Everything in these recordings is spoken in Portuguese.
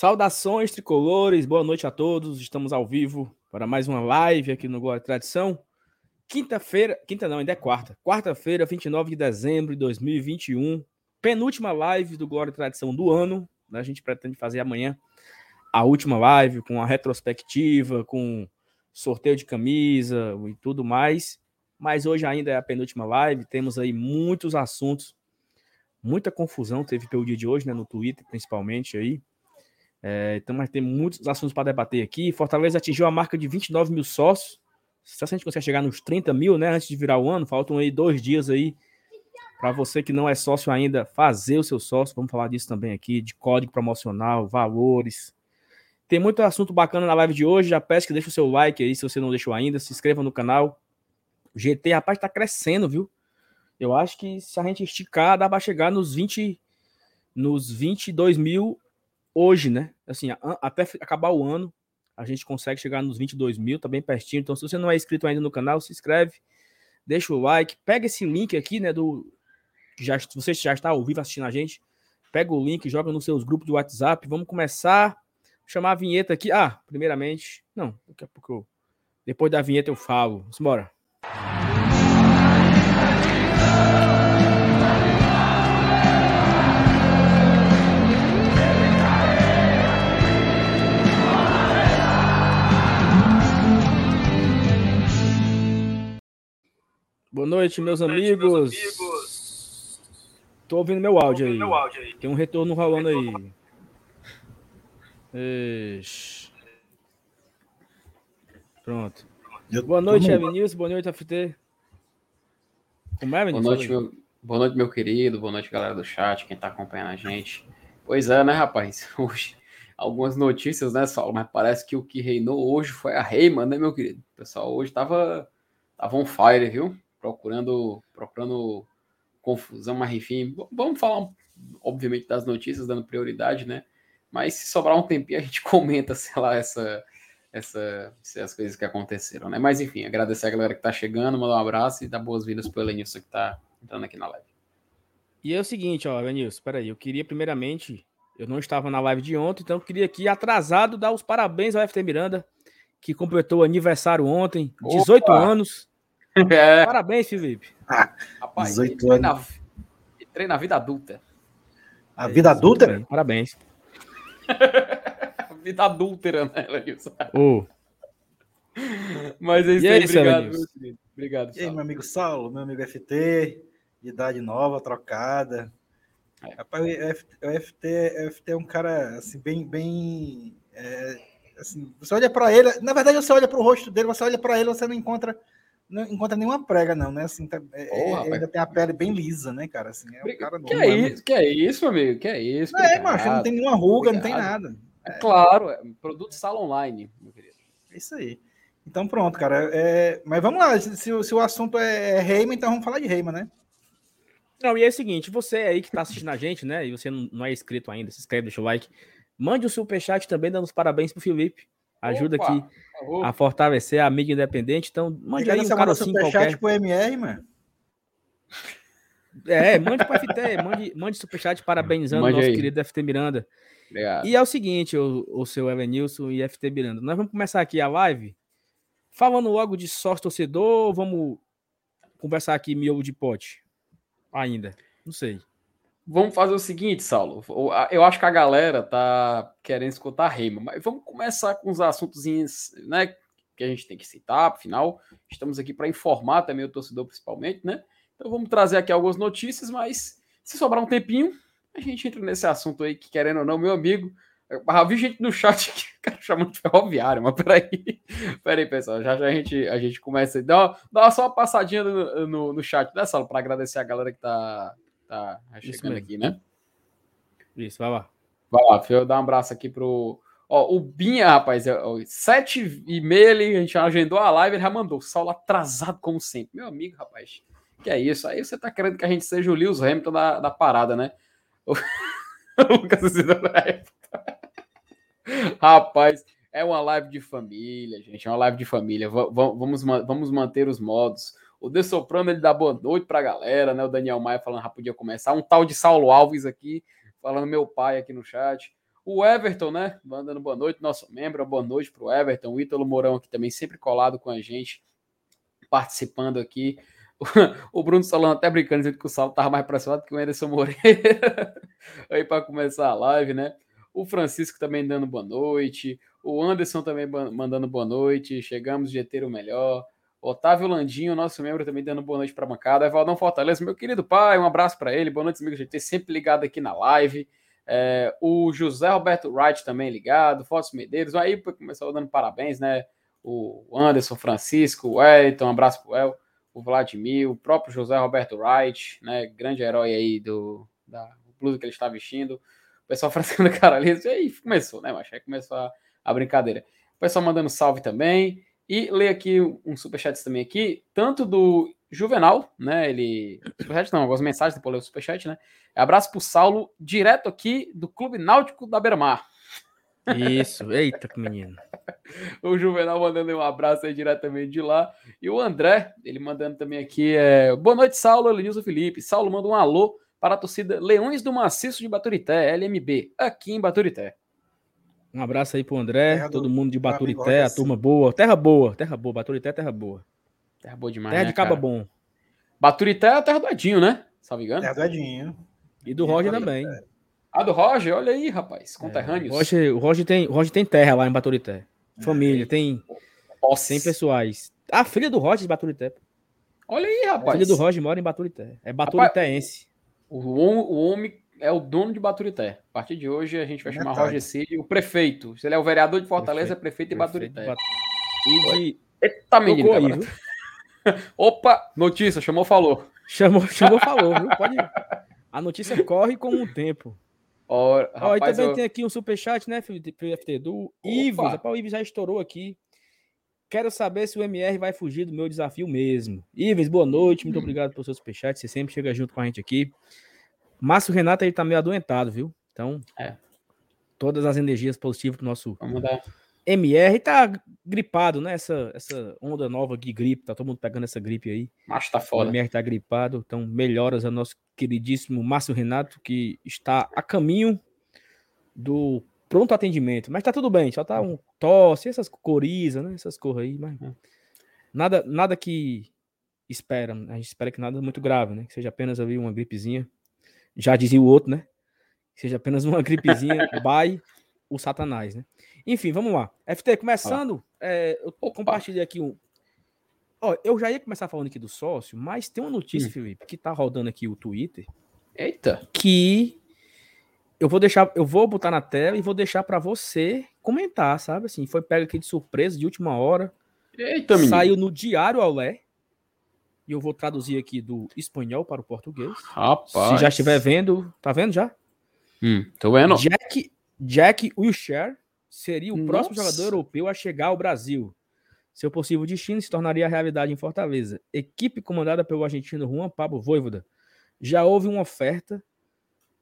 Saudações tricolores, boa noite a todos. Estamos ao vivo para mais uma live aqui no Glória Tradição. Quinta-feira, quinta não, ainda é quarta. Quarta-feira, 29 de dezembro de 2021. Penúltima live do Glória Tradição do ano. A gente pretende fazer amanhã a última live com a retrospectiva, com sorteio de camisa e tudo mais. Mas hoje ainda é a penúltima live. Temos aí muitos assuntos, muita confusão teve pelo dia de hoje, né? No Twitter, principalmente aí. É, então, mas tem muitos assuntos para debater aqui. Fortaleza atingiu a marca de 29 mil sócios. Se a gente conseguir chegar nos 30 mil, né? Antes de virar o ano, faltam aí dois dias aí para você que não é sócio ainda fazer o seu sócio. Vamos falar disso também aqui, de código promocional, valores. Tem muito assunto bacana na live de hoje. Já peço que deixe o seu like aí, se você não deixou ainda. Se inscreva no canal. O GT, rapaz, tá crescendo, viu? Eu acho que se a gente esticar, dá para chegar nos 20, nos 22 mil hoje, né? Assim, até acabar o ano, a gente consegue chegar nos 22 mil, tá bem pertinho. Então, se você não é inscrito ainda no canal, se inscreve, deixa o like, pega esse link aqui, né? Do já você já está ao vivo assistindo a gente, pega o link, joga nos seus grupos de WhatsApp. Vamos começar. Chamar a vinheta aqui. Ah, primeiramente, não, daqui a pouco eu, depois da vinheta eu falo. Vamos embora. Boa noite, meus Boa noite, amigos. Meus amigos. Tô ouvindo meu áudio, ouvindo aí. Meu áudio aí. Tem um retorno rolando retorno. aí. Ixi. Pronto. Eu Boa noite, Evanilson. Boa noite, FT. Como é, Boa noite, meu... Boa noite, meu querido. Boa noite, galera do chat, quem tá acompanhando a gente. Pois é, né, rapaz? Hoje, algumas notícias, né, Saulo? Mas parece que o que reinou hoje foi a Reima, né, meu querido? O pessoal hoje tava, tava on fire, viu? Procurando, procurando confusão, mas enfim, vamos falar, obviamente, das notícias, dando prioridade, né? Mas se sobrar um tempinho, a gente comenta, sei lá, essa, essa, essas coisas que aconteceram, né? Mas enfim, agradecer a galera que tá chegando, mandar um abraço e dar boas-vindas pro Elenilson que tá entrando aqui na live. E é o seguinte, ó, Elenilson, peraí, eu queria primeiramente, eu não estava na live de ontem, então eu queria aqui, atrasado, dar os parabéns ao FT Miranda, que completou aniversário ontem, 18 Opa! anos. É. Parabéns, Felipe. Ah, Rapaz, 18 anos. Na, entrei na vida adulta. A vida adulta? Parabéns. vida adúltera, né, Larissa? Oh. Mas é isso aí, obrigado, Obrigado, E aí, meu amigo Saulo, meu amigo FT, idade nova, trocada. É. Rapaz, o FT, o FT é um cara, assim, bem, bem... É, assim, você olha para ele, na verdade você olha para o rosto dele, você olha para ele, você não encontra não encontra nenhuma prega, não, né? Assim, tá, é, é ainda tem a pele bem lisa, né, cara? Assim, é um cara que, é isso, que é isso, amigo? Que é isso? Não é, macho, não tem nenhuma ruga, não tem nada. É, claro, é produto sala online, meu querido. É isso aí. Então pronto, cara. É, mas vamos lá, se, se, o assunto é Reima, então vamos falar de Reima, né? Não, e é o seguinte, você aí que tá assistindo a gente, né, e você não, não é inscrito ainda, se inscreve, deixa o like. Mande o superchat também, dando os parabéns pro Felipe. Ajuda Opa, aqui a fortalecer a mídia independente. Então, mande aí um carocinho qualquer. pro MR, mano. É, mande pro FT, mande, mande superchat parabenizando o nosso aí. querido FT Miranda. Obrigado. E é o seguinte, o, o seu Elenilson e FT Miranda, nós vamos começar aqui a live falando logo de sócio torcedor, vamos conversar aqui miolo de pote ainda, não sei. Vamos fazer o seguinte, Saulo. Eu acho que a galera tá querendo escutar Reima, mas vamos começar com os assuntos né, que a gente tem que citar, afinal, estamos aqui para informar também o torcedor, principalmente, né? Então vamos trazer aqui algumas notícias, mas se sobrar um tempinho, a gente entra nesse assunto aí, que querendo ou não, meu amigo. Eu vi gente no chat que cara chamando de ferroviário, mas peraí. Peraí, pessoal. Já já a gente, a gente começa. Dá, dá só uma passadinha no, no, no chat, né, Saulo? Para agradecer a galera que tá, Tá chegando aqui, né? Isso, vai lá. Vai lá, eu dar um abraço aqui pro. Ó, o Binha, rapaz, é, ó, sete e meia ele, a gente agendou a live, ele já mandou. Saulo atrasado como sempre. Meu amigo, rapaz. Que é isso? Aí você tá querendo que a gente seja o Lewis Hamilton da, da parada, né? O Lucas Rapaz, é uma live de família, gente. É uma live de família. V vamos, vamos manter os modos. O De Soprano, ele dá boa noite pra galera, né? O Daniel Maia falando já podia começar. Um tal de Saulo Alves aqui, falando meu pai aqui no chat. O Everton, né? Mandando boa noite, nosso membro. Boa noite para o Everton. O Ítalo Mourão aqui também, sempre colado com a gente, participando aqui. O Bruno Solano até brincando, dizendo que o Saulo estava mais pressionado que o Anderson Moreira. Aí para começar a live, né? O Francisco também dando boa noite. O Anderson também mandando boa noite. Chegamos de ter o melhor. Otávio Landinho, nosso membro, também dando boa noite para a bancada. Evaldão Fortaleza, meu querido pai, um abraço para ele. Boa noite, amigo GT, sempre ligado aqui na live. É, o José Roberto Wright também ligado. Fotos Medeiros. Aí começou dando parabéns, né? O Anderson Francisco, o Elton, um abraço para o El, o Vladimir, o próprio José Roberto Wright, né? Grande herói aí do da blusa que ele está vestindo. O pessoal frescando cara ali. E aí começou, né, macho? Aí começou a, a brincadeira. O pessoal mandando salve também. E ler aqui um superchat também aqui, tanto do Juvenal, né? Ele. Superchat não, algumas mensagens, depois ler o superchat, né? Abraço pro Saulo, direto aqui do Clube Náutico da Beira-Mar. Isso, eita, que menino. o Juvenal mandando um abraço aí diretamente de lá. E o André, ele mandando também aqui. É... Boa noite, Saulo, Lenilson Felipe. Saulo manda um alô para a torcida Leões do Maciço de Baturité, LMB, aqui em Baturité. Um abraço aí pro André, terra todo do, mundo de Baturité, a turma boa. Terra boa, terra boa. Baturité, terra boa. Terra boa demais. Terra né, de Caba cara? bom. Baturité é a terra do Edinho, né? Salve engano. Terra do Edinho. E do Roger também. Ah, do Roger? Olha aí, rapaz. É, conterrâneos. É, o, Roger, o, Roger tem, o Roger tem terra lá em Baturité. Família, é. tem. Nossa. Tem pessoais. A filha do Roger de Baturité. Olha aí, rapaz. A filha do Roger mora em Baturité. É Baturitéense. O, o homem é o dono de Baturité. A partir de hoje a gente vai chamar Roger Cid o prefeito. Se ele é o vereador de Fortaleza, prefeito, é prefeito de Baturité. E de... Eita, menino. Opa, notícia, chamou, falou. Chamou, chamou, falou, viu? Pode. A notícia corre com o tempo. Ó, oh, e também eu... tem aqui um superchat, né, FT, do Ives. Rapaz, o Ives já estourou aqui. Quero saber se o MR vai fugir do meu desafio mesmo. Ives, boa noite. Muito hum. obrigado pelo seu superchat. Você sempre chega junto com a gente aqui. Márcio Renato, ele tá meio adoentado, viu? Então, é. todas as energias positivas pro nosso. MR. Tá gripado, né? Essa, essa onda nova de gripe. Tá todo mundo pegando essa gripe aí. Mas tá foda. O MR tá gripado. Então, melhoras ao nosso queridíssimo Márcio Renato, que está a caminho do pronto atendimento. Mas tá tudo bem, só tá um tosse, essas coriza, né? Essas cores aí, mas é. nada, nada que espera, a gente espera que nada muito grave, né? Que seja apenas ali uma gripezinha. Já dizia o outro, né? Seja apenas uma gripezinha by o Satanás, né? Enfim, vamos lá. FT, começando, é, eu compartilhei aqui um. Ó, eu já ia começar falando aqui do sócio, mas tem uma notícia, hum. Felipe, que tá rodando aqui o Twitter. Eita! Que eu vou deixar, eu vou botar na tela e vou deixar para você comentar, sabe? Assim, foi pego aqui de surpresa, de última hora. Eita, Saiu no Diário Aulé. E eu vou traduzir aqui do espanhol para o português. Rapaz. Se já estiver vendo, tá vendo já? Hum, tô vendo. Jack, Jack Wilshere seria o Nossa. próximo jogador europeu a chegar ao Brasil. Seu possível destino se tornaria realidade em Fortaleza. Equipe comandada pelo argentino Juan Pablo Voivoda. Já houve uma oferta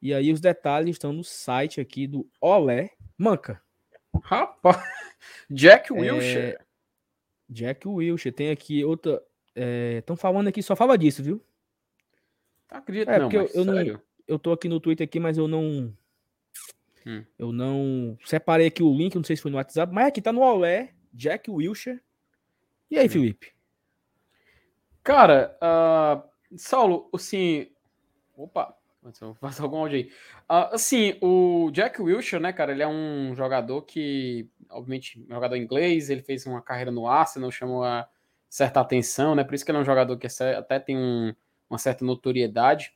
e aí os detalhes estão no site aqui do Olé Manca. Rapaz, Jack Wilshere. É, Jack Wilshere. Tem aqui outra. Estão é, falando aqui, só fala disso, viu? Acredito, é, não, porque eu, eu não. Eu tô aqui no Twitter aqui, mas eu não. Hum. Eu não separei aqui o link, não sei se foi no WhatsApp, mas aqui tá no Olé, Jack Wilshere. E aí, hum. Felipe? Cara, uh, Saulo, assim. Opa, Faça algum áudio aí. Uh, assim, o Jack Wilshere, né, cara, ele é um jogador que, obviamente, um jogador inglês, ele fez uma carreira no Arsenal, chamou a certa atenção, né, por isso que ele é um jogador que até tem um, uma certa notoriedade.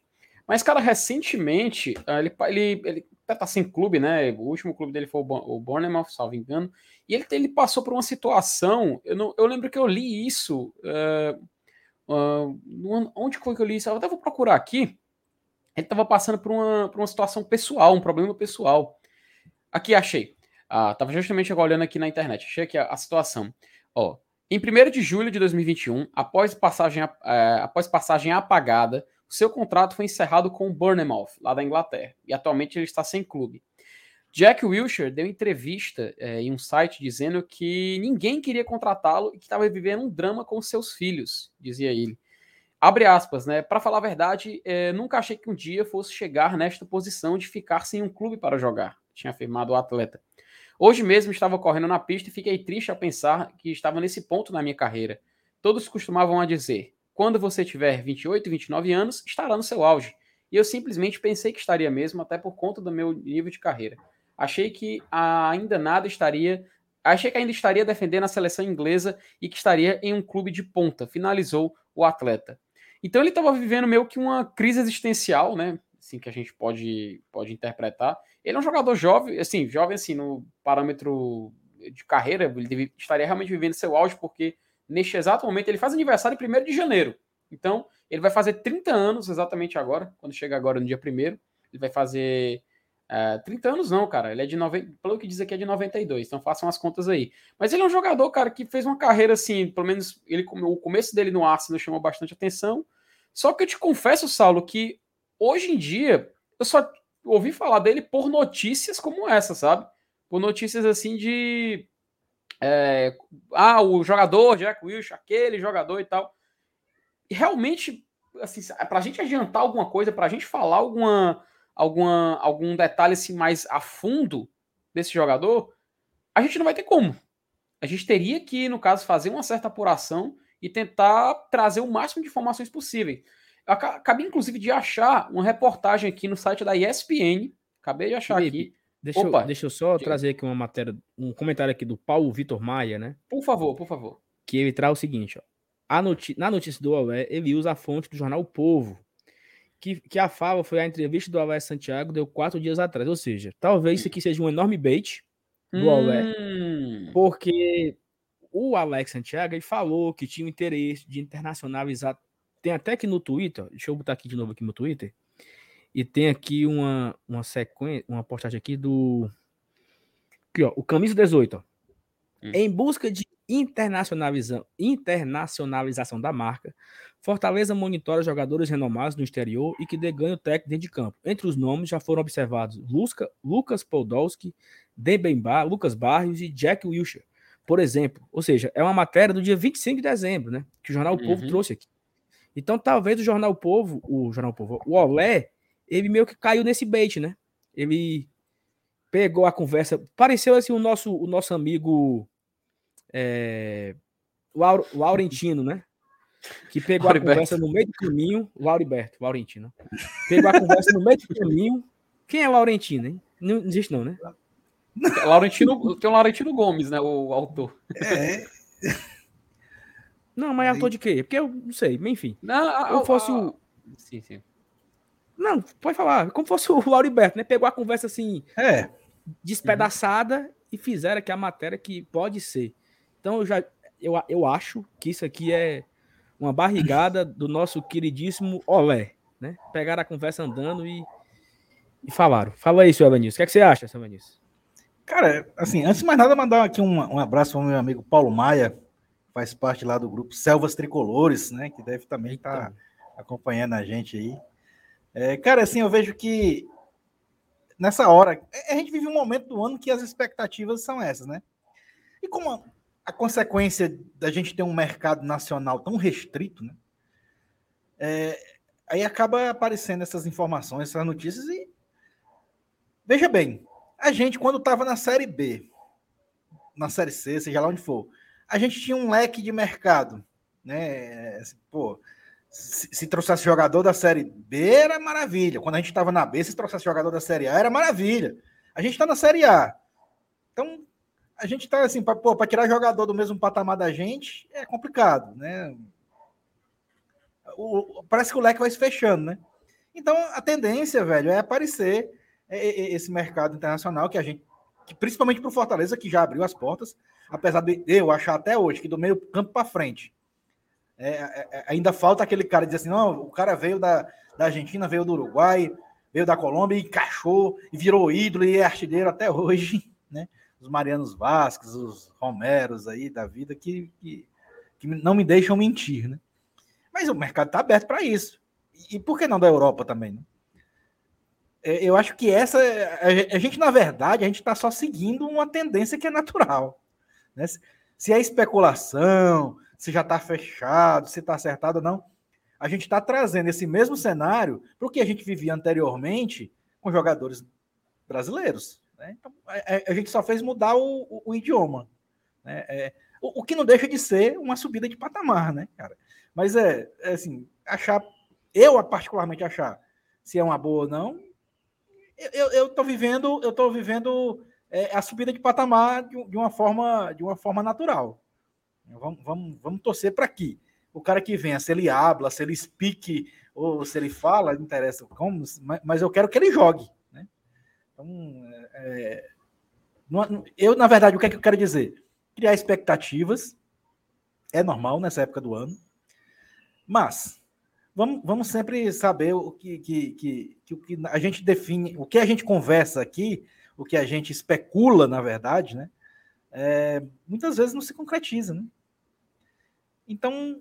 Mas, cara, recentemente, uh, ele, ele, ele até tá sem clube, né, o último clube dele foi o Bournemouth, salvo engano, e ele, ele passou por uma situação, eu, não, eu lembro que eu li isso, uh, onde foi que eu li isso? Eu até vou procurar aqui, ele estava passando por uma, por uma situação pessoal, um problema pessoal. Aqui achei. Ah, tava justamente agora olhando aqui na internet. Achei aqui a, a situação. Ó, em 1 de julho de 2021, após passagem, é, após passagem apagada, o seu contrato foi encerrado com o Bournemouth, lá da Inglaterra, e atualmente ele está sem clube. Jack Wilshere deu entrevista é, em um site dizendo que ninguém queria contratá-lo e que estava vivendo um drama com seus filhos, dizia ele. Abre aspas, né? Para falar a verdade, é, nunca achei que um dia fosse chegar nesta posição de ficar sem um clube para jogar. tinha afirmado o atleta. Hoje mesmo estava correndo na pista e fiquei triste ao pensar que estava nesse ponto na minha carreira. Todos costumavam a dizer: quando você tiver 28 e 29 anos, estará no seu auge. E eu simplesmente pensei que estaria mesmo, até por conta do meu nível de carreira. Achei que ainda nada estaria. Achei que ainda estaria defendendo a seleção inglesa e que estaria em um clube de ponta, finalizou o atleta. Então ele estava vivendo meio que uma crise existencial, né? Assim que a gente pode, pode interpretar. Ele é um jogador jovem, assim, jovem assim, no parâmetro de carreira, ele estaria realmente vivendo seu auge, porque neste exato momento ele faz aniversário em 1 de janeiro. Então, ele vai fazer 30 anos exatamente agora, quando chega agora no dia 1 Ele vai fazer. Uh, é, 30 anos não, cara. Ele é de 90. Pelo que diz aqui, é de 92. Então façam as contas aí. Mas ele é um jogador, cara, que fez uma carreira assim. Pelo menos ele, o começo dele no Arsenal chamou bastante atenção. Só que eu te confesso, Saulo, que hoje em dia eu só ouvi falar dele por notícias como essa, sabe? Por notícias assim de. É, ah, o jogador, Jack Wilson, aquele jogador e tal realmente, assim, para a gente adiantar alguma coisa, para a gente falar alguma, alguma, algum detalhe assim, mais a fundo desse jogador, a gente não vai ter como. A gente teria que, no caso, fazer uma certa apuração e tentar trazer o máximo de informações possíveis. Eu acabei, inclusive, de achar uma reportagem aqui no site da ESPN. Acabei de achar aqui. Deixa, Opa, eu, deixa eu só diga. trazer aqui uma matéria, um comentário aqui do Paulo Vitor Maia, né? Por favor, por favor. Que ele traz o seguinte, ó na notícia do Alé, ele usa a fonte do jornal o Povo, que, que a fala foi a entrevista do Alex Santiago, deu quatro dias atrás. Ou seja, talvez isso aqui seja um enorme bait do hum. Alé, porque o Alex Santiago ele falou que tinha interesse de internacionalizar. Tem até aqui no Twitter, deixa eu botar aqui de novo aqui no Twitter, e tem aqui uma, uma sequência, uma postagem aqui do. Aqui, ó, o Camisa 18, ó. Hum. Em busca de internacionalização, internacionalização da marca, Fortaleza monitora jogadores renomados no exterior e que dê ganho técnico dentro de campo. Entre os nomes já foram observados Lusca, Lucas Podolski, Debemba, Lucas Barrios e Jack Wilshere, por exemplo. Ou seja, é uma matéria do dia 25 de dezembro, né? Que o Jornal uhum. Povo trouxe aqui. Então, talvez o Jornal Povo, o Jornal Povo, o Olé, ele meio que caiu nesse bait, né? Ele pegou a conversa. Pareceu assim o nosso, o nosso amigo é, Laurentino, né? Que pegou Lauriberto. a conversa no meio do caminho. Lauriberto, Laurentino. Pegou a conversa no meio do caminho. Quem é Laurentino, hein? Não existe, não, né? Laurentino, tem o Laurentino Gomes, né? O autor. É. Não, mas é autor de quê? Porque eu não sei, enfim. Não, eu fosse o. Sim, sim. Não, pode falar. Como fosse o Lauriberto, né? Pegou a conversa assim. É. Despedaçada uhum. e fizeram aqui a matéria que pode ser. Então eu já eu, eu acho que isso aqui é uma barrigada do nosso queridíssimo Olé, né? Pegaram a conversa andando e, e falaram. Fala aí, seu Evanísio. O que, é que você acha, seu Evanísio? Cara, assim, antes de mais nada, mandar aqui um, um abraço para o meu amigo Paulo Maia, faz parte lá do grupo Selvas Tricolores, né? Que deve também estar tá acompanhando a gente aí. É, cara, assim, eu vejo que nessa hora, a gente vive um momento do ano que as expectativas são essas, né? E como a consequência da gente ter um mercado nacional tão restrito, né? É, aí acaba aparecendo essas informações, essas notícias e veja bem, a gente quando estava na série B, na série C, seja lá onde for, a gente tinha um leque de mercado, né? Assim, pô, se, se, trouxesse jogador da série B era maravilha. Quando a gente estava na B, se trouxesse jogador da série A era maravilha. A gente está na série A. Então, a gente tá assim, para tirar jogador do mesmo patamar da gente é complicado, né? O, parece que o leque vai se fechando, né? Então a tendência, velho, é aparecer esse mercado internacional que a gente, que principalmente para o Fortaleza, que já abriu as portas, apesar de eu achar até hoje que do meio campo para frente é, é, é, ainda falta aquele cara dizer assim: não, o cara veio da, da Argentina, veio do Uruguai, veio da Colômbia e encaixou e virou ídolo e é artilheiro até hoje, né? os Marianos Vasques, os Romeros aí da vida que, que, que não me deixam mentir, né? Mas o mercado está aberto para isso. E, e por que não da Europa também? Né? É, eu acho que essa. A gente, na verdade, a gente está só seguindo uma tendência que é natural. Né? Se é especulação, se já está fechado, se está acertado ou não, a gente está trazendo esse mesmo cenário para o que a gente vivia anteriormente com jogadores brasileiros Né? Então, a, a, gente só fez mudar o, o, o idioma. Né? É, o, o, que não deixa de ser uma subida de patamar, né, cara? Mas é, é assim, achar, eu particularmente achar se é uma boa ou não, eu, tô vivendo, eu tô vivendo é, a subida de patamar de, de, uma forma, de uma forma natural. Vamos, vamos, vamos torcer para que o cara que venha, se ele habla, se ele speak ou se ele fala, não interessa como, mas eu quero que ele jogue. Né? Então, é, não, eu, na verdade, o que é que eu quero dizer? Criar expectativas é normal nessa época do ano, mas vamos, vamos sempre saber o que, que, que, que, o que a gente define, o que a gente conversa aqui, o que a gente especula, na verdade, né? É, muitas vezes não se concretiza, né? Então,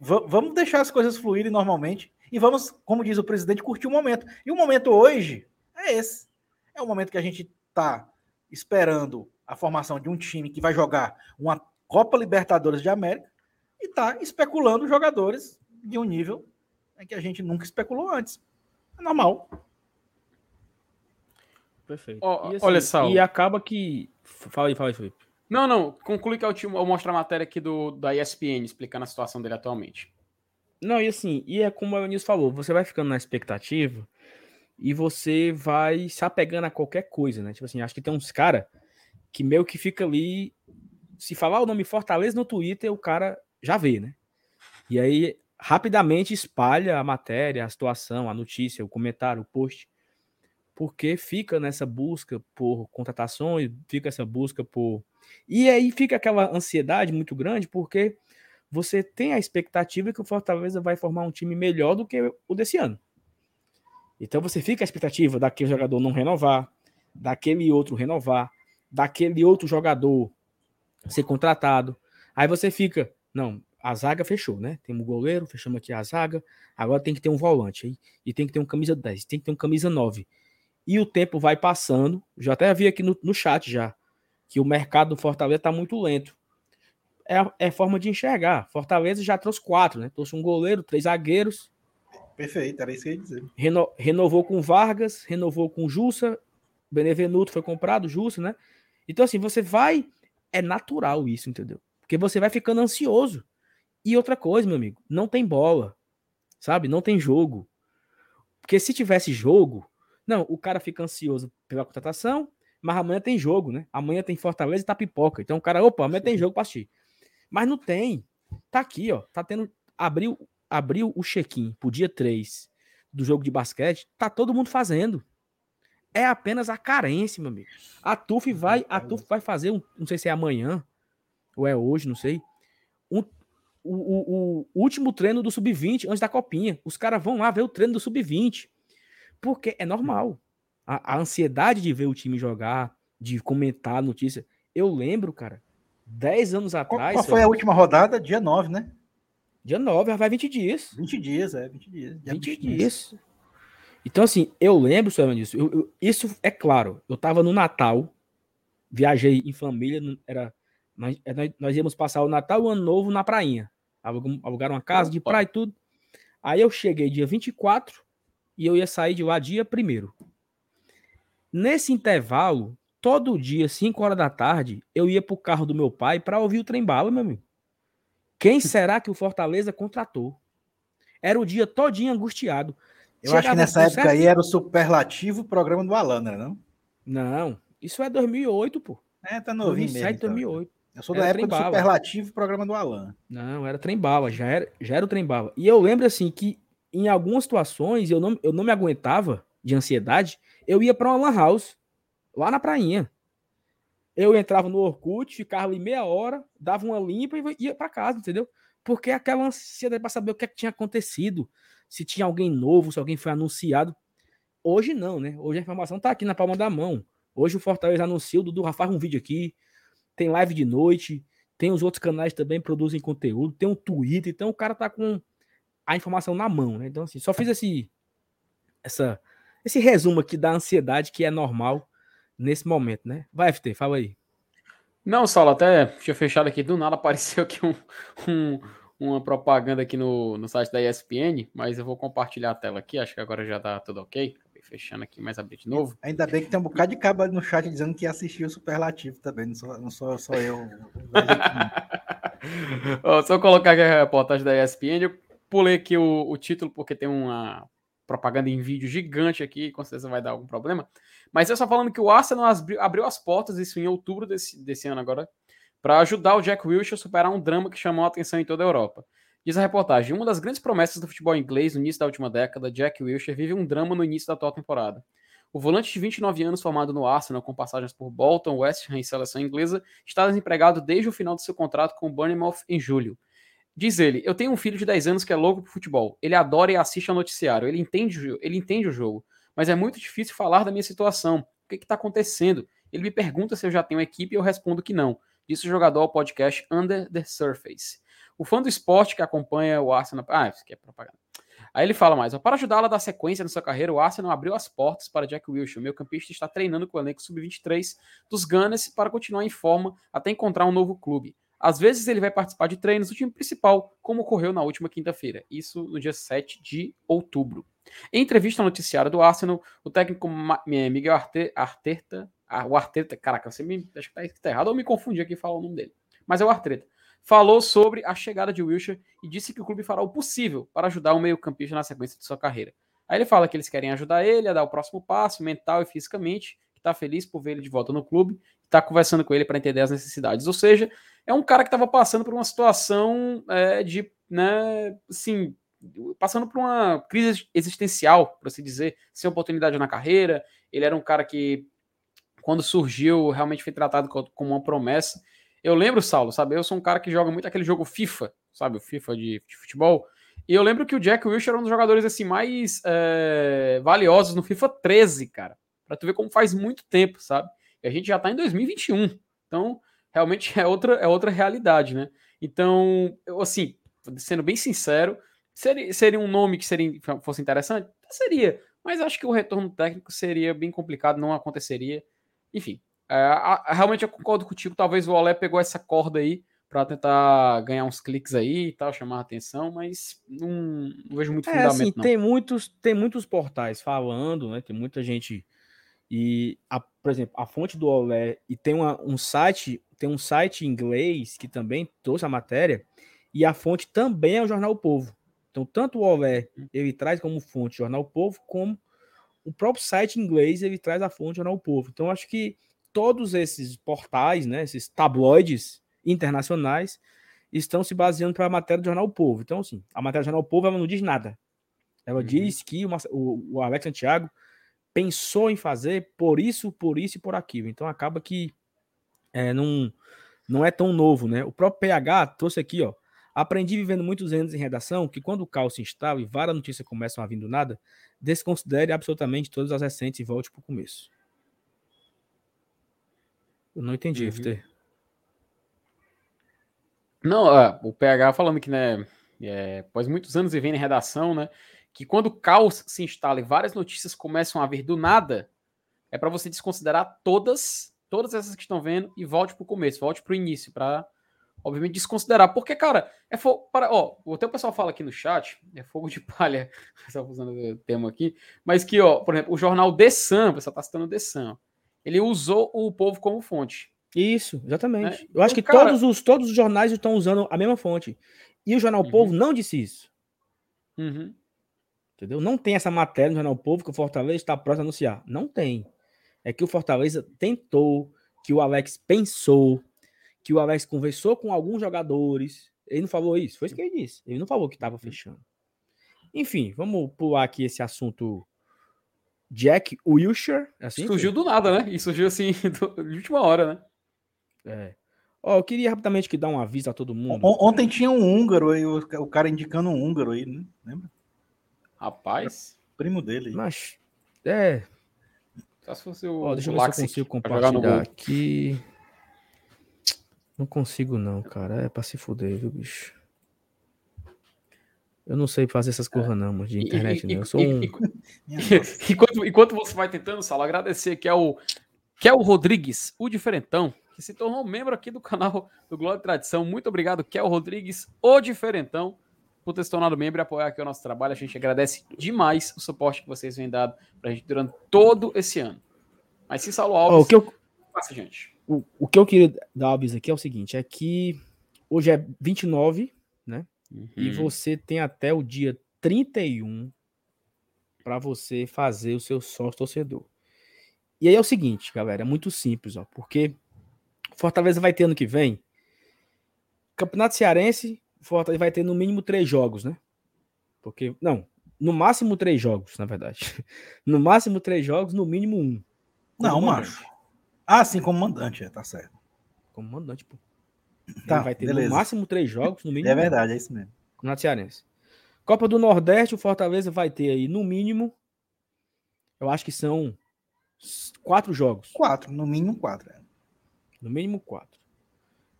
vamos deixar as coisas fluírem normalmente e vamos, como diz o presidente, curtir o momento. E o momento hoje é esse. É o momento que a gente está esperando a formação de um time que vai jogar uma Copa Libertadores de América e está especulando jogadores de um nível que a gente nunca especulou antes. É normal. Perfeito. Oh, e assim, olha só. E acaba que. Fala aí, fala aí, Felipe. Não, não. Conclui que eu, te, eu mostro a matéria aqui do, da ESPN explicando a situação dele atualmente. Não, e assim, e é como o Eunice falou, você vai ficando na expectativa e você vai se apegando a qualquer coisa, né? Tipo assim, acho que tem uns cara que meio que fica ali. Se falar o nome Fortaleza no Twitter, o cara já vê, né? E aí rapidamente espalha a matéria, a situação, a notícia, o comentário, o post, porque fica nessa busca por contratações, fica essa busca por. E aí fica aquela ansiedade muito grande, porque você tem a expectativa que o Fortaleza vai formar um time melhor do que o desse ano. Então você fica a expectativa daquele jogador não renovar, daquele outro renovar, daquele outro jogador ser contratado. Aí você fica, não, a zaga fechou, né? Temos o goleiro, fechamos aqui a zaga. Agora tem que ter um volante aí. E tem que ter um camisa 10, tem que ter um camisa 9. E o tempo vai passando. Já até vi aqui no, no chat já. Que o mercado do Fortaleza tá muito lento. É, é forma de enxergar. Fortaleza já trouxe quatro, né? Trouxe um goleiro, três zagueiros. Perfeito, era isso que eu ia dizer. Reno, renovou com Vargas, renovou com Jussa. Benevenuto foi comprado, Jussa, né? Então, assim, você vai. É natural isso, entendeu? Porque você vai ficando ansioso. E outra coisa, meu amigo, não tem bola, sabe? Não tem jogo. Porque se tivesse jogo, não, o cara fica ansioso pela contratação, mas amanhã tem jogo, né? Amanhã tem Fortaleza e tá pipoca. Então o cara, opa, amanhã tem jogo pra assistir. Mas não tem. Tá aqui, ó. Tá tendo. Abriu, abriu o check-in pro dia 3 do jogo de basquete. Tá todo mundo fazendo. É apenas a carência, meu amigo. A TUF vai, a TUF vai fazer, um, não sei se é amanhã ou é hoje, não sei, um, o, o, o último treino do sub-20 antes da copinha. Os caras vão lá ver o treino do sub-20. Porque é normal. A, a, ansiedade de ver o time jogar, de comentar a notícia. Eu lembro, cara, 10 anos atrás. Qual, foi a última rodada? Dia 9, né? Dia 9, vai 20 dias. 20 dias, é, 20 dias. 20, 20 dias. dias. Então, assim, eu lembro, senhor disso. Eu, eu, isso é claro. Eu tava no Natal, viajei em família, era nós, nós, íamos passar o Natal e o Ano Novo na prainha alugaram uma casa de praia e tudo. Aí eu cheguei dia 24 e eu ia sair de lá dia 1 Nesse intervalo, todo dia, 5 horas da tarde, eu ia pro carro do meu pai para ouvir o trem bala, meu amigo. Quem será que o Fortaleza contratou? Era o dia todinho angustiado. Eu Chegava acho que nessa época certo... aí era o superlativo programa do Alan, não? Não, isso é 2008, pô. É, tá novinho 2007, mesmo. 2008. Então. Eu sou da época do Superlativo programa do Alan. Não, era trem bala, já era, já era o trem bala. E eu lembro assim que em algumas situações eu não, eu não me aguentava de ansiedade, eu ia para uma lan house, lá na prainha. Eu entrava no Orkut, ficava ali meia hora, dava uma limpa e ia para casa, entendeu? Porque aquela ansiedade para saber o que, é que tinha acontecido, se tinha alguém novo, se alguém foi anunciado. Hoje não, né? Hoje a informação tá aqui na palma da mão. Hoje o Fortaleza anuncia, o Dudu faz um vídeo aqui, tem live de noite, tem os outros canais também produzem conteúdo, tem um Twitter, então o cara tá com a informação na mão, né? Então, assim, só fiz esse, essa, esse resumo aqui da ansiedade que é normal nesse momento, né? Vai, FT, fala aí. Não, Saulo, até tinha fechado aqui, do nada apareceu aqui um, um, uma propaganda aqui no, no site da ESPN, mas eu vou compartilhar a tela aqui, acho que agora já tá tudo ok. fechando aqui, mais abrir de novo. Ainda bem que tem um bocado de cabo no chat dizendo que assistiu o Superlativo também, não sou, não sou só eu. só colocar aqui a reportagem da ESPN, eu pulei aqui o, o título porque tem uma propaganda em vídeo gigante aqui, com certeza vai dar algum problema. Mas é só falando que o Arsenal abriu, abriu as portas, isso em outubro desse, desse ano agora, para ajudar o Jack Wilshere a superar um drama que chamou a atenção em toda a Europa. Diz a reportagem: uma das grandes promessas do futebol inglês no início da última década, Jack Wilshere vive um drama no início da atual temporada. O volante de 29 anos, formado no Arsenal, com passagens por Bolton, West Ham e seleção inglesa, está desempregado desde o final do seu contrato com o Bournemouth em julho. Diz ele: Eu tenho um filho de 10 anos que é louco por futebol. Ele adora e assiste ao noticiário. Ele entende, ele entende o jogo. Mas é muito difícil falar da minha situação. O que está acontecendo? Ele me pergunta se eu já tenho equipe e eu respondo que não. Disse o jogador ao podcast Under the Surface. O fã do esporte que acompanha o Arsenal. Ah, isso aqui é propaganda. Aí ele fala mais: para ajudá-la a dar sequência na sua carreira, o Arsenal abriu as portas para Jack Wilshere. Meu campista está treinando com o elenco sub-23 dos Gunners para continuar em forma até encontrar um novo clube. Às vezes ele vai participar de treinos do time principal, como ocorreu na última quinta-feira, isso no dia 7 de outubro. Em entrevista ao noticiário do Arsenal, o técnico Miguel Arteta, ah, o Arteta, caraca, você me acho que tá, tá errado, eu me confundi aqui falando o nome dele, mas é o Arteta falou sobre a chegada de Wilshire e disse que o clube fará o possível para ajudar o meio-campista na sequência de sua carreira. Aí ele fala que eles querem ajudar ele a dar o próximo passo, mental e fisicamente, que está feliz por ver ele de volta no clube, está conversando com ele para entender as necessidades. Ou seja, é um cara que estava passando por uma situação é, de, né, assim, passando por uma crise existencial, por assim dizer, sem oportunidade na carreira. Ele era um cara que, quando surgiu, realmente foi tratado como uma promessa. Eu lembro, Saulo, sabe? Eu sou um cara que joga muito aquele jogo FIFA, sabe? O FIFA de, de futebol. E eu lembro que o Jack Wilshere era um dos jogadores assim mais é, valiosos no FIFA 13, cara. Pra tu ver como faz muito tempo, sabe? E a gente já tá em 2021. Então, realmente é outra, é outra realidade, né? Então, eu, assim, sendo bem sincero, seria, seria um nome que seria, fosse interessante? Seria. Mas acho que o retorno técnico seria bem complicado, não aconteceria. Enfim, é, a, a, realmente eu concordo contigo. Talvez o Olé pegou essa corda aí para tentar ganhar uns cliques aí e tal, chamar a atenção, mas não, não vejo muito é, fundamento. Assim, não. Tem muitos, tem muitos portais falando, né? Tem muita gente e, a, por exemplo, a fonte do Olé e tem uma, um site, tem um site em inglês que também trouxe a matéria e a fonte também é o Jornal o Povo. Então, tanto o uhum. ele traz como fonte o Jornal o Povo, como o próprio site inglês ele traz a fonte Jornal o Povo. Então, acho que todos esses portais, né, esses tabloides internacionais, estão se baseando para a matéria do Jornal o Povo. Então, assim, a matéria do Jornal o Povo ela não diz nada. Ela uhum. diz que o, o, o Alex Santiago pensou em fazer por isso, por isso e por aquilo. Então acaba que é, não, não é tão novo, né? O próprio PH trouxe aqui, ó. Aprendi vivendo muitos anos em redação que quando o caos se instala e várias notícias começam a vir do nada, desconsidere absolutamente todas as recentes e volte para o começo. Eu não entendi, uhum. FT. Não, uh, o PH falando que, né, é, após muitos anos vivendo em redação, né, que quando o caos se instala e várias notícias começam a vir do nada, é para você desconsiderar todas, todas essas que estão vendo e volte para o começo, volte para o início, para obviamente desconsiderar, porque cara, é fogo para, ó, o teu pessoal fala aqui no chat, é fogo de palha, só usando o termo aqui, mas que, ó, por exemplo, o jornal The Sun, você tá citando The Sun, ele usou o povo como fonte. Isso, exatamente. Né? Eu acho então, que cara... todos, os, todos os jornais estão usando a mesma fonte. E o Jornal uhum. Povo não disse isso. Uhum. Entendeu? Não tem essa matéria no Jornal Povo que o Fortaleza está próximo a anunciar. Não tem. É que o Fortaleza tentou, que o Alex pensou, que o Alex conversou com alguns jogadores. Ele não falou isso, foi isso que ele disse. Ele não falou que estava fechando. Enfim, vamos pular aqui esse assunto Jack Wilshere. É assim, surgiu do nada, né? E surgiu assim, de última hora, né? É. Ó, eu queria rapidamente que dar um aviso a todo mundo. Ontem tinha um húngaro aí, o cara indicando um húngaro aí, né? lembra? Rapaz. É primo dele. Mas, é. Só se fosse o. Ó, deixa eu ver se eu consigo compartilhar aqui. Não consigo, não, cara. É pra se fuder, viu, bicho? Eu não sei fazer essas coisas, não, mas de internet, e, não. Eu sou um. enquanto, enquanto você vai tentando, Salo, agradecer que é o que é o Rodrigues, o diferentão, que se tornou membro aqui do canal do Glória e Tradição. Muito obrigado, Kel Rodrigues, o diferentão. Por ter se tornado membro e apoiar aqui o nosso trabalho. A gente agradece demais o suporte que vocês vêm dado pra gente durante todo esse ano. Mas se Saulo Alves, oh, o que eu, passa, gente. O, o que eu queria dar, Alves, aqui é o seguinte, é que hoje é 29, né? Uhum. E você tem até o dia 31 para você fazer o seu sócio torcedor. E aí é o seguinte, galera, é muito simples, ó, porque Fortaleza vai ter ano que vem Campeonato Cearense, Fortaleza vai ter no mínimo três jogos, né? Porque, não, no máximo três jogos, na verdade. No máximo três jogos, no mínimo um. Não, macho. Ah, sim, como mandante, é, tá certo. Como mandante, pô. Tá, Ele vai ter beleza. no máximo três jogos, no mínimo. É verdade, é isso mesmo. Campeonato Cearense. Copa do Nordeste, o Fortaleza vai ter aí, no mínimo, eu acho que são quatro jogos. Quatro, no mínimo quatro. É. No mínimo quatro.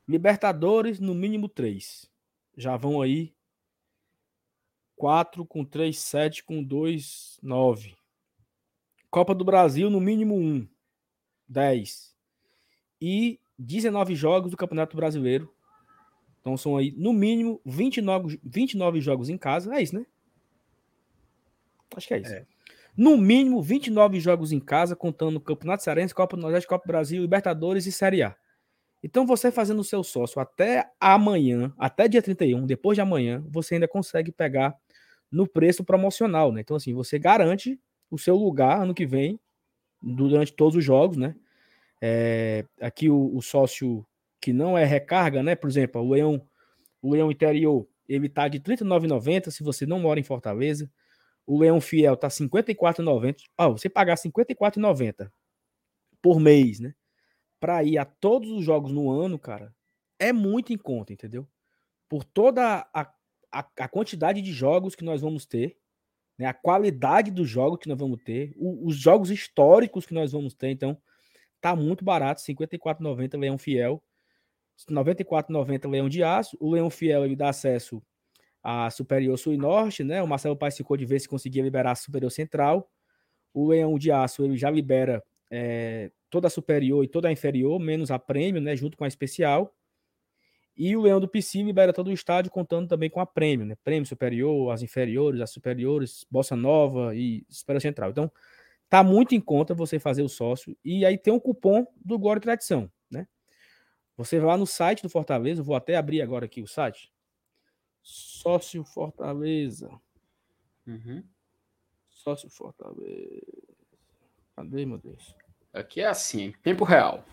Libertadores, no mínimo três. Já vão aí. Quatro com três, sete com dois, nove. Copa do Brasil, no mínimo um. Dez. E 19 jogos do Campeonato Brasileiro. Então são aí, no mínimo, 29, 29 jogos em casa. É isso, né? Acho que é isso. É. No mínimo, 29 jogos em casa, contando Campeonato Cearense, Copa do Nordeste, Copa do Brasil, Libertadores e Série A. Então, você fazendo o seu sócio até amanhã, até dia 31, depois de amanhã, você ainda consegue pegar no preço promocional, né? Então, assim, você garante o seu lugar ano que vem, durante todos os jogos, né? É, aqui o, o, sócio que não é recarga, né? Por exemplo, o Leão, o Leão Interior, ele tá de R$ 39,90 se você não mora em Fortaleza. O Leão Fiel tá R$ 54,90. Ó, você pagar R$ 54,90 por mês, né? Para ir a todos os jogos no ano, cara, é muito em conta, entendeu? Por toda a, a, a quantidade de jogos que nós vamos ter, né, a qualidade dos jogos que nós vamos ter, o, os jogos históricos que nós vamos ter, então tá muito barato, R$ 54,90 Leão Fiel, R$ 94,90 Leão de Aço, o Leão Fiel ele dá acesso a Superior Sul e Norte, né? O Marcelo Paes ficou de ver se conseguia liberar a Superior Central. O Leão de Aço ele já libera é, toda a superior e toda a inferior, menos a prêmio, né, junto com a especial. E o Leão do PC libera todo o estádio, contando também com a prêmio, né? Prêmio superior, as inferiores, as superiores, Bossa Nova e Superior Central. Então, tá muito em conta você fazer o sócio. E aí tem um cupom do Glória e Tradição, né? Você vai lá no site do Fortaleza, vou até abrir agora aqui o site. Sócio Fortaleza. Uhum. Sócio Fortaleza. Cadê, meu Deus? Aqui é assim, em tempo real.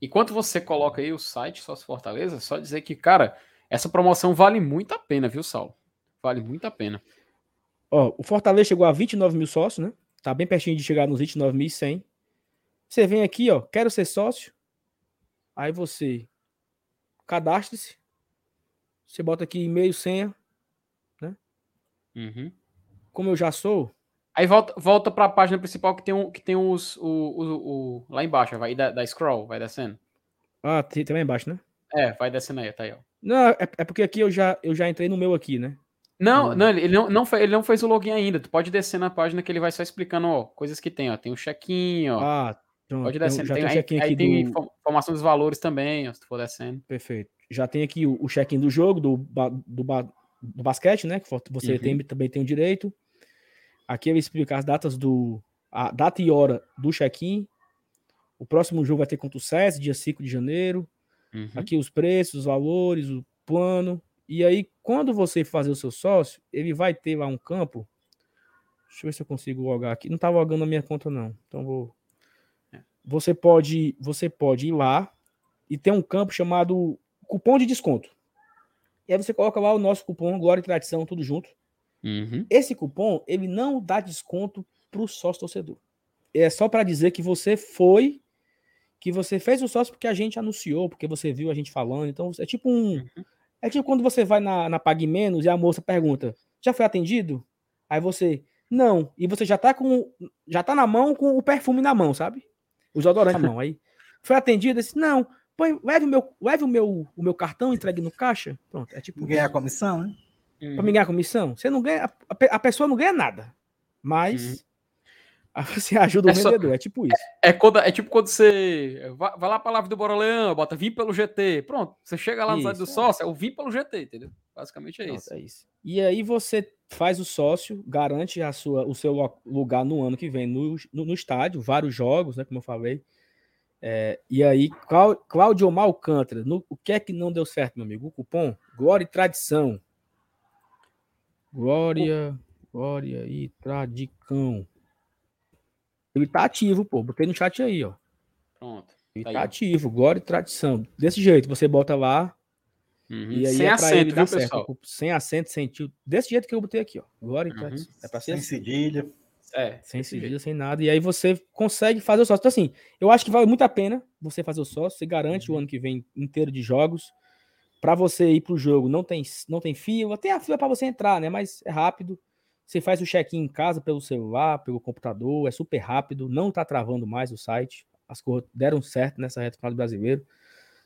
Enquanto você coloca aí o site Sócio Fortaleza, só dizer que, cara, essa promoção vale muito a pena, viu, Saulo? Vale muito a pena. Ó, o Fortaleza chegou a 29 mil sócios, né? Tá bem pertinho de chegar nos 29.100. Você vem aqui, ó, quero ser sócio. Aí você cadastre-se. Você bota aqui e-mail, senha, né? Uhum. Como eu já sou, Aí volta, volta para a página principal que tem, um, que tem os. O, o, o lá embaixo, vai da, da scroll, vai descendo. Ah, tem, tem lá embaixo, né? É, vai descendo aí, tá aí, ó. Não, é, é porque aqui eu já, eu já entrei no meu aqui, né? Não, não, ele não, não, ele não fez o login ainda. Tu pode descer na página que ele vai só explicando, ó, coisas que tem, ó. Tem o check-in, ó. Ah, então, pode descer. Tem, tem, tem, aí, aí tem do... informação dos valores também, ó, se tu for descendo. Perfeito. Já tem aqui o, o check-in do jogo, do, do, do, basquete, né? Que você uhum. tem, também tem o direito. Aqui ele explica as datas do. A data e hora do check-in. O próximo jogo vai ter contra o SES, dia 5 de janeiro. Uhum. Aqui os preços, os valores, o plano. E aí, quando você fazer o seu sócio, ele vai ter lá um campo. Deixa eu ver se eu consigo logar aqui. Não tá logando a minha conta, não. Então vou. É. Você pode, você pode ir lá e tem um campo chamado cupom de desconto. E aí você coloca lá o nosso cupom Glória e Tradição, tudo junto. Uhum. Esse cupom, ele não dá desconto para o sócio torcedor. É só para dizer que você foi, que você fez o sócio porque a gente anunciou, porque você viu a gente falando. Então, é tipo um. Uhum. É tipo quando você vai na, na Pague Menos e a moça pergunta: já foi atendido? Aí você, não. E você já tá com. Já tá na mão com o perfume na mão, sabe? Os odorantes na mão. Aí foi atendido, disse, não, põe, leve, o meu, leve o, meu, o meu cartão, entregue no caixa. Pronto, é tipo. Ganhar a comissão, né? Uhum. Para me ganhar comissão. Você não ganha, a, a, pessoa não ganha nada. Mas. Aí você ajuda o é vendedor, só, é tipo isso. É, é, quando, é tipo quando você vai, vai lá pra live do Bora Leão, bota vim pelo GT. Pronto, você chega lá no site do é. sócio, é o vim pelo GT, entendeu? Basicamente é, Pronto, isso. é isso. E aí você faz o sócio, garante a sua, o seu lugar no ano que vem no, no, no estádio, vários jogos, né? Como eu falei. É, e aí, Cláudio Malcantra, no, o que é que não deu certo, meu amigo? O cupom Glória e Tradição. Glória, Glória e Tradicão. Ele tá ativo, pô. Botei no chat aí, ó. Pronto. Ele tá, tá ativo, glória e tradição. Desse jeito, você bota lá. Uhum. E aí sem é acento, viu, certo. Pessoal? Sem acento, sem tio. Desse jeito que eu botei aqui, ó. Glória e uhum. tradição. É pra ser sem cedilha. É, sem cedilha, sem nada. E aí você consegue fazer o sócio. Então, assim, eu acho que vale muito a pena você fazer o sócio. Você garante uhum. o ano que vem inteiro de jogos. Para você ir pro jogo, não tem, não tem fila. Tem a fila para você entrar, né? Mas é rápido. Você faz o check-in em casa pelo celular, pelo computador, é super rápido, não está travando mais o site. As coisas deram certo nessa reta final do brasileiro.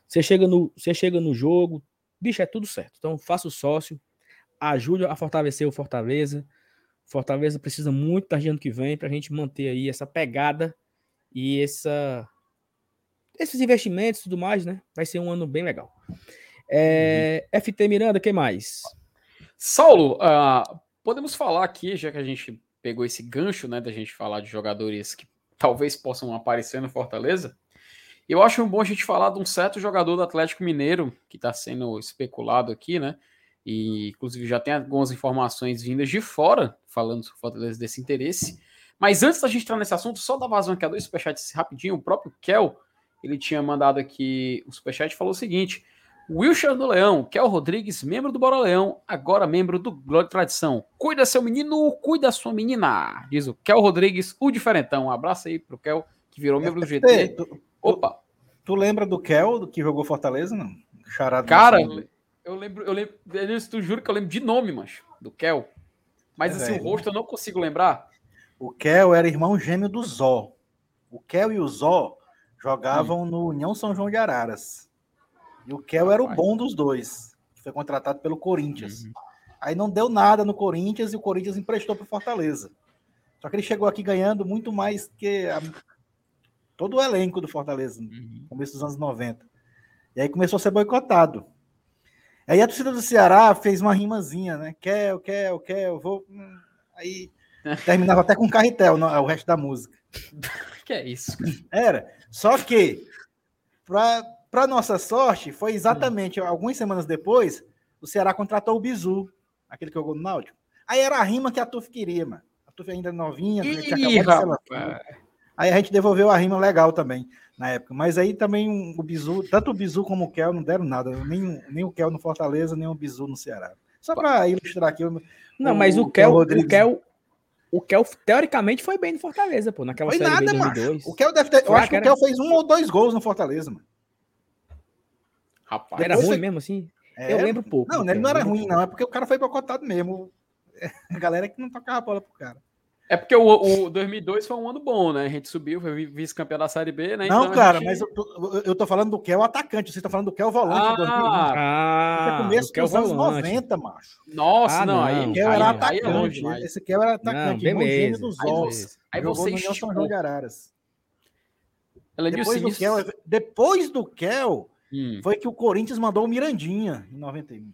Você chega no, você chega no jogo, bicho, é tudo certo. Então, faça o sócio, ajude a fortalecer o Fortaleza. Fortaleza precisa muito da ano que vem para a gente manter aí essa pegada e essa esses investimentos e tudo mais, né? Vai ser um ano bem legal. É, uhum. FT Miranda, que mais? Saulo, uh, podemos falar aqui, já que a gente pegou esse gancho, né, da gente falar de jogadores que talvez possam aparecer no Fortaleza. Eu acho bom a gente falar de um certo jogador do Atlético Mineiro que está sendo especulado aqui, né? E inclusive já tem algumas informações vindas de fora falando sobre Fortaleza desse interesse. Mas antes da gente entrar nesse assunto, só dar vazão aqui a dois superchats rapidinho. O próprio Kel, ele tinha mandado aqui o superchat falou o seguinte: Wilshire do Leão, Kel Rodrigues, membro do Bora Leão, agora membro do Glória e Tradição. Cuida seu menino, cuida sua menina, diz o Kel Rodrigues, o diferentão. Um abraço aí pro Kel, que virou membro do GT. Tu, Opa! Tu, tu lembra do Kel, que jogou Fortaleza, não? Charado Cara, eu lembro, eu lembro, tu juro que eu lembro de nome, mas do Kel. Mas é assim, velho. o rosto eu não consigo lembrar. O Kel era irmão gêmeo do Zó. O Kel e o Zó jogavam hum. no União São João de Araras. E o Kel era o bom dos dois, que foi contratado pelo Corinthians. Uhum. Aí não deu nada no Corinthians e o Corinthians emprestou para Fortaleza. Só que ele chegou aqui ganhando muito mais que a... todo o elenco do Fortaleza, no uhum. começo dos anos 90. E aí começou a ser boicotado. Aí a torcida do Ceará fez uma rimazinha, né? Quer, quer, quer, eu vou. Hum, aí terminava até com carretel o resto da música. que é isso? Era. Só que, para para nossa sorte, foi exatamente hum. algumas semanas depois, o Ceará contratou o Bizu, aquele que jogou no Náutico. Aí era a rima que a Tuf queria, mano. A Tuf ainda novinha, Ih, acabado de Aí a gente devolveu a rima legal também na época. Mas aí também o Bizu, tanto o Bizu como o Kel não deram nada. Nem, nem o Kel no Fortaleza, nem o Bizu no Ceará. Só para ilustrar aqui. Não, o, mas o, Kel, o Kel, o Kel, teoricamente, foi bem no Fortaleza, pô, naquela foi série nada, mano. O Kel deve ter. Eu acho que o Kel fez um ou dois gols no Fortaleza, mano. Rapaz, era ruim mesmo assim? É, eu lembro pouco. Não, ele não era ruim, não. É porque o cara foi bocotado mesmo. A galera que não tocava a bola pro cara. É porque o, o 2002 foi um ano bom, né? A gente subiu, foi vice-campeão da Série B, né? Não, então, cara, gente... mas eu tô, eu tô falando do que é o atacante, você tá falando do que é o volante. Ah, ah é começo dos anos 90, macho. Nossa, ah, não, aí, o Kel era aí, atacante. Aí é esse Kel era atacante, não, beleza, dos olhos. Aí você no São João de Araras. Depois do, Kel, depois do Kel, hum. foi que o Corinthians mandou o Mirandinha em 91.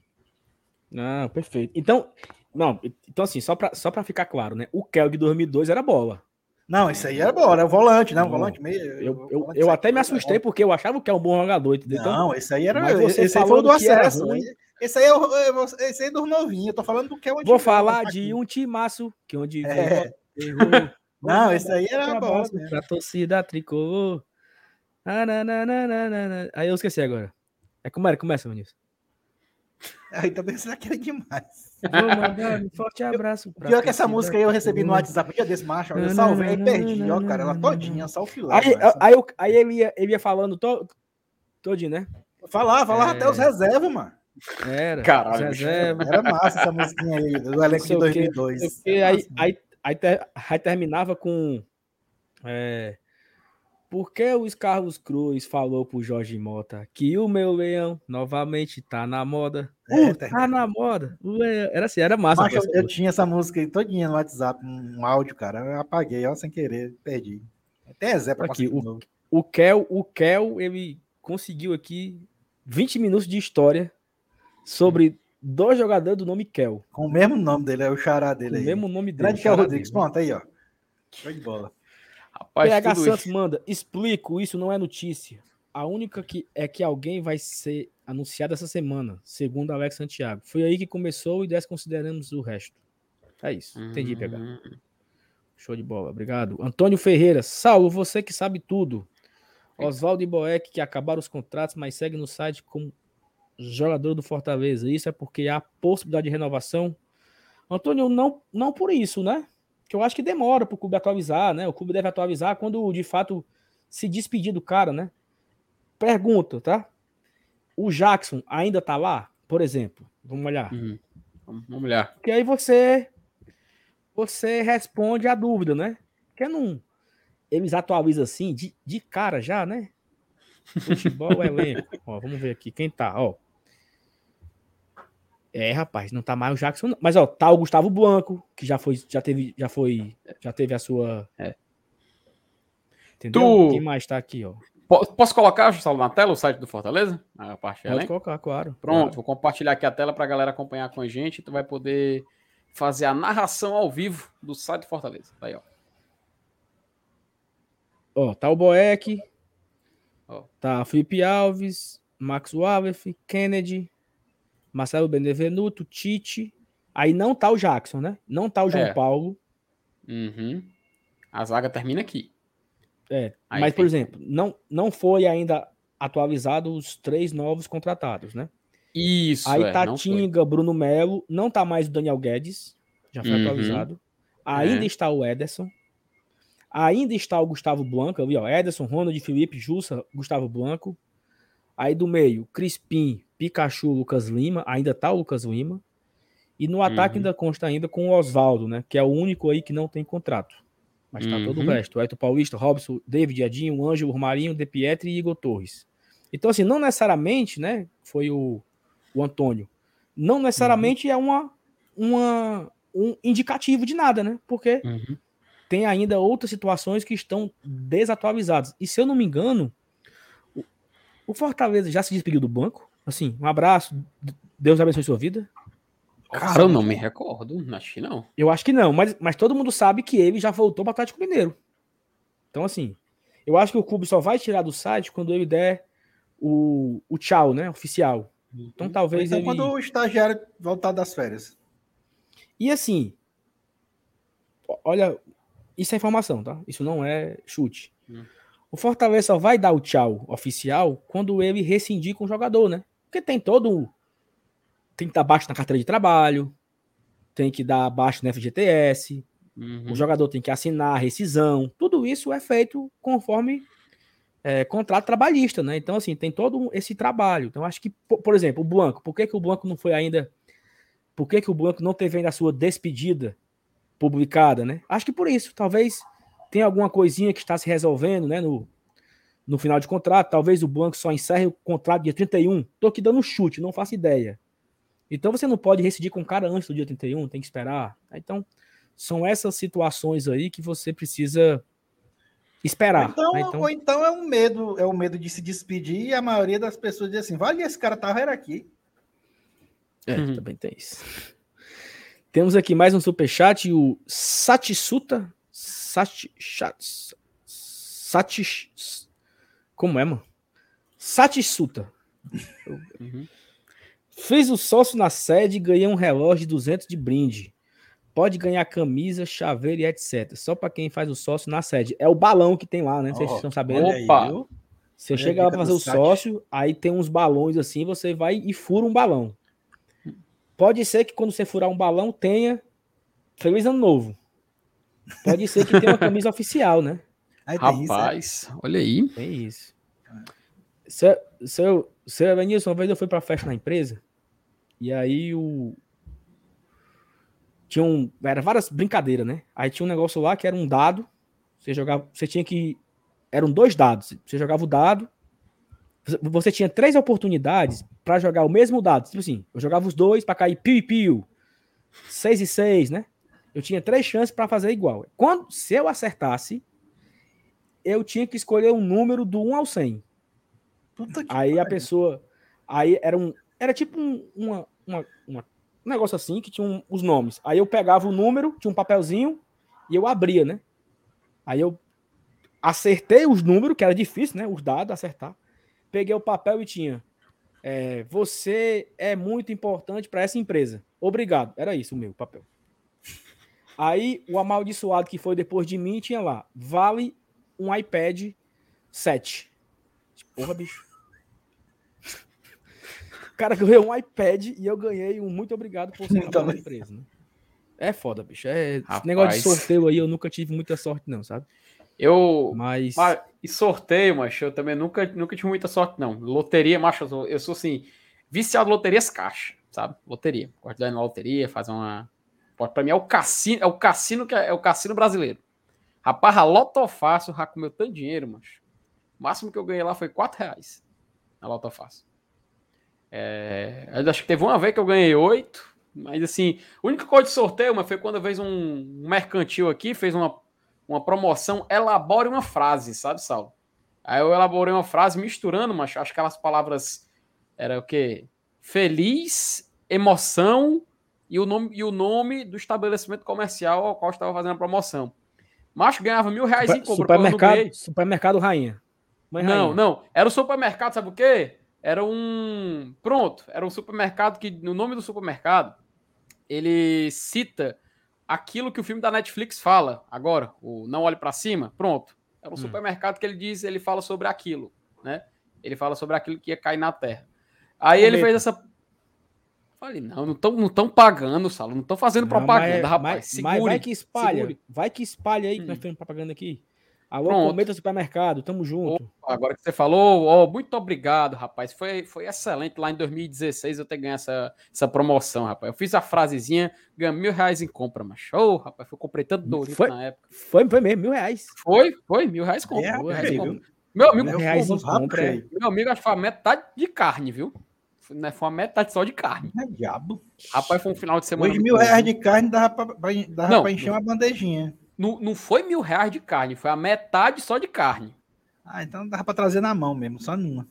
Não, perfeito. Então, não, então assim, só para só ficar claro, né? O Kel de 2002 era bola. Não, isso aí era bola, era volante, né? volante meio. Eu, eu, eu até me assustei porque eu achava que é um bom jogador, entendeu? Então, não, esse aí era. Mas você esse aí foi do acesso. Esse aí, é, esse aí é do novinho. Eu tô falando do que é o Vou falar de um timaço que onde. É. Não, esse aí era bola. Pra torcida tricolor. Ah, Aí eu esqueci agora. É como era? Começa, Vinícius. Aí também será que era demais. Vou mandar um forte abraço. Pra Pior que essa música aí eu recebi no WhatsApp dia desse macho. Eu salvei e perdi, ó, cara. Ela todinha, só o filé. Aí, aí, eu, aí ele, ia, ele ia falando to, todinho, né? Falava, falava é... até os reservas, mano. Era. Caralho. Reserva. Era massa essa musiquinha aí, do elenco de 2002. Que, aí, aí, aí terminava com. É, por que o Carlos Cruz falou pro Jorge Mota que o meu leão novamente tá na moda? É, uh, tá na moda. Era assim, era massa. Mas eu, eu tinha essa música aí todinha no WhatsApp, um áudio, cara. Eu apaguei, ó, sem querer, perdi. Até Zé pra aqui, o, o Kel, o Kel, ele conseguiu aqui 20 minutos de história sobre dois jogadores do nome Kel. Com o mesmo nome dele, é o xará dele Com aí. O mesmo nome dele. Grande Kel Rodrigues, pronto, aí, ó. Show de bola. Rapaz, PH Santos isso. manda, explico, isso não é notícia. A única que é que alguém vai ser anunciado essa semana, segundo Alex Santiago. Foi aí que começou e desconsideramos o resto. É isso. Entendi, uhum. PH. Show de bola, obrigado. Antônio Ferreira, Saulo, você que sabe tudo. Oswaldo e Boeck, que acabaram os contratos, mas segue no site como jogador do Fortaleza. Isso é porque há possibilidade de renovação? Antônio, não, não por isso, né? Que eu acho que demora para o clube atualizar, né? O clube deve atualizar quando de fato se despedir do cara, né? Pergunta, tá? O Jackson ainda tá lá, por exemplo? Vamos olhar. Uhum. Vamos olhar. Porque aí você você responde a dúvida, né? Porque não eles atualizam assim de, de cara já, né? Futebol elenco. Ó, vamos ver aqui quem tá, ó. É, rapaz, não tá mais o Jackson, não. mas ó, tá o Gustavo Blanco, que já foi, já teve, já foi, já teve a sua. É. Entendeu? Tu... Quem mais tá aqui, ó? Posso colocar, Saulo, na tela o site do Fortaleza? A parte Pode hein? colocar, claro. Pronto, claro. vou compartilhar aqui a tela para a galera acompanhar com a gente. Tu vai poder fazer a narração ao vivo do site do Fortaleza. Tá aí, ó. Ó, tá o Boeck, ó. tá Felipe Alves, Max Wallace, Kennedy, Marcelo Benevenuto, Tite. Aí não tá o Jackson, né? Não tá o João é. Paulo. Uhum. A zaga termina aqui. É, Aí mas, tem... por exemplo, não, não foi ainda atualizado os três novos contratados, né? Isso. Aí é, tá Tinga, Bruno Melo, não tá mais o Daniel Guedes, já foi uhum. atualizado. Ainda é. está o Ederson. Ainda está o Gustavo Blanco, ali, ó. Ederson, Ronald, Felipe, Jussa, Gustavo Blanco. Aí do meio, Crispim, Pikachu, Lucas Lima, ainda tá o Lucas Lima. E no ataque uhum. ainda consta ainda com o Oswaldo, né? Que é o único aí que não tem contrato. Mas tá uhum. todo o uhum. resto. O Eto Paulista, Robson, David Adinho, Ângelo, Marinho, De Pietri e Igor Torres. Então, assim, não necessariamente, né? Foi o, o Antônio. Não necessariamente uhum. é uma, uma, um indicativo de nada, né? Porque uhum. tem ainda outras situações que estão desatualizadas. E se eu não me engano, o Fortaleza já se despediu do banco. Assim, um abraço. Deus abençoe sua vida. Cara, eu não me recordo. Acho que não. Eu acho que não, mas, mas todo mundo sabe que ele já voltou para o Atlético Mineiro. Então, assim, eu acho que o clube só vai tirar do site quando ele der o, o tchau, né? Oficial. Então, talvez. Então, ele... quando o estagiário voltar das férias. E assim, olha, isso é informação, tá? Isso não é chute. Hum. O Fortaleza só vai dar o tchau oficial quando ele rescindir com o jogador, né? Porque tem todo. Tem que dar baixo na carteira de trabalho, tem que dar baixo no FGTS, uhum. o jogador tem que assinar a rescisão. Tudo isso é feito conforme é, contrato trabalhista, né? Então, assim, tem todo esse trabalho. Então, acho que, por exemplo, o Blanco, por que, que o Blanco não foi ainda. Por que, que o Blanco não teve ainda a sua despedida publicada, né? Acho que por isso, talvez tem alguma coisinha que está se resolvendo, né, no, no final de contrato. Talvez o banco só encerre o contrato dia 31. Tô aqui dando um chute, não faço ideia. Então você não pode rescindir com o cara antes do dia 31, tem que esperar. Então, são essas situações aí que você precisa esperar. Então, né? então... Ou então é um medo, é o um medo de se despedir e a maioria das pessoas diz assim: vale, esse cara tava era aqui. É, uhum. também tem isso. Temos aqui mais um superchat, o Satisuta Sati, Sati, como é, mano? Satisuta. Uhum. Fiz o sócio na sede e ganhei um relógio de 200 de brinde. Pode ganhar camisa, chaveiro e etc. Só para quem faz o sócio na sede. É o balão que tem lá, né? Vocês oh, estão sabendo? Opa! você chega lá para fazer o sócio, aí tem uns balões assim, você vai e fura um balão. Pode ser que quando você furar um balão tenha Feliz Ano Novo. Pode ser que tenha uma camisa oficial, né? Aí Rapaz, isso, é. olha aí. Tem isso. Seu, seu, seu Evanilson, uma vez eu fui pra festa na empresa, e aí o. Tinha um. Era várias brincadeiras, né? Aí tinha um negócio lá que era um dado. Você jogava. Você tinha que. Eram dois dados. Você jogava o dado. Você tinha três oportunidades para jogar o mesmo dado. Tipo assim, eu jogava os dois para cair piu e piu. Seis e seis, né? Eu tinha três chances para fazer igual. Quando, se eu acertasse, eu tinha que escolher um número do 1 ao 100. aí a pessoa. Aí era um. Era tipo um, uma, uma, uma, um negócio assim que tinha um, os nomes. Aí eu pegava o número, tinha um papelzinho e eu abria, né? Aí eu acertei os números, que era difícil, né? Os dados, acertar. Peguei o papel e tinha. É, você é muito importante para essa empresa. Obrigado. Era isso o meu papel. Aí o amaldiçoado que foi depois de mim tinha lá. Vale um iPad 7. Porra, bicho. O cara ganhou um iPad e eu ganhei um muito obrigado por ser então, empresa, né? É foda, bicho. É, negócio de sorteio aí eu nunca tive muita sorte, não, sabe? Eu. Mas. mas e sorteio, macho, eu também nunca, nunca tive muita sorte, não. Loteria, macho, eu sou, eu sou assim, viciado em loterias caixa, sabe? Loteria. Gosto de ir na loteria, fazer uma. Pra mim é o cassino, é o cassino que é, é o cassino brasileiro. Rapaz, a Loto Fácil já comeu tanto dinheiro, macho. O máximo que eu ganhei lá foi 4 reais na Loto Fácil. É, acho que teve uma vez que eu ganhei 8, mas assim, a única coisa de sorteio mas foi quando fez um mercantil aqui, fez uma uma promoção, elabore uma frase, sabe, Saulo? Aí eu elaborei uma frase misturando, mas acho que aquelas palavras era o quê? Feliz, emoção e o nome, e o nome do estabelecimento comercial ao qual estava fazendo a promoção. Macho ganhava mil reais em compra. Supermercado, supermercado Rainha. Mãe não, Rainha. não. Era o supermercado, sabe o quê? Era um. Pronto, era um supermercado que, no nome do supermercado, ele cita aquilo que o filme da Netflix fala agora, o Não Olhe para Cima, pronto. É um hum. supermercado que ele diz, ele fala sobre aquilo, né? Ele fala sobre aquilo que ia cair na terra. Aí ele fez essa. Falei, não, não estão não tão pagando, Salo, não estão fazendo não, propaganda, mas, rapaz. Mas, segure, mas vai que espalha, segure. vai que espalha aí hum. que nós temos propaganda aqui. Alô, Pronto. Cometa Supermercado, tamo junto. agora que você falou, ó, muito obrigado, rapaz. Foi, foi excelente lá em 2016 eu ter ganho essa, essa promoção, rapaz. Eu fiz a frasezinha, ganhei mil reais em compra, mas show, rapaz. Eu comprei tanto Doritos foi, na época. Foi, foi mesmo, mil reais. Foi, foi, mil reais compra. É, mil reais compra. Meu amigo, mil reais em compra. É. Meu amigo, acho que foi a metade de carne, viu? Né, foi uma metade só de carne. É diabo. Rapaz, foi um final de semana. Hoje mil reais de carne dava pra, dava não, pra encher uma bandejinha. Não, não foi mil reais de carne, foi a metade só de carne. Ah, então dava pra trazer na mão mesmo, só numa.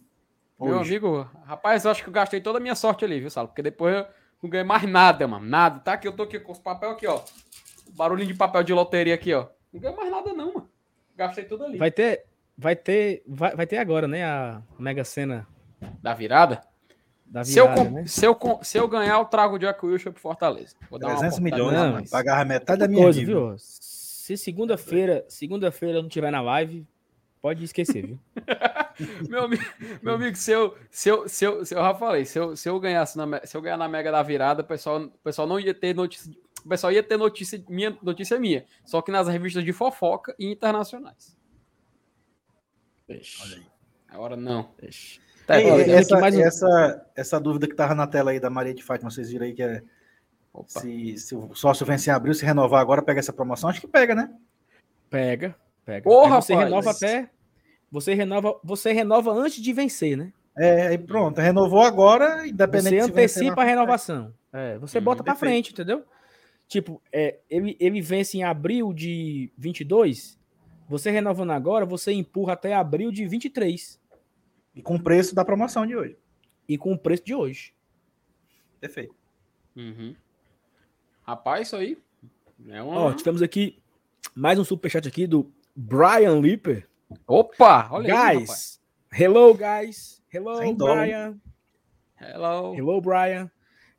Meu amigo, rapaz, eu acho que eu gastei toda a minha sorte ali, viu, Salo? Porque depois eu não ganhei mais nada, mano. Nada. Tá aqui, eu tô aqui com os papéis aqui, ó. Barulhinho de papel de loteria aqui, ó. Não ganhei mais nada, não, mano. Gastei tudo ali. Vai ter. Vai ter. Vai, vai ter agora, né? A Mega Sena. Da virada? Da virada, se, eu, né? se, eu, se eu ganhar, eu trago o Jack Wilson pro Fortaleza. Vou dar 300 milhões, não, Pagar metade da minha coisa, viu? Se segunda-feira, segunda-feira eu não tiver na live, pode esquecer, viu? meu, amigo, meu amigo, se eu, se eu, se eu, se eu já falei, se eu, se eu ganhasse na, se eu ganhar na Mega da Virada, o pessoal, o pessoal não ia ter notícia, o pessoal ia ter notícia minha, notícia minha, só que nas revistas de fofoca e internacionais. Deixa. Agora não. Deixa. Tá, Ei, essa, mais um... essa, essa dúvida que tava na tela aí da Maria de Fátima, vocês viram aí que é se, se, o sócio vencer em abril, se renovar agora, pega essa promoção? Acho que pega, né? Pega, pega. Porra, você rapaz. renova até. Você renova, você renova antes de vencer, né? É, aí pronto, renovou agora, independente Você antecipa a renovação. É, você hum, bota para frente, entendeu? Tipo, é, ele, ele vence em abril de 22, você renovando agora, você empurra até abril de 23. E com o preço da promoção de hoje. E com o preço de hoje. Perfeito. Uhum. Rapaz, isso aí. É uma... Ó, tivemos aqui mais um superchat aqui do Brian Lipper. Opa! Olha guys, aí, hello, guys. Hello, Sem Brian. Dó. Hello. Hello, Brian.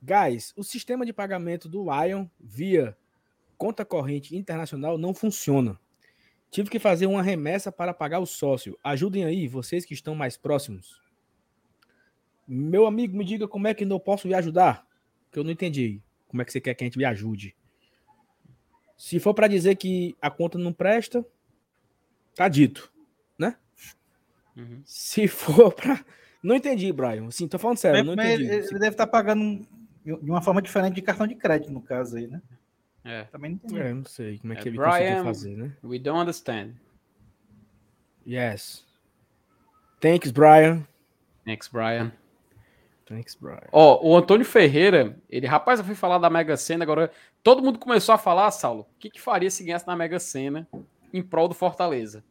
Guys, o sistema de pagamento do Lion via conta corrente internacional não funciona. Tive que fazer uma remessa para pagar o sócio. Ajudem aí, vocês que estão mais próximos. Meu amigo, me diga como é que eu posso lhe ajudar? Que eu não entendi. Como é que você quer que a gente me ajude? Se for para dizer que a conta não presta, tá dito, né? Uhum. Se for para não entendi, Brian. Sim, tô falando sério, não entendi. Ele, ele deve estar tá pagando de uma forma diferente de cartão de crédito, no caso aí, né? É. Também não entendi. É, não sei como é, é que ele Brian, conseguiu fazer, né? We don't understand. Yes. Thanks, Brian. Thanks, Brian. Thanks, Brian. Ó, o Antônio Ferreira, ele, rapaz, eu fui falar da Mega Sena, agora todo mundo começou a falar, Saulo, o que, que faria se ganhasse na Mega Sena em prol do Fortaleza?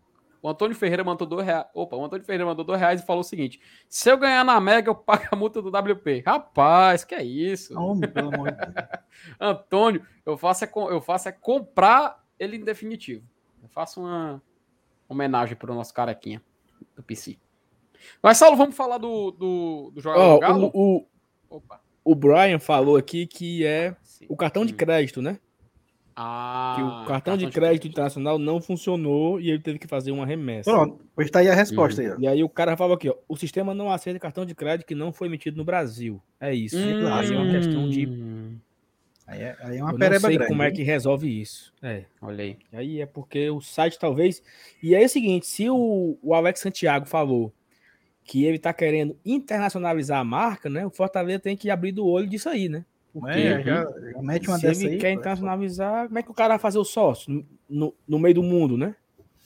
O Antônio Ferreira mandou dois reais. Opa, o Antônio Ferreira mandou dois reais e falou o seguinte: se eu ganhar na Mega, eu pago a multa do WP. Rapaz, que é isso? Homem, pelo amor de Deus. Antônio, eu faço, é, eu faço é comprar ele em definitivo. Eu faço uma homenagem para o nosso carequinha do PC. Mas, Saulo, vamos falar do, do, do jogador oh, Galo? O, o, o Brian falou aqui que é Sim. o cartão de hum. crédito, né? Ah, que o cartão, cartão de, de crédito, crédito internacional não funcionou e ele teve que fazer uma remessa. Pronto, pois está aí a resposta uhum. aí. Ó. E aí o cara falou aqui, ó, o sistema não aceita cartão de crédito que não foi emitido no Brasil. É isso. Hum, aí é uma questão de Aí é, aí é uma Eu não sei grande, como é que resolve isso. É. Olha aí. Aí é porque o site talvez. E aí é o seguinte: se o, o Alex Santiago falou que ele tá querendo internacionalizar a marca, né? O Fortaleza tem que abrir do olho disso aí, né? Porque é, já, já mete uma se ele aí, quer internacionalizar, como é que o cara vai fazer o sócio no, no, no meio do mundo, né?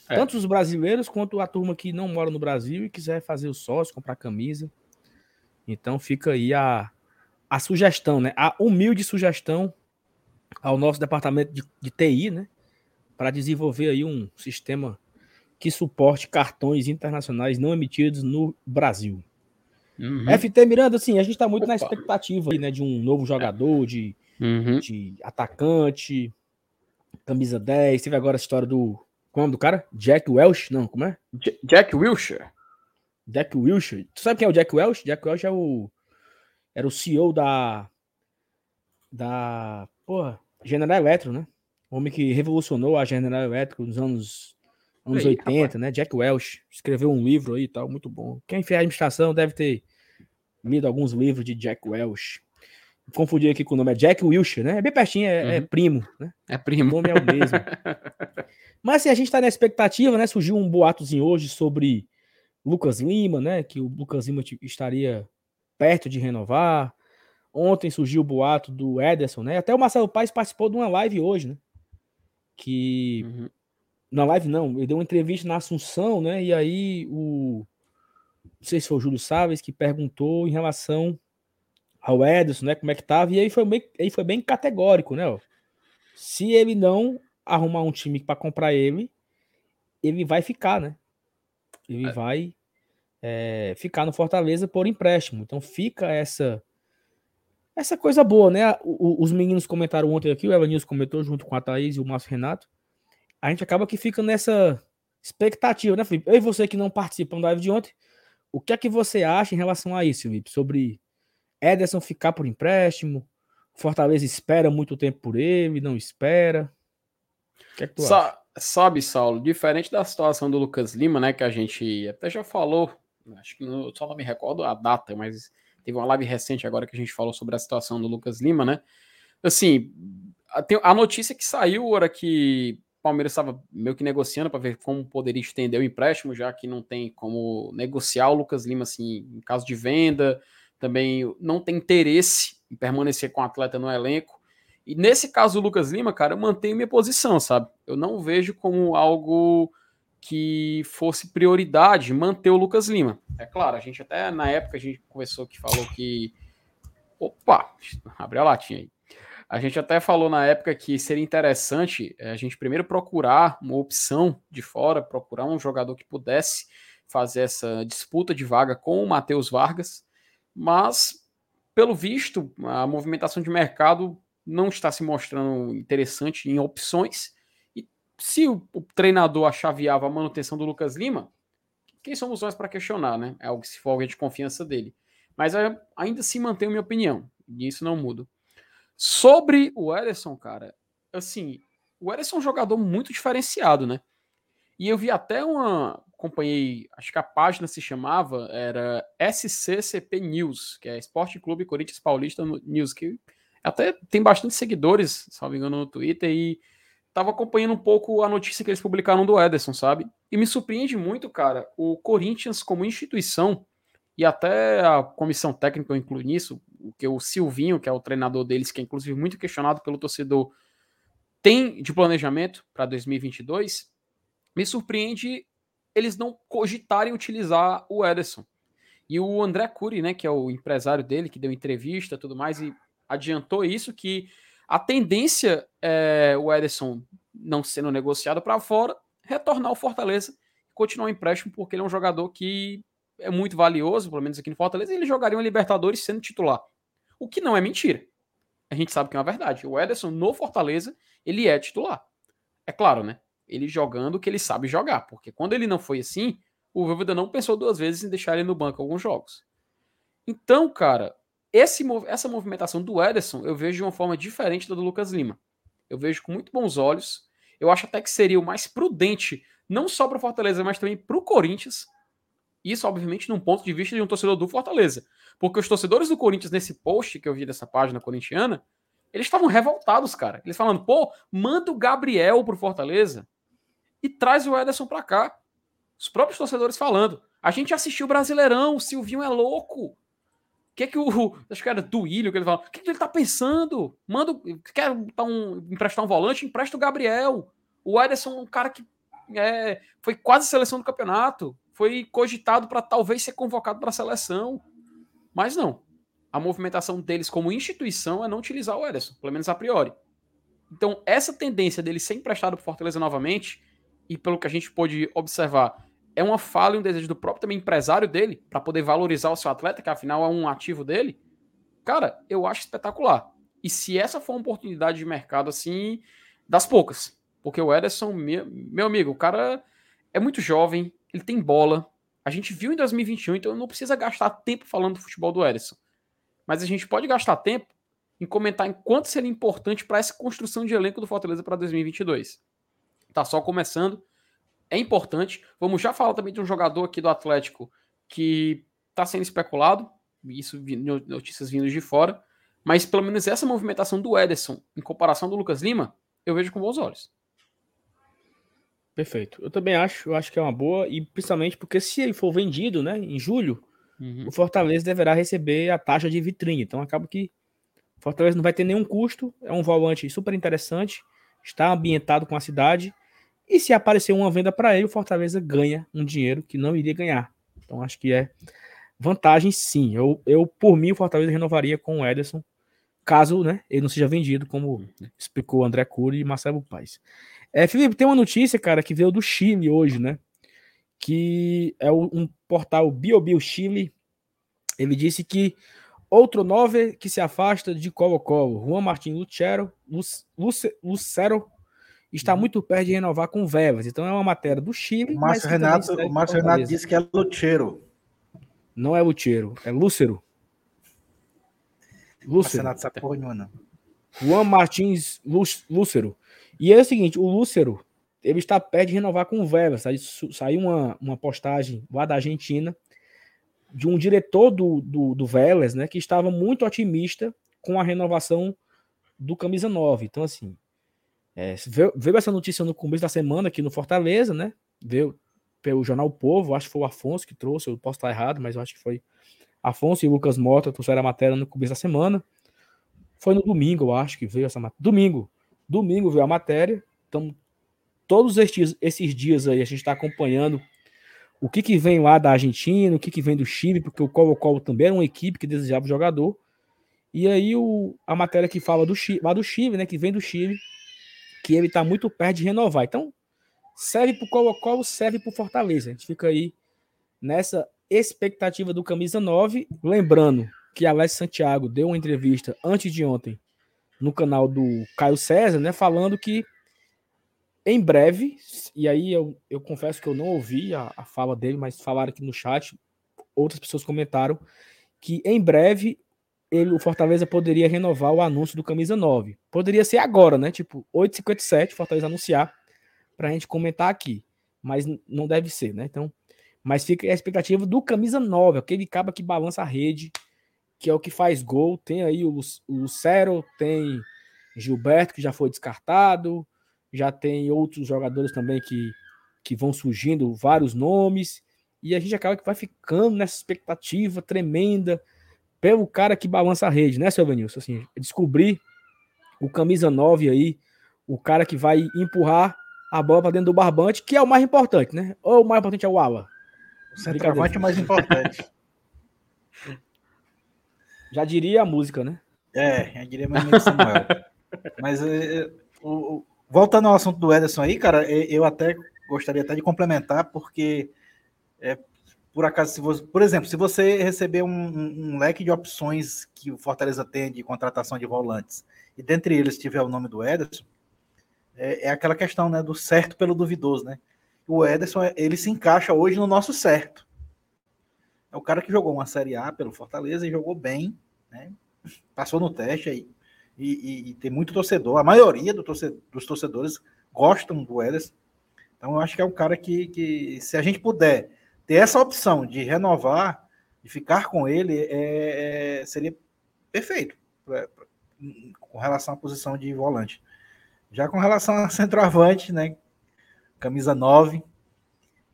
É. Tanto os brasileiros quanto a turma que não mora no Brasil e quiser fazer o sócio, comprar camisa. Então fica aí a, a sugestão, né? A humilde sugestão ao nosso departamento de, de TI, né? Para desenvolver aí um sistema que suporte cartões internacionais não emitidos no Brasil. Uhum. FT Miranda, assim, a gente está muito Opa. na expectativa aí, né, de um novo jogador, de, uhum. de atacante, camisa 10. Teve agora a história do. Como é o nome do cara? Jack Welsh? Não, como é? J Jack Wilshire. Jack Wilshire. Tu sabe quem é o Jack Welsh? Jack Welsh é o. Era o CEO da. Da. Porra, General Electric, né? O homem que revolucionou a General Electric nos anos anos Ei, 80, rapaz. né? Jack Welch escreveu um livro aí e tal, muito bom. Quem fez a administração deve ter lido alguns livros de Jack Welch. Confundi aqui com o nome, é Jack Wilshire, né? É bem pertinho, é, é uhum. é primo, né? É primo. O nome é o mesmo. Mas assim, a gente tá na expectativa, né? Surgiu um boatozinho hoje sobre Lucas Lima, né? Que o Lucas Lima estaria perto de renovar. Ontem surgiu o boato do Ederson, né? Até o Marcelo Paes participou de uma live hoje, né? Que uhum na live não, ele deu uma entrevista na Assunção, né? E aí o não sei se foi o Júlio Salles que perguntou em relação ao Ederson, né? Como é que tava, e aí foi bem, aí foi bem categórico, né? Ó. Se ele não arrumar um time para comprar ele, ele vai ficar, né? Ele é. vai é, ficar no Fortaleza por empréstimo. Então fica essa essa coisa boa, né? O, os meninos comentaram ontem aqui, o Evanilson comentou junto com a Thaís e o Márcio Renato a gente acaba que fica nessa expectativa, né, Felipe? Eu e você que não participam da live de ontem, o que é que você acha em relação a isso, Felipe? Sobre Ederson ficar por empréstimo? Fortaleza espera muito tempo por ele, não espera? O que é que tu Sa acha? Sabe, Saulo, diferente da situação do Lucas Lima, né, que a gente até já falou, acho que não, só não me recordo a data, mas teve uma live recente agora que a gente falou sobre a situação do Lucas Lima, né? Assim, a, a notícia que saiu era que Palmeiras estava meio que negociando para ver como poderia estender o empréstimo, já que não tem como negociar o Lucas Lima assim, em caso de venda, também não tem interesse em permanecer com o atleta no elenco. E nesse caso do Lucas Lima, cara, eu mantenho minha posição, sabe? Eu não vejo como algo que fosse prioridade manter o Lucas Lima. É claro, a gente até na época a gente conversou que falou que opa, abriu a latinha aí. A gente até falou na época que seria interessante eh, a gente primeiro procurar uma opção de fora, procurar um jogador que pudesse fazer essa disputa de vaga com o Matheus Vargas, mas pelo visto a movimentação de mercado não está se mostrando interessante em opções. E se o, o treinador achaviava a manutenção do Lucas Lima, quem somos nós para questionar, né? É algo que se for alguém de confiança dele. Mas ainda assim mantenho minha opinião, e isso não muda. Sobre o Ederson, cara, assim, o Ederson é um jogador muito diferenenciado, né? E eu vi até uma. Acompanhei, acho que a página se chamava, era SCCP News, que é Esporte Clube Corinthians Paulista News, que até tem bastante seguidores, salvo engano, no Twitter, e tava acompanhando um pouco a notícia que eles publicaram do Ederson, sabe? E me surpreende muito, cara, o Corinthians como instituição e até a comissão técnica eu incluo nisso, que o Silvinho, que é o treinador deles, que é inclusive muito questionado pelo torcedor, tem de planejamento para 2022, me surpreende eles não cogitarem utilizar o Ederson. E o André Cury, né, que é o empresário dele, que deu entrevista tudo mais, e adiantou isso, que a tendência é o Ederson não sendo negociado para fora, retornar ao Fortaleza e continuar o empréstimo, porque ele é um jogador que é muito valioso, pelo menos aqui no Fortaleza, ele jogaria um Libertadores sendo titular. O que não é mentira. A gente sabe que é uma verdade. O Ederson no Fortaleza, ele é titular. É claro, né? Ele jogando o que ele sabe jogar, porque quando ele não foi assim, o Voivoda não pensou duas vezes em deixar ele no banco alguns jogos. Então, cara, esse, essa movimentação do Ederson eu vejo de uma forma diferente da do Lucas Lima. Eu vejo com muito bons olhos. Eu acho até que seria o mais prudente, não só para o Fortaleza, mas também para o Corinthians. Isso, obviamente, num ponto de vista de um torcedor do Fortaleza. Porque os torcedores do Corinthians, nesse post que eu vi dessa página corintiana, eles estavam revoltados, cara. Eles falando, pô, manda o Gabriel pro Fortaleza e traz o Ederson pra cá. Os próprios torcedores falando. A gente assistiu o Brasileirão, o Silvinho é louco que é que o. Acho que era do Ilho que ele fala. O que, que ele tá pensando? Manda. Quer um, emprestar um volante? Empresta o Gabriel. O Ederson é um cara que é, foi quase seleção do campeonato. Foi cogitado para talvez ser convocado para a seleção. Mas não. A movimentação deles como instituição é não utilizar o Ederson, pelo menos a priori. Então, essa tendência dele ser emprestado para Fortaleza novamente, e pelo que a gente pôde observar, é uma fala e um desejo do próprio também empresário dele para poder valorizar o seu atleta, que afinal é um ativo dele. Cara, eu acho espetacular. E se essa for uma oportunidade de mercado assim, das poucas, porque o Ederson, meu amigo, o cara é muito jovem, ele tem bola. A gente viu em 2021, então não precisa gastar tempo falando do futebol do Ederson. Mas a gente pode gastar tempo em comentar em quanto seria importante para essa construção de elenco do Fortaleza para 2022. Tá só começando é importante. Vamos já falar também de um jogador aqui do Atlético que está sendo especulado, isso notícias vindas de fora, mas pelo menos essa movimentação do Ederson em comparação do Lucas Lima, eu vejo com bons olhos. Perfeito. Eu também acho, eu acho que é uma boa, e principalmente porque se ele for vendido, né, em julho, uhum. o Fortaleza deverá receber a taxa de vitrine. Então acaba que o Fortaleza não vai ter nenhum custo, é um volante super interessante, está ambientado com a cidade e se aparecer uma venda para ele, o Fortaleza ganha um dinheiro que não iria ganhar. Então acho que é vantagem sim. Eu, eu por mim, o Fortaleza renovaria com o Ederson, caso né, ele não seja vendido, como explicou André Cury e Marcelo Paes. É, Felipe, tem uma notícia, cara, que veio do Chile hoje, né? Que é um portal BioBio Chile. Ele disse que outro nove que se afasta de Colo-Colo, Juan Martin Lucero, Lucero está uhum. muito perto de renovar com Vevas. Então é uma matéria do Chile. O Márcio Renato, o Márcio Renato disse que é Luchero. Não é Luchero, é Lúcero. Lúcero. Renato sabe porra nenhuma, não. Juan Martins Lúcero. E é o seguinte, o Lúcero, ele está perto de renovar com o Vevas. Saiu uma, uma postagem lá da Argentina de um diretor do, do, do Vélez, né, que estava muito otimista com a renovação do camisa 9. Então, assim, é, veio, veio, essa notícia no começo da semana aqui no Fortaleza, né? Veio pelo jornal Povo, acho que foi o Afonso que trouxe, eu posso estar errado, mas eu acho que foi Afonso e Lucas Mota trouxeram a matéria no começo da semana. Foi no domingo, eu acho que veio essa matéria. Domingo. Domingo veio a matéria. Então, todos estes, esses dias aí a gente está acompanhando o que, que vem lá da Argentina, o que, que vem do Chile, porque o Colo-Colo também era uma equipe que desejava o jogador. E aí o, a matéria que fala do Chile, lá do Chile, né, que vem do Chile, que ele está muito perto de renovar. Então, serve para o Colo-Colo, serve para o Fortaleza. A gente fica aí nessa expectativa do camisa 9. Lembrando que Alex Santiago deu uma entrevista antes de ontem no canal do Caio César, né, falando que em breve, e aí eu, eu confesso que eu não ouvi a, a fala dele, mas falaram aqui no chat, outras pessoas comentaram que em breve ele, o Fortaleza poderia renovar o anúncio do camisa 9. Poderia ser agora, né? Tipo, 8h57, Fortaleza anunciar para a gente comentar aqui. Mas não deve ser, né? Então, mas fica a expectativa do camisa 9, aquele caba que balança a rede, que é o que faz gol. Tem aí o, o Cero, tem Gilberto, que já foi descartado, já tem outros jogadores também que, que vão surgindo, vários nomes, e a gente acaba que vai ficando nessa expectativa tremenda pelo cara que balança a rede, né, seu Vanilson? Assim, descobrir o camisa 9 aí, o cara que vai empurrar a bola para dentro do barbante, que é o mais importante, né? Ou o mais importante é o ala? O centroavante é o mais importante. Já diria a música, né? É, já diria meu amigo Samuel. Mas é, o, voltando ao assunto do Ederson aí, cara, eu até gostaria até de complementar, porque é, por acaso, se você, por exemplo, se você receber um, um, um, leque de opções que o Fortaleza tem de contratação de volantes, e dentre eles tiver o nome do Ederson, é, é aquela questão né, do certo pelo duvidoso, né? O Ederson, ele se encaixa hoje no nosso certo. É o cara que jogou uma Série A pelo Fortaleza e jogou bem, né? Passou no teste aí. E, e, e, tem muito torcedor. A maioria do torcedor, dos torcedores gostam do Ederson. Então eu acho que é um cara que, que se a gente puder ter essa opção de renovar, de ficar com ele, é, é, seria perfeito pra, pra, com relação à posição de volante. Já com relação a centroavante, né? Camisa 9,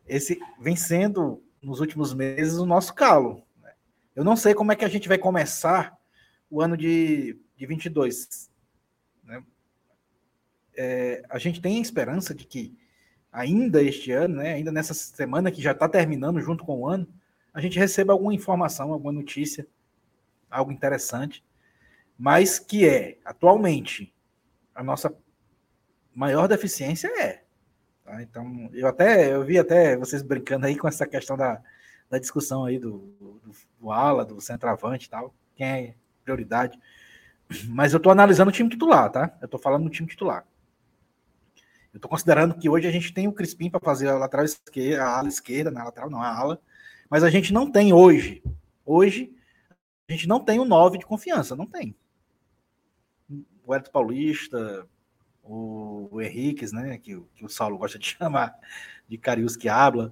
esse vem sendo nos últimos meses o nosso calo. Né? Eu não sei como é que a gente vai começar o ano de, de 22. Né? É, a gente tem a esperança de que ainda este ano, né, ainda nessa semana que já está terminando junto com o ano, a gente receba alguma informação, alguma notícia, algo interessante, mas que é, atualmente, a nossa maior deficiência é Tá? Então, eu até eu vi até vocês brincando aí com essa questão da, da discussão aí do, do, do ala, do centroavante e tal, quem é prioridade. Mas eu estou analisando o time titular, tá? Eu estou falando do time titular. Eu estou considerando que hoje a gente tem o Crispim para fazer a lateral esquerda, a ala esquerda, na lateral não, a ala, mas a gente não tem hoje. Hoje, a gente não tem o 9 de confiança, não tem. O Edson Paulista, o, o Henriques, né, que, que, o Saulo gosta de chamar de Carius que habla.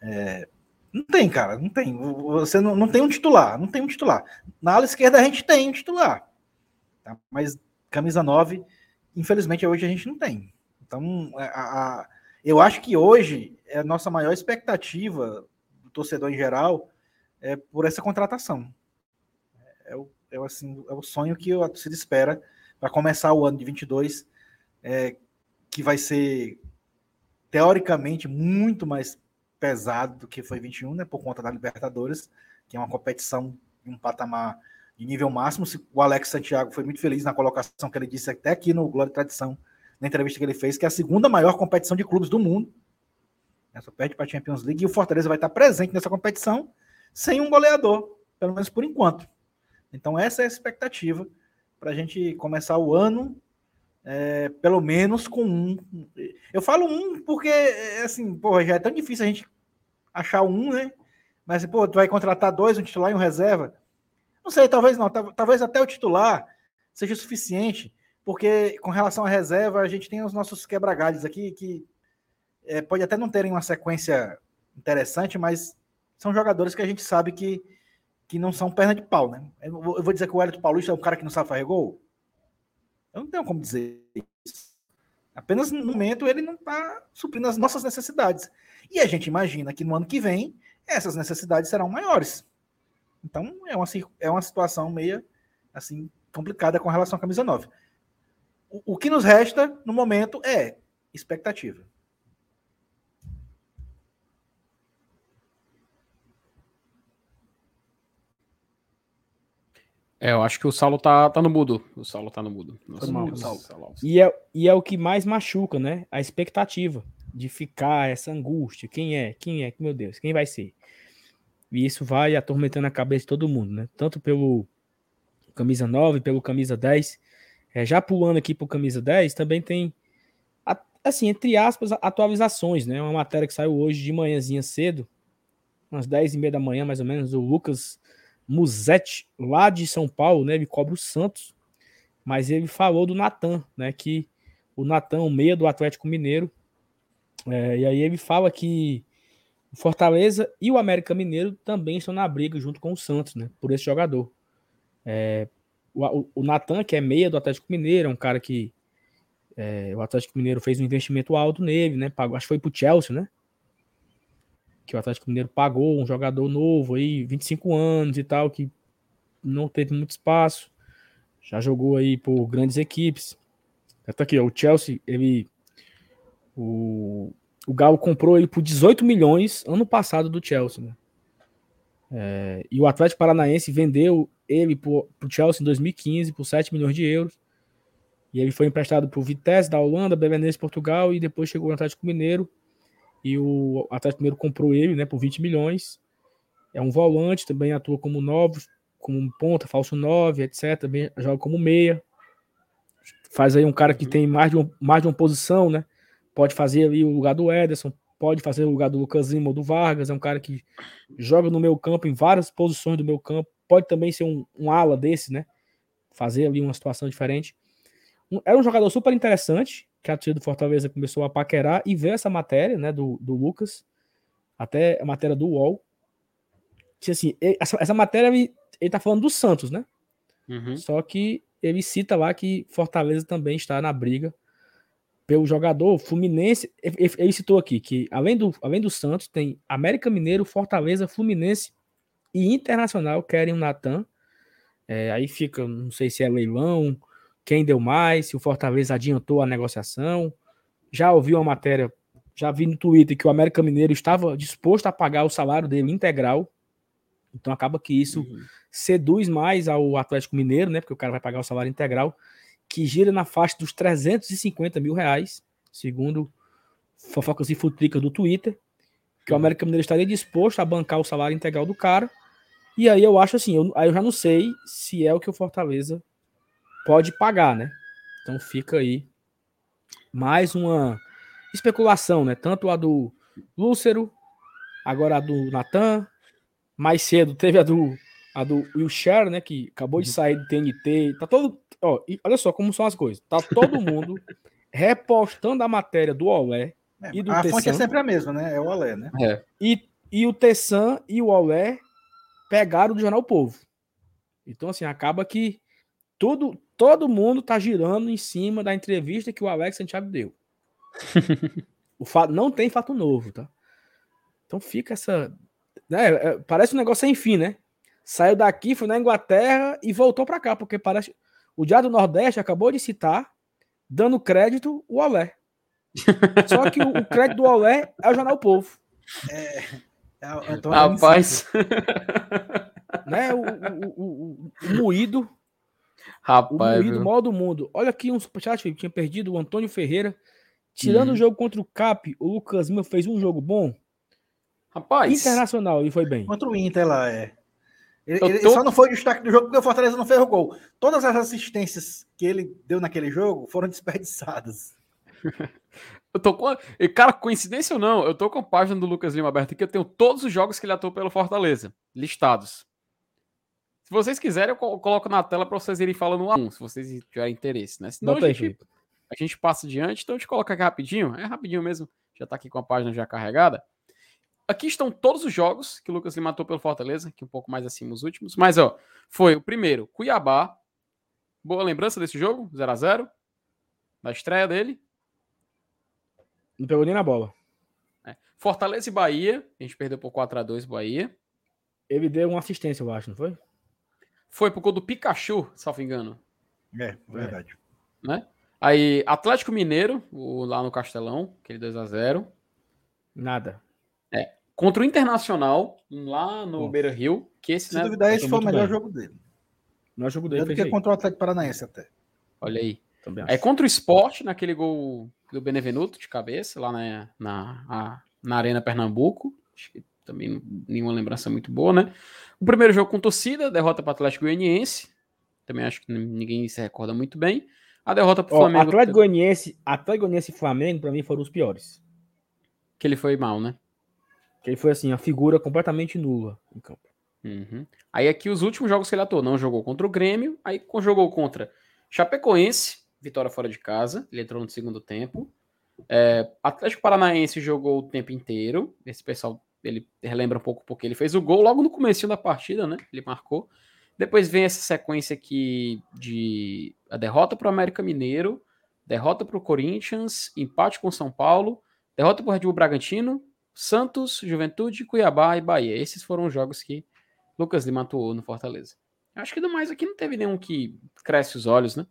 É, não tem, cara, não tem. Você não, não tem um titular, não tem um titular. Na ala esquerda a gente tem um titular, tá? mas camisa 9, infelizmente hoje a gente não tem. Então, a, a, eu acho que hoje é a nossa maior expectativa do torcedor em geral é por essa contratação. É o, é, assim, é o sonho que a torcida espera para começar o ano de 22 é, que vai ser teoricamente muito mais pesado do que foi 21, né, por conta da Libertadores, que é uma competição de um patamar de nível máximo. O Alex Santiago foi muito feliz na colocação que ele disse até aqui no Glória e Tradição, na entrevista que ele fez, que é a segunda maior competição de clubes do mundo. Essa perde para a Champions League e o Fortaleza vai estar presente nessa competição sem um goleador, pelo menos por enquanto. Então essa é a expectativa para a gente começar o ano é, pelo menos com um. Eu falo um porque, é, assim, porra, já é tão difícil a gente achar um, né? Mas, pô, tu vai contratar dois, um titular e um reserva? Não sei, talvez não. Talvez até o titular seja suficiente, porque com relação à reserva, a gente tem os nossos quebra-galhos aqui que é, pode até não terem uma sequência interessante, mas são jogadores que a gente sabe que, que não são perna de pau, né? Eu vou dizer que o Hélio Paulista é um cara que não sabe fazer gol? Eu não tenho como dizer isso. Apenas no momento ele não está suprindo as nossas necessidades. E a gente imagina que no ano que vem essas necessidades serão maiores. Então é uma, é uma situação meio assim complicada com relação à camisa 9. O, o que nos resta no momento é expectativa. É, eu acho que o Saulo tá, tá no mudo. O Saulo tá no mudo. Nossa, mal. E, é, e é o que mais machuca, né? A expectativa de ficar, essa angústia. Quem é? Quem é? Meu Deus, quem vai ser? E isso vai atormentando a cabeça de todo mundo, né? Tanto pelo camisa 9, pelo camisa 10. É, já pulando aqui pro camisa 10, também tem, assim, entre aspas, atualizações, né? Uma matéria que saiu hoje de manhãzinha cedo, umas 10 e meia da manhã, mais ou menos, o Lucas Musetti, lá de São Paulo, né? Ele cobra o Santos, mas ele falou do Natan, né? Que o Natan, o meia do Atlético Mineiro, é, e aí ele fala que o Fortaleza e o América Mineiro também estão na briga junto com o Santos, né? Por esse jogador. É, o, o Natan, que é meia do Atlético Mineiro, é um cara que é, o Atlético Mineiro fez um investimento alto nele, né? Pagou, acho que foi pro Chelsea, né? Que o Atlético Mineiro pagou um jogador novo aí, 25 anos e tal, que não teve muito espaço. Já jogou aí por grandes equipes. Tá aqui, ó, o Chelsea, ele o, o Galo comprou ele por 18 milhões ano passado do Chelsea, né? É, e o Atlético Paranaense vendeu ele para o Chelsea em 2015 por 7 milhões de euros. E ele foi emprestado para o Vitesse da Holanda, Belenenses Portugal e depois chegou no Atlético Mineiro. E o Atlético Mineiro comprou ele né, por 20 milhões. É um volante, também atua como novo, como ponta, falso 9, etc. Também joga como meia. Faz aí um cara que uhum. tem mais de, um, mais de uma posição, né? Pode fazer ali o lugar do Ederson, pode fazer o lugar do Lucas Lima ou do Vargas. É um cara que joga no meu campo, em várias posições do meu campo. Pode também ser um, um ala desse, né? Fazer ali uma situação diferente. Um, era um jogador super interessante, que a torcida do Fortaleza começou a paquerar e ver essa matéria, né, do, do Lucas, até a matéria do UOL. Que assim, essa, essa matéria ele, ele tá falando do Santos, né? Uhum. Só que ele cita lá que Fortaleza também está na briga pelo jogador Fluminense. Ele, ele citou aqui que além do, além do Santos, tem América Mineiro, Fortaleza, Fluminense e Internacional querem o Natan. É, aí fica, não sei se é leilão, quem deu mais, se o Fortaleza adiantou a negociação. Já ouvi uma matéria, já vi no Twitter que o América Mineiro estava disposto a pagar o salário dele integral. Então acaba que isso uhum. seduz mais ao Atlético Mineiro, né? Porque o cara vai pagar o salário integral, que gira na faixa dos 350 mil reais, segundo fofocas e futricas do Twitter, que o uhum. América Mineiro estaria disposto a bancar o salário integral do cara. E aí eu acho assim, eu, aí eu já não sei se é o que o Fortaleza pode pagar, né? Então fica aí mais uma especulação, né? Tanto a do Lúcero, agora a do Natan, mais cedo teve a do a do Wilshire, né? Que acabou de uhum. sair do TNT. Tá todo. Ó, olha só como são as coisas. Tá todo mundo repostando a matéria do Olé é, e do A Tessan, fonte é sempre a mesma, né? É o Olé, né? É. E, e o Tessan e o Olé pegaram do Jornal Povo. Então, assim, acaba que tudo, todo mundo tá girando em cima da entrevista que o Alex Santiago deu. o fato, não tem fato novo, tá? Então fica essa. Né, é, parece um negócio sem fim, né? Saiu daqui, foi na Inglaterra e voltou para cá, porque parece. O Diário do Nordeste acabou de citar, dando crédito o Olé. Só que o, o crédito do Olé é o Jornal Povo. É, é, é Rapaz. né, o, o, o, o moído Rapaz. O maior do mundo. Olha aqui um superchat que tinha perdido o Antônio Ferreira. Tirando hum. o jogo contra o Cap, o Lucas Lima fez um jogo bom. Rapaz. Internacional, e foi bem. Contra o Inter lá, é. Ele, tô... ele, só não foi destaque do jogo porque o Fortaleza não fez o gol. Todas as assistências que ele deu naquele jogo foram desperdiçadas. eu tô com. Cara, coincidência ou não, eu tô com a página do Lucas Lima aberta aqui. Eu tenho todos os jogos que ele atuou pelo Fortaleza listados. Se vocês quiserem, eu coloco na tela para vocês irem falando um a um, se vocês tiverem interesse, né? Senão a gente, a gente, passa adiante, então a gente coloca aqui rapidinho, é rapidinho mesmo, já tá aqui com a página já carregada. Aqui estão todos os jogos que o Lucas Lima matou pelo Fortaleza, que um pouco mais acima os últimos, mas ó, foi o primeiro, Cuiabá. Boa lembrança desse jogo, 0 a 0 da estreia dele. Não pegou nem na bola. É. Fortaleza e Bahia, a gente perdeu por 4 a 2 Bahia. Ele deu uma assistência, eu acho, não foi? Foi por conta do Pikachu, salvo engano. É, verdade. Né? Aí, Atlético Mineiro, o, lá no Castelão, aquele 2x0. Nada. É. Contra o Internacional, lá no Bom, Beira Rio, que esse, Se né, duvidar, esse foi o melhor bem. jogo dele. O melhor jogo dele do que aí. contra o Atlético Paranaense até. Olha aí. Aí contra o Sport, naquele gol do Benevenuto de cabeça, lá na, na, a, na Arena Pernambuco. Acho que também nenhuma lembrança muito boa, né? O primeiro jogo com torcida, derrota para o Atlético Goianiense. Também acho que ninguém se recorda muito bem. A derrota para o Flamengo. Atlético Goianiense, Atlético Goianiense e Flamengo, para mim, foram os piores. Que ele foi mal, né? Que ele foi assim, a figura completamente nula em campo. Uhum. Aí aqui os últimos jogos que ele atuou, não jogou contra o Grêmio, aí jogou contra Chapecoense, vitória fora de casa, ele entrou no segundo tempo. É, Atlético Paranaense jogou o tempo inteiro, esse pessoal ele relembra um pouco porque ele fez o gol logo no começo da partida, né? Ele marcou. Depois vem essa sequência aqui de a derrota para o América Mineiro, derrota para o Corinthians, empate com São Paulo, derrota para o Red Bull Bragantino, Santos, Juventude, Cuiabá e Bahia. Esses foram os jogos que Lucas Lima atuou no Fortaleza. Acho que do mais aqui não teve nenhum que cresce os olhos, né?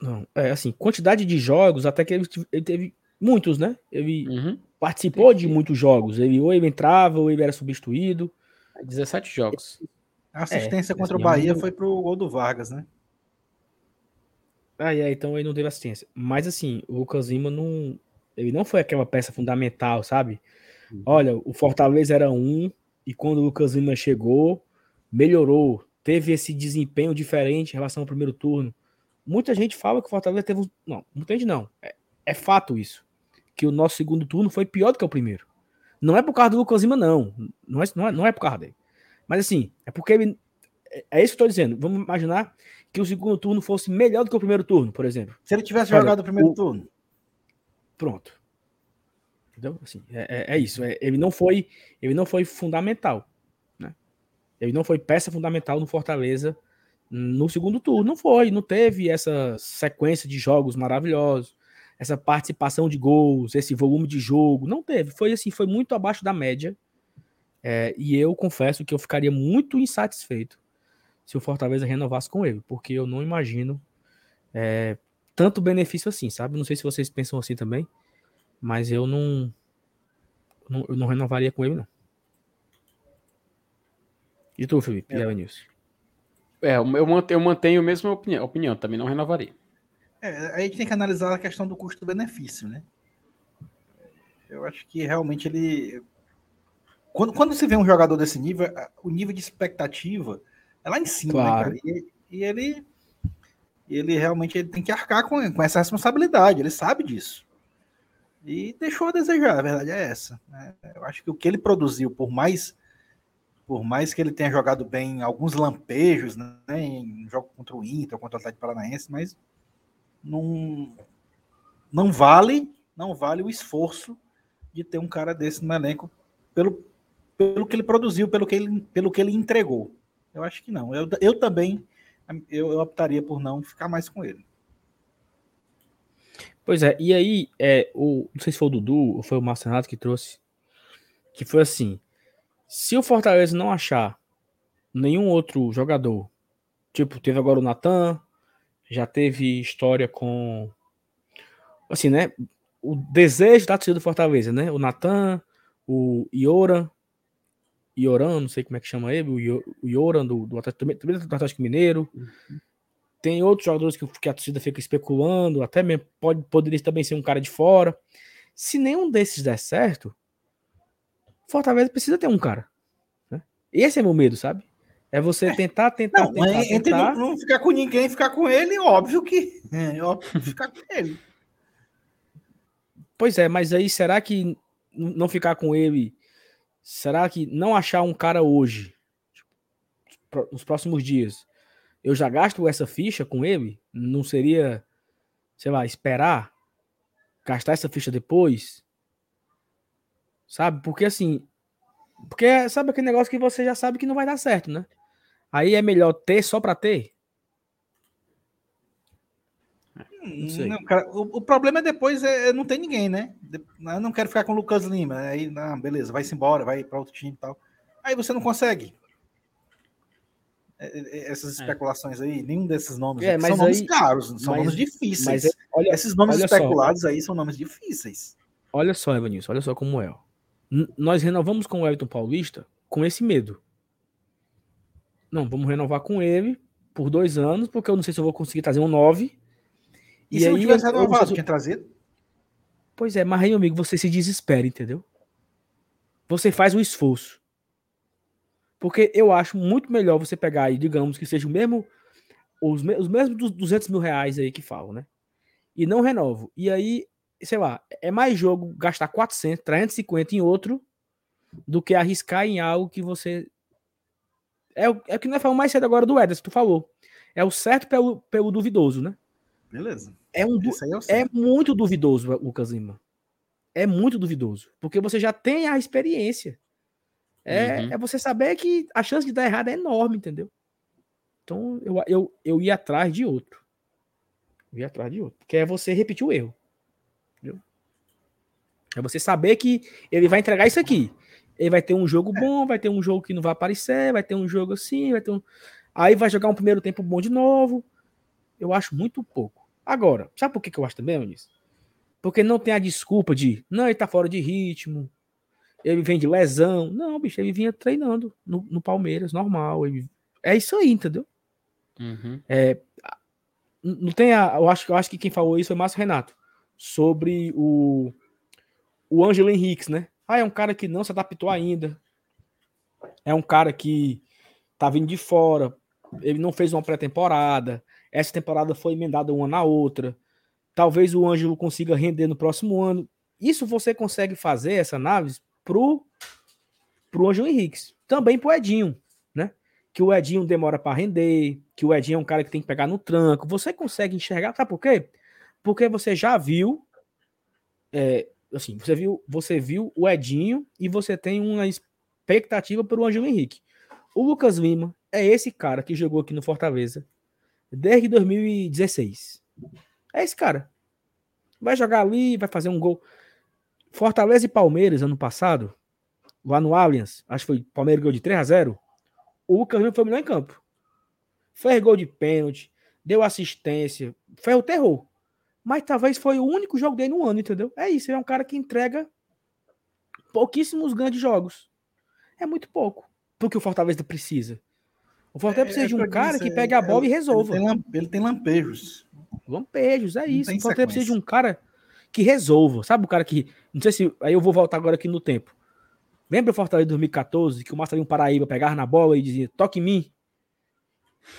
Não, é assim, quantidade de jogos, até que ele, ele teve muitos, né? Ele uhum participou de muitos jogos. Ele ou ele entrava ou ele era substituído. 17 jogos. A assistência é, contra o Bahia foi pro gol do Vargas, né? Ah, é, então ele não teve assistência. Mas assim, o Lucas Lima não. Ele não foi aquela peça fundamental, sabe? Uhum. Olha, o Fortaleza era um, e quando o Lucas Lima chegou, melhorou. Teve esse desempenho diferente em relação ao primeiro turno. Muita gente fala que o Fortaleza teve. Não, muita gente não. É, é fato isso. Que o nosso segundo turno foi pior do que o primeiro. Não é por causa do Lucas Lima, não. Não é, não é, não é por causa dele. Mas assim, é porque ele. É, é isso que eu estou dizendo. Vamos imaginar que o segundo turno fosse melhor do que o primeiro turno, por exemplo. Se ele tivesse Olha, jogado o primeiro o... turno. Pronto. Entendeu? Assim, é, é, é isso. É, ele, não foi, ele não foi fundamental. Né? Ele não foi peça fundamental no Fortaleza no segundo turno. Não foi. Não teve essa sequência de jogos maravilhosos, essa participação de gols, esse volume de jogo. Não teve. Foi assim, foi muito abaixo da média. É, e eu confesso que eu ficaria muito insatisfeito se o Fortaleza renovasse com ele, porque eu não imagino é, tanto benefício assim, sabe? Não sei se vocês pensam assim também, mas eu não, não eu não renovaria com ele, não. E tu, Felipe? É. É, eu mantenho, eu mantenho a mesma opinião, opinião, também não renovaria. É, a gente tem que analisar a questão do custo-benefício, né? Eu acho que realmente ele. Quando, quando você vê um jogador desse nível, o nível de expectativa é lá em cima, né, claro. né, cara? E, e, ele, ele realmente ele tem que arcar com, com essa responsabilidade, ele sabe disso. E deixou a desejar, a verdade é essa. Né? Eu acho que o que ele produziu, por mais por mais que ele tenha jogado bem alguns lampejos, né, em jogo contra o Inter, contra o Atlético Paranaense, mas não, não vale, não vale o esforço de ter um cara desse no elenco pelo, pelo que ele produziu, pelo que ele, pelo que ele entregou. Eu acho que não. Eu, eu também eu, eu optaria por não ficar mais com ele. Pois é, e aí, é, o, não sei se foi o Dudu ou foi o Márcio Renato que trouxe, que foi assim, se o Fortaleza não achar nenhum outro jogador, tipo, teve agora o Natan, já teve história com, assim, né, o desejo da torcida do Fortaleza, né, o Natan, o Iora, Ioran, não sei como é que chama ele, o Ioran do, do, Atlético, do Atlético Mineiro. Uhum. Tem outros jogadores que, que, a torcida fica especulando, até mesmo pode, poderia também ser um cara de fora. Se nenhum desses der certo, Fortaleza precisa ter um cara. Né? Esse é meu medo, sabe? É você é. tentar, tentar, não, tentar, entre tentar. Não, não ficar com ninguém, ficar com ele, óbvio que. É óbvio ficar com ele. Pois é, mas aí será que não ficar com ele Será que não achar um cara hoje, tipo, nos próximos dias, eu já gasto essa ficha com ele? Não seria, sei lá, esperar gastar essa ficha depois? Sabe? Porque assim, porque sabe aquele negócio que você já sabe que não vai dar certo, né? Aí é melhor ter só para ter. Não, cara, o, o, problema é depois é, é, não tem ninguém, né? Eu não quero ficar com o Lucas Lima. Aí, não, beleza, vai-se embora, vai para outro time e tal. Aí você não consegue. É, é, essas é. especulações aí, nenhum desses nomes é, são nomes caros, são mas, nomes difíceis. Mas, olha, Esses nomes olha especulados só, aí são nomes difíceis. Olha só, Evanilson, olha só como é. Nós renovamos com o Everton Paulista com esse medo. Não, vamos renovar com ele por dois anos, porque eu não sei se eu vou conseguir trazer um 9 e, e se aí, não tivesse renovado, eu... tinha trazido? Pois é, mas aí, amigo, você se desespera, entendeu? Você faz um esforço. Porque eu acho muito melhor você pegar aí, digamos que seja o mesmo, os, me, os mesmos 200 mil reais aí que falam, né? E não renovo. E aí, sei lá, é mais jogo gastar 400, 350 em outro do que arriscar em algo que você. É o, é o que nós falamos mais cedo agora do Ederson, tu falou. É o certo pelo, pelo duvidoso, né? Beleza. É, um du... é, é muito duvidoso, Lucas Lima. É muito duvidoso. Porque você já tem a experiência. É, uhum. é você saber que a chance de dar errado é enorme, entendeu? Então eu, eu, eu ia atrás de outro. Eu ia atrás de outro. Que é você repetir o erro. Entendeu? É você saber que ele vai entregar isso aqui. Ele vai ter um jogo é. bom, vai ter um jogo que não vai aparecer, vai ter um jogo assim, vai ter um. Aí vai jogar um primeiro tempo bom de novo eu acho muito pouco. Agora, sabe por que, eu acho também, Eunice? Porque não tem a desculpa de, não, ele tá fora de ritmo, ele vem de lesão. Não, bicho, ele vinha treinando no, no Palmeiras, normal. Ele... É isso aí, entendeu? Uhum. É, não tem a, eu acho, eu acho que quem falou isso foi Márcio Renato sobre o o Ângelo Henriques, né? Ah, é um cara que não se adaptou ainda. É um cara que tá vindo de fora. Ele não fez uma pré-temporada. Essa temporada foi emendada uma na outra. Talvez o Ângelo consiga render no próximo ano. Isso você consegue fazer essa análise pro pro Ângelo Henriques. Também pro Edinho, né? Que o Edinho demora para render, que o Edinho é um cara que tem que pegar no tranco. Você consegue enxergar, sabe por quê? Porque você já viu é, assim, você viu, você viu o Edinho e você tem uma expectativa para o Ângelo Henrique. O Lucas Lima é esse cara que jogou aqui no Fortaleza desde 2016. É esse cara. Vai jogar ali, vai fazer um gol. Fortaleza e Palmeiras ano passado, lá no Allianz, acho que foi Palmeiras gol de 3 a 0. O Lucas Lima foi o melhor em campo. Fez gol de pênalti, deu assistência, fez o terror. Mas talvez foi o único jogo dele no ano, entendeu? É isso, ele é um cara que entrega pouquíssimos grandes jogos. É muito pouco porque o Fortaleza precisa. O Fortaleza é, precisa de um cara que pegue a bola é, e resolva. Ele tem, ele tem lampejos. Lampejos, é isso. O Fortaleza sequência. precisa de um cara que resolva. Sabe o cara que. Não sei se. Aí eu vou voltar agora aqui no tempo. Lembra o Fortaleza de 2014, que o Marcelinho Paraíba pegava na bola e dizia: toque em mim.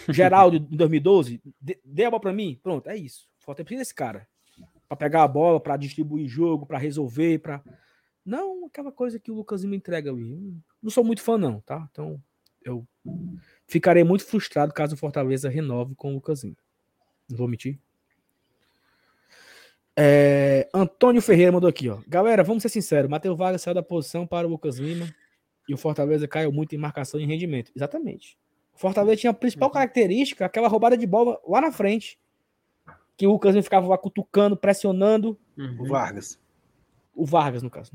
Geraldo em 2012, dê a bola pra mim. Pronto, é isso. Fortaleza precisa desse cara. Pra pegar a bola, pra distribuir jogo, pra resolver, pra. Não aquela coisa que o Lucas me entrega ali. Não sou muito fã, não, tá? Então, eu ficarei muito frustrado caso o Fortaleza renove com o Lucasinho. Não vou mentir. É, Antônio Ferreira mandou aqui, ó. Galera, vamos ser sinceros. Matheus Vargas saiu da posição para o Lucas Lima e o Fortaleza caiu muito em marcação e rendimento. Exatamente. O Fortaleza tinha a principal uhum. característica, aquela roubada de bola lá na frente que o Lucas ficava lá cutucando, pressionando. Uhum. O Vargas. O Vargas, no caso.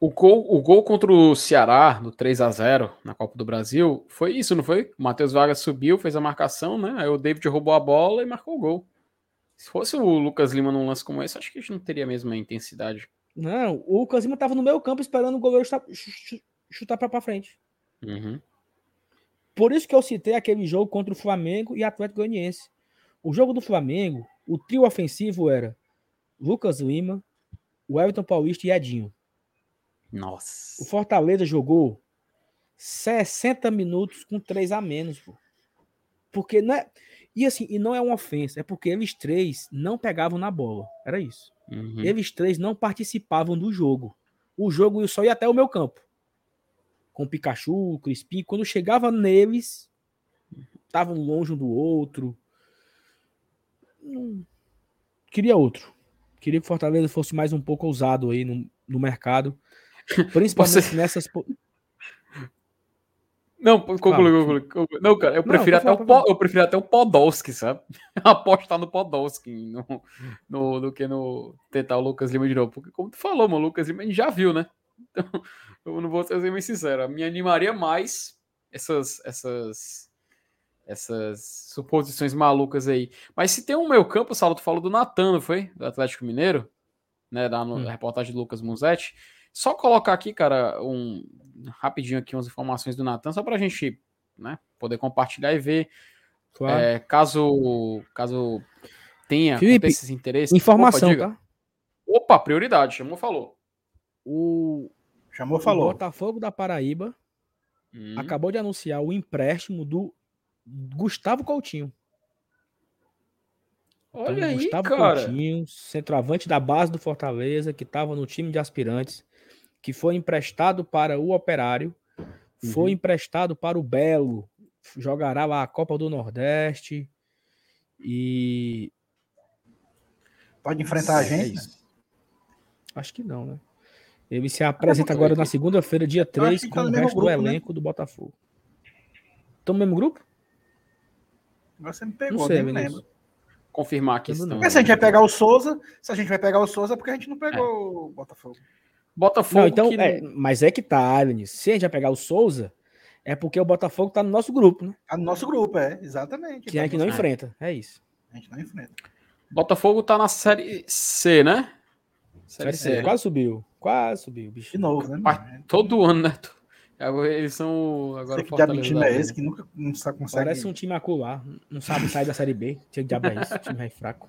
O gol, o gol contra o Ceará, no 3 a 0 na Copa do Brasil, foi isso, não foi? O Matheus Vargas subiu, fez a marcação, né? Aí o David roubou a bola e marcou o gol. Se fosse o Lucas Lima num lance como esse, acho que a gente não teria a mesma intensidade. Não, o Lucas Lima tava no meio campo esperando o goleiro chutar, chutar pra, pra frente. Uhum. Por isso que eu citei aquele jogo contra o Flamengo e Atlético Goianiense. O jogo do Flamengo, o trio ofensivo era Lucas Lima, o Everton Paulista e Edinho. Nossa. O Fortaleza jogou 60 minutos com 3 a menos, pô. Porque não é. E assim, e não é uma ofensa, é porque eles três não pegavam na bola. Era isso. Uhum. Eles três não participavam do jogo. O jogo só ia até o meu campo. Com o Pikachu, o Crispim. Quando chegava neles, estavam longe um do outro não... queria outro. Queria que o Fortaleza fosse mais um pouco ousado aí no, no mercado. Principalmente Você... nessas. Não, conclui, conclui. Não, cara, eu prefiro, não, até, o, eu prefiro até o Podolski, sabe? Apostar no Podolski no, no, do que no tentar o Lucas Lima de novo. Porque, como tu falou, mano, o Lucas Lima a gente já viu, né? Então, eu não vou ser bem sincero. Me animaria mais essas, essas essas suposições malucas aí. Mas se tem um meio campo, Saulo, tu falou do Natan, não foi? Do Atlético Mineiro, né? Da hum. reportagem do Lucas Musetti. Só colocar aqui, cara, um rapidinho aqui umas informações do Natan, só pra gente né, poder compartilhar e ver. Claro. É, caso, caso tenha Felipe, esses interesses. Informação, Opa, tá? Opa, prioridade, chamou, falou. O, chamou, falou. O Botafogo da Paraíba hum. acabou de anunciar o empréstimo do Gustavo Coutinho. Olha então, aí, Gustavo cara. Coutinho, centroavante da base do Fortaleza, que estava no time de aspirantes, que foi emprestado para o Operário, uhum. foi emprestado para o Belo, jogará lá a Copa do Nordeste e pode enfrentar a é gente? É Acho que não, né? Ele se apresenta agora na segunda-feira, dia 3, com tá o resto grupo, do né? elenco né? do Botafogo. Estão no mesmo grupo? Você me pegou, não sei, nem lembro. Confirmar aqui. se a gente vai pegar o Souza, se a gente vai pegar o Souza, é porque a gente não pegou é. o Botafogo. Botafogo. Não, então, que... é, mas é que tá, Alanis. Se a gente vai pegar o Souza, é porque o Botafogo tá no nosso grupo, né? Tá no nosso grupo, é, exatamente. Que tá é que não é. enfrenta, é isso. A gente não enfrenta. Botafogo tá na série C, né? Série, série C, C. Quase subiu. Quase subiu, bicho. De novo, né? Mas, todo ano, né? Eles são agora que diabo time é esse que nunca não consegue. Parece um time acular. Não sabe sair da Série B. Que diabo é isso? O time é fraco.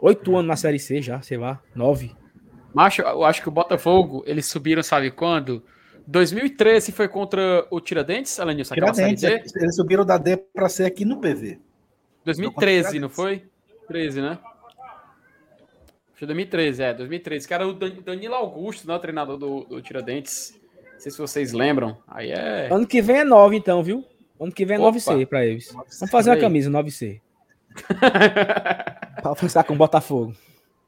Oito anos na Série C já, sei lá. Nove. Macho, eu acho que o Botafogo, eles subiram, sabe quando? 2013 foi contra o Tiradentes, Alanilson? Tiradentes, eles subiram da D para C aqui no PV. 2013, não foi? 13, né? Foi 2013, é, 2013. Que era o Danilo Augusto, né, o treinador do, do Tiradentes. Não sei se vocês lembram. Aí é. Ano que vem é 9, então, viu? Ano que vem é 9C pra eles. Vamos fazer uma camisa 9C. pra forçar com o Botafogo.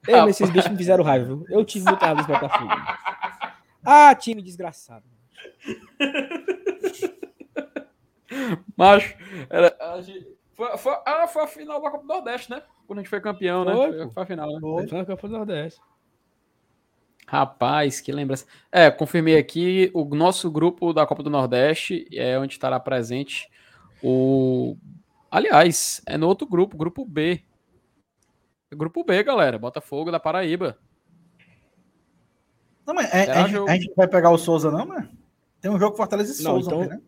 Ei, ah, esses bichos me fizeram raiva, viu? Eu tive muita raiva desse Botafogo. Ah, time desgraçado. Macho, era, a gente, foi, foi, ah, foi a final da Copa do Nordeste, né? Quando a gente foi campeão, né? Foi, foi a final, né? Foi, foi a Copa do Nordeste. Rapaz, que lembrança. É, confirmei aqui o nosso grupo da Copa do Nordeste, é onde estará presente o. Aliás, é no outro grupo, grupo B. Grupo B, galera. Botafogo da Paraíba. Não, mas é, a, jogo... a, gente vai pegar o Souza, não, mano? Tem um jogo Fortaleza e não, Souza, então... né?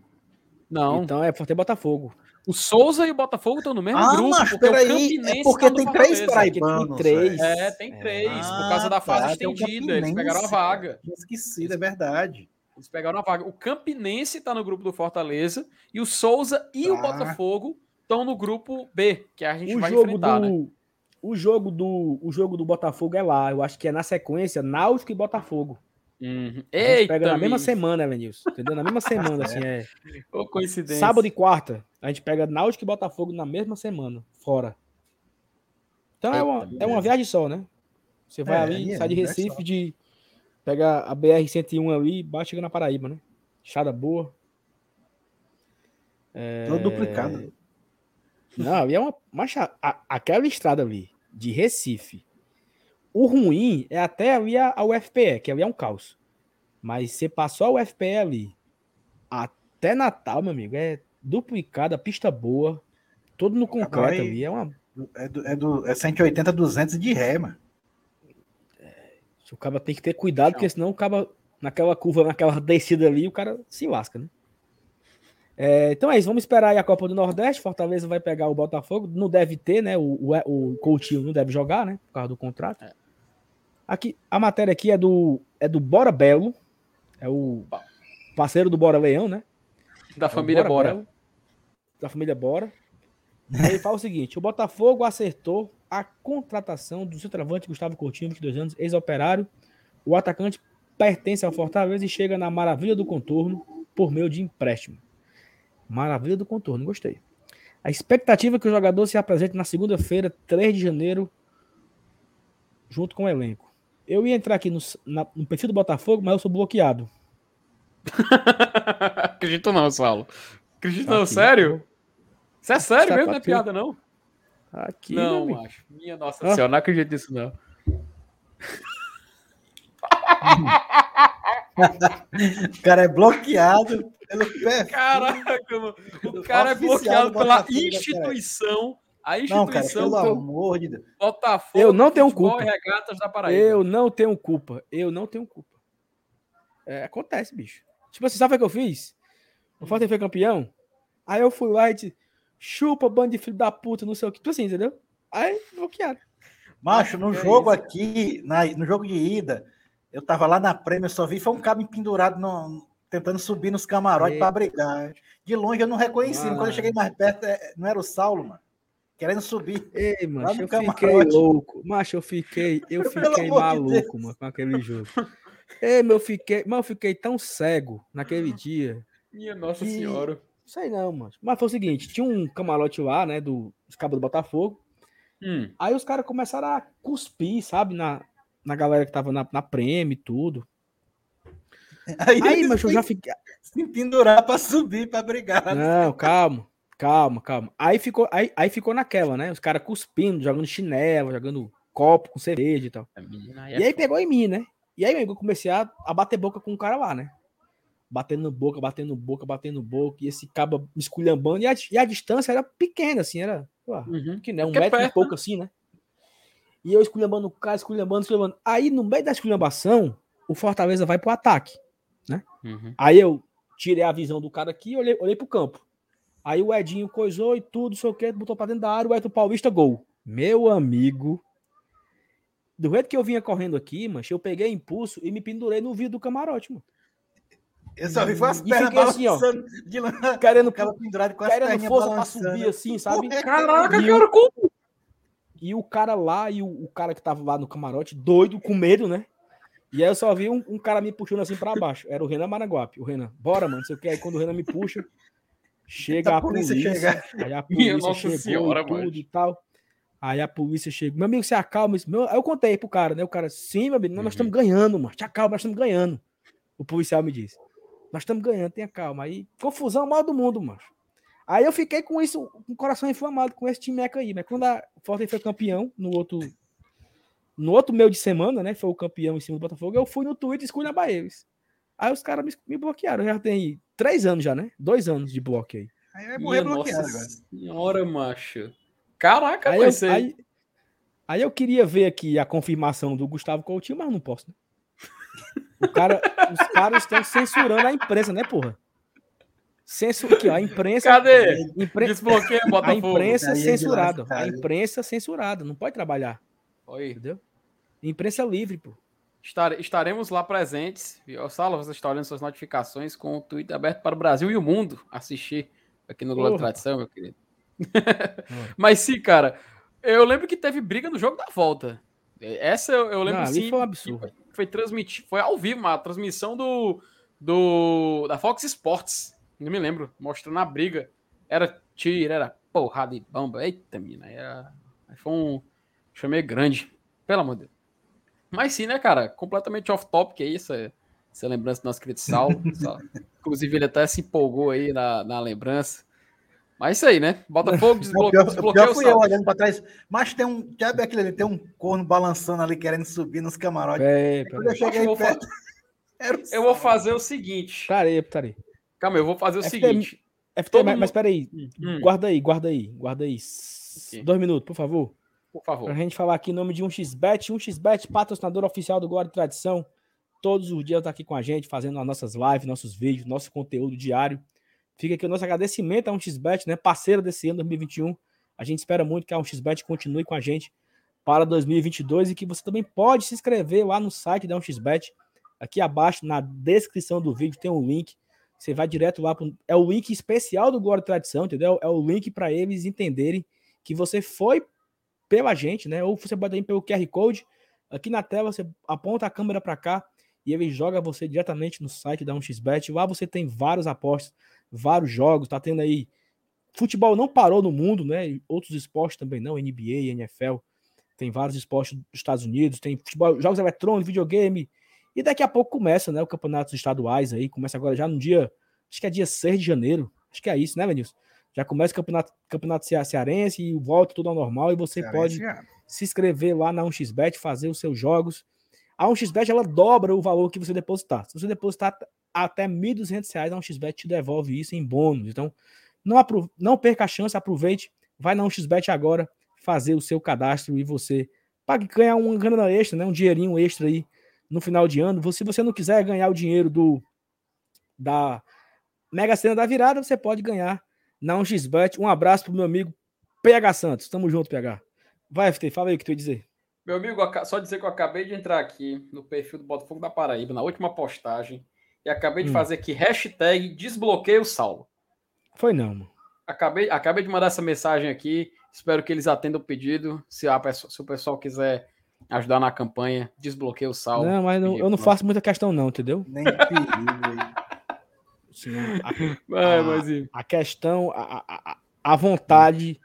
Não. Então é Fortaleza Botafogo. O Souza e o Botafogo estão no mesmo ah, grupo. Mas, porque peraí, é porque tem três paraibanos. Tem três. É, tem três, é. por causa da fase ah, estendida. Eles pegaram a vaga. Esquecido, é verdade. Eles pegaram a vaga. O Campinense está no grupo do Fortaleza e o Souza e ah. o Botafogo estão no grupo B, que a gente o vai enfrentar, do, né? O jogo, do, o jogo do Botafogo é lá. Eu acho que é na sequência Náutico e Botafogo. Uhum. Eita, pega na mesma semana, Elenilson. Entendeu? Na mesma semana, assim, é. Ô, coincidência. Sábado e quarta, a gente pega Náutico e Botafogo na mesma semana, fora. Então é uma, é uma viagem só, né? Você vai é, ali, é, sai de Recife, de pega a BR-101 ali, bate chega na Paraíba, né? Chada boa. É... Todo duplicado. Não, e é uma. Mas a, aquela estrada ali, de Recife o ruim é até ali a, a UFPE, que ali é um caos. Mas você passou a UFPE ali até Natal, meu amigo, é duplicada, pista boa, todo no concreto ali. É uma. É, do, é, do, é 180, 200 de ré, mano. É, o cara tem que ter cuidado, porque senão o cara, naquela curva, naquela descida ali, o cara se lasca, né? É, então é isso, vamos esperar aí a Copa do Nordeste. Fortaleza vai pegar o Botafogo. Não deve ter, né? O, o, o Coutinho não deve jogar, né? Por causa do contrato. É. Aqui, a matéria aqui é do, é do Bora Belo, é o parceiro do Bora Leão, né? Da é família Bora. Bora. da família Bora. Ele fala o seguinte: o Botafogo acertou a contratação do centroavante Gustavo Coutinho, 22 anos, ex-operário. O atacante pertence ao Fortaleza e chega na maravilha do contorno por meio de empréstimo. Maravilha do contorno, gostei. A expectativa é que o jogador se apresente na segunda-feira, 3 de janeiro, junto com o elenco. Eu ia entrar aqui no, na, no perfil do Botafogo, mas eu sou bloqueado. Acredito não, Saulo. Acredito não, sério? Isso é sério mesmo, não é piada, não? Aqui, não, macho. Minha nossa ah. senhora, não acredito nisso, não. o cara é bloqueado pelo perfil. Caraca, mano. O cara é bloqueado pela instituição a instituição. Não, cara, pelo amor de Deus. Botafogo. Eu não tenho culpa. Regatas da Paraíba. Eu não tenho culpa. Eu não tenho culpa. É, acontece, bicho. Tipo assim, sabe o que eu fiz? O Fortaleza foi campeão. Aí eu fui lá e disse: chupa, bando de filho da puta, não sei o que. Tipo assim, entendeu? Aí bloquearam. Macho, no é jogo isso. aqui, na, no jogo de ida, eu tava lá na prêmio, eu só vi foi um cabo pendurado no, tentando subir nos camarotes para brigar. De longe eu não reconheci. Quando eu cheguei mais perto, é, não era o Saulo, mano querendo subir. Ei, macho, eu camarote. fiquei louco. Macho, eu fiquei, eu fiquei maluco, de mano, com aquele jogo. Ei, meu, eu fiquei, mas eu fiquei tão cego naquele dia. Minha Nossa que... Senhora. Sei não, mano. Mas foi o seguinte, tinha um camarote lá, né, do Cabo do Botafogo. Hum. Aí os caras começaram a cuspir, sabe, na, na galera que tava na, na prêmio e tudo. Aí, aí mas eu já fiquei. Se pendurar pra subir, pra brigar. Não, calma. Calma, calma. Aí ficou, aí, aí ficou naquela, né? Os caras cuspindo, jogando chinelo, jogando copo com cerveja e tal. E aí pegou em mim, né? E aí eu comecei a, a bater boca com o cara lá, né? Batendo boca, batendo boca, batendo boca, e esse cabo me esculhambando. E a, e a distância era pequena, assim, era, uhum. que né? Um metro perto, e pouco assim, né? E eu esculhambando o cara, esculhambando, esculhambando. Aí, no meio da esculhambação, o Fortaleza vai pro ataque, né? Uhum. Aí eu tirei a visão do cara aqui e olhei, olhei pro campo. Aí o Edinho coisou e tudo, sei o que, botou pra dentro da área, o Eto Paulista, gol. Meu amigo, do jeito que eu vinha correndo aqui, mas eu peguei impulso e me pendurei no vidro do camarote, mano. Eu só vi foi as pernas assim, ó, de lá, querendo, pendurado com as querendo força pra subir assim, sabe? Caraca, e cara, como? E o cara lá, e o, o, cara que tava lá no camarote, doido, com medo, né? E aí eu só vi um, um cara me puxando assim pra baixo. Era o Renan Maranguape. O Renan, bora, mano, sei o que. Aí quando o Renan me puxa, chega a, a polícia. polícia aí a polícia chegou senhora, tudo mano. e tal. Aí a polícia chega, meu amigo, você acalma. Meu... Aí eu contei pro cara, né? O cara, sim, meu amigo, nós, uhum. estamos ganhando, mano. Te acalma, nós estamos ganhando. O policial me disse. Nós estamos ganhando, tenha calma. Aí, confusão mal do mundo, mano. Aí eu fiquei com isso, com o coração inflamado com esse time aí. Mas quando a Fortaleza foi campeão, no outro no outro meio de semana, né? Foi o campeão em cima do Botafogo, eu fui no Twitter e escolhi a eles. Aí os caras me, me, bloquearam. Já tem três anos já, né? Dois anos de bloqueio. Aí vai morrer bloqueado agora. Senhora, macho. Caraca, aí, eu, aí, aí, eu queria ver aqui a confirmação do Gustavo Coutinho, mas não posso, né? O cara, os caras estão censurando a imprensa, né, porra? Censur... Aqui, ó, a imprensa. Cadê? Impre... Desbloqueia, A imprensa censurada. A imprensa censurada. Não pode trabalhar. Oi. Entendeu? Imprensa livre, pô. Estare... Estaremos lá presentes. Sala, você está olhando suas notificações com o Twitter aberto para o Brasil e o mundo assistir aqui no Globo Tradição, meu querido. Mas sim, cara. Eu lembro que teve briga no jogo da volta. Essa eu, eu lembro Não, sim. Foi um absurdo. Foi transmitido, foi ao vivo, a transmissão do, do da Fox Sports. Não me lembro, mostrando a briga. Era tiro, era porrada de bomba. Eita, mina. Era, foi um chamei grande. Pelo amor de Deus. Mas sim, né, cara? Completamente off-topic aí, essa, essa lembrança do nosso querido Sal. Inclusive, ele até se empolgou aí na, na lembrança. Mas isso aí, né? Botafogo desbloqueou. Desbloqueou fui eu olhando para trás. Mas tem um. Sabe aquele ali? Tem um corno balançando ali querendo subir nos camarotes. É, eu cheguei eu, perto, eu vou fazer o seguinte. Parei, parei. Calma, eu vou fazer o FT, seguinte. FT, mas, mas peraí. Hum. Guarda aí, guarda aí, guarda aí. Okay. Dois minutos, por favor. Por favor. Pra gente falar aqui em nome de 1xBet. 1xBet, patrocinador oficial do Glória Tradição. Todos os dias tá aqui com a gente, fazendo as nossas lives, nossos vídeos, nosso conteúdo diário. Fica aqui o nosso agradecimento a 1xBet, né? Parceiro desse ano 2021. A gente espera muito que a 1xBet continue com a gente para 2022 e que você também pode se inscrever lá no site da 1xBet. Aqui abaixo, na descrição do vídeo, tem um link. Você vai direto lá. Pro... É o link especial do Glória Tradição, entendeu? É o link para eles entenderem que você foi pela gente, né? Ou você pode ir pelo QR Code. Aqui na tela, você aponta a câmera para cá e ele joga você diretamente no site da 1xBet. Lá você tem vários apostas vários jogos, tá tendo aí. Futebol não parou no mundo, né? Outros esportes também não, NBA, NFL, tem vários esportes dos Estados Unidos, tem futebol, jogos eletrônicos, videogame. E daqui a pouco começa, né? O campeonato estaduais aí, começa agora já no dia, acho que é dia 6 de janeiro. Acho que é isso, né, Venilson? Já começa o campeonato, campeonato cearense e volta tudo ao normal e você cearense, pode é. se inscrever lá na 1xBet, fazer os seus jogos. A 1xBet ela dobra o valor que você depositar. Se você depositar até R$ 1.200 a 1xBet te devolve isso em bônus. Então, não, não perca a chance, aproveite, vai na 1xBet agora, fazer o seu cadastro e você pague ganhar uma grana extra, né, um dinheirinho extra aí no final de ano. Se você não quiser ganhar o dinheiro do da Mega Sena da virada, você pode ganhar na 1xBet. Um abraço pro meu amigo PH Santos. Tamo junto, PH. Vai, FT, fala aí o que tu ia dizer. Meu amigo, só dizer que eu acabei de entrar aqui no perfil do Botafogo da Paraíba, na última postagem. E acabei de hum. fazer aqui hashtag desbloqueio Saulo. Foi não, mano. Acabei, acabei de mandar essa mensagem aqui. Espero que eles atendam o pedido. Se, a, se o pessoal quiser ajudar na campanha, desbloqueio o Saulo. Não, mas não, eu não faço muita questão, não, entendeu? Nem perigo. Sim, a, a, a, questão, a, a, a vontade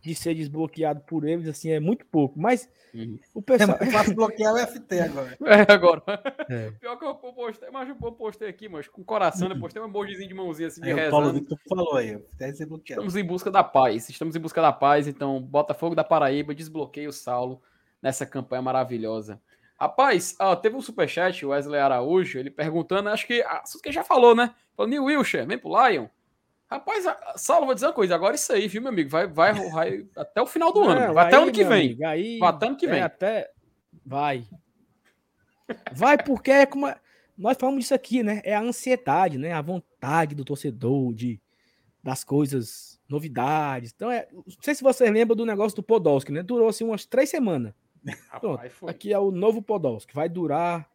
de ser desbloqueado por eles, assim, é muito pouco. Mas uhum. o pessoal. É fácil bloquear o FT agora. É, agora. É. Pior que eu postei, mas eu postei aqui, mas com coração, né? Postei um emojizinho de mãozinha assim de é, rezando. Paulo tu falou aí, Estamos em busca da paz. Estamos em busca da paz, então Botafogo da Paraíba, desbloqueia o Saulo nessa campanha maravilhosa. Rapaz, ó, teve um superchat, o Wesley Araújo, ele perguntando, acho que, assunto que já falou, né? Falou, New Wilshire, vem pro Lion. Rapaz, Saulo, vou dizer uma coisa. Agora isso aí, viu, meu amigo? Vai, vai, vai até o final do ano. Vai aí, até o ano que vem. Amigo, aí, vai até ano que vem. É até... Vai. Vai porque é como... Nós falamos disso aqui, né? É a ansiedade, né? A vontade do torcedor de das coisas, novidades. Então, é, não sei se você lembra do negócio do Podolski, né? Durou assim umas três semanas. Pronto, aqui é o novo Podolski. Vai durar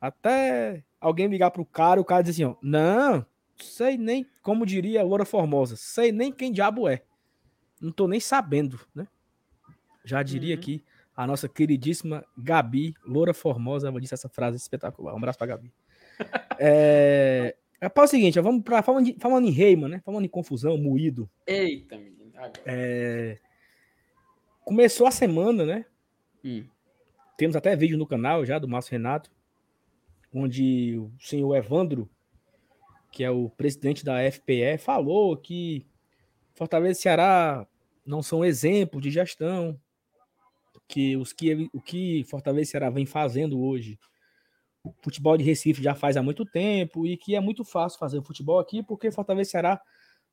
até alguém ligar pro cara, o cara diz assim, ó, não, sei nem, como diria Loura Formosa, sei nem quem diabo é. Não tô nem sabendo, né? Já diria uhum. aqui a nossa queridíssima Gabi, Loura Formosa, ela disse essa frase espetacular. Um abraço pra Gabi. é, é para o seguinte, vamos para falando, falando em Reiman, né? Falando em confusão, moído. Eita, menino. É, começou a semana, né? Hum. Temos até vídeo no canal já do Márcio Renato, onde o senhor Evandro, que é o presidente da FPE, falou que Fortaleza e Ceará não são exemplos de gestão, que os que o que Fortaleza e Ceará vem fazendo hoje futebol de Recife já faz há muito tempo e que é muito fácil fazer futebol aqui porque Fortaleza e Ceará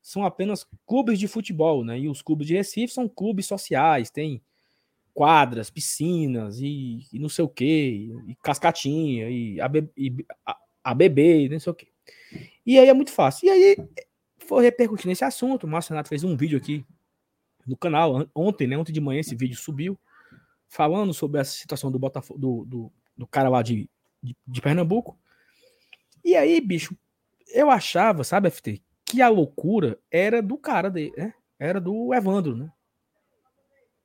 são apenas clubes de futebol, né? E os clubes de Recife são clubes sociais, tem quadras, piscinas e, e não sei o que, e cascatinha, e, a, e a, a bebê, não sei o que. E aí é muito fácil. E aí foi repercutir nesse assunto. O Márcio Renato fez um vídeo aqui no canal ontem, né? Ontem de manhã esse vídeo subiu, falando sobre a situação do Botafogo, do, do, do cara lá de de, de Pernambuco. E aí, bicho, eu achava, sabe, FT, que a loucura era do cara dele, né? Era do Evandro, né?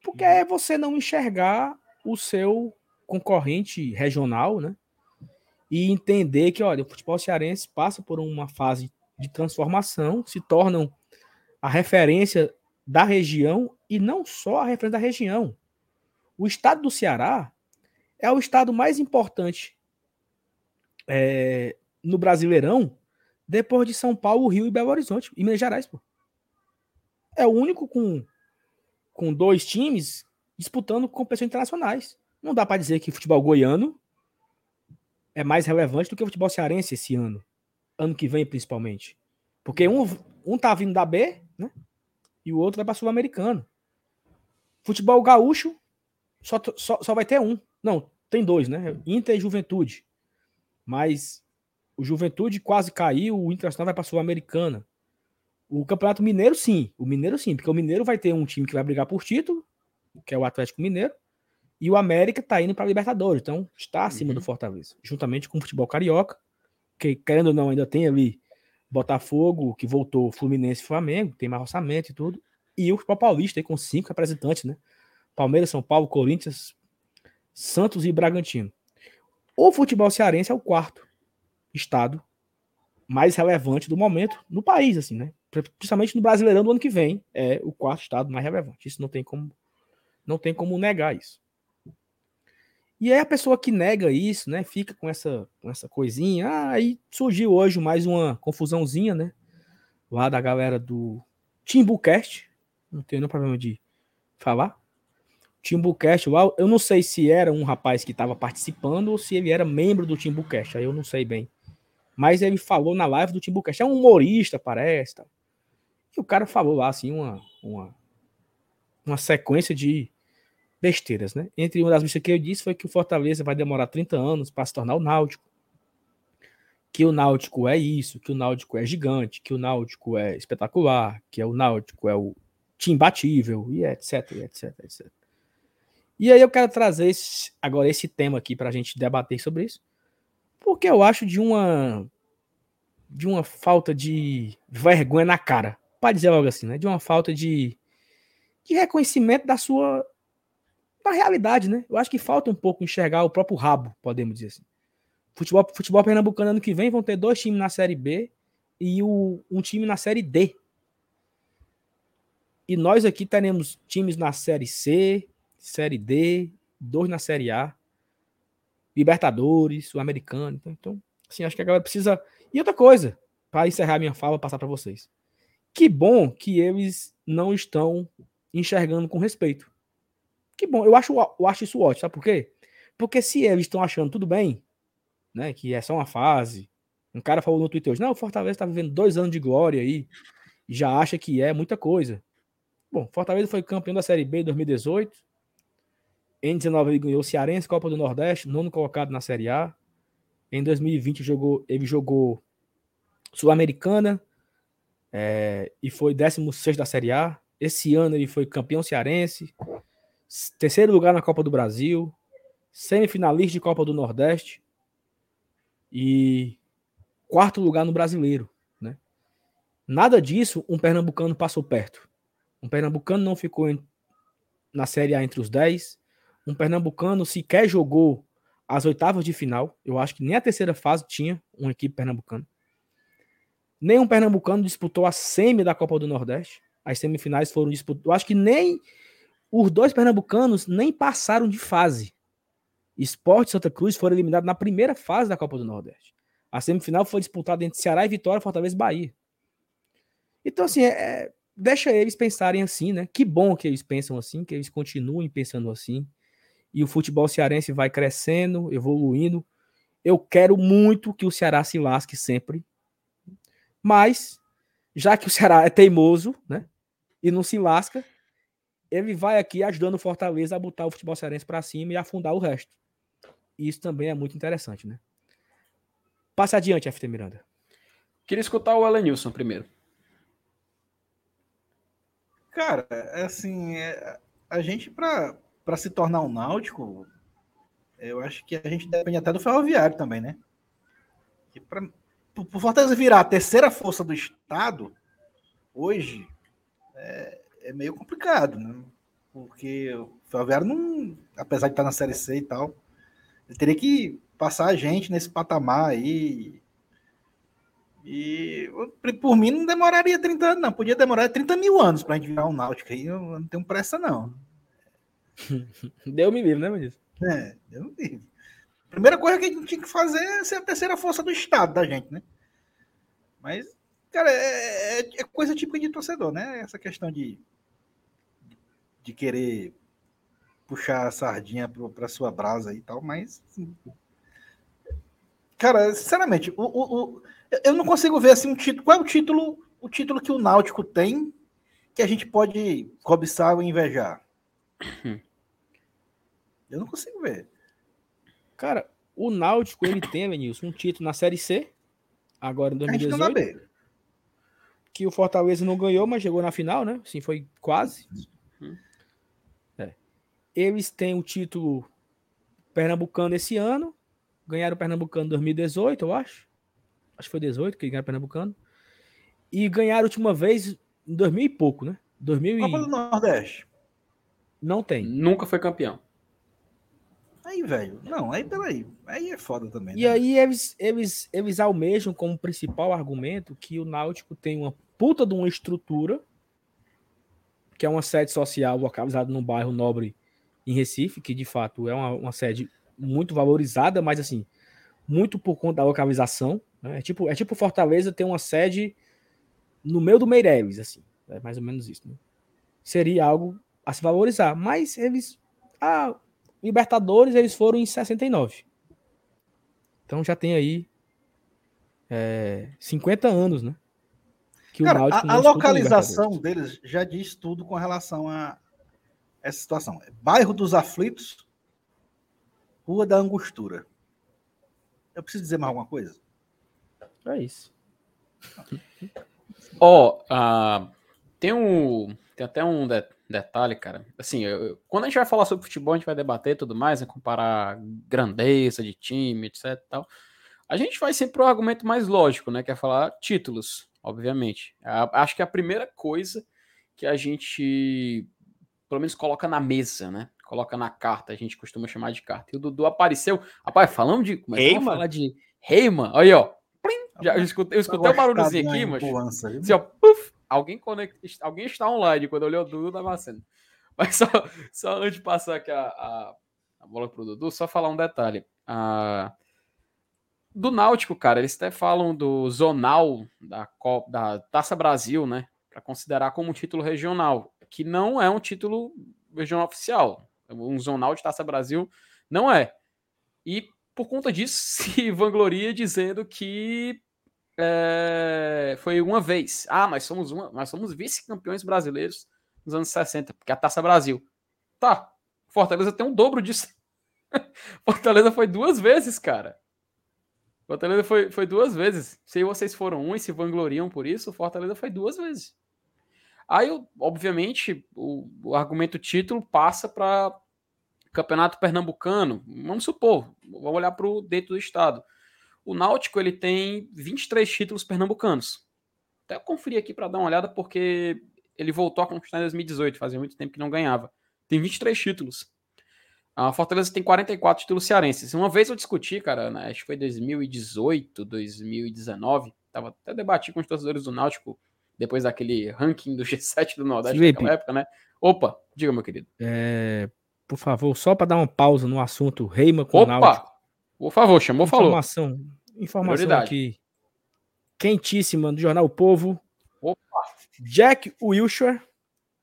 Porque é você não enxergar o seu concorrente regional, né? E entender que, olha, o futebol cearense passa por uma fase de transformação, se tornam a referência da região e não só a referência da região. O estado do Ceará é o estado mais importante é, no Brasileirão depois de São Paulo, Rio e Belo Horizonte, e Minas Gerais, pô. É o único com, com dois times disputando competições internacionais. Não dá para dizer que o futebol goiano é mais relevante do que o futebol cearense esse ano. Ano que vem, principalmente. Porque um, um tá vindo da B, né? E o outro vai para Sul-Americano. Futebol gaúcho só, só, só vai ter um. Não, tem dois, né? Inter e Juventude. Mas o Juventude quase caiu, o Internacional vai para Sul-Americana. O Campeonato Mineiro, sim. O Mineiro, sim, porque o Mineiro vai ter um time que vai brigar por título, que é o Atlético Mineiro, e o América está indo para a Libertadores, então está acima uhum. do Fortaleza, juntamente com o futebol carioca, que querendo ou não, ainda tem ali Botafogo, que voltou, Fluminense e Flamengo, tem mais orçamento e tudo, e o futebol paulista aí com cinco representantes, né? Palmeiras, São Paulo, Corinthians, Santos e Bragantino. O futebol cearense é o quarto estado mais relevante do momento no país, assim, né? Principalmente no Brasileirão do ano que vem, é o quarto estado mais relevante. Isso não tem como não tem como negar isso. E aí a pessoa que nega isso, né, fica com essa com essa coisinha. Ah, aí surgiu hoje mais uma confusãozinha, né? Lá da galera do Timbucast. Não tenho nenhum problema de falar. Timbucast, eu não sei se era um rapaz que estava participando ou se ele era membro do Timbucast, aí eu não sei bem. Mas ele falou na live do Timbucast, é um humorista, parece. Tá? E o cara falou lá, assim, uma, uma, uma sequência de besteiras, né? Entre uma das besteiras que eu disse foi que o Fortaleza vai demorar 30 anos para se tornar o Náutico. Que o Náutico é isso, que o Náutico é gigante, que o Náutico é espetacular, que é o Náutico é o time batível, e etc, e etc, etc. E aí eu quero trazer esse, agora esse tema aqui para a gente debater sobre isso, porque eu acho de uma de uma falta de vergonha na cara, para dizer algo assim, né? De uma falta de, de reconhecimento da sua da realidade, né? Eu acho que falta um pouco enxergar o próprio rabo, podemos dizer assim. Futebol, futebol pernambucano ano que vem vão ter dois times na Série B e o, um time na Série D. E nós aqui teremos times na Série C, Série D, dois na Série A, Libertadores, Sul-Americano. Então, então, assim, acho que a galera precisa. E outra coisa, para encerrar minha fala, passar para vocês. Que bom que eles não estão enxergando com respeito. Que bom, eu acho, eu acho isso ótimo, sabe por quê? Porque se eles estão achando tudo bem, né, que é só uma fase. Um cara falou no Twitter hoje, não, o Fortaleza está vivendo dois anos de glória aí, já acha que é muita coisa. Bom, Fortaleza foi campeão da Série B em 2018. Em 19 ele ganhou o Cearense, Copa do Nordeste, nono colocado na Série A. Em 2020 jogou, ele jogou Sul-Americana é, e foi 16 da Série A. Esse ano ele foi campeão cearense, terceiro lugar na Copa do Brasil, semifinalista de Copa do Nordeste e quarto lugar no Brasileiro. Né? Nada disso um pernambucano passou perto. Um pernambucano não ficou em, na Série A entre os 10. Um pernambucano sequer jogou as oitavas de final. Eu acho que nem a terceira fase tinha uma equipe pernambucana. Nenhum pernambucano disputou a semi da Copa do Nordeste. As semifinais foram disputadas. Eu acho que nem os dois pernambucanos nem passaram de fase. Esporte Santa Cruz foram eliminados na primeira fase da Copa do Nordeste. A semifinal foi disputada entre Ceará e Vitória, Fortaleza e Bahia. Então, assim, é, é, deixa eles pensarem assim, né? Que bom que eles pensam assim, que eles continuem pensando assim. E o futebol cearense vai crescendo, evoluindo. Eu quero muito que o Ceará se lasque sempre. Mas, já que o Ceará é teimoso, né? E não se lasca, ele vai aqui ajudando o Fortaleza a botar o futebol cearense para cima e afundar o resto. Isso também é muito interessante, né? Passe adiante, FT Miranda. Queria escutar o Elenilson primeiro. Cara, é assim, é, a gente para se tornar um náutico, eu acho que a gente depende até do ferroviário também, né? Que para o Fortaleza virar a terceira força do estado hoje é, é meio complicado, né? Porque o ferroviário não, apesar de estar na série C e tal, ele teria que passar a gente nesse patamar aí. E por mim não demoraria 30 anos, não. Podia demorar 30 mil anos para a gente virar um náutico aí. Eu não tenho pressa, não. Deu me livre, né, Manis? É, deu me livre. Primeira coisa que a gente tinha que fazer é ser a terceira força do Estado da gente, né? Mas, cara, é, é, é coisa típica de torcedor, né? Essa questão de, de querer puxar a sardinha para sua brasa e tal, mas. Assim, cara, sinceramente, o, o, o, eu não consigo ver assim um título. Qual é o título, o título que o Náutico tem que a gente pode cobiçar ou invejar? Eu não consigo ver. Cara, o Náutico ele tem, Lenilson, um título na Série C, agora em 2018. Que o Fortaleza não ganhou, mas chegou na final, né? Sim, foi quase. Eles têm o título pernambucano esse ano. Ganharam o Pernambucano em 2018, eu acho. Acho que foi 18 que ganharam o Pernambucano. E ganharam a última vez em 2000 e pouco, né? 2000 Copa do Nordeste. Não tem. Nunca foi campeão. Aí, velho. Não, aí peraí. Aí é foda também. E né? aí eles, eles, eles almejam como principal argumento que o Náutico tem uma puta de uma estrutura, que é uma sede social localizada num bairro nobre em Recife, que de fato é uma, uma sede muito valorizada, mas assim, muito por conta da localização. Né? É, tipo, é tipo Fortaleza ter uma sede no meio do Meireles, assim. É mais ou menos isso. Né? Seria algo a se valorizar. Mas eles. Ah, Libertadores eles foram em 69. Então já tem aí é, 50 anos, né? Que Cara, a, a localização deles já diz tudo com relação a, essa situação. Bairro dos Aflitos, Rua da Angostura. Eu preciso dizer mais alguma coisa? É isso. Ó, oh, uh, tem um. Tem até um de, detalhe, cara. Assim, eu, quando a gente vai falar sobre futebol, a gente vai debater tudo mais, né, comparar grandeza de time, etc. Tal. A gente vai sempre pro argumento mais lógico, né? Que é falar títulos, obviamente. A, acho que a primeira coisa que a gente pelo menos coloca na mesa, né? Coloca na carta, a gente costuma chamar de carta. E o Dudu apareceu. Rapaz, falamos de. Começamos a falar de Reiman. Aí, ó. Plim, já, eu escutei, eu escutei o barulhozinho aqui, mas. Assim, ó, puff, alguém, conect, alguém está online quando olhou o Dudu da Macena. Mas só, só antes de passar aqui a, a, a bola pro Dudu, só falar um detalhe. A, do Náutico, cara, eles até falam do zonal da, da Taça Brasil, né? Para considerar como um título regional que não é um título regional oficial. Um zonal de Taça Brasil não é. E por conta disso se vangloria dizendo que é, foi uma vez. Ah, mas somos uma, nós somos vice-campeões brasileiros nos anos 60, porque a Taça Brasil. Tá. Fortaleza tem um dobro disso. Fortaleza foi duas vezes, cara. Fortaleza foi, foi duas vezes. Se vocês foram um e se vangloriam por isso, Fortaleza foi duas vezes. Aí, obviamente, o, o argumento título passa para Campeonato Pernambucano. Vamos supor, vamos olhar para o dentro do estado. O Náutico ele tem 23 títulos pernambucanos. Até conferir aqui para dar uma olhada, porque ele voltou a conquistar em 2018, fazia muito tempo que não ganhava. Tem 23 títulos. A Fortaleza tem 44 títulos cearenses. Uma vez eu discuti, cara, né, acho que foi 2018, 2019, tava até debatindo com os torcedores do Náutico depois daquele ranking do G7 do Nordeste Felipe, naquela época, né? Opa, diga, meu querido. É, por favor, só para dar uma pausa no assunto Reima com Opa, Náutico. Por favor, chamou, informação, falou. Informação Prioridade. aqui quentíssima do Jornal o Povo. Opa. Jack Wilshere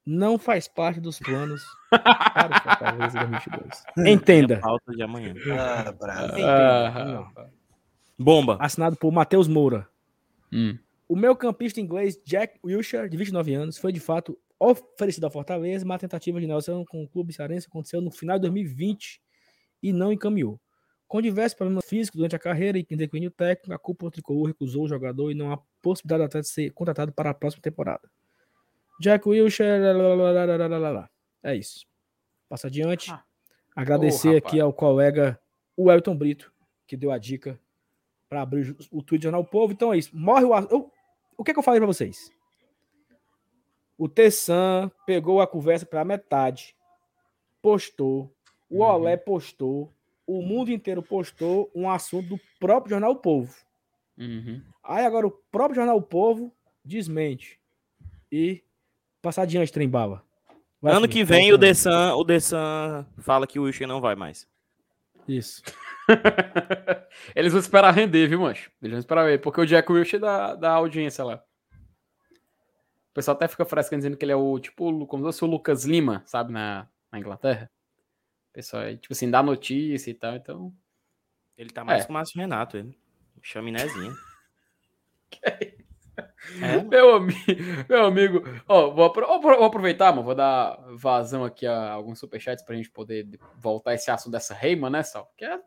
não faz parte dos planos para o Fortaleza 2022. Entenda. Falta de amanhã. Ah, bravo. Ah, Bomba. Assinado por Matheus Moura. Hum. O meu campista inglês, Jack Wilshere, de 29 anos, foi de fato oferecido ao Fortaleza, mas a tentativa de Nelson com o clube cearense aconteceu no final de 2020 e não encaminhou. Com diversos problemas físicos durante a carreira e declínio técnico, a culpa do tricolor recusou o jogador e não há possibilidade até de ser contratado para a próxima temporada. Jack Wilshere, é isso. Passa adiante. Ah. Agradecer oh, aqui ao colega o Elton Brito, que deu a dica para abrir o Twitter Jornal Povo. Então é isso. Morre o. Eu, o que, é que eu falei para vocês? O Tessan pegou a conversa para metade, postou, o uhum. Olé postou, o mundo inteiro postou um assunto do próprio Jornal o Povo. Uhum. Aí agora o próprio Jornal o Povo desmente. E Passar adiante, trem bala. Vai, ano que vem o Dessan, o Dessan fala que o Wilson não vai mais. Isso. Eles vão esperar render, viu, mancho? Eles vão esperar ver, porque o Jack Wilson dá, dá audiência lá. O pessoal até fica frescando dizendo que ele é o, tipo, como se fosse o Lucas Lima, sabe, na, na Inglaterra. Pessoal, é, tipo assim, dá notícia e tal, então... Ele tá mais é. com o Márcio Renato, ele. Chaminézinho. que é é. Meu, amigo, meu amigo, ó, vou, vou, aproveitar, mano, vou dar vazão aqui a alguns superchats pra gente poder voltar esse assunto dessa Reima, né, Sal? Que é,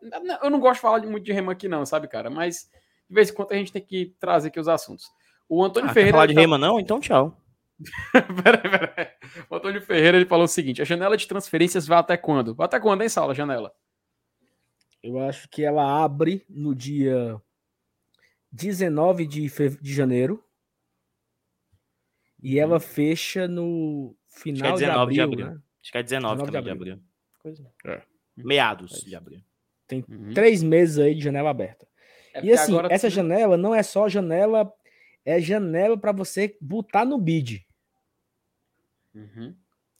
eu não gosto de falar muito de Reima aqui, não, sabe, cara? Mas de vez em quando a gente tem que trazer aqui os assuntos. O Antônio ah, Ferreira. falar de tá... Reima, não? Então tchau. peraí, peraí. O Antônio Ferreira ele falou o seguinte: a janela de transferências vai até quando? Vai até quando, hein, Sala, a janela? Eu acho que ela abre no dia 19 de, fe... de janeiro e ela uhum. fecha no final de abril, de abril. Né? Acho que é 19, 19 de abril. De abril. Coisa. É. Meados é de abril. Tem uhum. três meses aí de janela aberta. É e assim, essa janela não é só janela, é janela para você botar no bid. Uhum.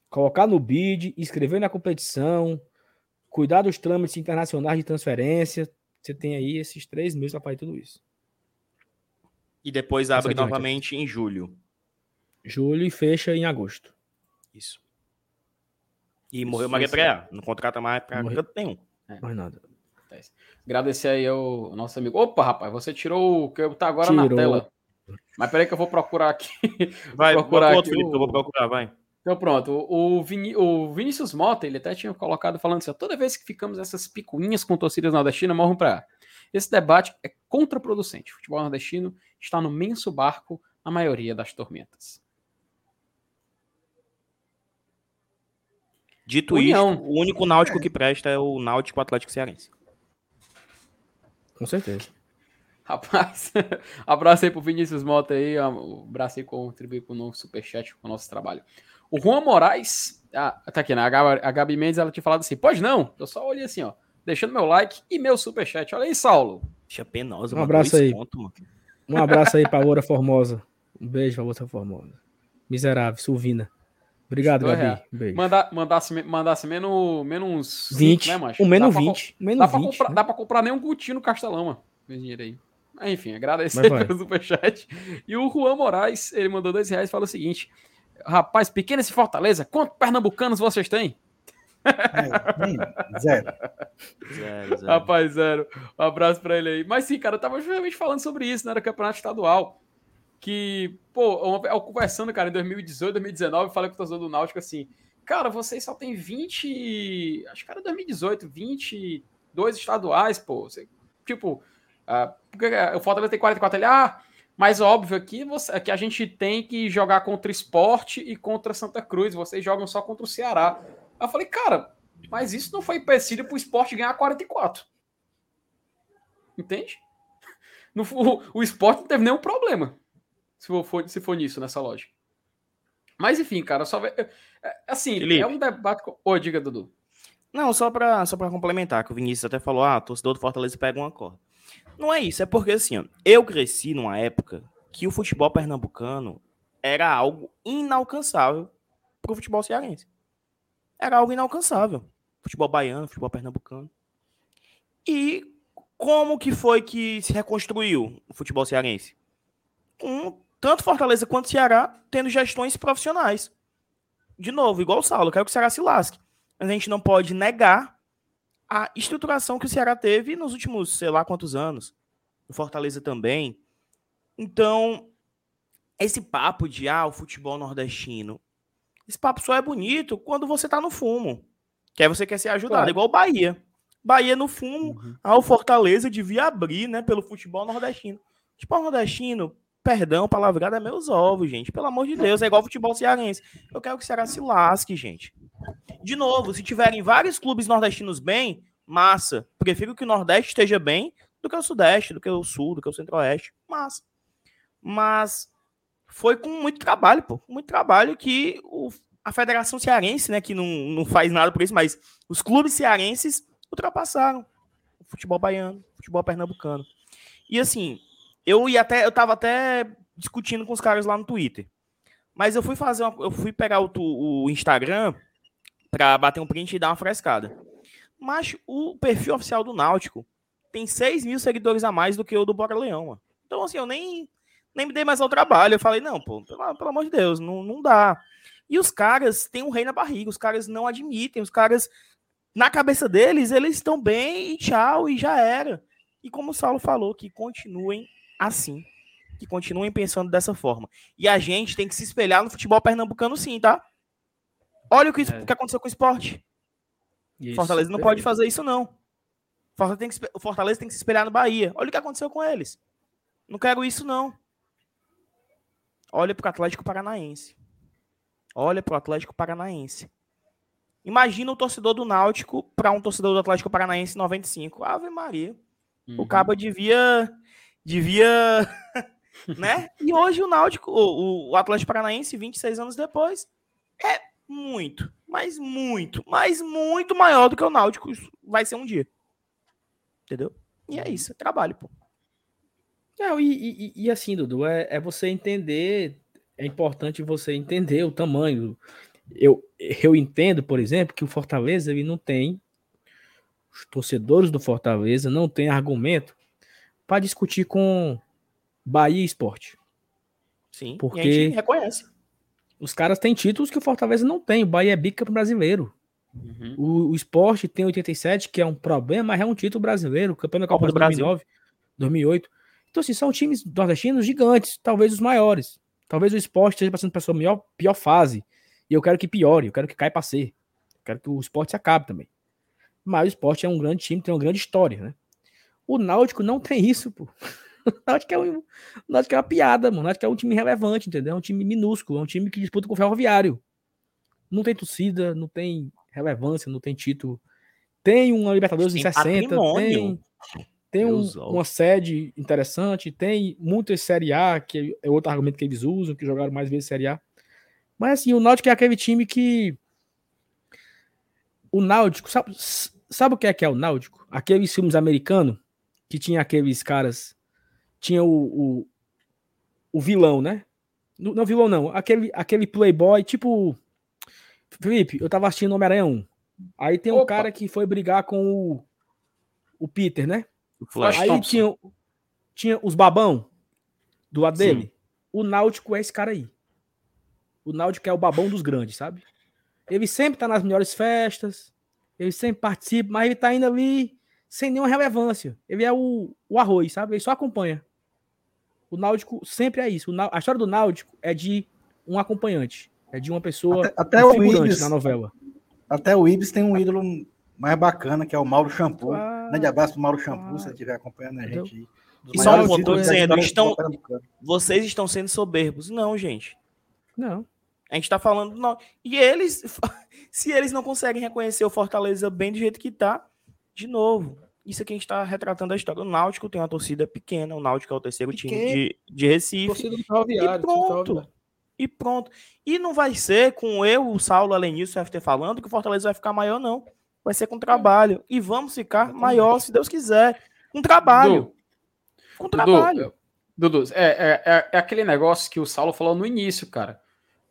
Colocar no bid, inscrever na competição, cuidar dos trâmites internacionais de transferência. Você tem aí esses três meses para fazer tudo isso. E depois abre novamente em julho. Julho e fecha em agosto. Isso. E Isso morreu Maria Preá. Não contrata mais pra Morreu. canto nenhum. É. Mais nada. Agradecer aí ao nosso amigo. Opa, rapaz, você tirou o que tá agora tirou. na tela. Mas peraí que eu vou procurar aqui. Vai, procurar aqui outro, Felipe, o... eu vou procurar, vai. Então pronto, o, Vini, o Vinícius Mota, ele até tinha colocado falando assim, toda vez que ficamos nessas picuinhas com torcidas nordestinas, morram para Esse debate é contraproducente. O futebol nordestino está no menso barco na maioria das tormentas. Dito União. isso, o único náutico é. que presta é o Náutico Atlético Cearense. Com certeza. Rapaz, abraço aí pro Vinícius Mota aí, um abraço aí contribuir com o nosso superchat, com o nosso trabalho. O Juan Moraes, ah, tá aqui, né? A Gabi, a Gabi Mendes, ela tinha falado assim, pode não? Eu só olhei assim, ó, deixando meu like e meu superchat. Olha aí, Saulo. Deixa penosa, um abraço aí. Ponto, um abraço aí pra Loura Formosa. Um beijo pra você, Formosa. Miserável, Suvina. Obrigado, Gabi. Beijo. Manda, mandasse, mandasse menos, menos 20, 5, né, macho? Um menos dá 20. Pra, menos dá, 20 pra comprar, né? dá pra comprar nem um Coutinho no Castelão, mano. dinheiro aí. Enfim, agradecer pelo superchat. E o Juan Moraes, ele mandou dois reais e falou o seguinte: Rapaz, pequeno esse Fortaleza, quantos pernambucanos vocês têm? É, zero. zero. Zero, Rapaz, zero. Um abraço pra ele aí. Mas sim, cara, eu tava justamente falando sobre isso, né? Era campeonato estadual. Que, pô, eu conversando, cara, em 2018, 2019, falei com o torcedor do Náutico assim: cara, vocês só tem 20. Acho que era 2018, 22 estaduais, pô. Você, tipo, uh, porque o Fortaleza tem 44 ele, ah, mas óbvio aqui você, que a gente tem que jogar contra esporte e contra Santa Cruz. Vocês jogam só contra o Ceará. Eu falei, cara, mas isso não foi empecilho para o esporte ganhar 44. Entende? No, o, o esporte não teve nenhum problema. Se for, se for nisso, nessa loja. Mas enfim, cara, só. É, é, assim, Felipe. é um debate. Oi, diga, Dudu. Não, só para só complementar, que o Vinícius até falou: ah, torcedor do Fortaleza pega uma corda. Não é isso, é porque assim, ó, eu cresci numa época que o futebol pernambucano era algo inalcançável para o futebol cearense. Era algo inalcançável. Futebol baiano, futebol pernambucano. E como que foi que se reconstruiu o futebol cearense? Com tanto Fortaleza quanto Ceará tendo gestões profissionais. De novo, igual o Saulo, quero que o Ceará se lasque. Mas a gente não pode negar a estruturação que o Ceará teve nos últimos, sei lá quantos anos. O Fortaleza também. Então, esse papo de ah, o futebol nordestino. Esse papo só é bonito quando você tá no fumo. Que aí você quer ser ajudado, claro. igual o Bahia. Bahia no fumo, uhum. ah, o Fortaleza devia abrir, né, pelo futebol nordestino. Futebol nordestino, perdão, palavrada é meus ovos, gente. Pelo amor de Deus, é igual futebol cearense. Eu quero que o Ceará se lasque, gente. De novo, se tiverem vários clubes nordestinos bem, massa. Prefiro que o Nordeste esteja bem do que o Sudeste, do que o Sul, do que o Centro-Oeste. Massa. Mas foi com muito trabalho, pô. Muito trabalho que o, a Federação Cearense, né, que não, não faz nada por isso, mas os clubes cearenses ultrapassaram o futebol baiano, o futebol pernambucano. E assim, eu ia até, eu tava até discutindo com os caras lá no Twitter. Mas eu fui fazer uma, eu fui pegar o, o Instagram para bater um print e dar uma frescada. Mas o perfil oficial do Náutico tem 6 mil seguidores a mais do que o do Bora Leão. Mano. Então, assim, eu nem, nem me dei mais ao trabalho. Eu falei, não, pô, pelo, pelo amor de Deus, não, não dá. E os caras têm um rei na barriga, os caras não admitem, os caras, na cabeça deles, eles estão bem e tchau, e já era. E como o Saulo falou, que continuem assim. Que continuem pensando dessa forma. E a gente tem que se espelhar no futebol pernambucano, sim, tá? Olha o que, é. que aconteceu com o esporte. Isso, Fortaleza não pode fazer isso, não. Fortaleza tem que, Fortaleza tem que se espelhar no Bahia. Olha o que aconteceu com eles. Não quero isso, não. Olha para o Atlético Paranaense. Olha para o Atlético Paranaense. Imagina o torcedor do Náutico para um torcedor do Atlético Paranaense 95. Ave Maria. Uhum. O Cabo devia. Devia. né? E hoje o Náutico, o, o Atlético Paranaense, 26 anos depois, é muito, mas muito, mas muito maior do que o Náutico vai ser um dia. Entendeu? E é isso, é trabalho, pô. É, e, e, e, assim, Dudu, é, é você entender, é importante você entender o tamanho. Eu, eu entendo, por exemplo, que o Fortaleza ele não tem, os torcedores do Fortaleza não tem argumento para discutir com Bahia Esporte. Sim, porque a gente reconhece. Os caras têm títulos que o Fortaleza não tem. O Bahia é bicampeão brasileiro. Uhum. O, o esporte tem 87, que é um problema, mas é um título brasileiro. Campeão da Copa, Copa do 2009, Brasil. 2008. Então, assim, são times nordestinos gigantes, talvez os maiores. Talvez o esporte esteja passando por sua pior, pior fase. E eu quero que piore, eu quero que caia para ser. Eu quero que o esporte se acabe também. Mas o esporte é um grande time, tem uma grande história, né? O Náutico não tem isso, pô. O Náutico é, um, o Náutico é uma piada, mano. O Náutico é um time relevante, entendeu? É um time minúsculo, é um time que disputa com o Ferroviário. Não tem torcida, não tem relevância, não tem título. Tem uma Libertadores tem em 60, patrimônio. tem, tem um, uma sede interessante, tem muitas Série A, que é outro argumento que eles usam, que jogaram mais vezes Série A. Mas assim, o Náutico é aquele time que. O Náutico, sabe, sabe o que é que é o Náutico? Aqueles filmes americanos que tinha aqueles caras tinha o, o, o vilão, né? Não, não vilão, não. Aquele, aquele playboy, tipo. Felipe, eu tava assistindo Homem-Aranha 1. Aí tem um Opa. cara que foi brigar com o, o Peter, né? O Flash aí tinha, tinha os babão do lado dele. Sim. O Náutico é esse cara aí. O Náutico é o babão dos grandes, sabe? Ele sempre tá nas melhores festas. Ele sempre participa, mas ele tá indo ali sem nenhuma relevância. Ele é o, o arroz, sabe? Ele só acompanha. O Náutico sempre é isso. A história do Náutico é de um acompanhante. É de uma pessoa até, até o Ibis, na novela. Até o Ibis tem um ídolo mais bacana, que é o Mauro Shampoo. Ah, Grande abraço pro Mauro Shampoo, ah, se estiver acompanhando a gente. E só um ponto, dizendo, estão, vocês estão sendo soberbos. Não, gente. Não. A gente tá falando. Não. E eles, se eles não conseguem reconhecer o Fortaleza bem do jeito que tá, de novo, isso aqui a gente tá retratando a história. O Náutico tem uma torcida pequena, o Náutico é o terceiro time de, de Recife. Torcida do e pronto. E pronto. E não vai ser com eu, o Saulo, além disso, o FT falando, que o Fortaleza vai ficar maior, não. Vai ser com trabalho. E vamos ficar maior, se Deus quiser. Com trabalho. Dudu, com trabalho. Dudu, Dudu é, é, é aquele negócio que o Saulo falou no início, cara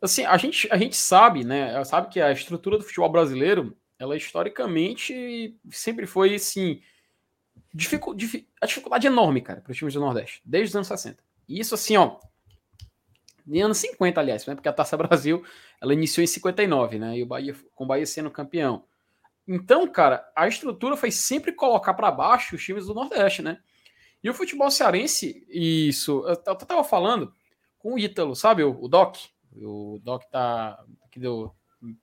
assim, a gente, a gente sabe, né? Sabe que a estrutura do futebol brasileiro, ela historicamente sempre foi assim. Dificu, dif, a dificuldade enorme, cara, para os times do Nordeste, desde os anos 60. E isso, assim, ó. Em anos 50, aliás, né? Porque a Taça Brasil ela iniciou em 59, né? E o Bahia, com o Bahia sendo campeão. Então, cara, a estrutura foi sempre colocar para baixo os times do Nordeste, né? E o futebol cearense, isso. Eu, eu tava falando com o Ítalo, sabe, o, o Doc? O Doc tá aqui do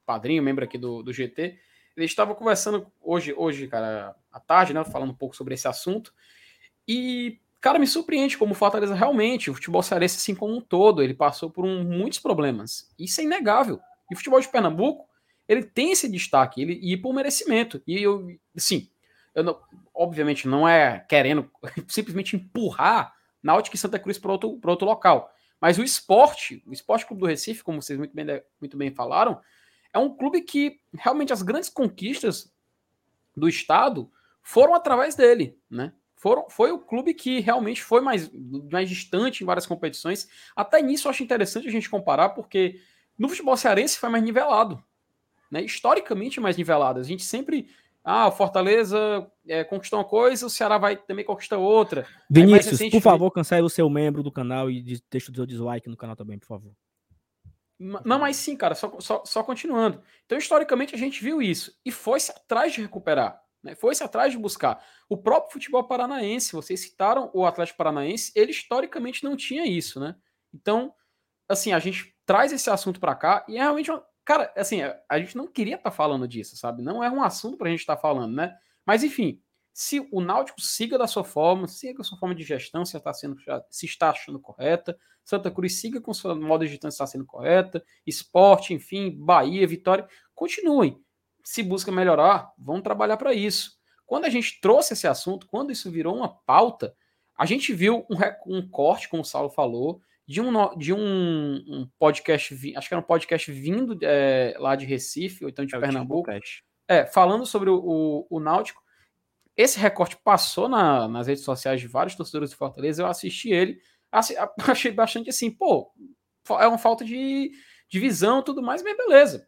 padrinho, membro aqui do, do GT. Ele estava conversando hoje, hoje, cara, à tarde, né? Falando um pouco sobre esse assunto. E, cara, me surpreende como o Fortaleza realmente, o futebol cearense assim como um todo, ele passou por um, muitos problemas. Isso é inegável. E o futebol de Pernambuco, ele tem esse destaque, ele e por merecimento. E eu, sim, eu não, obviamente não é querendo simplesmente empurrar Náutico e Santa Cruz para outro, outro local. Mas o esporte, o Esporte Clube do Recife, como vocês muito bem, muito bem falaram, é um clube que realmente as grandes conquistas do Estado foram através dele, né? Foram, foi o clube que realmente foi mais, mais distante em várias competições. Até nisso eu acho interessante a gente comparar, porque no futebol cearense foi mais nivelado. Né? Historicamente mais nivelado. A gente sempre ah, o Fortaleza é, conquistou uma coisa, o Ceará vai também conquistar outra. Vinícius, por favor, cancele o seu membro do canal e deixa o seu dislike no canal também, por favor. Não, mas sim, cara, só, só, só continuando. Então, historicamente, a gente viu isso e foi-se atrás de recuperar, né? foi-se atrás de buscar. O próprio futebol paranaense, vocês citaram o Atlético Paranaense, ele historicamente não tinha isso, né? Então, assim, a gente traz esse assunto para cá e é realmente uma, Cara, assim, a gente não queria estar tá falando disso, sabe? Não é um assunto para a gente estar tá falando, né? Mas, enfim, se o Náutico siga da sua forma, siga a sua forma de gestão, se está, sendo, se está achando correta, Santa Cruz siga com sua modo de gestão se está sendo correta, esporte, enfim, Bahia, Vitória, continuem. Se busca melhorar, vão trabalhar para isso. Quando a gente trouxe esse assunto, quando isso virou uma pauta, a gente viu um, um corte, como o Saulo falou, de um, de um, um, podcast, acho que era um podcast vindo é, lá de Recife, ou então de é Pernambuco, é, falando sobre o, o, o, Náutico. Esse recorte passou na, nas redes sociais de vários torcedores de Fortaleza, eu assisti ele, assi, achei bastante assim, pô, é uma falta de, de visão tudo mais, mas beleza.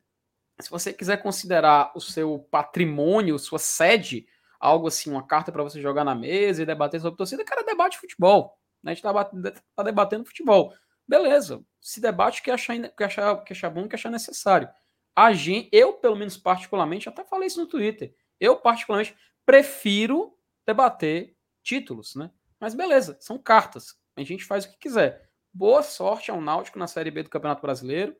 Se você quiser considerar o seu patrimônio, sua sede, algo assim, uma carta para você jogar na mesa e debater sobre torcida, cara, debate futebol. Né? A gente está tá debatendo futebol. Beleza, se debate que achar, que achar, que achar bom, que achar necessário. A gente, eu, pelo menos particularmente, até falei isso no Twitter, eu particularmente prefiro debater títulos, né? Mas beleza, são cartas. A gente faz o que quiser. Boa sorte ao Náutico na Série B do Campeonato Brasileiro.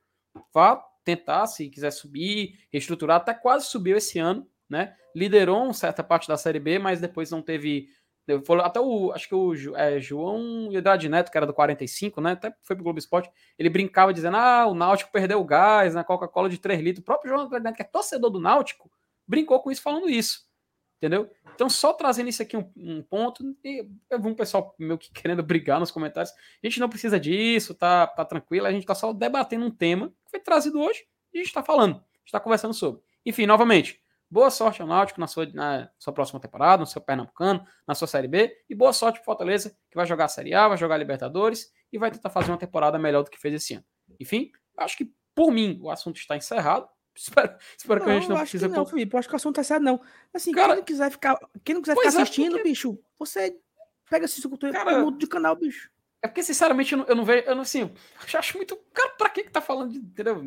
Vá tentar, se quiser subir, reestruturar. Até quase subiu esse ano, né? Liderou uma certa parte da Série B, mas depois não teve até o, acho que o é, João Hidrade Neto, que era do 45, né? Até foi pro Globo Esporte, ele brincava dizendo: ah, o Náutico perdeu o gás na Coca-Cola de 3 litros. O próprio João Hidrade Neto, que é torcedor do Náutico, brincou com isso falando isso. Entendeu? Então, só trazendo isso aqui um, um ponto, e eu vi um pessoal meio que querendo brigar nos comentários. A gente não precisa disso, tá, tá tranquilo, a gente tá só debatendo um tema que foi trazido hoje e a gente tá falando, a gente tá conversando sobre. Enfim, novamente, Boa sorte ao Náutico na sua, na sua próxima temporada, no seu Pernambucano, na sua Série B. E boa sorte para Fortaleza, que vai jogar a Série A, vai jogar a Libertadores e vai tentar fazer uma temporada melhor do que fez esse ano. Enfim, acho que, por mim, o assunto está encerrado. Espero, espero não, que a gente não precise... Não, Felipe, eu acho que o assunto está encerrado, não. Assim, Cara, quem não quiser ficar, quem não quiser ficar é, assistindo, porque... bicho, você pega esse cultura cara, muda de canal, bicho. É porque, sinceramente, eu não, eu não vejo. Eu não, assim, eu acho muito. Cara, pra que que tá falando de. Entendeu?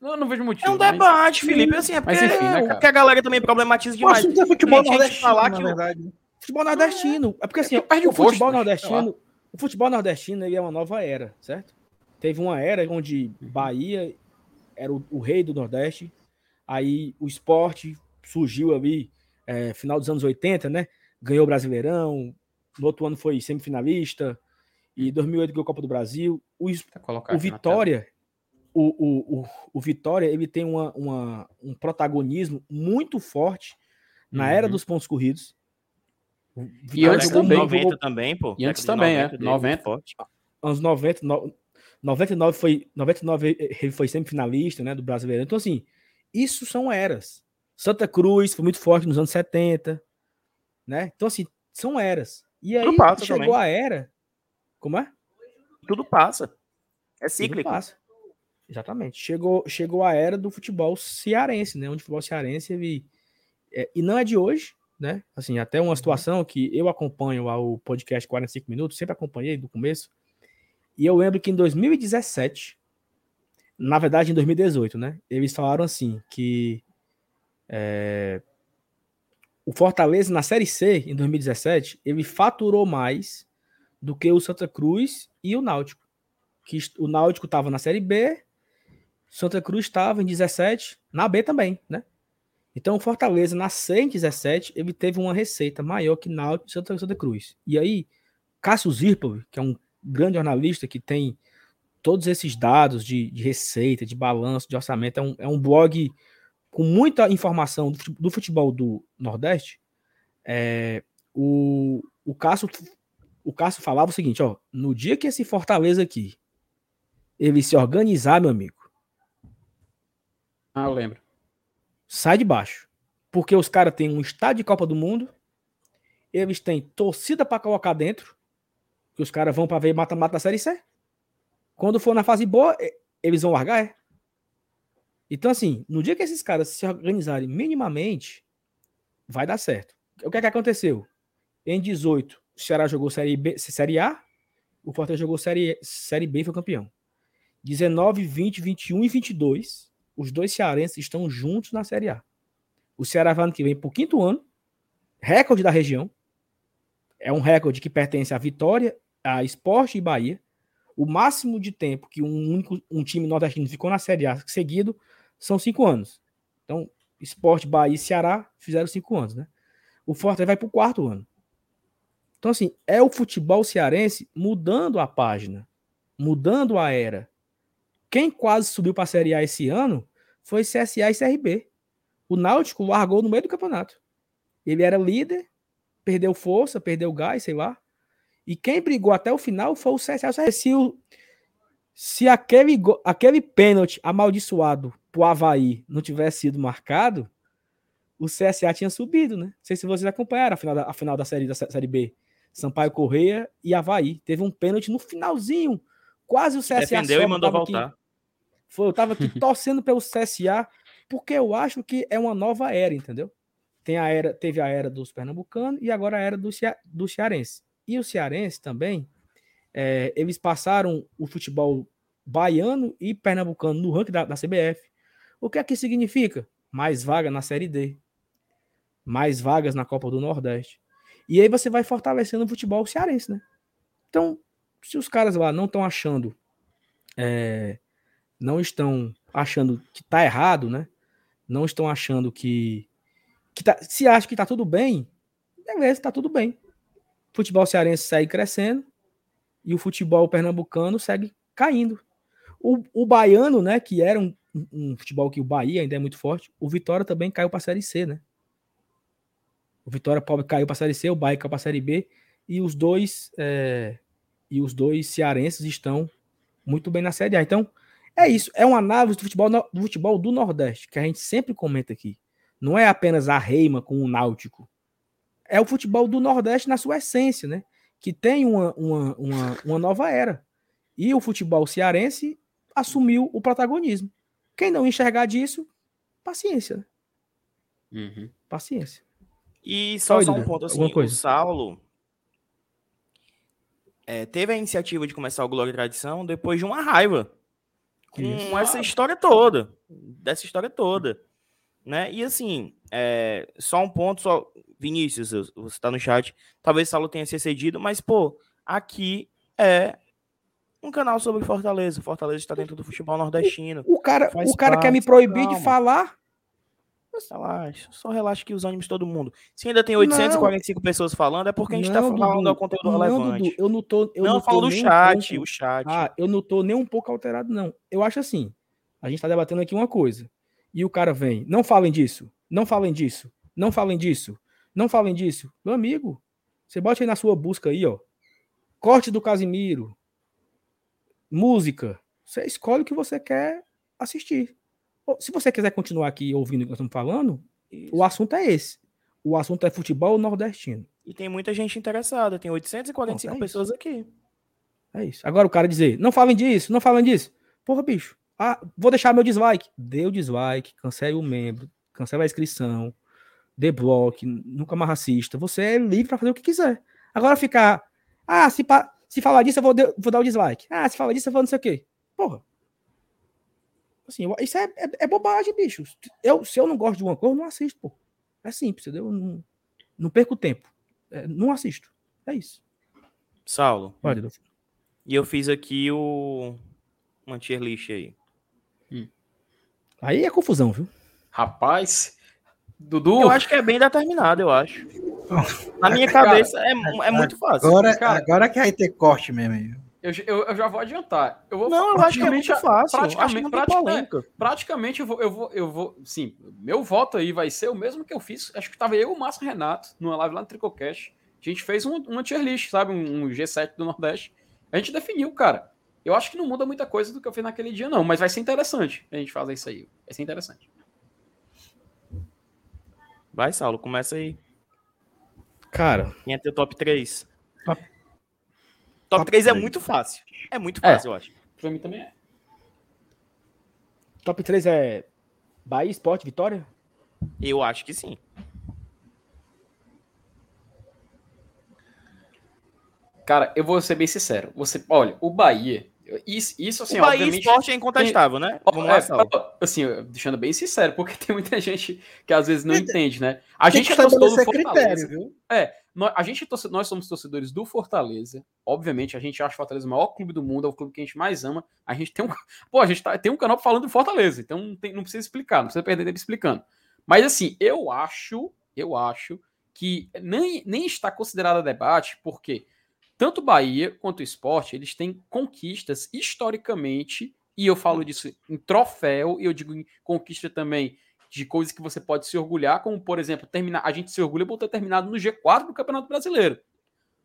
Eu não vejo motivo. É um debate, mas... Felipe. Assim, é porque, mas enfim, né, porque a galera também problematiza demais. Poxa, é futebol nordestino, falar que verdade. Futebol nordestino. É porque, assim, é o, o futebol nordestino. O futebol nordestino ele é uma nova era, certo? Teve uma era onde uhum. Bahia era o, o rei do Nordeste. Aí o esporte surgiu ali, é, final dos anos 80, né? Ganhou o Brasileirão. No outro ano foi semifinalista e 2008 ganhou a Copa do Brasil. O, tá o Vitória, o, o, o, o, Vitória, ele tem uma, uma, um protagonismo muito forte na uhum. era dos pontos corridos. E antes também. 90 também, pô. E antes também, 90 é. 90. Forte. Anos 90, no, 99 foi 99 ele foi semifinalista, né, do Brasileiro. Então assim, isso são eras. Santa Cruz foi muito forte nos anos 70, né? Então assim, são eras. E aí chegou também. a era como é? Tudo passa. É cíclico. Passa. Exatamente. Chegou, chegou a era do futebol cearense, né? Onde o futebol cearense ele, é, e não é de hoje, né? Assim, até uma situação que eu acompanho o podcast 45 minutos, sempre acompanhei do começo. E eu lembro que em 2017, na verdade em 2018, né? Eles falaram assim que é, o Fortaleza na Série C em 2017 ele faturou mais do que o Santa Cruz e o Náutico. Que o Náutico estava na Série B, Santa Cruz estava em 17, na B também, né? Então o Fortaleza na C em 17, ele teve uma receita maior que Náutico e Santa, Cruz. E aí, Cássio Zirpov, que é um grande jornalista que tem todos esses dados de, de receita, de balanço, de orçamento, é um, é um blog com muita informação do futebol do Nordeste. É, o, o Cássio o Cássio falava o seguinte, ó, no dia que esse Fortaleza aqui ele se organizar, meu amigo. Ah, eu lembro. Sai de baixo. Porque os caras têm um estádio de Copa do Mundo, eles têm torcida para colocar dentro, que os caras vão para ver mata-mata da Série C. Quando for na fase boa, eles vão largar, é. Então, assim, no dia que esses caras se organizarem minimamente, vai dar certo. O que é que aconteceu? Em 18, o Ceará jogou Série, B, série A, o Fortaleza jogou série, série B e foi campeão. 19, 20, 21 e 22, os dois cearenses estão juntos na Série A. O Ceará vai ano que vem por quinto ano, recorde da região. É um recorde que pertence à Vitória, a Esporte e Bahia. O máximo de tempo que um único um time nordestino ficou na Série A seguido são cinco anos. Então, Esporte, Bahia e Ceará fizeram cinco anos, né? O Fortaleza vai para o quarto ano. Então, assim, é o futebol cearense mudando a página, mudando a era. Quem quase subiu para a Série A esse ano foi CSA e CRB. O Náutico largou no meio do campeonato. Ele era líder, perdeu força, perdeu gás, sei lá. E quem brigou até o final foi o CSA. Se, o, se aquele, aquele pênalti amaldiçoado pro Havaí não tivesse sido marcado, o CSA tinha subido, né? Não sei se vocês acompanharam a final da, a final da série da série B. Sampaio Correia e Havaí. Teve um pênalti no finalzinho. Quase o CSA. Defendeu e mandou voltar. Aqui, foi, eu tava aqui torcendo pelo CSA, porque eu acho que é uma nova era, entendeu? Tem a era, teve a era dos pernambucanos e agora a era do, do cearense. E o cearense também, é, eles passaram o futebol baiano e pernambucano no ranking da, da CBF. O que é que significa? Mais vaga na Série D. Mais vagas na Copa do Nordeste. E aí você vai fortalecendo o futebol cearense, né? Então, se os caras lá não estão achando, é, não estão achando que tá errado, né? Não estão achando que, que tá, se acha que tá tudo bem, beleza, tá tudo bem. O futebol cearense segue crescendo e o futebol pernambucano segue caindo. O, o baiano, né, que era um, um futebol que o Bahia ainda é muito forte, o Vitória também caiu para a Série C, né? O Vitória caiu para a Série C, o Bahia caiu para a Série B, e os dois é, e os dois cearenses estão muito bem na Série A. Então, é isso. É uma análise do futebol, do futebol do Nordeste, que a gente sempre comenta aqui. Não é apenas a reima com o Náutico. É o futebol do Nordeste na sua essência, né? Que tem uma, uma, uma, uma nova era. E o futebol cearense assumiu o protagonismo. Quem não enxergar disso, paciência. Né? Uhum. Paciência. E só, só um ponto assim, o Saulo, é, teve a iniciativa de começar o Glória e Tradição depois de uma raiva com Isso. essa história toda, dessa história toda, né? E assim, é, só um ponto, só Vinícius, você está no chat, talvez o Saulo tenha se excedido, mas pô, aqui é um canal sobre Fortaleza. Fortaleza está dentro do futebol nordestino. O, cara, o cara quer me proibir calma. de falar. Relaxa, só relaxa que os ânimos todo mundo. Se ainda tem 845 não. pessoas falando, é porque a gente está falando do conteúdo não, relevante. Dudu, eu não tô. Eu não, não falo do chat, um o chat. Ah, eu não tô nem um pouco alterado, não. Eu acho assim. A gente está debatendo aqui uma coisa. E o cara vem, não falem disso, não falem disso, não falem disso, não falem disso. Meu amigo, você bote aí na sua busca aí, ó. Corte do Casimiro, música, você escolhe o que você quer assistir. Se você quiser continuar aqui ouvindo o que nós estamos falando, Isso. o assunto é esse. O assunto é futebol nordestino. E tem muita gente interessada, tem 845 é pessoas aqui. É isso. Agora o cara dizer, não falem disso, não falem disso. Porra, bicho. Ah, vou deixar meu dislike. Dê o dislike, cancele o membro, cancele a inscrição, dê bloco, nunca mais assista. Você é livre para fazer o que quiser. Agora ficar, ah, se, pa se falar disso, eu vou, de, vou dar o dislike. Ah, se falar disso, eu vou não sei o quê. Porra. Assim, isso é, é, é, bobagem, bicho. Eu, se eu não gosto de uma coisa, eu não assisto, pô. É simples, entendeu? Não, não perco tempo. É, não assisto. É isso. Saulo. Pode, E eu fiz aqui o. Uma tier list aí. Hum. Aí é confusão, viu? Rapaz. Dudu. Eu acho que é bem determinado, eu acho. Na minha cabeça é, é muito fácil. Agora, cara, agora que vai ter corte mesmo. Eu, eu, eu, já vou adiantar. Eu vou, não, eu acho que é muito fácil. Praticamente, praticamente, praticamente eu vou, eu vou, eu vou. Sim, meu voto aí vai ser o mesmo que eu fiz. Acho que tava eu e o Márcio Renato numa live lá no Tricocast. A gente fez um, uma tier list, sabe? Um, um G7 do Nordeste. A gente definiu, cara. Eu acho que não muda muita coisa do que eu fiz naquele dia, não. Mas vai ser interessante a gente fazer isso aí. Vai ser interessante. Vai, Saulo, começa aí. Cara. Quem é teu top 3? Top, top 3 é muito fácil. É muito fácil, é. eu acho. Pra mim também é. Top 3 é Bahia, Esporte, Vitória? Eu acho que sim. Cara, eu vou ser bem sincero. Você, olha, o Bahia isso, isso assim, o Bahia Esporte é incontestável, tem... né? Vamos é, lá, assim, deixando bem sincero, porque tem muita gente que às vezes não é, entende, né? A gente é torcedor do Fortaleza. Critério, viu? É, a gente é nós somos torcedores do Fortaleza. Obviamente, a gente acha o Fortaleza o maior clube do mundo, é o clube que a gente mais ama. A gente tem um, pô, a gente tá, tem um canal falando do Fortaleza, então não, tem, não precisa explicar, não precisa perder tempo explicando. Mas assim, eu acho, eu acho que nem, nem está considerado debate, porque tanto Bahia quanto o esporte, eles têm conquistas historicamente, e eu falo disso em troféu, e eu digo em conquista também de coisas que você pode se orgulhar, como por exemplo, terminar, a gente se orgulha por ter terminado no G4 do Campeonato Brasileiro.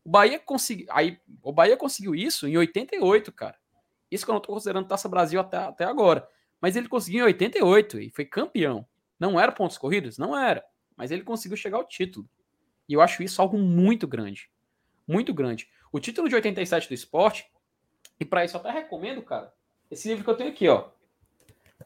O Bahia conseguiu, aí, o Bahia conseguiu isso em 88, cara. Isso que eu não estou considerando Taça Brasil até, até agora. Mas ele conseguiu em 88 e foi campeão. Não era pontos corridos? Não era. Mas ele conseguiu chegar ao título. E eu acho isso algo muito grande. Muito grande. O título de 87 do esporte, e para isso eu até recomendo, cara, esse livro que eu tenho aqui, ó.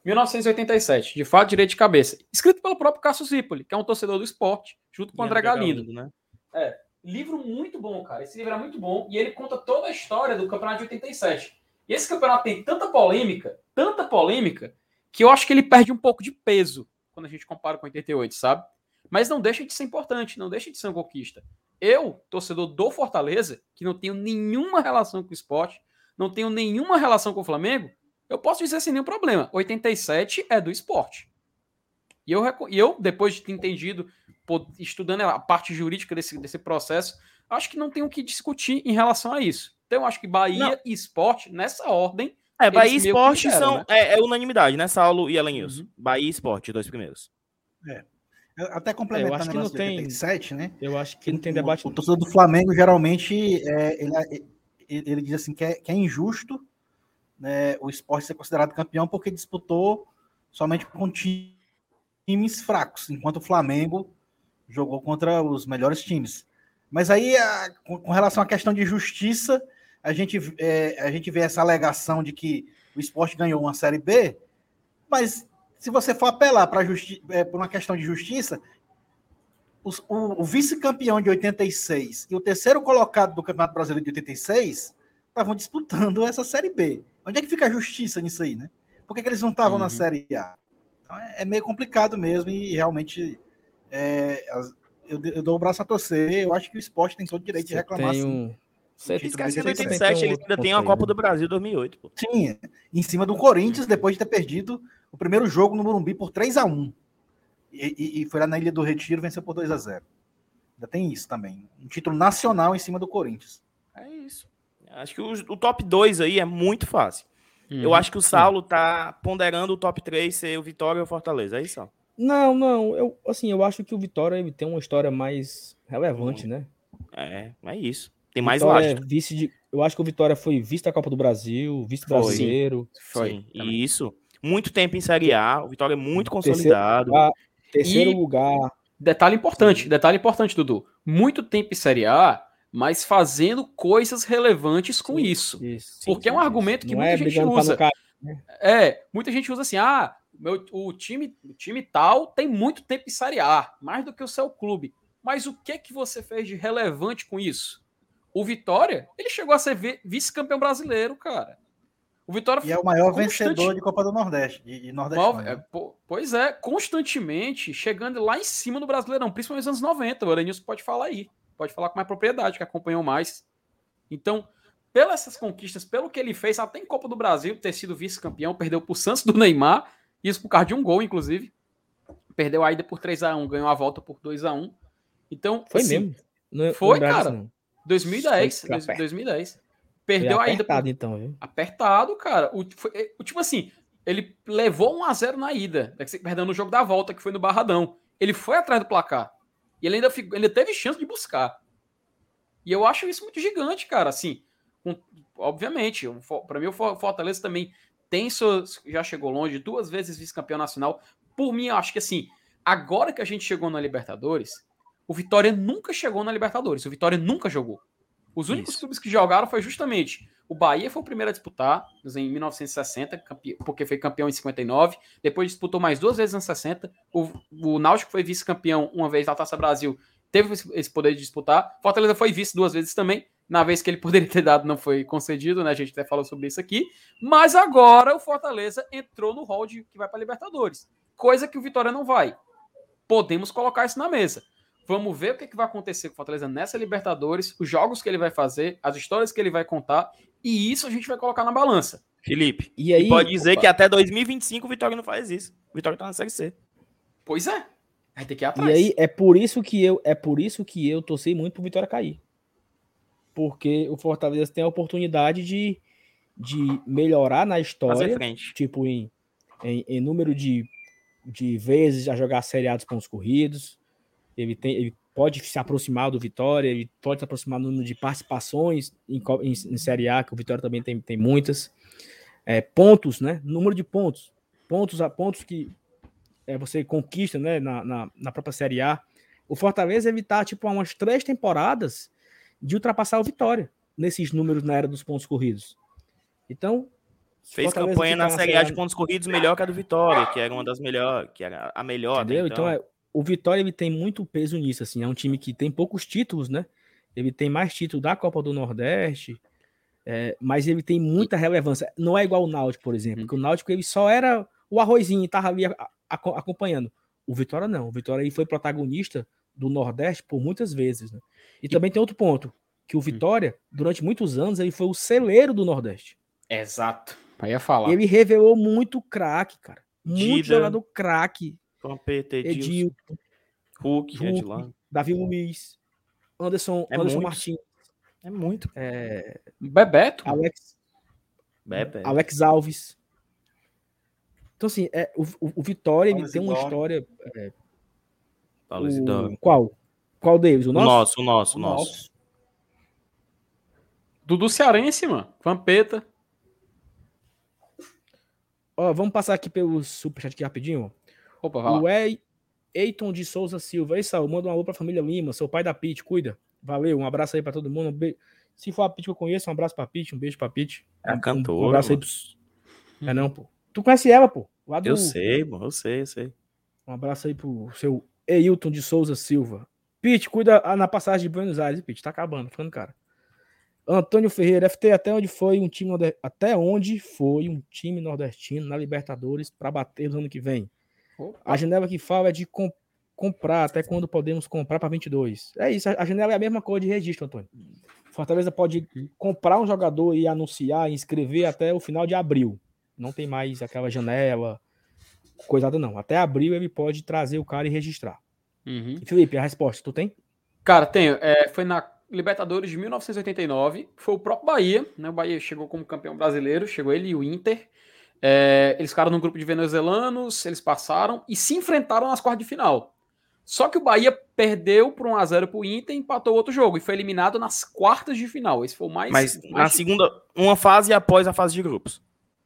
1987, de fato, direito de cabeça. Escrito pelo próprio Cássio Zipoli, que é um torcedor do esporte, junto com o André Galindo. Galindo. né? É, livro muito bom, cara. Esse livro é muito bom e ele conta toda a história do campeonato de 87. E esse campeonato tem tanta polêmica, tanta polêmica, que eu acho que ele perde um pouco de peso quando a gente compara com 88, sabe? Mas não deixa de ser importante, não deixa de ser uma conquista. Eu, torcedor do Fortaleza, que não tenho nenhuma relação com o esporte, não tenho nenhuma relação com o Flamengo, eu posso dizer sem nenhum problema. 87 é do esporte. E eu, eu depois de ter entendido, estudando a parte jurídica desse, desse processo, acho que não tem o que discutir em relação a isso. Então, eu acho que Bahia não. e esporte, nessa ordem. É, Bahia e esporte são. Né? É, é, unanimidade, né, Saulo e Elenilson? Uhum. Bahia e esporte, dois primeiros. É. Até complementando é, eu acho que não tem 87, né? Eu acho que não tem debate. O, o torcedor do Flamengo geralmente é, ele, ele, ele, diz assim que é, que é injusto né, o esporte ser considerado campeão porque disputou somente com times fracos, enquanto o Flamengo jogou contra os melhores times. Mas aí, a, com, com, relação à questão de justiça, a gente, é, a gente vê essa alegação de que o esporte ganhou uma Série B, mas se você for apelar para é, por uma questão de justiça, os, o, o vice-campeão de 86 e o terceiro colocado do Campeonato Brasileiro de 86 estavam disputando essa Série B. Onde é que fica a justiça nisso aí, né? Por que, que eles não estavam uhum. na Série A? Então é, é, meio complicado mesmo e realmente é, eu, eu, dou o braço a torcer. Eu acho que o esporte tem todo o direito Você de reclamar. Tem um... Você esquece que 87 ele ainda tem a Copa do Brasil 2008. Pô. Sim, em cima do Corinthians, depois de ter perdido o primeiro jogo no Morumbi por 3 a 1 e, e, e foi lá na Ilha do Retiro venceu por 2 a 0 Ainda tem isso também. Um título nacional em cima do Corinthians. É isso. Acho que o, o top 2 aí é muito fácil. Uhum. Eu acho que o Saulo tá ponderando o top 3 ser o Vitória ou o Fortaleza. É isso? Não, não. Eu, assim, eu acho que o Vitória ele tem uma história mais relevante, uhum. né? É, é isso. Tem mais Vitória é vice de, Eu acho que o Vitória foi vice da Copa do Brasil, vice brasileiro. Foi. Sim, isso. Muito tempo em Série A. O Vitória é muito consolidado. Terceiro, terceiro e... lugar. Detalhe importante, detalhe importante, Dudu. Muito tempo em Série A, mas fazendo coisas relevantes com sim, isso. isso. Porque sim, é um argumento que muita é gente usa. Cara, né? É, muita gente usa assim: ah, meu, o, time, o time tal tem muito tempo em Série A, mais do que o seu clube. Mas o que que você fez de relevante com isso? O Vitória, ele chegou a ser vice-campeão brasileiro, cara. O Vitória e é o maior constante... vencedor de Copa do Nordeste, de, de Nordeste. É, pois é, constantemente chegando lá em cima do Brasileirão, principalmente nos anos 90. O Aranilson pode falar aí, pode falar com mais propriedade, que acompanhou mais. Então, pelas essas conquistas, pelo que ele fez, até em Copa do Brasil, ter sido vice-campeão, perdeu pro Santos do Neymar, isso por causa de um gol, inclusive. Perdeu a ida por 3 a 1 ganhou a volta por 2 a 1 Então, foi assim, mesmo. Não, foi, não cara. 2010, 2010. Perdeu foi apertado, a ida. então, viu? Apertado, cara. O, foi, é, o, tipo assim, ele levou 1 a 0 na ida, né, perdeu no jogo da volta, que foi no Barradão. Ele foi atrás do placar. E ele ainda, ele teve chance de buscar. E eu acho isso muito gigante, cara. Assim, um, obviamente, um, para mim o Fortaleza também tem seus, já chegou longe, duas vezes vice-campeão nacional. Por mim, eu acho que assim, agora que a gente chegou na Libertadores, o Vitória nunca chegou na Libertadores. O Vitória nunca jogou. Os únicos Isso. clubes que jogaram foi justamente o Bahia foi o primeiro a disputar em 1960, porque foi campeão em 59. Depois disputou mais duas vezes em 60. O, o Náutico foi vice-campeão uma vez na Taça Brasil, teve esse poder de disputar. Fortaleza foi vice duas vezes também. Na vez que ele poderia ter dado, não foi concedido, né? A gente até falou sobre isso aqui. Mas agora o Fortaleza entrou no hall de que vai para Libertadores. Coisa que o Vitória não vai. Podemos colocar isso na mesa. Vamos ver o que, é que vai acontecer com o Fortaleza nessa Libertadores, os jogos que ele vai fazer, as histórias que ele vai contar, e isso a gente vai colocar na balança. Felipe, e aí e pode dizer opa. que até 2025 o Vitória não faz isso. O Vitória tá na Série C. Pois é. Vai ter que ir atrás. E aí é por isso que eu é por isso que eu torci muito pro Vitória cair. Porque o Fortaleza tem a oportunidade de, de melhorar na história, tipo em, em, em número de, de vezes a jogar a Série A dos pontos corridos, ele, tem, ele pode se aproximar do Vitória, ele pode se aproximar no número de participações em, em, em, Série A, que o Vitória também tem, tem muitas. É, pontos, né? Número de pontos. Pontos a pontos que é, você conquista né? na, na, na, própria Série A. O Fortaleza ele tá, tipo, há umas três temporadas de ultrapassar o Vitória nesses números na era dos pontos corridos. Então. Fez campanha na Série A de pontos corridos melhor que a do Vitória, que era uma das melhores, que era a melhor. Entendeu? Né? Então, então é, o Vitória ele tem muito peso nisso, assim, é um time que tem poucos títulos, né? Ele tem mais títulos da Copa do Nordeste, é, mas ele tem muita relevância. Não é igual o Náutico, por exemplo, porque o Náutico ele só era o arrozinho e tava ali a, a, acompanhando. O Vitória não, o Vitória ele foi protagonista do Nordeste por muitas vezes, né? E, e também tem outro ponto, que o hum. Vitória, durante muitos anos, ele foi o celeiro do Nordeste. Exato. Aí ia falar. Ele revelou muito craque, cara. Muito Dida. jogador craque Vampeta, Edilson, Hulk, Hulk Davi Luiz, Anderson, é Anderson Martins. É muito. É... Bebeto. Alex, Bebeto. Alex Alves. Então, assim, é, o, o Vitória ele tem uma história. É, o, qual? Qual deles? O nosso? O nosso, o nosso, o nosso. Dudu Cearense, mano. Vampeta. Ó, vamos passar aqui pelo superchat aqui rapidinho. Opa, vai o E... Eiton de Souza Silva. Ei, Saul, manda um alô pra família Lima, seu pai da Pete, cuida. Valeu, um abraço aí pra todo mundo. Um be... Se for a Pete que eu conheço, um abraço pra Pete, um beijo pra Pete. É a cantora. Um abraço aí pros... É não, pô. Tu conhece ela, pô? Lá do... Eu sei, pô, eu sei, eu sei. Um abraço aí pro seu Eilton de Souza Silva. Pete, cuida na passagem de Buenos Aires, Pete. Tá acabando, ficando cara. Antônio Ferreira, FT, até onde foi um time até onde foi um time nordestino na Libertadores para bater no ano que vem? A janela que fala é de comp comprar, até quando podemos comprar para 22. É isso, a janela é a mesma coisa de registro, Antônio. Fortaleza pode comprar um jogador e anunciar, inscrever até o final de abril. Não tem mais aquela janela, coisada não. Até abril ele pode trazer o cara e registrar. Uhum. Felipe, a resposta, tu tem? Cara, tenho. É, foi na Libertadores de 1989. Foi o próprio Bahia, né? O Bahia chegou como campeão brasileiro, chegou ele e o Inter. É, eles ficaram num grupo de venezuelanos, eles passaram e se enfrentaram nas quartas de final. Só que o Bahia perdeu por 1x0 pro Inter e empatou outro jogo e foi eliminado nas quartas de final. Esse foi o mais. Mas mais na segunda, uma fase após a fase de grupos.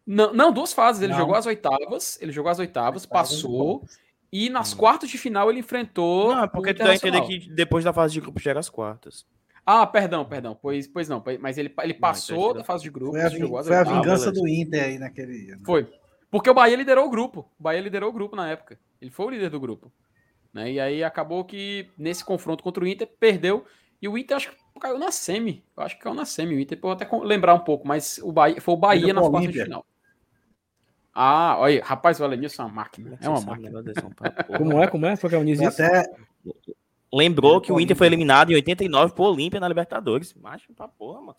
Não, não duas fases. Ele não. jogou as oitavas, ele jogou as oitavas, passou. E nas hum. quartas de final ele enfrentou. Não, é porque tu dá a entender que depois da fase de grupos chega as quartas. Ah, perdão, perdão. Pois, pois não, mas ele, ele passou da fase de grupos. Foi a, jogou foi a vingança ah, do Inter aí naquele. Né? Foi. Porque o Bahia liderou o grupo. O Bahia liderou o grupo na época. Ele foi o líder do grupo. Né? E aí acabou que nesse confronto contra o Inter perdeu. E o Inter acho que caiu na semi. Eu acho que caiu na semi. O Inter, vou até lembrar um pouco, mas o Bahia, foi o Bahia nas quartas de final. Ah, olha, rapaz, o Alenilson é uma máquina. É uma máquina. Como é? Como é? Foi que é Até... Lembrou que o Inter foi eliminado em 89 por Olímpia na Libertadores. Macho pra porra, mano.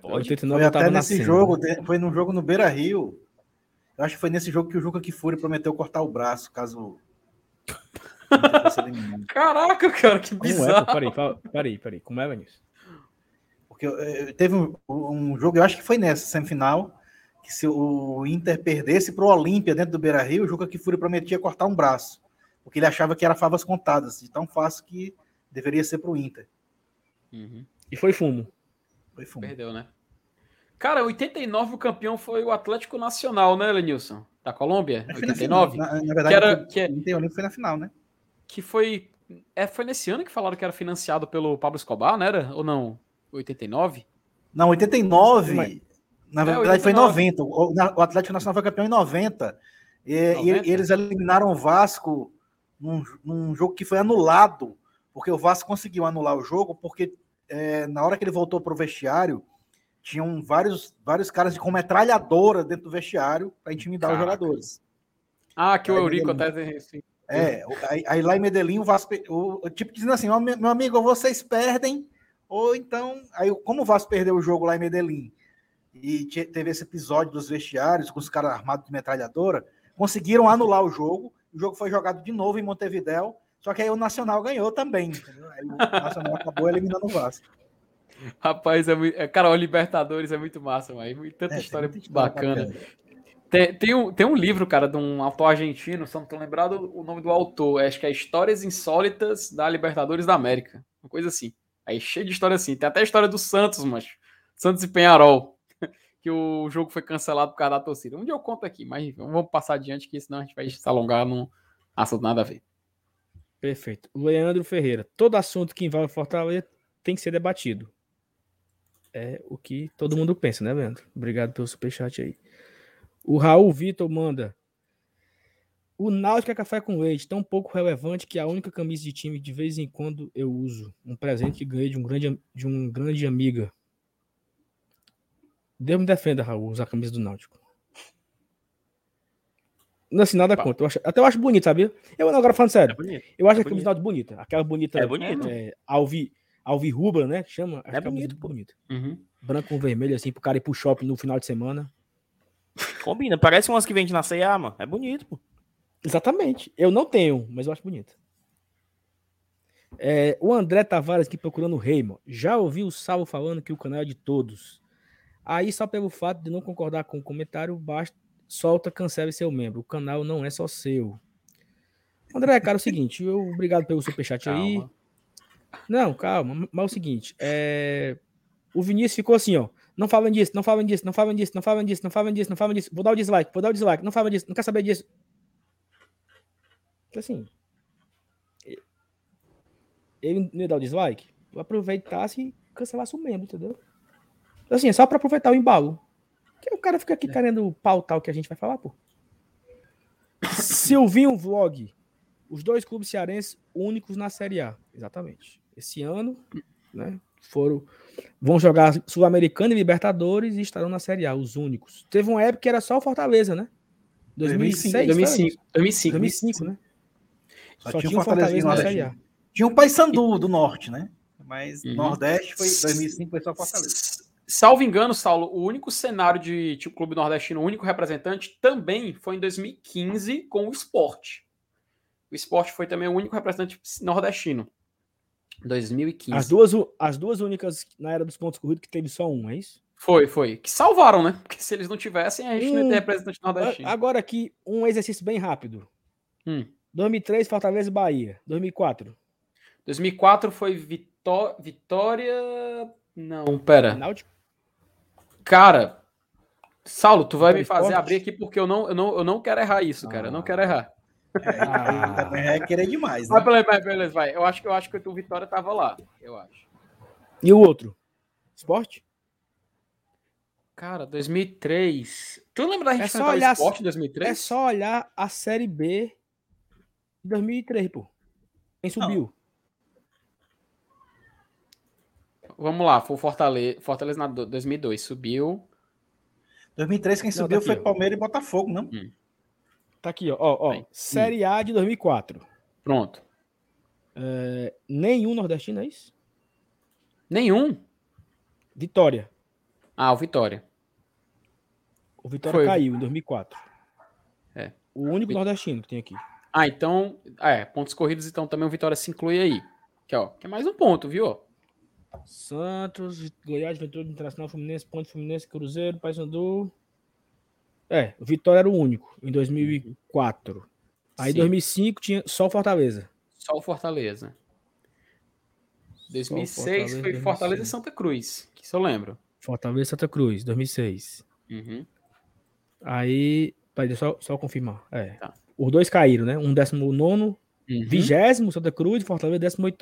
pode. Foi até nesse jogo, foi num jogo no Beira Rio. Eu acho que foi nesse jogo que o Juca Kifuri prometeu cortar o braço, caso. Caraca, cara, que bizarro. Como é? Peraí, peraí, peraí. Como é, Vinícius? Porque eh, teve um, um, jogo, eu acho que foi nessa semifinal, que se o Inter perdesse para o Olímpia dentro do Beira Rio, o Juca Kifuri prometia cortar um braço, porque ele achava que era favas contadas, de tão fácil que deveria ser para o Inter. Uhum. E foi fumo. Foi fumo. Perdeu, né? Cara, 89 o campeão foi o Atlético Nacional, né, Lenilson? Da Colômbia? 89? Na, na, verdade, que era, que é, Olímpico foi na final, né? Que foi. É, foi nesse ano que falaram que era financiado pelo Pablo Escobar, não era? Ou não? 89? Não, 89. Mas... Na verdade, é, foi em 90. O, o, Atlético Nacional foi campeão em 90. E, 90? e eles eliminaram o Vasco num, num, jogo que foi anulado, porque o Vasco conseguiu anular o jogo, porque é, na hora que ele voltou para o vestiário, tinham vários, vários caras com metralhadora dentro do vestiário para intimidar Caraca. os jogadores. Ah, que aí, o Eurico até. Assim. É, aí, aí, lá em Medellín, o Vasco, o, o tipo dizendo assim: meu amigo, vocês perdem, ou então. Aí, como o Vasco perdeu o jogo lá em Medellín, e teve esse episódio dos vestiários com os caras armados de metralhadora, conseguiram anular o jogo. O jogo foi jogado de novo em Montevidéu, só que aí o Nacional ganhou também. Aí o Nacional acabou eliminando o Vasco. Rapaz, é muito. É, cara, o Libertadores é muito massa, mas tanta é, história bacana. bacana. Tem, tem, um, tem um livro, cara, de um autor argentino, só não tô lembrado o nome do autor. Acho que é Histórias Insólitas da Libertadores da América. Uma coisa assim. Aí cheio de história assim. Tem até a história do Santos, mas Santos e Penharol que o jogo foi cancelado por causa da torcida. Um dia eu conto aqui, mas vamos passar adiante, que senão a gente vai se alongar num assunto nada a ver. Perfeito. Leandro Ferreira. Todo assunto que envolve Fortaleza tem que ser debatido. É o que todo mundo pensa, né, Leandro? Obrigado pelo superchat aí. O Raul Vitor manda. O Náutico é café com leite, tão pouco relevante que a única camisa de time de vez em quando eu uso. Um presente que ganhei de um grande, de um grande amiga. Deus me defenda, Raul, usar a camisa do Náutico. Não assim, nada contra. Eu acho, até eu acho bonito, sabia? Eu agora falando sério. É eu acho é a camisa do Náutico bonita. Aquela bonita. É bonita. É, alvi, alvirrubra, né? Que chama. Acho é, é bonito, é bonito. Uhum. Branco com vermelho, assim, pro cara ir pro shopping no final de semana. Combina. Parece umas que vende na C&A, mano. É bonito, pô. Exatamente. Eu não tenho, mas eu acho bonito. É, o André Tavares aqui procurando o rei, mano. Já ouvi o Salvo falando que o canal é de todos. Aí, só pelo fato de não concordar com o comentário, basta, solta, cancela seu membro. O canal não é só seu. André, cara, é o seguinte, eu, obrigado pelo superchat calma. aí. Não, calma, mas é o seguinte, é... o Vinícius ficou assim, ó. Não falem disso, não falem disso, não falem disso, não falem disso, não falem disso, não falem disso. Vou dar o dislike, vou dar o dislike, não falem disso, não quer saber disso. Então, assim, ele não ia dar o dislike, aproveitasse e cancelasse o membro, entendeu? Assim, é só para aproveitar o embalo. Que o cara fica aqui é. querendo pautar o que a gente vai falar, pô. Silvinho Vlog. Os dois clubes cearenses únicos na Série A. Exatamente. Esse ano, né? Foram. Vão jogar Sul-Americana e Libertadores e estarão na Série A, os únicos. Teve uma época que era só Fortaleza, né? 2006, 2005, 2005, 2005, né? Só, só tinha um Fortaleza, Fortaleza na Série A. Tinha o um Paysandu do Norte, né? Mas uhum. Nordeste foi 2005 foi só Fortaleza. Salvo engano, Saulo, o único cenário de tipo, clube nordestino, o único representante, também foi em 2015 com o esporte. O esporte foi também o único representante nordestino. 2015. As duas, as duas únicas na era dos pontos corridos que teve só um, é isso? Foi, foi. Que salvaram, né? Porque se eles não tivessem, a gente não ia ter representante nordestino. Agora aqui, um exercício bem rápido. Hum. 2003, Fortaleza e Bahia. 2004. 2004 foi Vitó Vitória. Não, pera. Náutico? Cara, Saulo, tu vai me fazer abrir aqui porque eu não, eu não, eu não quero errar isso, cara. Eu não quero errar. É, ah. também é querer demais. Né? Mas, beleza, beleza, vai. Eu acho, eu acho que o Vitória tava lá. Eu acho. E o outro? Esporte? Cara, 2003. Tu lembra da gente é só olhar, Esporte 2003? É só olhar a Série B de 2003, pô. Quem subiu? Não. Vamos lá, foi o Fortaleza, Fortaleza na 2002, subiu. 2003 quem subiu não, tá foi Palmeiras e Botafogo, não? Hum. Tá aqui, ó. ó, ó. Série A de 2004. Pronto. É, nenhum nordestino, é isso? Nenhum? Vitória. Ah, o Vitória. O Vitória Foi. caiu em 2004. É. O único nordestino que tem aqui. Ah, então, é, pontos corridos, então também o Vitória se inclui aí. Que, ó, que é mais um ponto, viu? Santos, Goiás, Vitória Internacional, Fluminense, Ponte Fluminense, Cruzeiro, Paysandu. É, o Vitória era o único em 2004. Aí em 2005 tinha só o Fortaleza. Só o Fortaleza. 2006 Fortaleza, foi Fortaleza e Santa Cruz, que eu lembro. Fortaleza e Santa Cruz, 2006. Uhum. Aí, peraí, só, só confirmar. É. Tá. Os dois caíram, né? Um 19, uhum. vigésimo Santa Cruz e Fortaleza 18.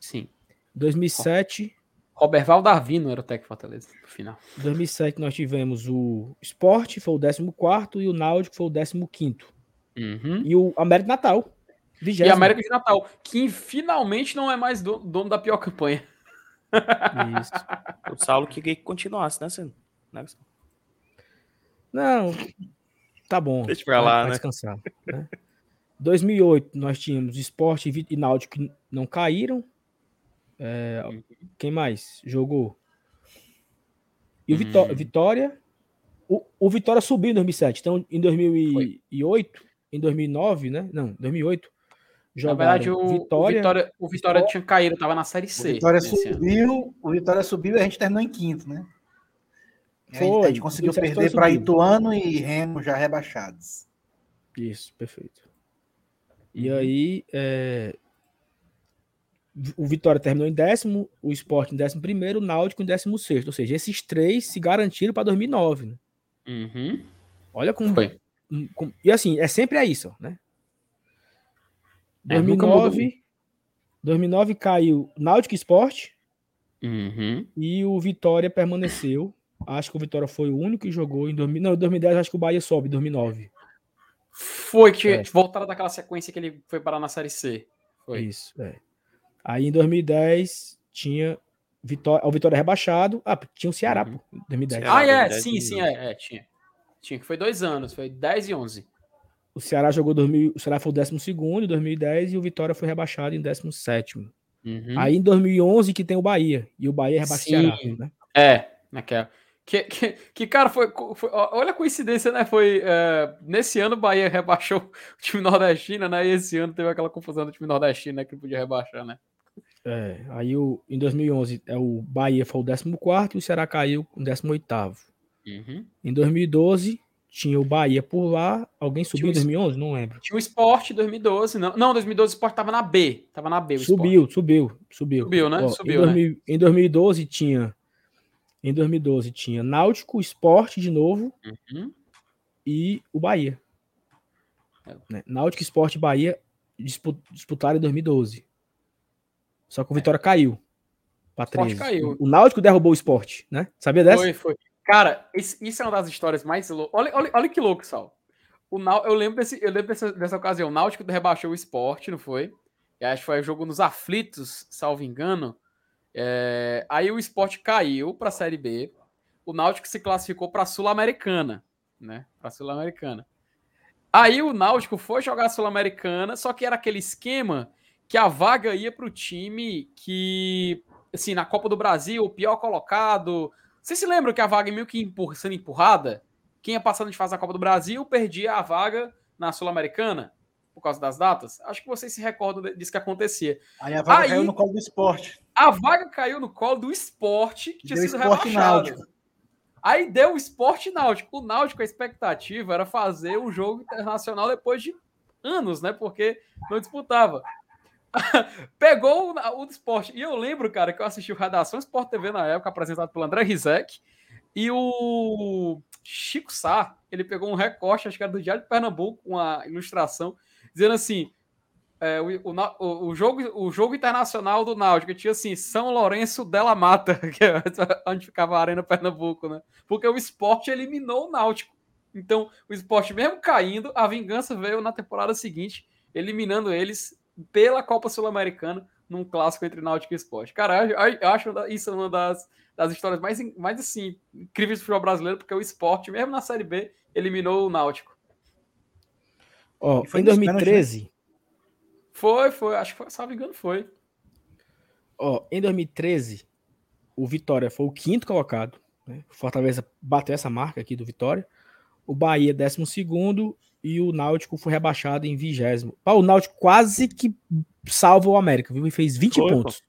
Sim. 2007. Roberval Darwin era o técnico Fortaleza no final. 2007 nós tivemos o Sport, foi o 14 e o Náutico foi o 15 uhum. E o América Natal. 20. E América de Natal, que finalmente não é mais dono da pior campanha. Isso. o Saulo queria que continuasse, né, sendo? Né, não, tá bom. Deixa pra lá, né? Descansar. Né? 2008 nós tínhamos Sport e Náutico que não caíram. É, uhum. quem mais jogou? E o Vitó uhum. Vitória. O, o, Vitória subiu em 2007. Então, em 2008, Foi. em 2009, né? Não, 2008. Na verdade, o Vitória, o Vitória, o Vitória tinha caído, estava na Série C. O Vitória subiu, o Vitória subiu e a gente terminou em quinto, né? Foi, a gente conseguiu perder para Ituano e Remo já rebaixados. Isso, perfeito. E uhum. aí, é, o Vitória terminou em décimo, o Sport em décimo primeiro, o Náutico em décimo sexto. Ou seja, esses três se garantiram para 2009. Né? Uhum. Olha como, Foi. como, E assim, é sempre é isso, né? 2009, é, 2009 caiu Náutico Sport uhum. e o Vitória permaneceu. Acho que o Vitória foi o único que jogou em 2000, não, 2010 acho que o Bahia sobe, 2009. Foi que é. voltaram daquela sequência que ele foi parar na Série C. Foi. Isso, é. Aí em 2010 tinha Vitória, o Vitória rebaixado. Ah, tinha o Ceará, uhum. pô, 2010. Ah, é, sim, sim, é, é, tinha. Tinha, que foi dois anos, foi 10 e 11. O Ceará jogou 2000, o Ceará foi o 12 em 2010 e o Vitória foi rebaixado em 17. Uhum. Aí em 2011 que tem o Bahia, e o Bahia rebaixado Ceará, né? É, naquela. Que, que, que, cara, foi, foi, Olha a coincidência, né? Foi. É, nesse ano o Bahia rebaixou o time nordestino, né? E esse ano teve aquela confusão do time nordestino, né? Que podia rebaixar, né? É, aí o, em 2011 é, o Bahia foi o 14 e o Ceará caiu com o 18. Uhum. Em 2012 tinha o Bahia por lá. Alguém subiu em 2011? Não lembro. Tinha o Sport em 2012. Não, não 2012 o Sport tava na B. Tava na B. subiu, subiu, subiu. Subiu, né? Ó, subiu, em, 2000, né? em 2012 tinha. Em 2012 tinha Náutico, Sport de novo uhum. e o Bahia. É. Né? Náutico, Sport e Bahia disputaram em 2012. Só que o Vitória caiu. Pra 13. Caiu. O Náutico derrubou o esporte, né? Sabia dessa? Foi, foi. Cara, isso é uma das histórias mais loucas. Olha, olha, olha que louco, Sal. o, eu lembro, desse, eu lembro dessa, dessa ocasião. O Náutico rebaixou o esporte, não foi? E acho que foi o jogo nos aflitos, salvo engano. É, aí o esporte caiu para a Série B. O Náutico se classificou para a Sul-Americana, né? Para a Sul-Americana. Aí o Náutico foi jogar a Sul-Americana, só que era aquele esquema que a vaga ia para o time que, assim, na Copa do Brasil, o pior colocado. Vocês se lembram que a vaga meio que empurra, sendo empurrada? Quem ia passando de fase da Copa do Brasil perdia a vaga na Sul-Americana por causa das datas. Acho que vocês se recordam disso que acontecia. Aí a vaga Aí, caiu no colo do esporte. A vaga caiu no colo do esporte, que tinha Deu sido esporte rebaixado. Náutico. Aí deu o esporte náutico. O náutico, a expectativa era fazer um jogo internacional depois de anos, né? Porque não disputava. Pegou o, o esporte. E eu lembro, cara, que eu assisti o Redação Sport TV na época, apresentado pelo André Rizek. E o Chico Sá, ele pegou um recorte, acho que era do Diário de Pernambuco, com a ilustração, dizendo assim: é, o, o, o, jogo, o jogo internacional do Náutico tinha assim, São Lourenço della Mata, que é onde ficava a Arena Pernambuco, né? Porque o esporte eliminou o Náutico. Então, o esporte, mesmo caindo, a vingança veio na temporada seguinte, eliminando eles pela Copa Sul-Americana, num clássico entre Náutico e Esporte. Cara, eu acho isso uma das, das histórias mais, mais assim, incríveis do futebol brasileiro, porque o esporte, mesmo na Série B, eliminou o Náutico. Ó, oh, em 2013, foi, foi. Acho que, não me engano, foi. Ó, em 2013, o Vitória foi o quinto colocado. Né? O Fortaleza bateu essa marca aqui do Vitória. O Bahia, décimo segundo. E o Náutico foi rebaixado em vigésimo. o Náutico quase que salva o América, viu? E fez 20 foi, pontos.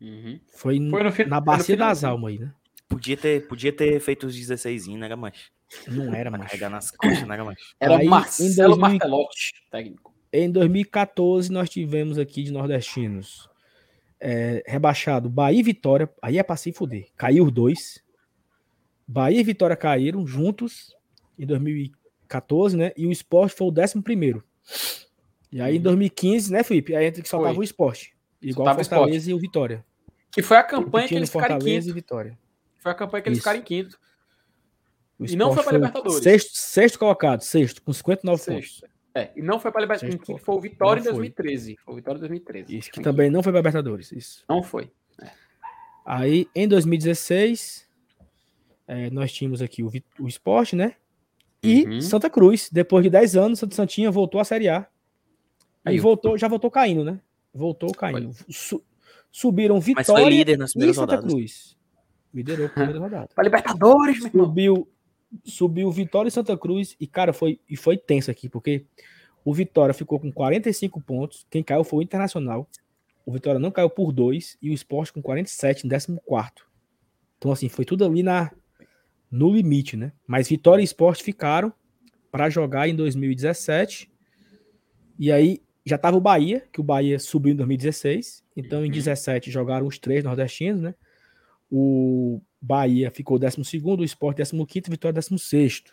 Uhum. Foi, foi na bacia das almas aí, né? Podia ter, podia ter feito os 16, né, mas Não era, mas. Carregar nas costas, né, mas. Era aí, Marcelo 2000... Martelotti, técnico. Em 2014, nós tivemos aqui de nordestinos é, rebaixado Bahia e Vitória. Aí é pra se fuder. Caiu os dois. Bahia e Vitória caíram juntos em 2014, né? E o esporte foi o décimo primeiro. E aí em 2015, uhum. né, Felipe? Aí entre que só foi. tava o esporte. Igual o Fortaleza esporte. e o Vitória. Que foi a campanha que eles ficaram em quinto. E Vitória. Foi a campanha que eles Isso. ficaram em quinto. e não foi para Libertadores. Sexto, sexto colocado, sexto, com 59 sexto. pontos. É, e não foi para Libertadores. Que foi o Vitória em 2013. Foi o Vitória em 2013. Isso, que também não foi para Libertadores. Isso. Não foi. É. Aí, em 2016, é, nós tínhamos aqui o, o esporte, né? E uhum. Santa Cruz. Depois de 10 anos, Santa Santinha voltou à Série A. Aí, e voltou, já voltou caindo, né? Voltou caindo. Su, subiram Vitória líder nas e Santa rodadas. Cruz. Liderou a primeira rodada. Para Libertadores, meu Subiu subiu Vitória e Santa Cruz e, cara, foi, e foi tenso aqui, porque o Vitória ficou com 45 pontos, quem caiu foi o Internacional. O Vitória não caiu por dois e o Esporte com 47 em 14. Então, assim, foi tudo ali na, no limite, né? Mas Vitória e Esporte ficaram para jogar em 2017. E aí já tava o Bahia, que o Bahia subiu em 2016. Então, em 17 uhum. jogaram os três nordestinos, né? O Bahia ficou 12, o Sport 15, Vitória 16,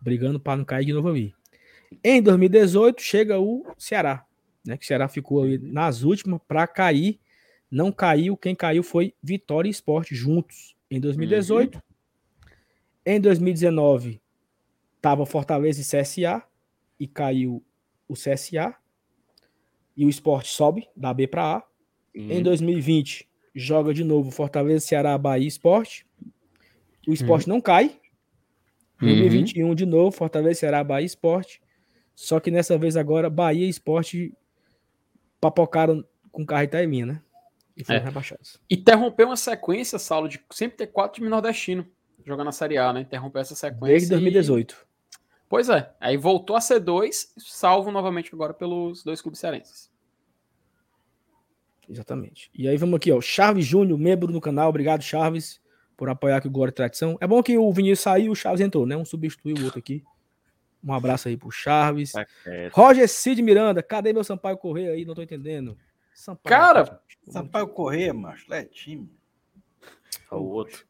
brigando para não cair de novo ali. Em 2018 chega o Ceará, né? Que o Ceará ficou nas últimas para cair. Não caiu, quem caiu foi Vitória e Sport juntos em 2018. Uhum. Em 2019 tava Fortaleza e CSA e caiu o CSA. E o Sport sobe da B para A. Uhum. Em 2020 joga de novo Fortaleza, Ceará, Bahia Esporte. O esporte uhum. não cai. 2021 uhum. de novo, Fortaleza, Ceará, Bahia Esporte. Só que nessa vez agora, Bahia e Esporte papocaram com carro Itaiminha, né? E foram é. rebaixados. Interrompeu uma sequência, Saulo, de sempre ter quatro times nordestinos jogando na Série A, né? Interrompeu essa sequência. Desde 2018. E... Pois é. Aí voltou a ser dois, salvo novamente agora pelos dois clubes cearenses. Exatamente. E aí vamos aqui, ó. Chaves Júnior, membro do canal. Obrigado, Chaves por apoiar aqui o Glória e Tradição. É bom que o Vinícius saiu e o Chaves entrou, né? Um substituiu o outro aqui. Um abraço aí pro Chaves. Tá Roger Cid Miranda, cadê meu Sampaio Correia aí? Não tô entendendo. Sampaio, Cara, Sampaio Correia, macho, é time. O outro.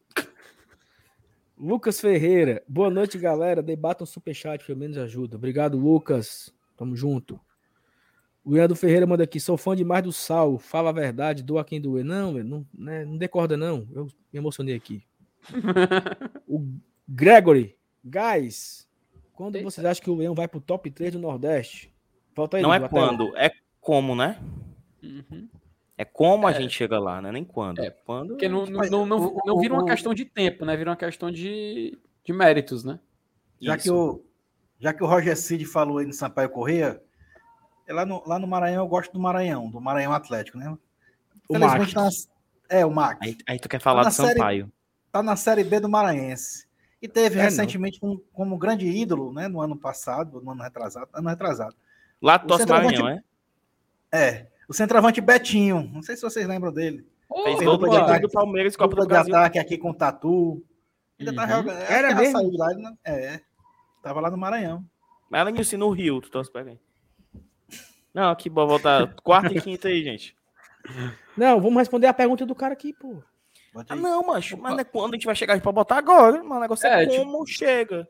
Lucas Ferreira, boa noite, galera. Debatam um superchat, pelo menos ajuda. Obrigado, Lucas. Tamo junto. O Leandro Ferreira manda aqui, sou fã demais do Sal, fala a verdade, doa quem doer. Não, não, né, não decorda não, eu me emocionei aqui. o Gregory, guys, Quando Eita. vocês acham que o Leão vai pro top 3 do Nordeste? Volta aí, Não é quando, é como, né? Uhum. É como é. a gente chega lá, né? Nem quando. É, quando porque não, não, não, não, não vira uma questão de tempo, né? Vira uma questão de, de méritos, né? Já que, o, já que o Roger Cid falou aí no Sampaio Correia, é lá, no, lá no Maranhão eu gosto do Maranhão, do Maranhão Atlético, né? O Max. Tá é, o Max. Aí, aí, tu quer falar tá do Sampaio. Série, tá na Série B do Maranhense. E teve é, recentemente um, como grande ídolo, né? No ano passado, no ano retrasado. Ano retrasado. Lá do Maranhão, é? É. O centroavante Betinho. Não sei se vocês lembram dele. Oh, Fez dupla de ataque do Palmeiras Copa do Brasil. de ataque aqui com o Tatu. Ainda tá uhum. tá jogando. Era mesmo? Saiu lá, é. Tava lá no Maranhão. Mas ela disse no Rio, tu torce pra quem? Não, que bom voltar quarta e quinta aí, gente. Não, vamos responder a pergunta do cara aqui, pô. Ah, não, macho, mas é quando a gente vai chegar pra botar agora, mas o negócio é, é como tipo... chega.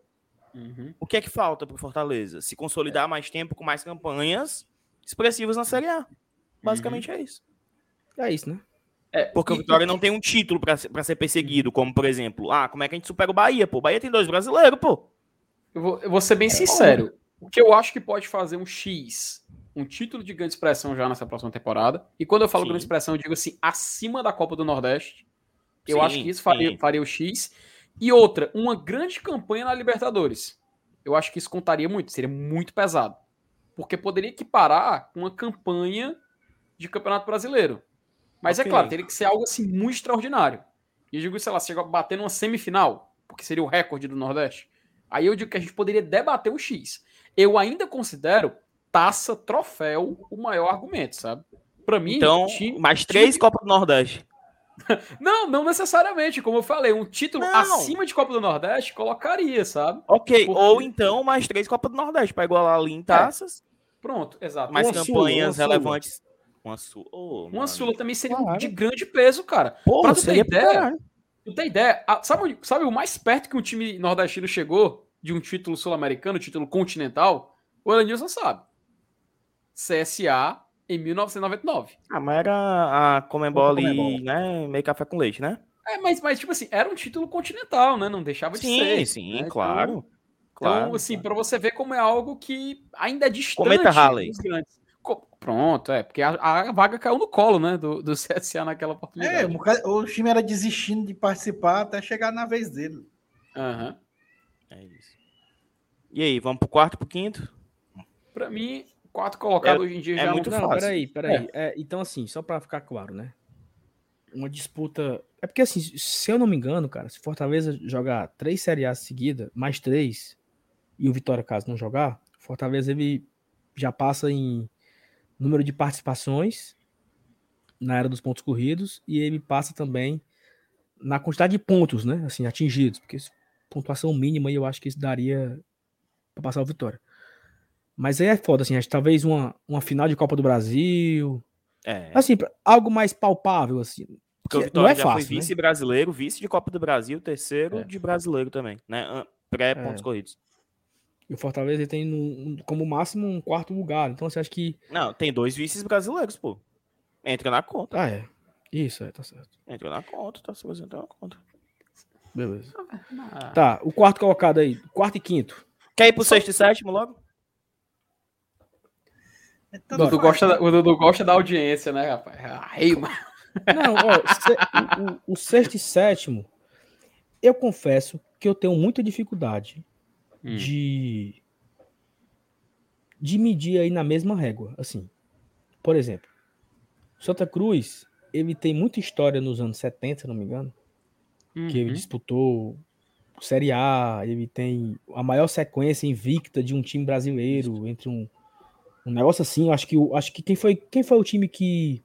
Uhum. O que é que falta pro Fortaleza? Se consolidar é. mais tempo com mais campanhas expressivas na Série A. Basicamente uhum. é isso. É isso, né? É, Porque o Vitória não tem um título para ser perseguido, como por exemplo, ah, como é que a gente supera o Bahia, pô? O Bahia tem dois brasileiros, pô. Eu vou, eu vou ser bem é, sincero. O que eu acho que pode fazer um X, um título de grande expressão já nessa próxima temporada. E quando eu falo sim. grande expressão, eu digo assim, acima da Copa do Nordeste. Eu sim, acho que isso faria, faria o X. E outra, uma grande campanha na Libertadores. Eu acho que isso contaria muito, seria muito pesado. Porque poderia equiparar com uma campanha de Campeonato Brasileiro. Mas é okay. é claro, teria que ser algo assim muito extraordinário. E eu digo, sei lá, chega a bater numa semifinal, porque seria o recorde do Nordeste. Aí eu digo que a gente poderia debater o X. Eu ainda considero taça, troféu, o maior argumento, sabe? Para mim. Então, time, mais três time... Copa do Nordeste. não, não necessariamente. Como eu falei, um título não. acima de Copa do Nordeste colocaria, sabe? Ok, Porque... ou então mais três Copa do Nordeste para igualar ali em é. taças. É. Pronto, exato. Mais campanhas relevantes. Uma Sula. Oh, uma Sula também seria claro. de grande peso, cara. Porra, pra tu ter ideia. Tu tem ideia? Sabe, sabe o mais perto que um time nordestino chegou de um título sul-americano, título continental? O Elenilson sabe. CSA em 1999. Ah, mas era a Comembol ali, né? Meio café com leite, né? É, mas, mas tipo assim, era um título continental, né? Não deixava de sim, ser. Sim, sim, né? claro. Então, claro. Então, assim, claro. para você ver como é algo que ainda é distante Cometa Halley. Pronto, é, porque a, a, vaga caiu no colo, né, do, do CSA naquela oportunidade. É, o, o time era desistindo de participar até chegar na vez dele. Aham. Uhum. É isso. E aí, vamos pro quarto, pro quinto? Para mim, quarto colocado é, hoje em dia é já muito não, fácil. Peraí, peraí. É. É, então, assim, só para ficar claro, né? Uma disputa. É porque, assim, se eu não me engano, cara, se Fortaleza jogar três Série A seguida, mais três, e o Vitória, caso não jogar, Fortaleza ele já passa em número de participações na era dos pontos corridos e ele passa também na quantidade de pontos, né? Assim, atingidos, porque pontuação mínima eu acho que isso daria para passar o Vitória. Mas aí é foda, assim, acho, talvez uma, uma final de Copa do Brasil. É. Assim, algo mais palpável, assim. Porque o Vitória não é já fácil, foi né? vice brasileiro, vice de Copa do Brasil, terceiro é. de brasileiro também, né? Pré-pontos é. corridos. E o Fortaleza tem no, como máximo um quarto lugar. Então você acha que. Não, tem dois vices brasileiros, pô. Entra na conta. Ah, é. Isso, é, tá certo. Entra na conta, tá se entra na conta. Beleza. Ah. Tá, o quarto colocado aí. Quarto e quinto. Quer ir pro sexto e sétimo logo? Então, Dudu gosta, o Dudu gosta da audiência, né, rapaz? Ai, mano. Não, ó, se, o, o, sexto e sétimo, eu confesso que eu tenho muita dificuldade hum. de de medir aí na mesma régua, assim. Por exemplo, Santa Cruz, ele tem muita história nos anos 70, se não me engano, uhum. que ele uhum. disputou Série A, ele tem a maior sequência invicta de um time brasileiro entre um, um negócio assim. Acho que acho que quem foi quem foi o time que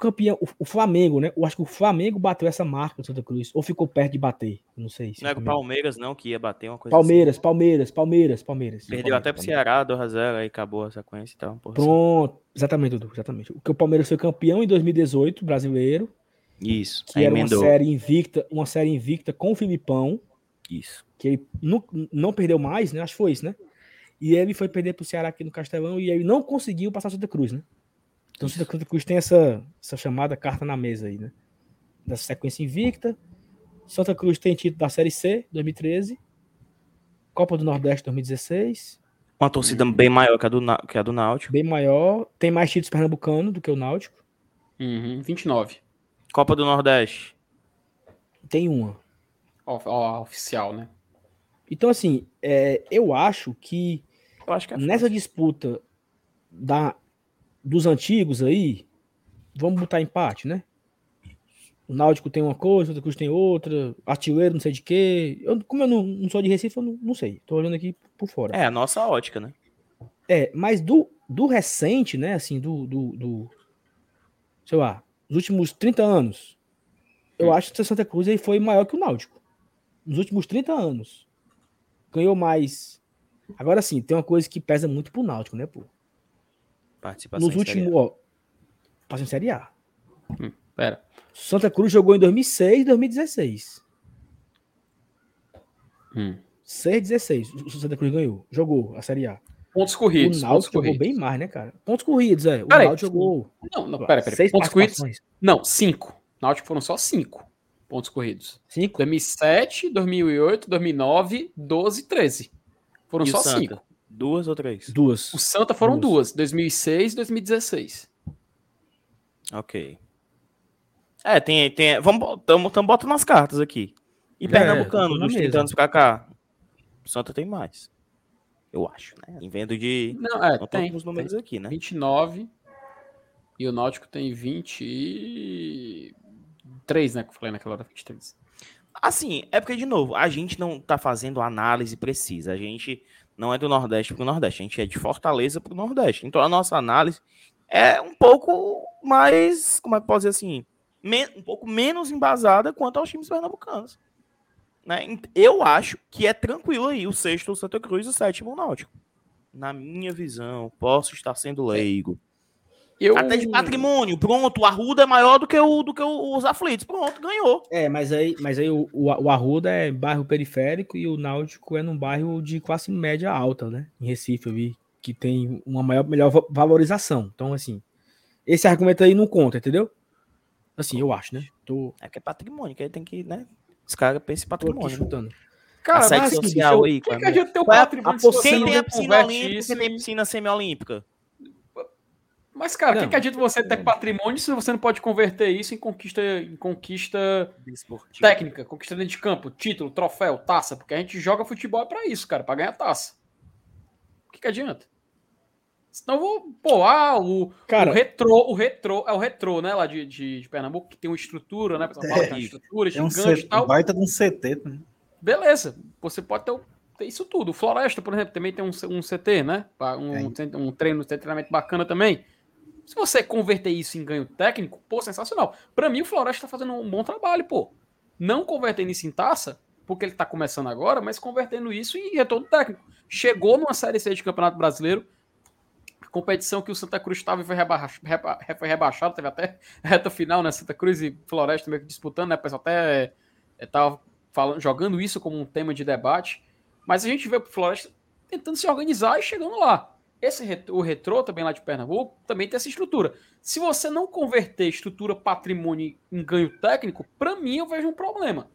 campeão, o, o, Flamengo, né? Eu acho que o Flamengo bateu essa marca do Santa Cruz, ou ficou perto de bater, não sei. Se não é o Palmeiras, não, que ia bater uma coisa Palmeiras, assim. Palmeiras, Palmeiras, Palmeiras. Perdeu até pro Ceará, 2x0, aí acabou a sequência e tal. Pronto, assim. exatamente, Dudu, exatamente. O que o Palmeiras foi campeão em 2018, brasileiro. Isso. Que era emendou. uma série invicta, uma série invicta com o Filipão. Isso. Que ele não, não perdeu mais, né? Acho que foi isso, né? E ele foi perder pro Ceará aqui no Castelão e ele não conseguiu passar Santa Cruz, né? Então o Santa Cruz tem essa, essa chamada carta na mesa aí, né? Dessa sequência invicta. Santa Cruz tem título da Série C, 2013. Copa do Nordeste 2016. Uma torcida bem maior que a do, que a do Náutico. Bem maior. Tem mais títulos pernambucano do que o Náutico. Uhum, 29. Copa do Nordeste. Tem uma. Ó, oficial, né? Então, assim, é, eu acho que, eu acho que é nessa disputa da, dos antigos aí, vamos botar empate, né? O Náutico tem uma coisa, o Santa Cruz tem outra, artilheiro não sei de quê. Eu, como eu não, não sou de Recife, eu não, não, sei. Tô olhando aqui por fora. É, a nossa ótica, né? É, mas do, do recente, né, assim, do, do, do sei lá, os últimos 30 anos, eu hum. acho que o Santa Cruz aí foi maior que o Náutico. Nos últimos 30 anos. Ganhou mais. Agora sim, tem uma coisa que pesa muito pro Náutico, né, pô? Participação Nos últimos, ó, passou em Série A. Hum, pera. Santa Cruz jogou em 2006 e 2016. Hum. 6 16. O Santa Cruz ganhou. Jogou a Série A. Pontos corridos. O Náutico jogou corridos. bem mais, né, cara? Pontos corridos, é. O pera Náutico jogou. Não, não, pera, pera. Seis pontos corridos. Não, cinco. Náutico foram só cinco pontos corridos. Cinco? 2007, 2008, 2009, 12 13. Foram e só cinco. Duas ou três? Duas. O Santa foram duas. duas 2006 e 2016. Ok. É, tem. tem vamos estamos botando nas cartas aqui. E é, Pernambucano, dos 30 anos pra cá. O Santa tem mais. Eu acho, né? Em vendo de. Não, é, não tem. os números tem. aqui, né? 29. E o Náutico tem 23, né? Que eu falei naquela hora, 23. Assim, é porque, de novo, a gente não tá fazendo análise precisa. A gente não é do Nordeste pro Nordeste, a gente é de Fortaleza pro Nordeste. Então a nossa análise é um pouco mais, como é que pode dizer assim, um pouco menos embasada quanto aos times pernambucanos. Né? Eu acho que é tranquilo aí o sexto o Santa Cruz e o sétimo o Náutico. Na minha visão, posso estar sendo leigo. Eu... Até de patrimônio, pronto, o Arruda é maior do que, o, do que os aflitos, pronto, ganhou. É, mas aí, mas aí o, o, Arruda é bairro periférico e o Náutico é num bairro de classe média alta, né? Em Recife, eu vi que tem uma maior, melhor valorização. Então, assim, esse argumento aí não conta, entendeu? Assim, eu acho, né? Tô... É que é patrimônio, que aí tem que, né? Os caras pensam em patrimônio. chutando. Cara, a sede assim, social aí, que, que é teu patrimônio a, a, Quem tem a piscina olímpica, quem tem piscina semiolímpica? Mas, cara, o que, que adianta você ter patrimônio se você não pode converter isso em conquista, em conquista técnica, conquista dentro de campo, título, troféu, taça? Porque a gente joga futebol para isso, cara, para ganhar taça. O que, que adianta? Senão eu vou. Pô, ah, o, cara, o retrô, o retrô, é o retrô, né? Lá de, de, de Pernambuco, que tem uma estrutura, né? Pessoal fala, é, tem estrutura, tem um, tal. baita de um CT né? Beleza, você pode ter, ter, isso tudo. O Floresta, por exemplo, também tem um, um CT, né? Um, um, um treino, um treinamento bacana também. Se você converter isso em ganho técnico, pô, sensacional. Para mim, o Floresta tá fazendo um bom trabalho, pô. Não convertendo isso em taça, porque ele tá começando agora, mas convertendo isso em retorno técnico. Chegou numa Série C de Campeonato Brasileiro, competição que o Santa Cruz estava e foi, reba reba foi rebaixado, teve até reta final, né? Santa Cruz e Floresta meio que disputando, né? O pessoal até estava é, falando, jogando isso como um tema de debate. Mas a gente vê o Floresta tentando se organizar e chegando lá. Esse o retrô também lá de Pernambuco também tem essa estrutura. Se você não converter estrutura patrimônio em ganho técnico, para mim eu vejo um problema.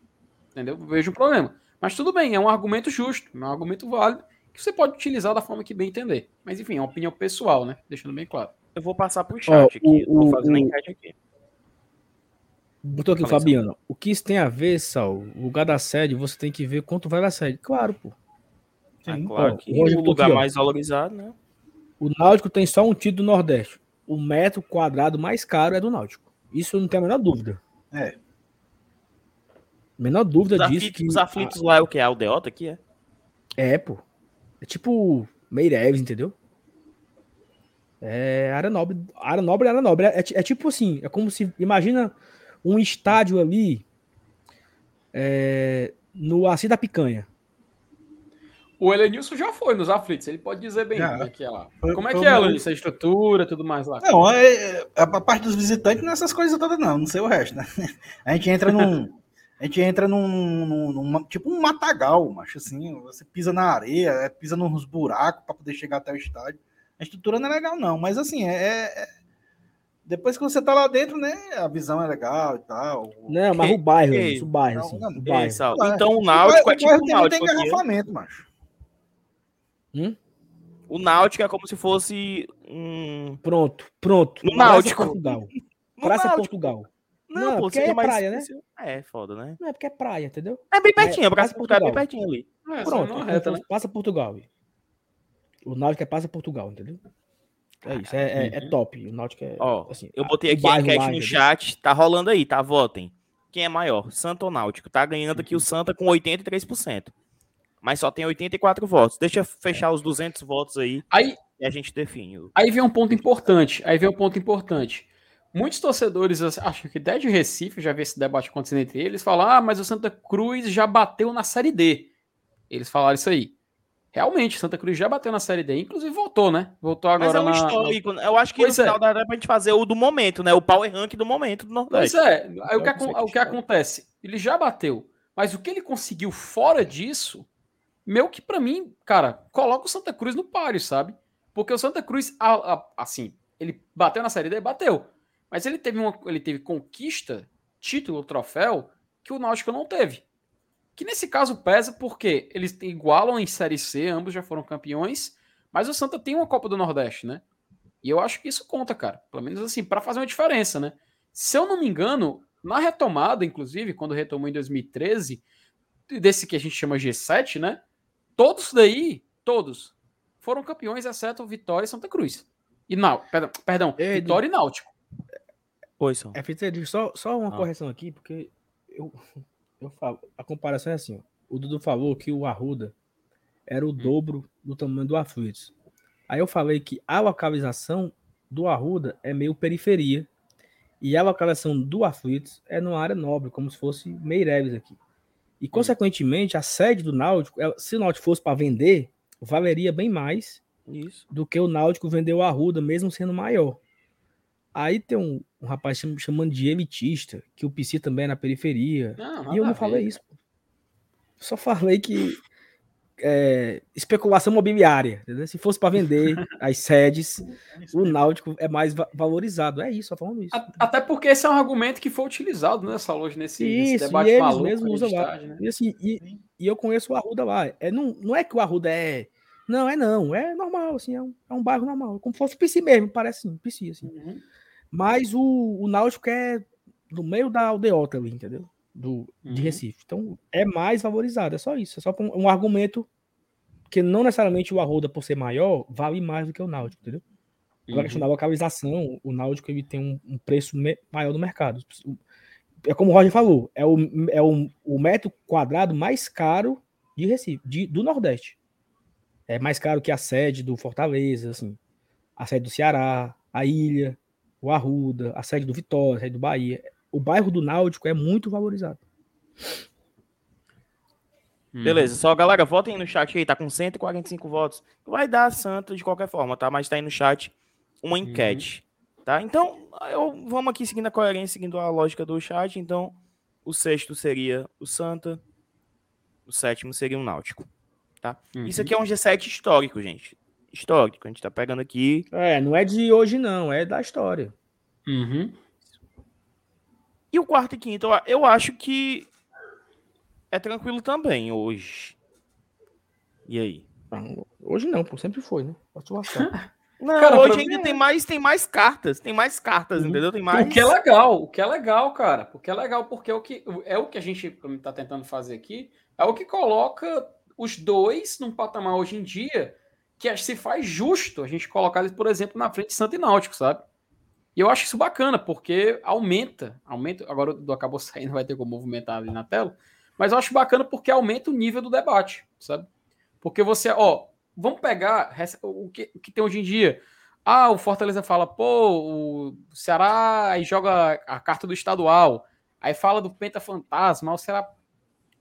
Entendeu? Eu vejo um problema. Mas tudo bem, é um argumento justo, é um argumento válido que você pode utilizar da forma que bem entender. Mas enfim, é uma opinião pessoal, né? Deixando bem claro. Eu vou passar pro chat oh, aqui, o, vou fazer o, enquete aqui. Botou aqui Fabiano. O que isso tem a ver, Sal? O lugar da sede, você tem que ver quanto vale a sede. Claro, pô. Ah, claro que o lugar aqui, mais valorizado, né? O Náutico tem só um título do Nordeste. O metro quadrado mais caro é do Náutico. Isso não tem a menor dúvida. É. Menor dúvida os disso. Aflitos, que... Os aflitos lá é o que? É aldeota aqui, é? É, pô. É tipo Meireves, entendeu? É área nobre. Área nobre, área nobre. É, é, tipo assim, é como se. Imagina um estádio ali é, no Assi da Picanha. O Elenilson já foi nos aflitos, ele pode dizer bem como é que é lá. Como é que é, Elenilson? A estrutura tudo mais lá? Não, é, é, a parte dos visitantes não é essas coisas todas, não. Não sei o resto, né? A gente entra num. a gente entra num, num, num, tipo um matagal, macho, assim, você pisa na areia, é, pisa nos buracos para poder chegar até o estádio. A estrutura não é legal, não, mas assim, é, é, é depois que você tá lá dentro, né, a visão é legal e tal. Não, mas o bairro, isso, o bairro, assim, não, o bairro. Então o Náutico é tipo o Náutico. Tem engarrafamento, macho. Hum? O Náutico é como se fosse um. Pronto, pronto. No Náutico. Portugal. Praça Náutico. Portugal. Não, não pô, porque é mais praia, né? É, foda, né? Não, é porque é praia, entendeu? É bem pertinho, é, Praça Portugal, Portugal é bem pertinho ali. É, Pronto, então reta, né? passa Portugal. O Náutico é passa Portugal, entendeu? É isso, é, é, é, top. O Náutico é. Ó, assim, eu botei aqui a enquete no chat, tá rolando aí, tá? Votem. Quem é maior, Santa ou Náutico? Tá ganhando aqui o Santa com 83%. Mas só tem 84 votos. Deixa eu fechar os 200 votos aí. Aí e a gente define. Aí vem um ponto importante. Aí vem um ponto importante. Muitos torcedores, acho que até de Recife, já vi esse debate acontecendo entre eles, falam: ah, mas o Santa Cruz já bateu na Série D. Eles falaram isso aí. Realmente, Santa Cruz já bateu na Série D, inclusive voltou, né? Voltou agora Mas é um histórico. Né? Eu acho que pois no é. final dá pra gente fazer o do momento, né? O power rank do momento do Nordeste. Pois é. Aí o que, o que acontece? Ele já bateu, mas o que ele conseguiu fora disso, meu que para mim, cara, coloca o Santa Cruz no páreo, sabe? Porque o Santa Cruz, assim, ele bateu na Série D, bateu. Mas ele teve, uma, ele teve conquista, título, troféu, que o Náutico não teve. Que nesse caso pesa porque eles igualam em Série C, ambos já foram campeões, mas o Santa tem uma Copa do Nordeste, né? E eu acho que isso conta, cara. Pelo menos assim, para fazer uma diferença, né? Se eu não me engano, na retomada, inclusive, quando retomou em 2013, desse que a gente chama G7, né? Todos daí, todos, foram campeões, exceto Vitória e Santa Cruz. E não, perdão, perdão Ei, Vitória e Náutico. Oi, só. É, só, só uma ah. correção aqui, porque eu, eu falo, a comparação é assim, ó. O Dudu falou que o Arruda era o hum. dobro do tamanho do Aflitos. Aí eu falei que a localização do Arruda é meio periferia e a localização do Aflitos é numa área nobre, como se fosse Meireles aqui. E, hum. consequentemente, a sede do Náutico, se o Náutico fosse para vender, valeria bem mais Isso. do que o Náutico vendeu o Arruda, mesmo sendo maior. Aí tem um, um rapaz chamando de elitista, que o PC também é na periferia. Não, e eu não falei isso. Só falei que é, especulação imobiliária. Entendeu? Se fosse para vender as sedes, o Náutico é mais valorizado. É isso, só falando isso. Até porque esse é um argumento que foi utilizado nessa loja, nesse, isso, nesse debate e eles maluco. Mesmo usam lá. Né? E, assim, e, e, eu conheço o Arruda lá. É, não, não é que o Arruda é não, é não. É normal, assim, é um, é um bairro normal. Como se fosse o PC mesmo, parece assim, PC, assim. Uhum. Mas o, o Náutico é no meio da aldeota ali, entendeu? Do, uhum. De Recife. Então, é mais valorizado, é só isso. É só um, um argumento que não necessariamente o Arruda, por ser maior, vale mais do que o Náutico, entendeu? Agora, uhum. a questão da localização, o Náutico ele tem um, um preço maior no mercado. É como o Roger falou, é o, é o, o metro quadrado mais caro de Recife, de, do Nordeste é mais caro que a sede do Fortaleza, assim, a sede do Ceará, a Ilha, o Arruda, a sede do Vitória, a sede do Bahia. O bairro do Náutico é muito valorizado. Hum. Beleza, só galera, votem no chat aí, tá com 145 votos. Vai dar santo de qualquer forma, tá? Mas tá aí no chat uma enquete, uhum. tá? Então, eu, vamos aqui seguindo a coerência, seguindo a lógica do chat. Então, o sexto seria o Santa, o sétimo seria o Náutico tá? Uhum. Isso aqui é um G7 histórico, gente. Histórico, a gente tá pegando aqui. É, não é de hoje, não, é da história. Uhum. E o quarto e quinto, eu acho que é tranquilo também hoje. E aí? Hoje não, pô, sempre foi, né? Não, cara, hoje ainda tem mais, tem mais cartas, tem mais cartas, uhum. entendeu? Tem mais. O que é legal, o que é legal, cara. O que é legal, porque é o que, é o que a gente tá tentando fazer aqui, é o que coloca os dois num patamar hoje em dia que se faz justo a gente colocar eles, por exemplo, na frente de Santa e Náutico, sabe? E eu acho isso bacana, porque aumenta, aumenta, agora do acabou saindo, vai ter como movimentar ali na tela, mas eu acho bacana porque aumenta o nível do debate, sabe? Porque você, ó, vamos pegar o que, o que tem hoje em dia. Ah, o Fortaleza fala, pô, o Ceará aí joga a carta do estadual, aí fala do Penta Fantasma, o Ceará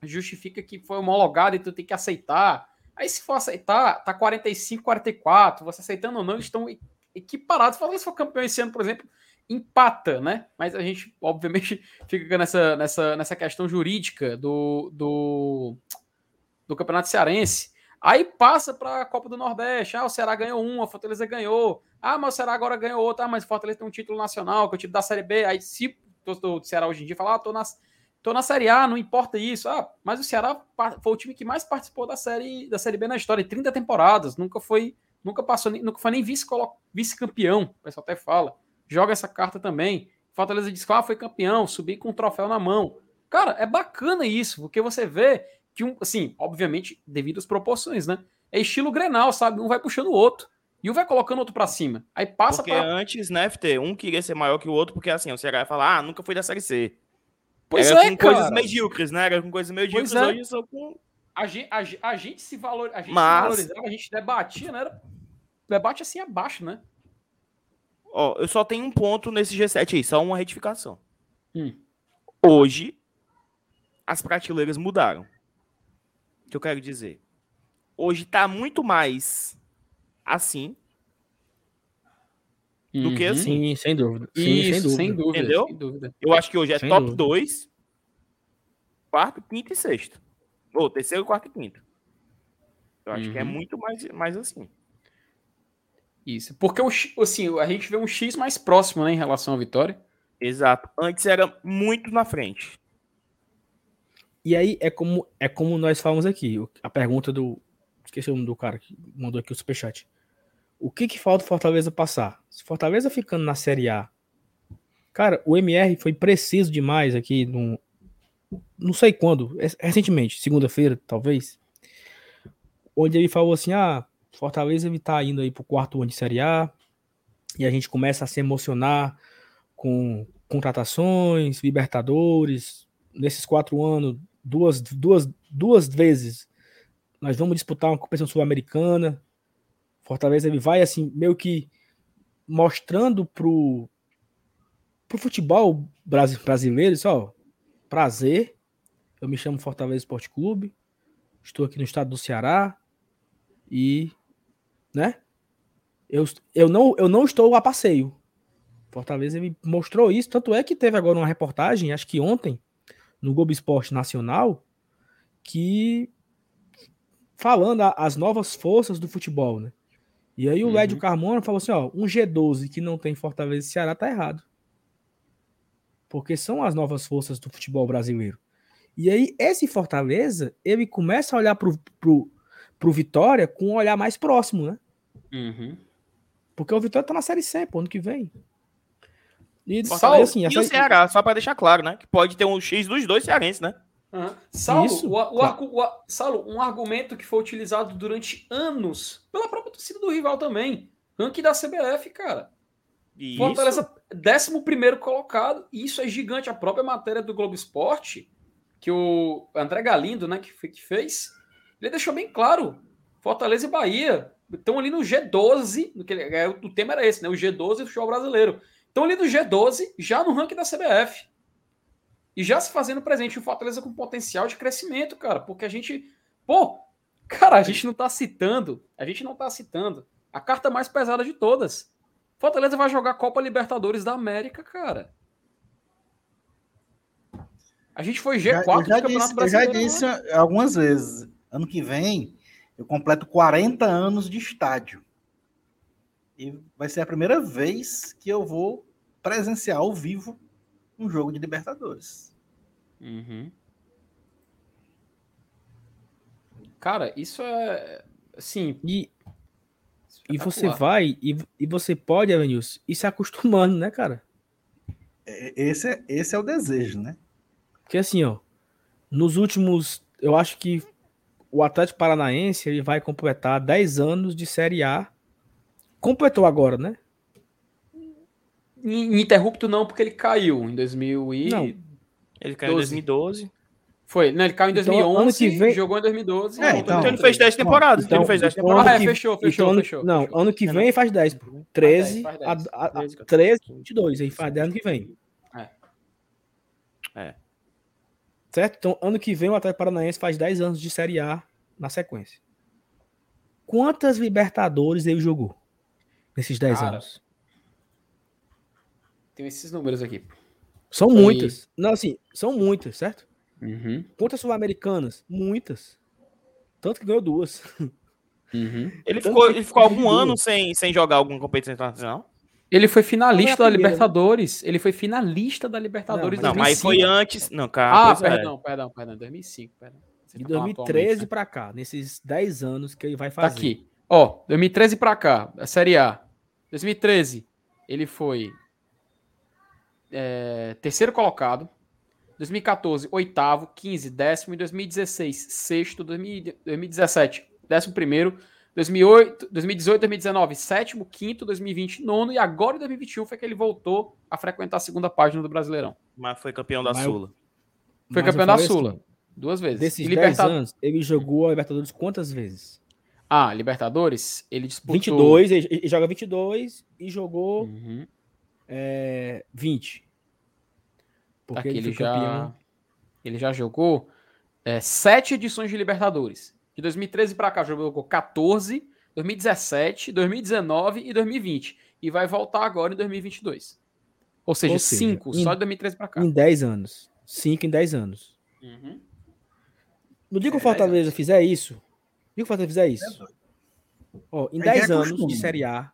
justifica que foi homologado e tu tem que aceitar. Aí, se for aceitar, tá 45, 44. Você aceitando ou não, estão equiparados. Falando se for campeão esse ano, por exemplo, empata, né? Mas a gente, obviamente, fica nessa, nessa, nessa questão jurídica do, do, do Campeonato Cearense. Aí passa para a Copa do Nordeste. Ah, o Ceará ganhou um, a Fortaleza ganhou. Ah, mas o Ceará agora ganhou outro. Ah, mas o Fortaleza tem um título nacional, que é o título da Série B. Aí, se o Ceará hoje em dia falar, ah, tô nas tô na Série A, não importa isso. Ah, mas o Ceará foi o time que mais participou da série da Série B na história, 30 temporadas, nunca foi, nunca passou, nunca foi nem vice-campeão, vice o pessoal até fala. Joga essa carta também. Fortaleza diz que ah, foi campeão, subir com um troféu na mão. Cara, é bacana isso, porque você vê que um, assim, obviamente, devido às proporções, né? É estilo Grenal, sabe? Um vai puxando o outro. E um vai colocando o outro para cima. Aí passa Porque pra... antes, né, FT, um queria ser maior que o outro, porque assim, o Ceará ia falar, ah, nunca fui da Série C. Pois Era é, com cara. coisas medíocres, né? Era com coisas medíocres, é. hoje são com... A gente, a, a gente se valor, a gente Mas... valorizava, a gente debatia, né? Era... Debate assim abaixo, né? Ó, eu só tenho um ponto nesse G7 aí, só uma retificação. Hum. Hoje, as prateleiras mudaram. O que eu quero dizer? Hoje tá muito mais assim do que uhum. assim. Sim, sem dúvida. Sim, Isso, sem dúvida. Sem dúvida Entendeu? Sem dúvida. Eu acho que hoje é sem top 2, quarto, quinto e sexto. Ou terceiro, quarto e quinto. Eu acho uhum. que é uhum. muito mais, mais assim. Isso. Porque o, assim, a gente vê um X mais próximo né, em relação à vitória. Exato. Antes era muito na frente. E aí é como é como nós falamos aqui. A pergunta do. Esqueci o nome do cara que mandou aqui o superchat. O que, que falta Fortaleza passar? Se Fortaleza ficando na Série A. Cara, o MR foi preciso demais aqui. No, não sei quando. Recentemente, segunda-feira, talvez. Onde ele falou assim: ah, Fortaleza ele tá indo aí pro quarto ano de Série A. E a gente começa a se emocionar com contratações, Libertadores. Nesses quatro anos, duas, duas, duas vezes nós vamos disputar uma competição sul-americana. Fortaleza ele vai assim meio que mostrando pro pro futebol brasileiro, só prazer. Eu me chamo Fortaleza Esporte Clube. Estou aqui no estado do Ceará e né? Eu, eu, não, eu não estou a passeio. Fortaleza me mostrou isso, tanto é que teve agora uma reportagem, acho que ontem, no Globo Esporte Nacional, que falando a, as novas forças do futebol, né? E aí o uhum. Lédio Carmona falou assim, ó, um G12 que não tem Fortaleza e Ceará tá errado. Porque são as novas forças do futebol brasileiro. E aí esse Fortaleza, ele começa a olhar pro, pro, pro Vitória com um olhar mais próximo, né? Uhum. Porque o Vitória tá na Série C, pô, ano que vem. E, Só, assim, e o Ceará, só para deixar claro, né? Que pode ter um X dos dois cearenses, né? Uhum. Saulo, Isso, o, o, claro. o, Saulo, um argumento que foi utilizado durante anos pela própria torcida do rival também. Ranking da CBF, cara. Isso. Fortaleza, 11 colocado. E isso é gigante. A própria matéria do Globo Esporte, que o André Galindo, né, que, que fez, ele deixou bem claro. Fortaleza e Bahia estão ali no G12. No que, é, o tema era esse, né? O G12 do futebol brasileiro. Estão ali no G12, já no ranking da CBF. E já se fazendo presente o Fortaleza com potencial de crescimento, cara. Porque a gente. Pô, cara, a gente não tá citando. A gente não tá citando a carta mais pesada de todas. Fortaleza vai jogar Copa Libertadores da América, cara. A gente foi G4 já, eu já do Campeonato disse, Brasileiro. Eu já disse né? algumas vezes. Ano que vem, eu completo 40 anos de estádio. E vai ser a primeira vez que eu vou presenciar ao vivo um jogo de Libertadores. Uhum. Cara, isso é assim. E, e você vai e, e você pode, Evanilson, ir se acostumando, né, cara? É, esse é, esse é o desejo, né? Porque assim, ó, nos últimos, eu acho que o Atlético Paranaense ele vai completar 10 anos de Série A. Completou agora, né? Ininterrupto não, porque ele caiu em 2000 e... Não. Ele caiu 12. em 2012. Foi, né? Ele caiu em 2011, então, vem... jogou em 2012. É, então, então ele fez 10 temporadas. Então, ele fez 10 então, temporadas. Ah, é, fechou, fechou, então, fechou. Não, fechou. ano que vem faz 10. 13, faz 10, faz 10. A, a, a, 13, 22. Aí faz 10 ano que vem. É. É. Certo? Então, ano que vem o Atlético Paranaense faz 10 anos de Série A na sequência. Quantas Libertadores ele jogou nesses 10 Cara, anos? Tem esses números aqui. São Foi... muitas. Não, assim, são muitas, certo? Uhum. Quantas sul-americanas? Muitas. Tanto que ganhou duas. Uhum. Ele, ficou, ele ficou algum ano sem, sem jogar alguma competição internacional? Ele foi finalista da Libertadores. Ele foi finalista da Libertadores. Não, mas foi antes. Não, cara. Ah, perdão, é. perdão, perdão. 2005, perdão. de 2013 tá para cá, nesses 10 anos que ele vai tá fazer. Tá aqui. Ó, 2013 para cá, a Série A. 2013, ele foi é, terceiro colocado. 2014, oitavo. 15, décimo. Em 2016, sexto. 2017, décimo primeiro. 2008, 2018, 2019, sétimo, quinto, 2020, nono, e agora em 2021 foi que ele voltou a frequentar a segunda página do Brasileirão. Mas foi campeão da Mas Sula. Foi campeão da Sula, assim, duas vezes. Desses 10 anos, ele jogou a Libertadores quantas vezes? Ah, Libertadores, ele disputou... 22, ele, ele joga 22 e jogou uhum. é, 20. Porque Aqui ele, ele já, ele já jogou é, sete edições de Libertadores. De 2013 para cá jogou 14, 2017, 2019 e 2020. E vai voltar agora em 2022. Ou seja, 5 só de 2013 para cá. Em 10 anos. 5 em 10 anos. Uhum. No dia que o é, Fortaleza fizer isso, no dia que o Fortaleza fizer isso, ó, em 10 anos de Série A,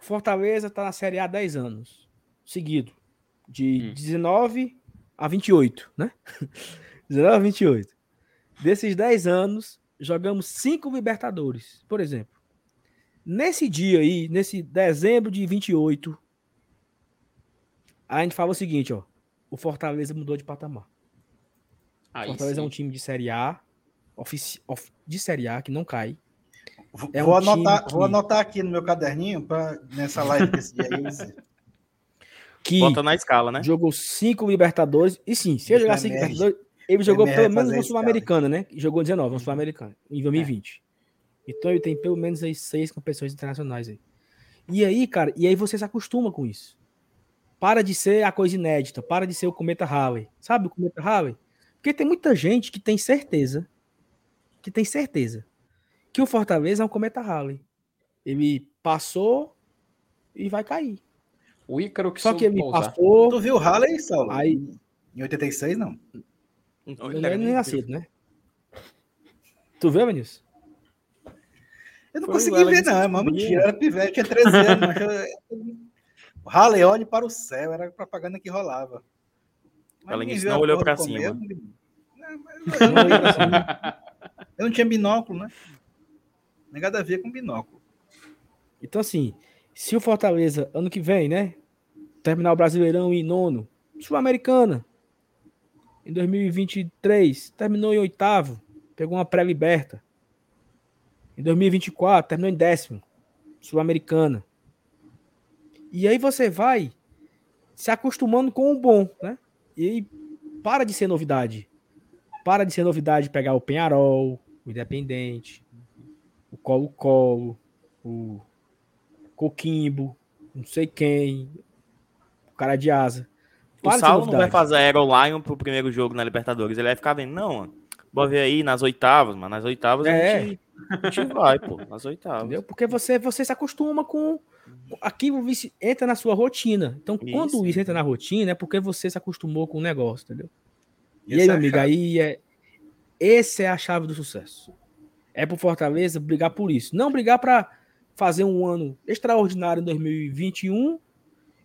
Fortaleza está na Série A há 10 anos seguido. De hum. 19 a 28, né? 19 a 28. Desses 10 anos, jogamos cinco Libertadores, por exemplo. Nesse dia aí, nesse dezembro de 28, a gente fala o seguinte, ó. O Fortaleza mudou de patamar. Aí Fortaleza sim. é um time de Série A, ofici, of, de Série A, que não cai. É vou, um anotar, que... vou anotar aqui no meu caderninho para nessa live desse dia aí. que Bota na escala, né? Jogou cinco Libertadores. E sim, se eu jogar cinco Libertadores, ele jogou pelo menos uma Sul-Americana, né? Jogou 19, uma Sul-Americana, em 2020. É. Então ele tem pelo menos aí seis competições internacionais aí. E aí, cara, e aí você se acostuma com isso. Para de ser a coisa inédita, para de ser o Cometa Halley. Sabe o Cometa Halley? Porque tem muita gente que tem certeza, que tem certeza, que o Fortaleza é um Cometa Halley. Ele passou e vai cair. O Ícaro que Só que ele passou. Tu viu o Halley, Saulo? Aí... Em 86, não. Não, ele nem nascido, né? Tu viu, Vinícius? Eu não Foi consegui ver, não. É uma mentira. Era pivete, tinha 13 anos. o Halley olhe para o céu, era a propaganda que rolava. Ela não olhou para cima. eu, eu não tinha binóculo, né? Nem nada a ver com binóculo. Então, assim, se o Fortaleza, ano que vem, né? Terminar o Brasileirão em nono, Sul-Americana, em 2023, terminou em oitavo, pegou uma pré-liberta. Em 2024, terminou em décimo, Sul-Americana. E aí você vai se acostumando com o bom, né? E aí para de ser novidade. Para de ser novidade pegar o Penharol, o Independente, o Colo-Colo, o Coquimbo, não sei quem, o cara de asa. O Saulo não vai fazer Aero Lion pro primeiro jogo na Libertadores. Ele vai ficar vendo, não, Bora ver aí nas oitavas, mas nas oitavas é. a, gente, a gente vai, pô. Nas oitavas. Entendeu? Porque você, você se acostuma com. Aquilo entra na sua rotina. Então, isso. quando isso entra na rotina, é porque você se acostumou com o negócio, entendeu? E aí, é meu amigo, aí é. Essa é a chave do sucesso. É pro Fortaleza brigar por isso. Não brigar para fazer um ano extraordinário em 2021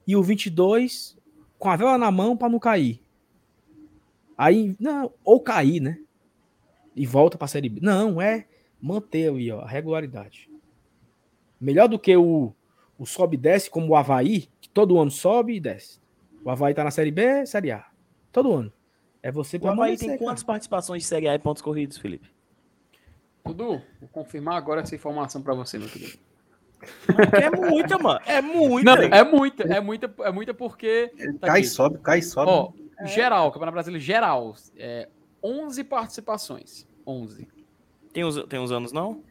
e o 22 com a vela na mão para não cair. Aí, não, ou cair, né? E volta para a Série B. Não, é manter ali, ó, a regularidade. Melhor do que o, o sobe e desce, como o Havaí, que todo ano sobe e desce. O Havaí tá na Série B, Série A. Todo ano. É você O Havaí tem quantas participações de Série A e pontos corridos, Felipe? Dudu, vou confirmar agora essa informação para você, meu querido. É muita, mano. É muita. Não, é muita, é muita, é muita porque. Tá cai, aqui. sobe, cai, sobe. Ó, é. geral, Campeonato Brasileiro geral. É, 11 participações. 11. Tem uns, tem uns anos, não?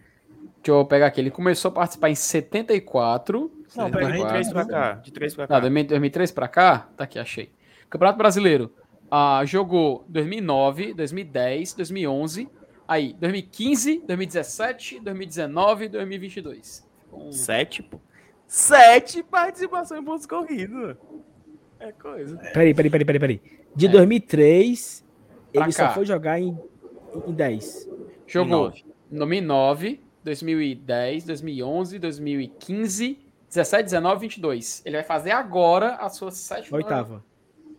Deixa eu pegar aqui. Ele começou a participar em 74. Não, pega de 3 pra cá. De 3 pra cá. Não, 2003 pra cá? Tá aqui, achei. Campeonato Brasileiro. Ah, jogou 2009, 2010, 2011. Aí, 2015, 2017, 2019 e 2022. Um... Sete, pô. Sete participações em pontos corridos. É coisa. Peraí, peraí, peraí, peraí, peraí. De é. 2003, pra ele cá. só foi jogar em, em 10. Jogou em 2009, 2010, 2011, 2015, 17, 19, 22. Ele vai fazer agora a sua sétima. Oitava.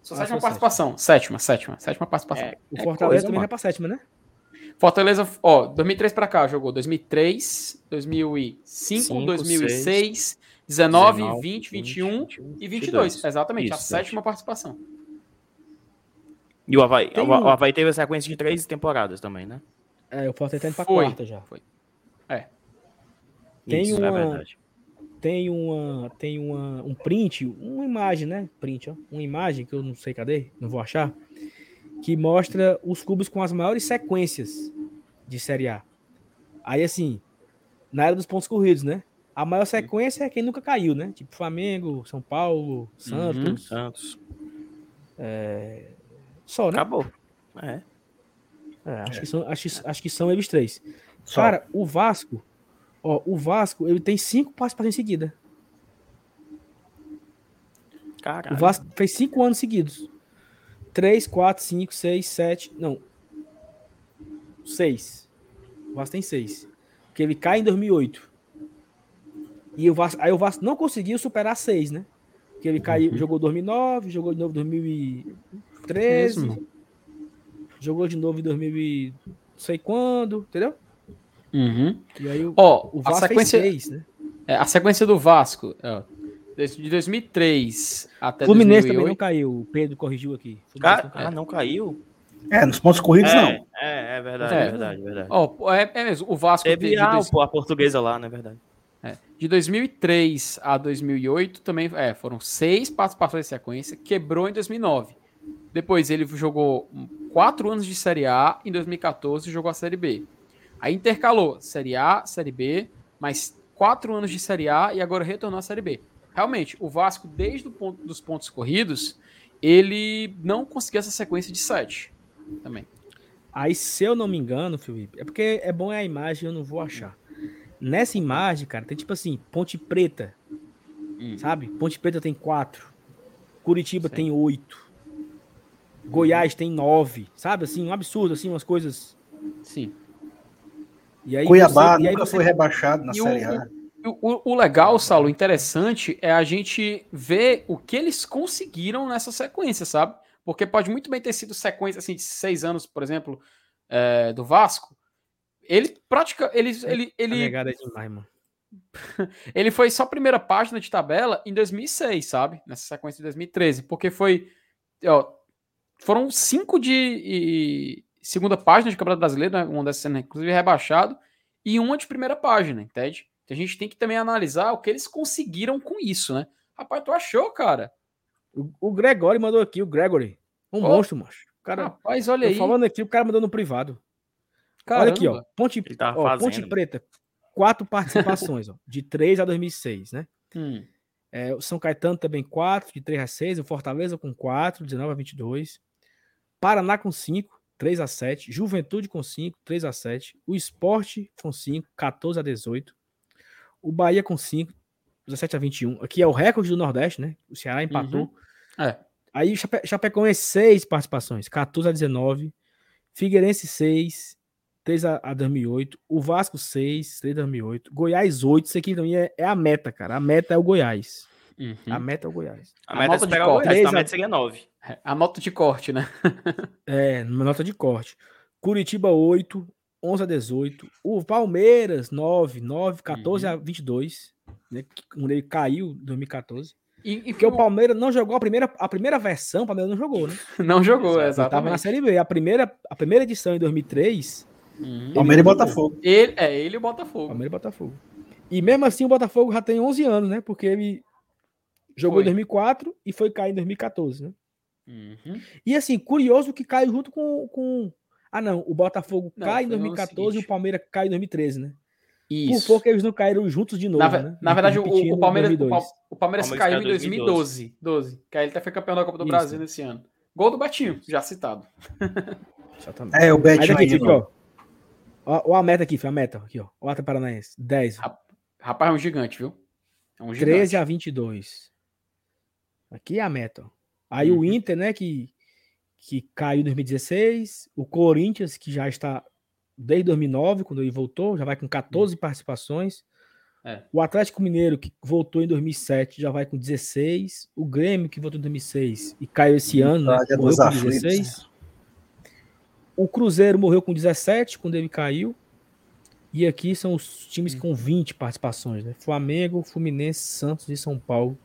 Sua sétima participação. Sétima, sétima. Sétima participação. É, o Fortaleza é também vai pra sétima, né? Fortaleza, ó, 2003 pra cá, jogou 2003, 2005, Cinco, 2006, seis, 19, 19 20, 21 20, e 22. 22. Exatamente, Isso, a sétima participação. E o Havaí, o, o Havaí teve a sequência de três temporadas também, né? É, o Fortaleza tá indo pra Foi. quarta já. Foi. É. Tem Isso, uma, é verdade. Tem uma, tem uma, um print, uma imagem, né? Print, ó. Uma imagem que eu não sei cadê, não vou achar, que mostra os clubes com as maiores sequências de Série A. Aí, assim, na era dos pontos corridos, né? A maior sequência é quem nunca caiu, né? Tipo Flamengo, São Paulo, Santos. Uhum, Santos. É... Só, né? Acabou. É. é acho, Que são, acho, acho que são eles três. Só. Cara, o Vasco, ó, o Vasco, ele tem cinco participações em seguida. Caralho. O Vasco fez cinco anos seguidos. Três, quatro, cinco, seis, sete. Não. Seis. O Vasco tem seis. Porque ele cai em 2008. E o Vasco, aí o Vasco não conseguiu superar seis, né? Porque ele caiu, uhum. jogou 2009, jogou de novo 2013. Mesmo? Jogou de novo em 2000 não sei quando, entendeu? Uhum. E aí o, oh, o Vasco a sequência, fez né? É, a sequência do Vasco, ó, de 2003 até Fluminense 2008. também não caiu, o Pedro corrigiu aqui. Ah, ah, não caiu? É, nos pontos corridos é, não. É, é verdade, é, é verdade, é verdade. Oh, é, é mesmo, o Vasco teve, teve a, dois... a portuguesa lá, não é verdade? É. De 2003 a 2008 também é, foram seis participações de sequência, quebrou em 2009. Depois ele jogou quatro anos de Série A, em 2014 jogou a Série B. Aí intercalou Série A, Série B, mais quatro anos de Série A e agora retornou à Série B. Realmente, o Vasco, desde o ponto dos pontos corridos, ele não conseguiu essa sequência de sete também. Aí, se eu não me engano, Felipe, é porque é bom é a imagem, eu não vou achar. Nessa imagem, cara, tem tipo assim, Ponte Preta, hum. sabe? Ponte Preta tem quatro, Curitiba Sim. tem oito, Goiás tem nove, sabe? Assim, um absurdo, assim, umas coisas. Sim. E aí Cuiabá você, nunca você... foi rebaixado na e Série A. O, o, legal, Saulo, interessante é a gente ver o que eles conseguiram nessa sequência, sabe? Porque pode muito bem ter sido sequência assim, de seis anos, por exemplo, é, do Vasco. Ele pratica. Ele, é, ele, ele, é demais, mano. ele foi só primeira página de tabela em 2006, sabe? Nessa sequência de 2013. Porque foi. Ó, foram cinco de segunda página de Campeonato Brasileiro, né? uma dessas sendo inclusive rebaixado, e uma de primeira página, entende? Então a gente tem que também analisar o que eles conseguiram com isso, né? Rapaz, tu achou, cara? O, o Gregory mandou aqui, o Gregory. Um oh. monstro, macho. Cara, Rapaz, olha aí. falando aqui, o cara mandou no privado. Caramba. Olha aqui, ó. Ponte, ó, Ponte Preta, quatro participações, ó, de 3 a 2006, né? Hum. É, o São Caetano também 4, de 3 a 6. O Fortaleza com 4, 19 a 22. Paraná com 5, 3 a 7. Juventude com 5, 3 a 7. O Esporte com 5, 14 a 18. O Bahia com 5, 17 a 21. Aqui é o recorde do Nordeste, né? O Ceará empatou. Uhum. É. Aí o Chape Chapecoense 6 participações, 14 a 19. Figueirense 6, 3 a, a 2008. O Vasco 6, 3 a 2008. Goiás 8. Isso aqui também é, é a meta, cara. A meta é o Goiás. Uhum. A meta é o Goiás. A, a meta é esperar o Goiás, a meta seria 9. A nota de corte, né? é, nota de corte. Curitiba 8, 11 a 18. O Palmeiras, 9, 9, 14 uhum. a 22. Né, quando ele caiu em 2014. E, e Porque o Palmeiras não jogou a primeira, a primeira versão, o Palmeiras não jogou, né? Não jogou, exatamente. Estava na Série B. A primeira, a primeira edição em 2003. Uhum. Palmeiras e Botafogo. Ele, é, ele e o Botafogo. Palmeiras e Botafogo. E mesmo assim o Botafogo já tem 11 anos, né? Porque ele jogou foi. em 2004 e foi cair em 2014, né? Uhum. E assim, curioso que caiu junto com, com ah, não. O Botafogo não, cai em 2014 e o Palmeiras cai em 2013, né? Isso. Por pouco eles não caíram juntos de novo, na, né? Na verdade, o, o, Palmeiras, o, Palmeiras, o Palmeiras caiu em 2012. 12, que aí ele até foi campeão da Copa do Isso. Brasil nesse ano. Gol do Betinho, já citado. Exatamente. É, o Betinho aí, aqui, ó. Ó, a meta aqui, foi a meta aqui, ó. O Ata Paranaense, 10. Rapaz, é um gigante, viu? É um gigante. 13 a 22. Aqui é a meta, ó. Aí uhum. o Inter, né, que que caiu em 2016, o Corinthians, que já está desde 2009, quando ele voltou, já vai com 14 uhum. participações, É. O Atlético Mineiro, que voltou em 2007, já vai com 16. O Grêmio, que voltou em 2006 e caiu esse ano, né? morreu com 16. O Cruzeiro morreu com 17, quando ele caiu. E aqui são os times com 20 participações, né? Flamengo, Fluminense, Santos e São Paulo.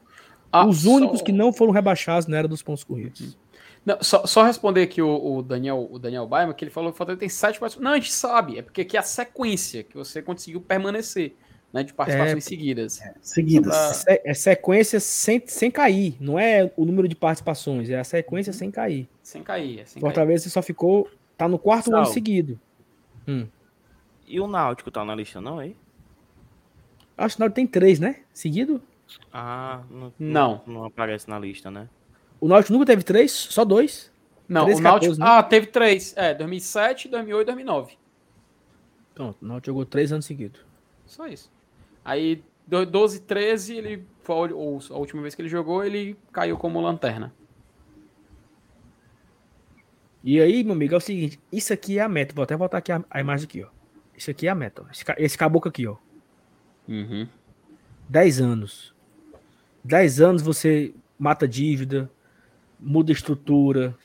Ah, os únicos só... que não foram rebaixados na era dos pontos corridos. Não, só, só, responder aqui o, o, Daniel o Daniel Baima, que ele falou que o Fortaleza tem sete participações. Não, a gente sabe, é porque aqui é a sequência que você conseguiu permanecer né, de participações é, seguidas. É, seguidas. Pra... É, sequência sem, sem cair, não é o número de participações, é a sequência sem cair. Sem cair, é sem Fortaleza cair. só ficou, tá no quarto Sal. ano seguido. Hum. E o Náutico tá na lista não aí? Acho que o Náutico tem três, né? Seguido? Ah, não, não. não aparece na lista, né? O Náutico nunca teve três? Só dois? Não, 3, o Náutico... 14, né? Ah, teve três. É, 2007, 2008 2009. Pronto, o Náutico jogou três anos seguidos. Só isso. Aí, 12, 13, ele foi a última vez que ele jogou, ele caiu como lanterna. E aí, meu amigo, é o seguinte, isso aqui é a meta. Vou até voltar aqui a, a imagem aqui, ó. Isso aqui é a meta. Esse, esse caboclo aqui, ó. Uhum. 10 anos. 10 anos você mata dívida, muda estrutura,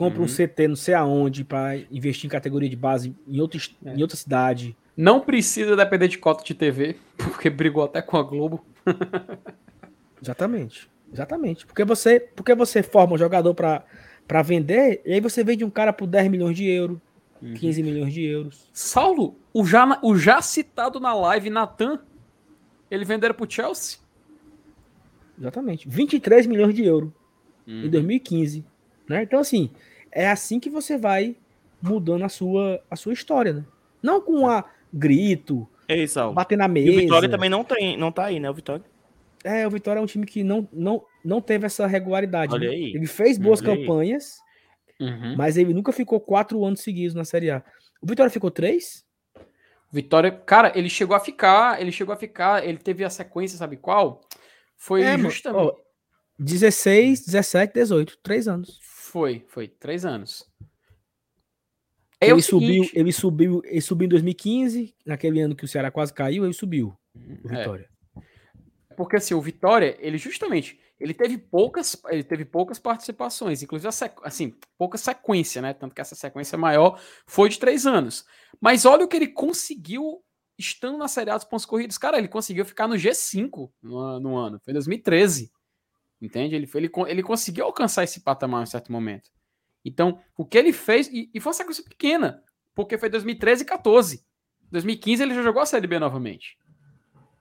compra uhum. um CT não sei aonde para investir em categoria de base em outra, é. em outra cidade. Não precisa depender de cota de TV, porque brigou até com a Globo. Exatamente. Exatamente. Porque você, porque você forma um jogador para vender, e aí você vende um cara por 10 milhões de euros, uhum. 15 milhões de euros. Saulo, o já, o já citado na live, Natan, ele venderam pro Chelsea? Exatamente. 23 milhões de euros hum. em 2015. Né? Então, assim, é assim que você vai mudando a sua, a sua história, né? Não com a grito, é isso, bater na mesa. E o Vitória também não, tem, não tá aí, né, o Vitória? É, o Vitória é um time que não, não, não teve essa regularidade. Olha né? aí. Ele fez boas Olha campanhas, uhum. mas ele nunca ficou quatro anos seguidos na Série A. O Vitória ficou três? Vitória, cara, ele chegou a ficar, ele chegou a ficar, ele teve a sequência, sabe qual? Foi é, justamente. Ó, 16, 17, 18. Três anos. Foi, foi. Três anos. É ele, subiu, ele subiu, ele subiu em 2015, naquele ano que o Ceará quase caiu, ele subiu. O é. Vitória. É. Porque assim, o Vitória, ele justamente, ele teve poucas, ele teve poucas participações, inclusive assim, pouca sequência, né? Tanto que essa sequência maior foi de três anos. Mas olha o que ele conseguiu estando na Série A dos pontos corridos, cara, ele conseguiu ficar no G5 no, no ano. Foi em 2013. Entende? Ele, ele, ele conseguiu alcançar esse patamar em certo momento. Então, o que ele fez, e, e foi uma sequência pequena, porque foi 2013 e 14. 2015 ele já jogou a Série B novamente.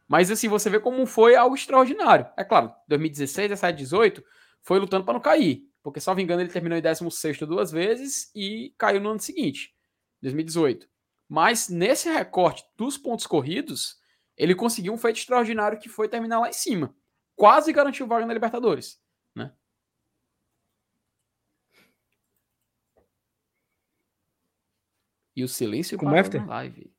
Mas assim, você vê como foi algo extraordinário. É claro, 2016, 17, 18 foi lutando para não cair. Porque, me engano, ele terminou em 16 duas vezes e caiu no ano seguinte, 2018. Mas nesse recorte dos pontos corridos, ele conseguiu um feito extraordinário que foi terminar lá em cima. Quase garantiu vaga na Libertadores. Né? E o silêncio é na live.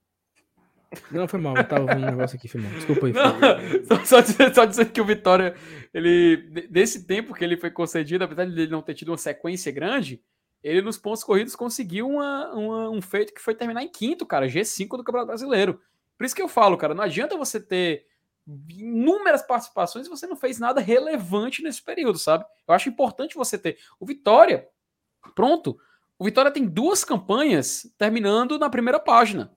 Não, foi mal, eu tava vendo um negócio aqui, foi mal. Desculpa aí. Não, só, dizer, só dizer que o Vitória, ele, nesse tempo que ele foi concedido, apesar de ele não ter tido uma sequência grande, ele nos pontos corridos conseguiu uma, uma, um feito que foi terminar em quinto, cara, G5 do Campeonato Brasileiro. Por isso que eu falo, cara, não adianta você ter inúmeras participações e você não fez nada relevante nesse período, sabe? Eu acho importante você ter. O Vitória, pronto. O Vitória tem duas campanhas terminando na primeira página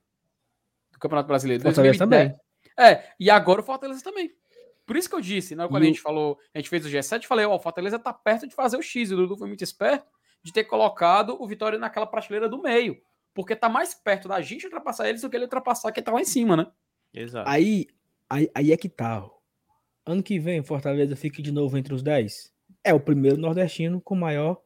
do Campeonato Brasileiro. Fortaleza também. É, e agora o Fortaleza também. Por isso que eu disse, né, quando e a gente falou, a gente fez o G7, eu falei, ó, oh, o Fortaleza tá perto de fazer o X, e o Dudu foi muito esperto de ter colocado o Vitória naquela prateleira do meio. Porque tá mais perto da gente ultrapassar eles do que ele ultrapassar quem tá lá em cima, né? Exato. Aí, aí, aí é que tá. Ano que vem, o Fortaleza fica de novo entre os 10. É o primeiro nordestino com maior.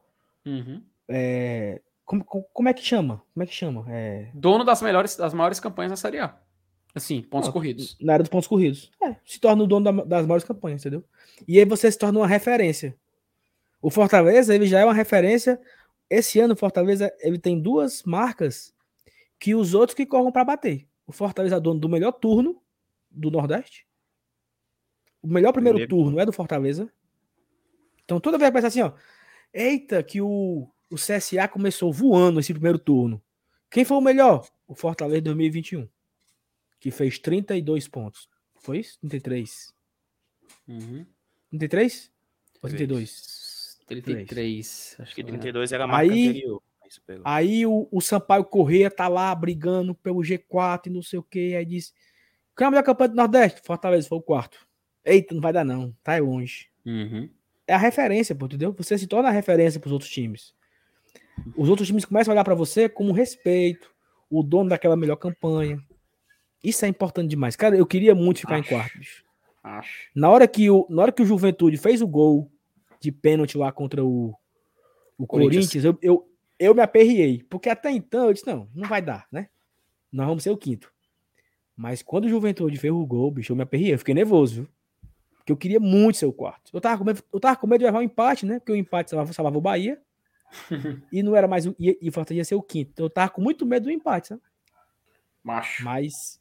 Uhum. É, como, como é que chama? Como é que chama? É... Dono das melhores, das maiores campanhas da Série A. Assim, pontos corridos. Na área dos pontos corridos. É, se torna o dono da, das maiores campanhas, entendeu? E aí você se torna uma referência. O Fortaleza, ele já é uma referência. Esse ano, o Fortaleza, ele tem duas marcas que os outros que corram para bater. O Fortaleza é dono do melhor turno do Nordeste. O melhor primeiro turno é do Fortaleza. Então toda vez que pensa assim, ó, eita, que o, o CSA começou voando esse primeiro turno. Quem foi o melhor? O Fortaleza 2021, que fez 32 pontos. Foi isso? 33. Uhum. 33? Ou 32? 33. Acho que 32 era a marca Aí- anterior. Pegou. Aí o, o Sampaio Correia tá lá brigando pelo G4 e não sei o que. Aí diz: Quem é a melhor campanha do Nordeste? Fortaleza foi o quarto. Eita, não vai dar não, tá longe. Uhum. É a referência, pô, entendeu? Você se torna a referência pros outros times. Os outros times começam a olhar pra você como respeito, o dono daquela melhor campanha. Isso é importante demais. Cara, eu queria muito ficar Acho. em quarto, bicho. Acho. Na hora que o, na hora que o Juventude fez o gol de pênalti lá contra o, o Corinthians. Corinthians, eu, eu, eu me aperriei. Porque até então eu disse: não, não vai dar, né? Nós vamos ser o quinto. Mas quando o Juventude gol, bicho, eu me aperriei. Eu fiquei nervoso, viu? Porque eu queria muito ser o quarto. Eu tava com medo, eu tava com medo de levar um empate, né? Porque o empate salvava, salvava o Bahia. e não era mais. E, e o Fortaleza ia ser o quinto. Então eu tava com muito medo do empate, sabe? Macho. Mas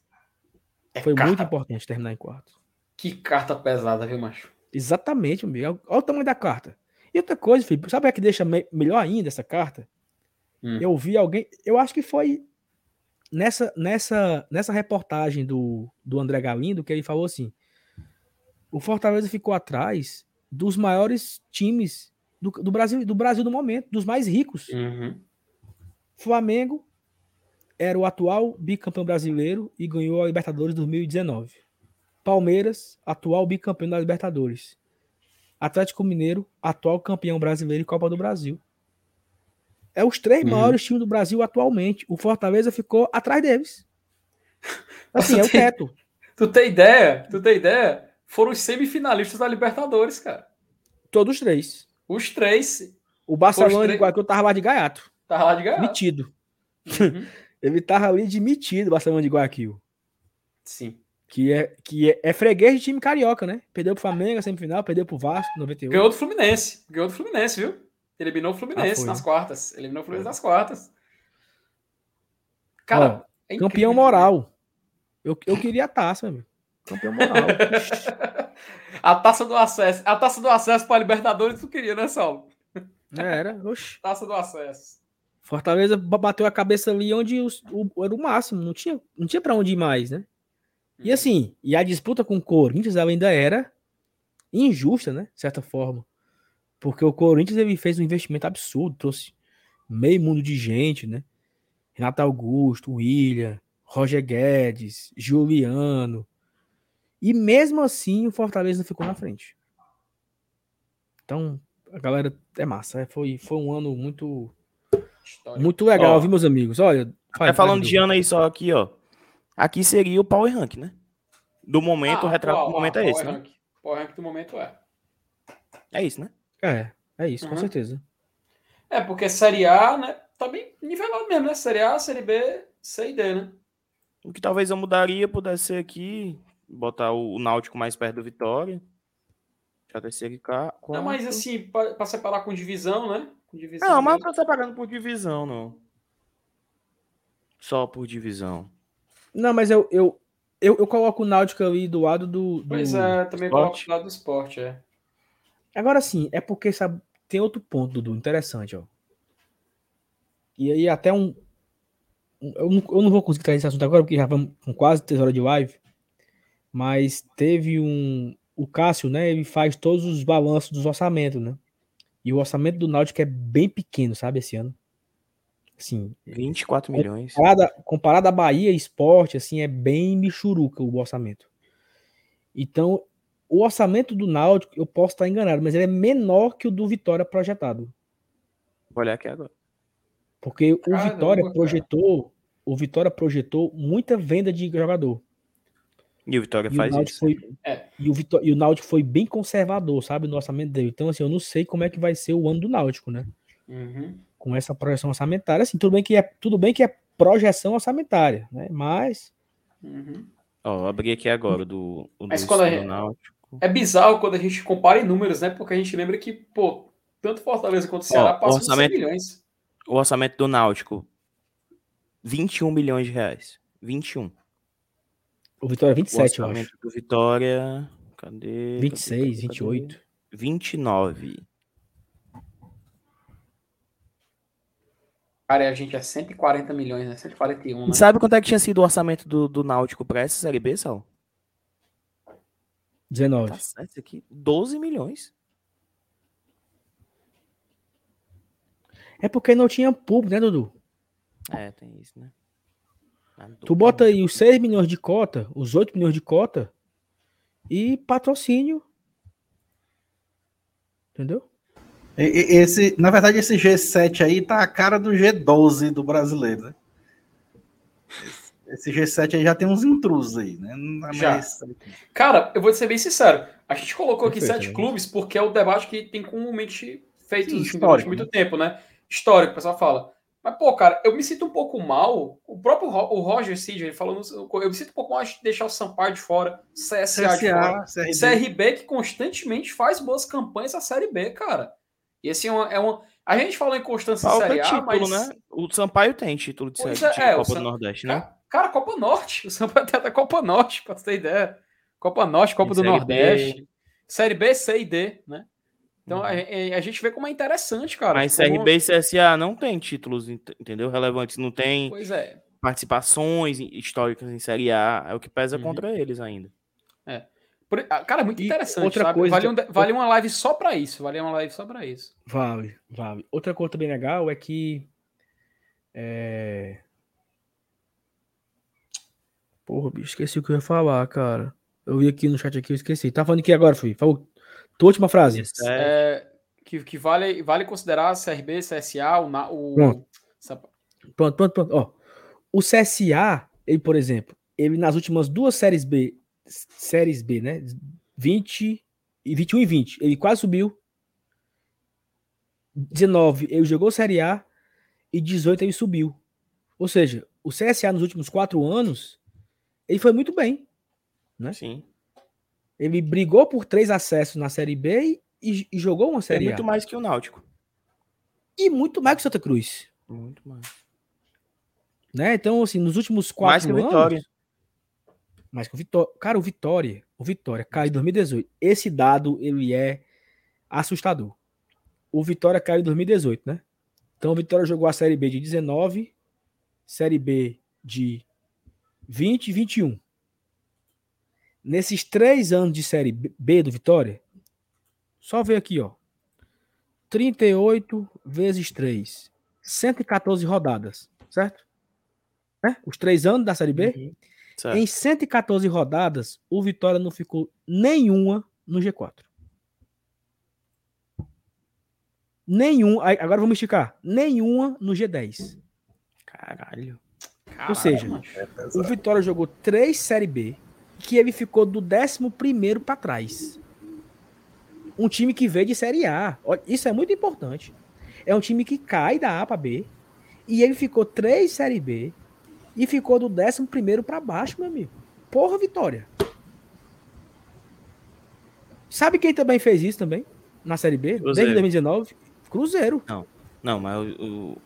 É foi carta- muito importante terminar em quarto. Que carta pesada, viu, macho? Exatamente, amigo. Olha o tamanho da carta. E outra coisa, Felipe, sabe o que deixa me- melhor ainda essa carta? Hum. Eu vi alguém, eu acho que foi nessa nessa nessa reportagem do, do André Galindo que ele falou assim: o Fortaleza ficou atrás dos maiores times do, do Brasil do Brasil do momento, dos mais ricos. Uhum. Flamengo era o atual bicampeão brasileiro e ganhou a Libertadores 2019. Palmeiras, atual bicampeão da Libertadores. Atlético Mineiro, atual campeão brasileiro e Copa do Brasil. É os três Uhum. maiores times do Brasil atualmente. O Fortaleza ficou atrás deles. Assim, é o tem- teto. Tu tem ideia? Tu tem ideia? Foram os semifinalistas da Libertadores, cara. Todos os três. Os três. O Barcelona de três- Guayaquil tava lá de gaiato. Tava lá de ganhar. Metido. Uhum. Ele tava ali de metido, o Barcelona de Guayaquil. Sim. Que é, que é, é freguês de time carioca, né? Perdeu pro Flamengo na semifinal, perdeu pro Vasco, 98. Ganhou do Fluminense. Ganhou do Fluminense, viu? Eliminou o Fluminense Ah, nas quartas. Eliminou o Fluminense nas quartas. Cara, é Campeão moral. Eu, eu queria a taça, meu. Campeão moral. A taça do acesso. A taça do acesso para Libertadores tu queria, né, Saulo? É, era. Oxi. Taça do acesso. Fortaleza ba- bateu a cabeça ali onde os- o, era o máximo. Não tinha, não tinha pra onde ir mais, né? E assim, e a disputa com o Corinthians ela ainda era injusta, né? De certa forma. Porque o Corinthians ele fez um investimento absurdo, trouxe meio mundo de gente, né? Renato Augusto, William, Roger Guedes, Juliano. E mesmo assim o Fortaleza não ficou na frente. Então, a galera é massa. é, Foi, foi um ano muito, História. muito legal, Ó, viu, meus amigos? Olha, falando de ano aí só aqui, ó. Aqui seria o Power Rank, né? Do momento, o retrato do momento ah, é esse, né? Rank. Power Rank do momento é. É isso, né? É, é isso, com Uhum. certeza. É, porque Série A, né? Tá bem nivelado mesmo, né? Série A, Série B, C e D, né? O que talvez eu mudaria pudesse ser aqui, botar o, o Náutico mais perto do Vitória. Já terceiro cá. Não, mas assim, pra, pra separar com divisão, né? Com divisão Não, mas mesmo. não tá separando por divisão, não. Só por divisão. Não, mas eu, eu, eu, eu coloco o Náutico ali do lado do. do- Pois é, também esporte. coloco do lado do esporte, é. Agora sim, é porque sabe, tem outro ponto, Dudu, interessante, ó. E aí até um. um- Eu não, eu não vou conseguir trazer esse assunto agora, porque já vamos com quase três horas de live. Mas teve um. O Cássio, né? Ele faz todos os balanços dos orçamentos, né? E o orçamento do Náutico é bem pequeno, sabe, esse ano. Assim, 24 milhões. comparado, a- comparado à Bahia Esporte, assim, é bem michuruca o orçamento. Então, o orçamento do Náutico, eu posso estar enganado, mas ele é menor que o do Vitória projetado. Vou olhar aqui agora. Porque o Caramba, Vitória cara. projetou, o Vitória projetou muita venda de jogador. E o Vitória E o, faz Náutico isso. foi, É. e, o Vitó- e o Náutico foi bem conservador, sabe, no orçamento dele. Então, assim, eu não sei como é que vai ser o ano do Náutico, né? Uhum. Com essa projeção orçamentária. Assim, tudo bem que é, tudo bem que é projeção orçamentária, né? Mas Uhum. Ó, eu abri aqui agora do, o Mas do, do gente- Náutico. É bizarro quando a gente compara em números, né? Porque a gente lembra que, pô, tanto Fortaleza quanto o Ceará o passam de 100 orçamento- milhões. O orçamento do Náutico, 21 milhões de reais. 21. o Vitória é O 27, eu acho. orçamento do Vitória. Cadê? 26, Cadê, cadê, 28. cadê? 29. Cara, e a gente é 140 milhões, né? 141, né? E sabe quanto é que tinha sido o orçamento do, do Náutico para essa Série B, Sal? 19. Tá certo aqui? 12 milhões. É porque não tinha público, né, Dudu? É, tem isso, né? Ah, Tu bota aí os 6 milhões de cota, os 8 milhões de cota e patrocínio. Entendeu? Esse, na verdade, esse G7 aí tá a cara do G12 do brasileiro, né? Esse G7 aí já tem uns intrusos aí, né? Não é Já. mais- Cara, eu vou ser bem sincero. A gente colocou aqui Perfeito, sete né? clubes porque é o debate que tem comumente feito Sim, assim, histórico, muito né? tempo, né? Histórico, o pessoal fala. Mas, pô, cara, eu me sinto um pouco mal. O próprio Ro- o Roger Cid, ele falou, eu me sinto um pouco mal de deixar o Sampaio de fora, CSA, de fora. CSA, CRB. CRB que constantemente faz boas campanhas a Série B, cara. E esse é uma. É uma a gente falou em constância em Falta Série A, título, mas. né? O Sampaio tem título de, série, é, de é, o Copa Sam- do Nordeste, né? Cara, Copa Norte. O Sampaio tem até Copa Norte, pra você ter ideia. Copa Norte, Copa E do Série Nordeste. Série B, C e D, né? Então a, a- a gente vê como é interessante, cara. Mas Como- CRB e CSA não tem títulos, ent- entendeu? Relevantes. Não tem Pois é. participações históricas em Série A. É o que pesa Uhum. contra eles ainda. Por- ah, Cara, é muito E interessante, outra sabe? coisa vale, um vale uma live só pra isso. Vale uma live só pra isso. Vale, vale. Outra coisa também legal é que. É... Porra, bicho, esqueci o que eu ia falar, cara. Eu vi aqui no chat aqui, eu esqueci. Tá falando aqui agora, Fui. Falou. Tua última frase. É, que, que vale, vale considerar CRB, CSA, o, Na- o Pronto. Pronto, pronto, pronto. Ó, o CSA, ele, por exemplo, ele nas últimas duas séries B, séries B, né? 20 e 21 e 20, ele quase subiu. 19, ele jogou Série A e 18 ele subiu. Ou seja, o CSA nos últimos quatro anos, ele foi muito bem. né? sim. Ele brigou por três acessos na Série B e, e jogou uma É Série muito A. mais que o Náutico. E muito mais que o Santa Cruz. Muito mais. Né? Então, assim, nos últimos Mais quatro que o anos... Vitória. Mas que o Vitória. Cara, o Vitória. O Vitória caiu em 2018. Esse dado, ele é assustador. O Vitória caiu em 2018, né? Então o Vitória jogou a Série B de 19, Série B de 20 e 21. Nesses três anos de Série B do Vitória, só ver aqui, ó. 38 vezes 3. 114 rodadas, certo? Né? Os três anos da Série B. Uhum. Certo. Em 114 rodadas, o Vitória não ficou nenhuma no G4. Nenhum, agora vamos esticar. Nenhuma no G10. Caralho. Ou seja, mano. É o. Vitória jogou três Série B, que ele ficou do 11 primeiro para trás. Um time que veio de Série A. Isso é muito importante. É um time que cai da A para B, e ele ficou três Série B, e ficou do 11 primeiro para baixo, meu amigo. Porra, Vitória. Sabe quem também fez isso também? Na Série B? Cruzeiro. Desde 2019? Cruzeiro. Não, mas o, o-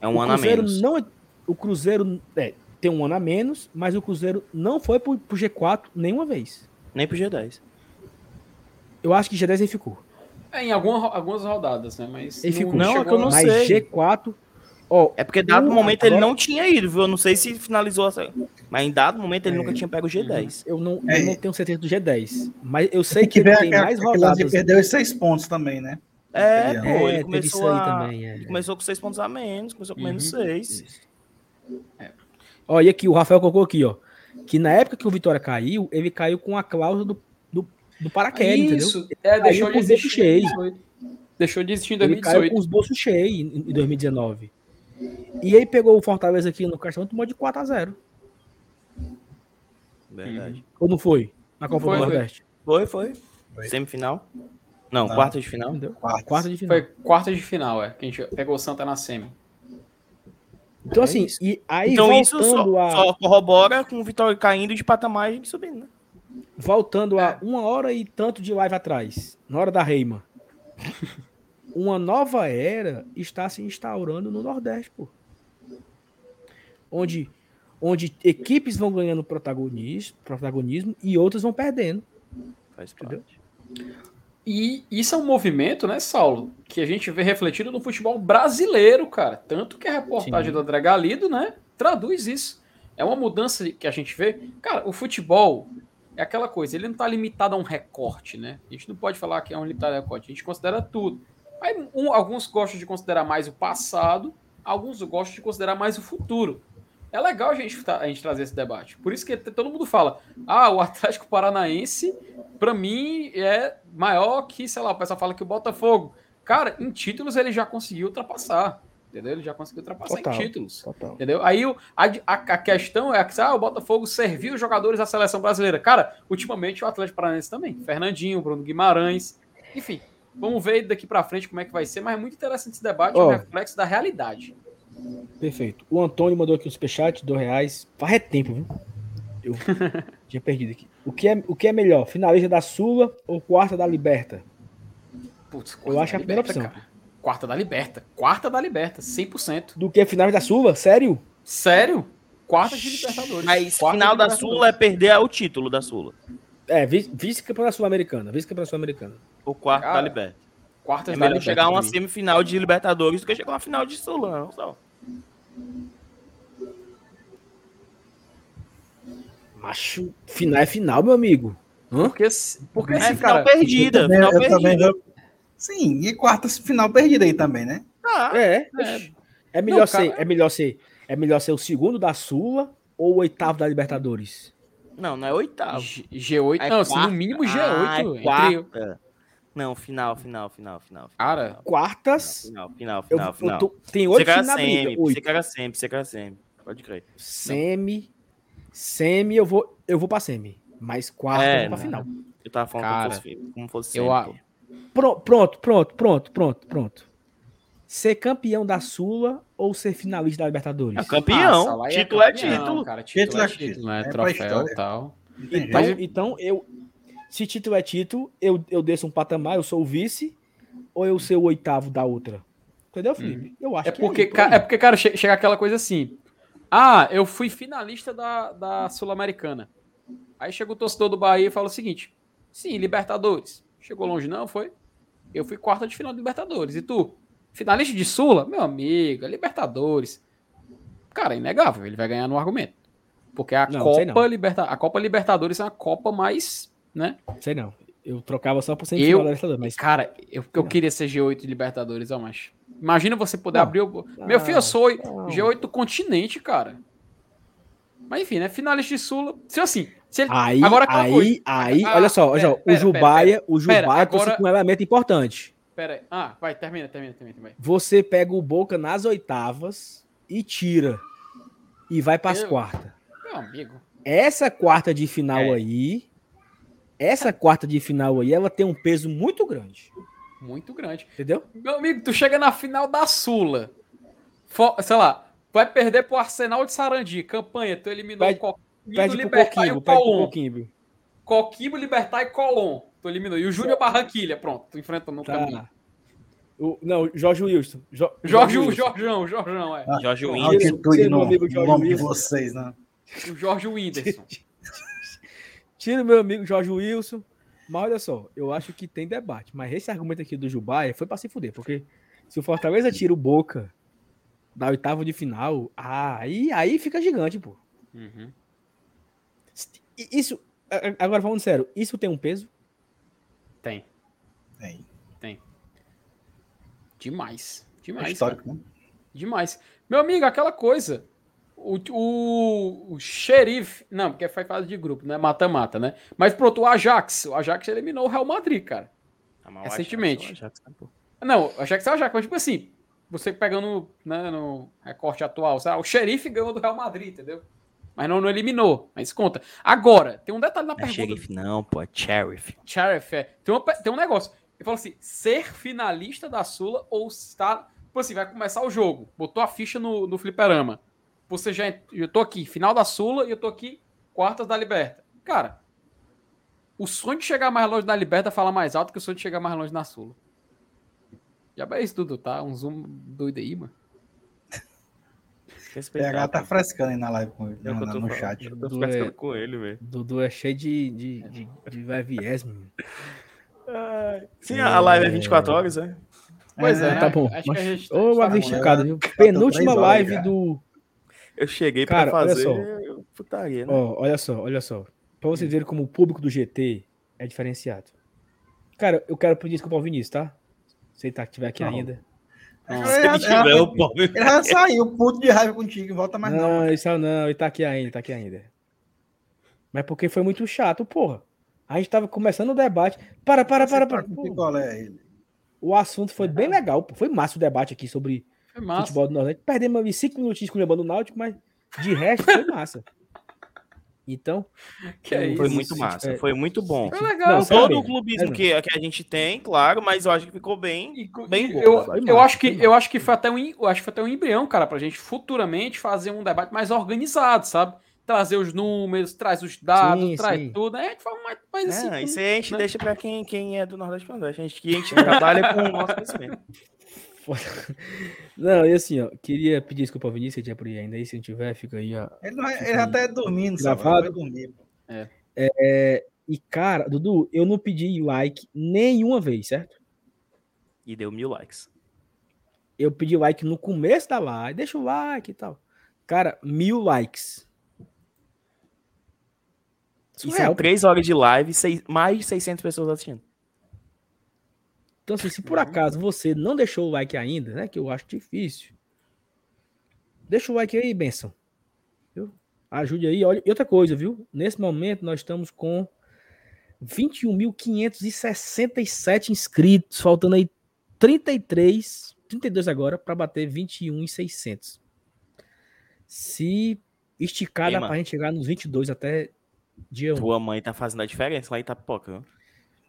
é um o ano a Cruzeiro menos. não é- o Cruzeiro é, tem um ano a menos, mas o Cruzeiro não foi pro, pro G4 nenhuma vez. Nem pro G10. Eu acho que G10 ele ficou. É, em alguma, algumas rodadas, né? Mas Ele ficou. Não, é que eu não mas sei. G4, ó, É porque dado o- momento ele agora- não tinha ido, viu? Eu não sei se finalizou essa. Mas em dado momento ele É. nunca tinha pego o G10. eu não, É. eu não tenho certeza do G10, mas eu sei Tem que que ele tem aquela- mais rodadas. perdeu os seis pontos também, né? É, É, pô, É, ele começou isso aí a... também. é. ele começou com seis pontos a menos, começou com menos Uhum. Seis. Ó, e aqui, o Rafael colocou aqui, ó. Que na época que o Vitória caiu, ele caiu com a cláusula do, do, do paraquedas, entendeu? Isso, é, deixou de existir em cheio. 2018. Deixou de existir em Ele caiu 2018. com os bolsos cheios em, em 2019. E aí pegou o Fortaleza aqui no Castelo e tomou de 4x0. Verdade. Ou não foi? Na Copa Foi, do. Nordeste. Foi, foi. Foi. Semifinal? Não, Não. quarta de final. Entendeu? Quarta de final. Foi quarta de final, é. Que a gente pegou o Santa na semi. Então, É assim, isso. e aí então isso voltando, só, a, só corrobora com o Vitória caindo de patamar e subindo, né? voltando a É. uma hora e tanto de live atrás, na hora da Reima, uma nova era está se instaurando no Nordeste, pô. Onde, onde equipes vão ganhando protagonismo, protagonismo e outras vão perdendo. Faz Entendeu? E isso é um movimento, né, Saulo, que a gente vê refletido no futebol brasileiro, cara. Tanto que a reportagem Sim. do André Galido, né, traduz isso. É uma mudança que a gente vê. Cara, o futebol, é aquela coisa, ele não está limitado a um recorte, né? A gente não pode falar que é um limitado recorte, a gente considera tudo. Aí, um, alguns gostam de considerar mais o passado, alguns gostam de considerar mais o futuro. É legal a gente, a gente trazer esse debate. Por isso que todo mundo fala: ah, o Atlético Paranaense, para mim, é maior que, sei lá, o pessoal fala que o Botafogo. Cara, em títulos ele já conseguiu ultrapassar. Entendeu? Ele já conseguiu ultrapassar total, em títulos. Total. Entendeu? Aí a, a, a, questão é que ah, o Botafogo serviu os jogadores da seleção brasileira. Cara, ultimamente o Atlético Paranaense também. Fernandinho, Bruno Guimarães. Enfim, vamos ver daqui para frente como é que vai ser. Mas é muito interessante esse debate, oh. é um reflexo da realidade. Perfeito. O Antônio mandou aqui um superchat, dois reais. Faz é tempo, viu? Eu tinha perdido aqui. O que, é, o que é melhor, finalista da Sula ou quarta da Liberta? Putz, eu acho a primeira opção. Cara. Quarta da Liberta. Quarta da Liberta, 100%. Do que final da Sula? Sério? Sério? Quarta de Libertadores. Mas Quarta final da Sula é perder o título da Sula. É, vice-campeão da Sul-Americana. Vice-campeão da Sul-Americana. O quarto Cara, da Liberta. Quarta é melhor Liberta, chegar a uma semifinal de Libertadores do que chegar a uma final de Sula, não só. Macho, final é final, meu amigo. Hã? Porque, porque é final cara, perdida. Final eu perdida. Também, Sim, e quarta final perdida aí também, né? Ah, é. É, é melhor, não, ser, é, melhor ser, é melhor ser o segundo da Sula ou o oitavo da Libertadores? Não, não é oitavo. G, 8 é não, quarta. no mínimo G8. Ah, é quarta. Não, final, final, final, final. Cara, quartas. Final, final, final, eu, final. Eu tô, tem oito finais na briga. Você quer sempre, você quer sempre. Pode crer. Semi. Semi, eu vou, eu vou pra semi. Mas quarta é, eu vou pra final. Eu tava falando Cara, como fosse, como fosse eu, sempre. Pronto, pronto, pronto, pronto, pronto, pronto. Ser campeão da Sula ou ser finalista da Libertadores? É campeão. Ah, título é, campeão, é título. Cara, título, título é título, né? É Troféu e tal. Então, então, eu. Se título é título, eu, eu desço um patamar, eu sou o vice, ou eu ser o oitavo da outra? Entendeu, Felipe? Hum. Eu acho é porque, que é, é porque, cara, chega aquela coisa assim. Ah, eu fui finalista da, da Sul-Americana. Aí chega o torcedor do Bahia e fala o seguinte: sim, Libertadores. Chegou longe, não? Foi? Eu fui quarta de final de Libertadores. E tu? Finalista de Sula? Meu amigo, é Libertadores. Cara, é inegável. Ele vai ganhar no argumento. Porque a, não, Copa, Liberta... a Copa Libertadores é a Copa mais. Né? Sei não. Eu trocava só por ser eu, Libertadores. Mas... Cara, eu, eu queria ser G8 de Libertadores, ó, mas. Imagina você poder não. abrir o. Meu filho, eu sou não. G8 do continente, cara. Mas enfim, né? Finalista de Sula. Se assim, se ele... Aí, agora aí, coisa. aí, ah, olha só, olha só, o Jubaia, pera, o Jubaia pera, agora... com um elemento importante. Pera aí. Ah, vai, termina, termina, termina, termina. Você pega o Boca nas oitavas e tira. E vai para as quartas. Meu amigo. Essa quarta de final é. aí, essa quarta de final aí, ela tem um peso muito grande. Muito grande. Entendeu? Meu amigo, tu chega na final da Sula. sei lá, vai perder pro Arsenal de Sarandi. Campanha, tu eliminou vai, qualquer Pede pro Coquimbo, pede pro Coquimbo. Coquimbo, Libertar e Colom. Tu eliminou. E o Júnior Barranquilha, pronto. Tu enfrenta no tá. caminho. O, não, Jorge Wilson. Jo, Jorge, Jorge Jorgeão, Jorgeão, é. Ah, Jorge Wilson. Altitude no, Jorge nome Wilson. de vocês, né? O Jorge Whindersson. Tira o meu amigo Jorge Wilson. Mas olha só, eu acho que tem debate. Mas esse argumento aqui do Jubaia foi pra se fuder, porque se o Fortaleza tira o Boca da oitava de final, aí, aí fica gigante, pô. Uhum. Isso, agora falando sério, isso tem um peso? Tem. Tem. Tem. Demais. Demais. É histórico, né? Demais. Meu amigo, aquela coisa. O, o, o xerife. Não, porque foi fase de grupo, né? Mata-mata, né? Mas pronto, o Ajax. O Ajax eliminou o Real Madrid, cara. Ah, recentemente. O Ajax, tá, não, o Ajax é o Ajax, mas tipo assim, você pegando né, no recorte atual, sabe? o xerife ganhou do Real Madrid, entendeu? Mas não, não eliminou. Mas conta. Agora, tem um detalhe na é pergunta. Sheriff, não, pô, é Sheriff. Sheriff, é. Tem, uma, tem um negócio. Ele falou assim: ser finalista da Sula ou estar. Tipo assim, vai começar o jogo. Botou a ficha no, no fliperama. Você já. Eu tô aqui, final da Sula, e eu tô aqui, quartas da Liberta. Cara, o sonho de chegar mais longe na Liberta fala mais alto que o sonho de chegar mais longe na Sula. Já é isso tudo, tá? Um zoom doido aí, mano. PH tá frescando aí na live com ele, é no, no chat. Eu tô Dudu frescando é, com ele, velho. Dudu é cheio de, de, de, de VVS, mano. Sim, é... a live é 24 horas, é? Pois é, é tá bom. Acho mas... que a gente Ô, tá esticado, viu? Penúltima live do. Eu cheguei Cara, pra fazer. Olha só. Putaria, né? Ó, olha só, olha só. Pra vocês verem como o público do GT é diferenciado. Cara, eu quero pedir desculpa ao Vinícius, tá? Se ele tá, estiver aqui não. ainda. Não, se ele tiver, o pobre. Ele já saiu, puto de raiva contigo, volta mais não. Não, isso não, ele tá aqui ainda, ele tá aqui ainda. Mas porque foi muito chato, porra. A gente tava começando o debate. Para, para, para, para. Qual é ele? O assunto foi bem legal. Foi massa o debate aqui sobre futebol do Nordeste. Perdemos cinco minutinhos com o Náutico, mas de resto foi massa. Então, é foi muito massa, é, foi muito bom. Foi legal. Não, todo o clubismo é que, que a gente tem, claro, mas eu acho que ficou bem, bem bom. Eu, eu, acho que, eu acho que foi até um, eu acho que foi até um embrião, cara, pra gente futuramente fazer um debate mais organizado, sabe? Trazer os números, traz os dados, sim, traz sim. tudo. Aí a gente fala mais, mais assim. É, isso aí a gente né? deixa pra quem, quem é do Nordeste para Nordeste. A gente, a gente trabalha com o nosso conhecimento. Não, e assim, ó, queria pedir desculpa ao Vinícius, se por aí ainda aí, se não tiver, fica aí, ó. Ele, não, é, ele já tá dormindo, gravado. Dormir, é. É, e, cara, Dudu, eu não pedi like nenhuma vez, certo? E deu mil likes. Eu pedi like no começo da live, deixa o like e tal. Cara, mil likes. Isso é três horas de live, seis, mais de 600 pessoas assistindo. Então, assim, se por uhum. acaso você não deixou o like ainda, né? Que eu acho difícil. Deixa o like aí, benção. Viu? Ajude aí. Olha, e outra coisa, viu? Nesse momento nós estamos com 21.567 inscritos, faltando aí 33, 32 agora para bater 21.600. Se esticar, dá pra gente chegar nos 22 até dia 1. Tua mãe tá fazendo a diferença lá em Itapipoca, viu?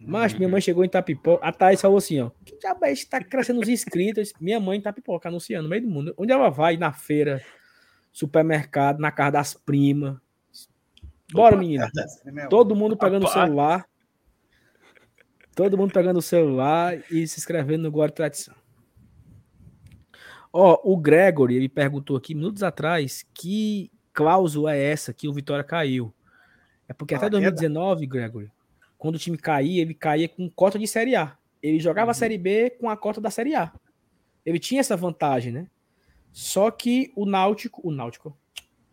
Mas minha mãe chegou em Tapipoca. A Thaís falou assim: ó, que diabo é Tá crescendo os inscritos. Minha mãe em Tapipoca, anunciando no meio do mundo. Onde ela vai? Na feira, supermercado, na casa das primas. Bora, menina. Todo mundo pegando o celular. Todo mundo pegando o celular e se inscrevendo no Glória Tradição. Ó, o Gregory, ele perguntou aqui minutos atrás que cláusula é essa que o Vitória caiu. É porque até 2019, Gregory, quando o time caía, ele caía com cota de Série A. Ele jogava uhum. a Série B com a cota da Série A. Ele tinha essa vantagem, né? Só que o Náutico, o Náutico,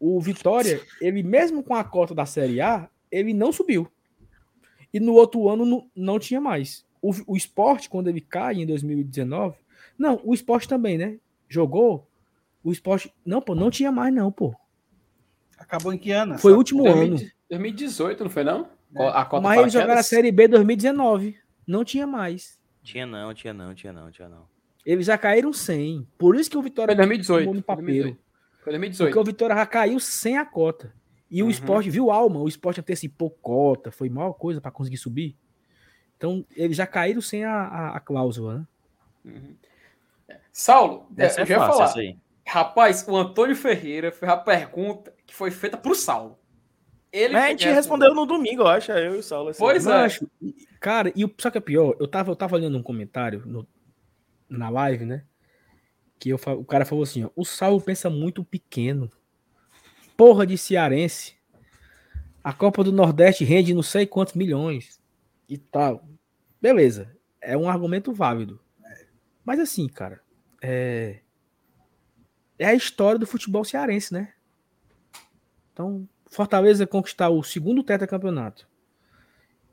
o Vitória, ele mesmo com a cota da Série A, ele não subiu. E no outro ano não, não tinha mais. O, o esporte, quando ele cai em 2019, não, o esporte também, né? Jogou, o esporte, não, pô, não tinha mais não, pô. Acabou em que ano? Foi o último 2000, ano. 2018, não foi não? A Copa Mas eles jogaram a Série B 2019. Não tinha mais. Tinha não, tinha não, tinha não, tinha não. Eles já caíram sem. Por isso que o Vitória foi 2018, no papel. Foi 2018. Porque o Vitória já caiu sem a cota. E uhum. o esporte viu alma. O esporte antecipou cota. Foi maior coisa para conseguir subir. Então, eles já caíram sem a, a, a cláusula, né? Uhum. Saulo, é, eu já ia falar. Rapaz, o Antônio Ferreira fez a pergunta que foi feita pro Saulo. Ele Mas a gente respondeu no domingo, eu acho, eu e o Saulo. Assim. Pois é. Acho, cara, e o, só que é pior, eu tava, eu tava olhando um comentário no, na live, né? Que eu, o cara falou assim: ó, o Saulo pensa muito pequeno. Porra de cearense. A Copa do Nordeste rende não sei quantos milhões e tal. Beleza, é um argumento válido. Mas assim, cara, é, é a história do futebol cearense, né? Então, Fortaleza conquistar o segundo tetracampeonato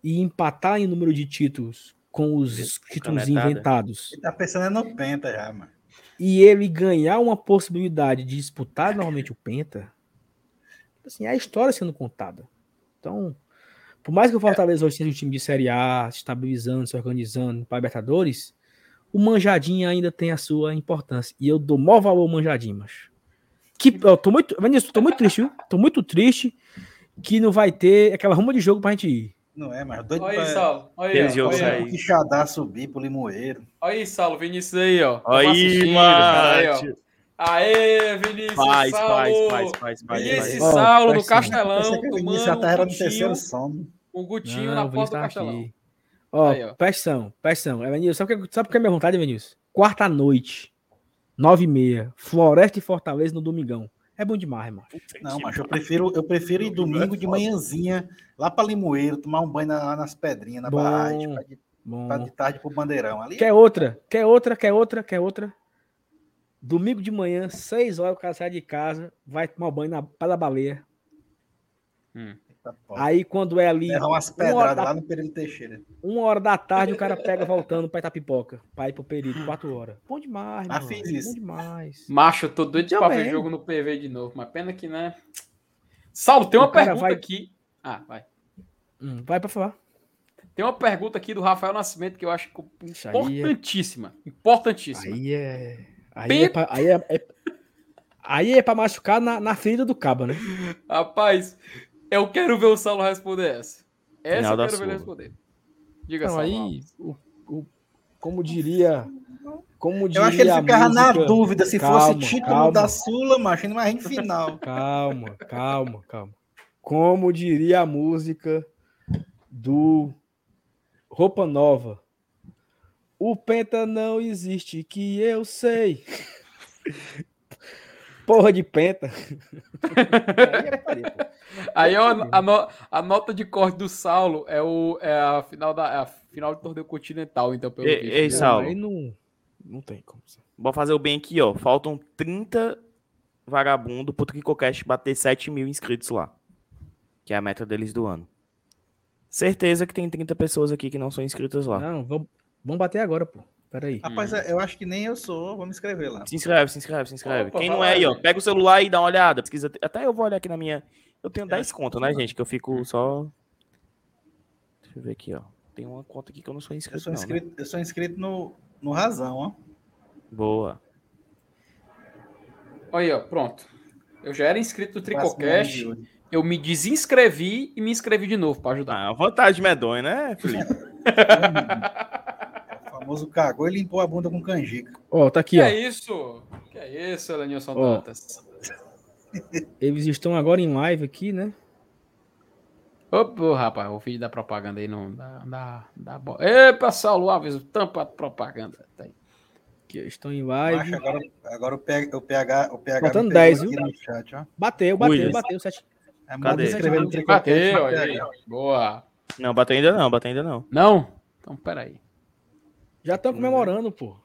e empatar em número de títulos com os títulos inventados. Ele tá pensando no Penta já, mano. E ele ganhar uma possibilidade de disputar novamente o Penta. Assim, é a história sendo contada. Então, por mais que o Fortaleza hoje seja um time de Série A, se estabilizando, se organizando para Libertadores, o Manjadinho ainda tem a sua importância. E eu dou maior valor ao Manjadinho, mas que, eu tô muito, Vinícius, tô muito triste, viu? Tô muito triste que não vai ter aquela ruma de jogo pra gente ir. Não é, mas doido olha aí, Saulo. Olha aí, olha aí. Que Xadá subir pro Limoeiro. Olha aí, Saulo, Vinícius aí, ó. Olha aí, mano. Aê, Vinícius faz, Saulo. Faz, faz, faz, faz, Vinícius faz. Saulo no Castelão. Vinícius já tá era no terceiro sono. Um gutinho não, na porta do Castelão. Aqui. Ó, ó. pressão, pressão. É, Vinícius, sabe, por que é minha vontade, Vinícius? Quarta noite, nove e meia, Floresta e Fortaleza no Domingão. É bom demais, mano. Não, mas eu prefiro, eu prefiro ir domingo de manhãzinha lá para Limoeiro, tomar um banho lá nas pedrinhas, na bom, barragem, pra de, pra de tarde pro Bandeirão. Ali. Quer outra? Quer outra? Quer outra? Quer outra? Domingo de manhã, seis horas, o cara sai de casa, vai tomar banho na Praia da Baleia. Hum. Aí quando é ali. Umas pedradas lá no período Teixeira. Uma hora da tarde o cara pega voltando pra Itapipoca. Pra ir pro período, quatro horas. Bom demais, mano. fiz isso. Bom demais. Macho, eu tô doido pra ver jogo no PV de novo, mas pena que, né? Saulo, tem uma pergunta vai... aqui. Ah, vai. Hum, vai pra falar. Tem uma pergunta aqui do Rafael Nascimento que eu acho importantíssima. É... Importantíssima. Aí é. Aí, é, pra... aí, é, é... aí é pra machucar na, na ferida do cabo, né? Rapaz, eu quero ver o Saulo responder essa. Essa Final eu quero ver ele responder. Diga, Não, aí, o, o, como diria. Como diria eu acho que ele ficava música... na dúvida se calma, fosse título calma. da Sula, mas não é em final. Calma, calma, calma. Como diria a música do Roupa Nova. O Penta não existe, que eu sei. Porra de Penta. Aí a, no, a, nota de corte do Saulo é, o, é a final da é a final do torneio continental, então pelo Ei, ei Saulo. Aí não, não tem como. Vou fazer o bem aqui, ó. Faltam 30 vagabundo pro Tricocast bater 7 mil inscritos lá. Que é a meta deles do ano. Certeza que tem 30 pessoas aqui que não são inscritas lá. Não, vamos, vamos bater agora, pô. Peraí. Rapaz, hum. eu acho que nem eu sou. Vamos inscrever lá. Se inscreve, se inscreve, se inscreve. Opa, Quem não é aí, ó, pega o celular e dá uma olhada. Pesquisa. Até eu vou olhar aqui na minha. Eu tenho 10 contas, né, gente? Que eu fico só. Deixa eu ver aqui, ó. Tem uma conta aqui que eu não sou inscrito. Eu sou inscrito, não, né? eu sou inscrito no, no Razão, ó. Boa. Olha, ó, pronto. Eu já era inscrito no Tricocast. Eu me desinscrevi e me inscrevi de novo para ajudar. Ah, vontade medonha, né, Felipe? famoso cagou e limpou a bunda com canjica. Ó, oh, tá aqui, que ó. Que é isso? Que é isso, Elenilson oh. Dantas? Eles estão agora em live aqui, né? Opa, rapaz, o vídeo da propaganda aí não dá. dá, dá bo... Epa, Saulo Alves, tampa a propaganda. Tá aí. Aqui, estão em live. agora, agora o, PH, o PH, o PH Faltando 10, viu? Chat, bateu, bateu, Ui, bateu. Sete... É, Cadê? Bateu, aí. Boa. Não, bateu ainda não, bateu ainda não. Não? Então, peraí. Já estão comemorando, pô.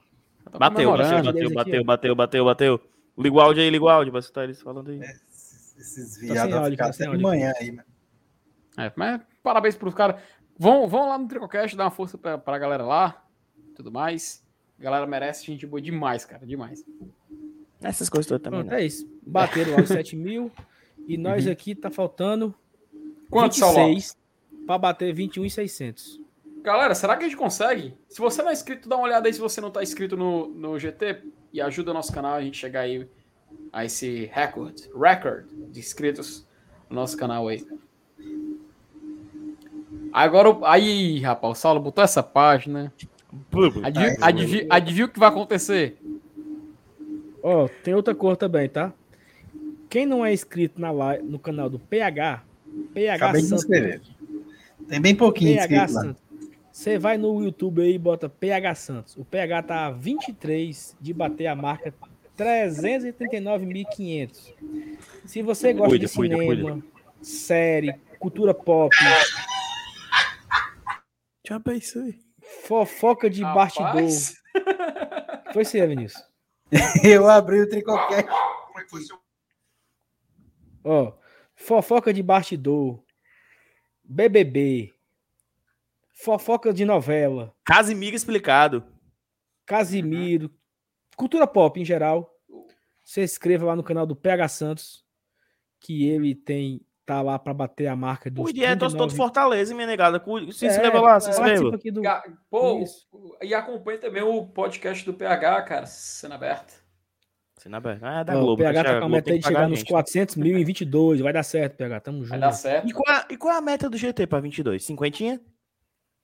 Bateu, comemorando. bateu, bateu, bateu, bateu, bateu. Liga o áudio aí, liga o áudio, vai escutar eles falando aí. É, esses tá viados vão ficar até amanhã aí, mano. É, mas parabéns pros caras. Vão, vão lá no Tricocast, dar uma força pra, pra galera lá, tudo mais. A galera merece gente boa demais, cara, demais. Essas coisas todas também. Pronto, é isso. Bateram lá os 7 mil. E nós uhum. aqui tá faltando Quantos 26 para bater 21,600. Galera, será que a gente consegue? Se você não é inscrito, dá uma olhada aí se você não está inscrito no, no GT e ajuda o nosso canal a gente chegar aí a esse recorde, record de inscritos no nosso canal aí. Agora, aí, rapaz, o Saulo botou essa página. Adivinha, o que vai acontecer? Ó, oh, tem outra cor também, tá? Quem não é inscrito na live, no canal do PH, PH Acabei Santos. Tem bem pouquinho PH Santos. Você vai no YouTube aí e bota PH Santos. O PH tá a 23 de bater a marca 339.500. Se você gosta cuida, de cinema, cuida. série, cultura pop, já pensei. Fofoca de Rapaz. bastidor. Foi você, Vinícius. Eu abri o tricocast. Ó, fofoca de bastidor, BBB, fofoca de novela. Casimiro explicado. Casimiro, cultura pop em geral. Se inscreva lá no canal do PH Santos, que ele tem tá lá para bater a marca dos. O dia é todo Fortaleza, minha negada. Se inscreva é, lá, se inscreva. Do... Pô, e acompanhe também o podcast do PH, cara, sendo aberto. Cena aberta. Ah, é da Globo. O PH tá com a meta de chegar nos 400 mil em 22. Vai dar certo, PH. Tamo junto. Vai dar certo. E qual, e qual é a meta do GT para 22? Cinquentinha?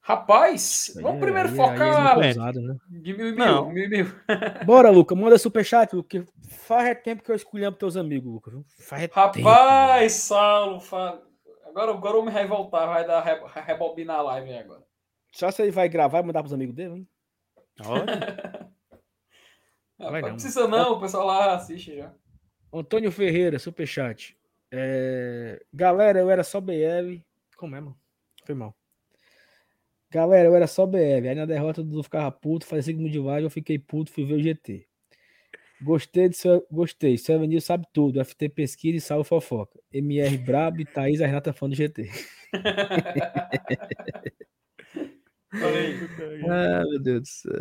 Rapaz, vamos primeiro aí, focar. Aí é usado, né? De mil e mil, Não. mil, mil. Bora, Luca. Manda superchat, porque faz tempo que eu escolhi para teus amigos, Luca. Faz Rapaz, tempo, Saulo. Fa... Agora, agora eu vou me revoltar. Vai dar re... rebobinar a live agora. Só se ele vai gravar e mandar pros amigos dele, hein? Olha. Não, não precisa não, o pessoal lá assiste já. Antônio Ferreira, superchat. É... Galera, eu era só BL. Como é, mano? Foi mal. Galera, eu era só BL. Aí na derrota do ficava puto, fazia segundo de vaga, eu fiquei puto, fui ver o GT. Gostei do seu. Gostei. Seu Avenil sabe tudo. FT pesquisa e salve fofoca. MR Brabo e Thaís, a Renata fã do GT. ah, meu Deus do céu.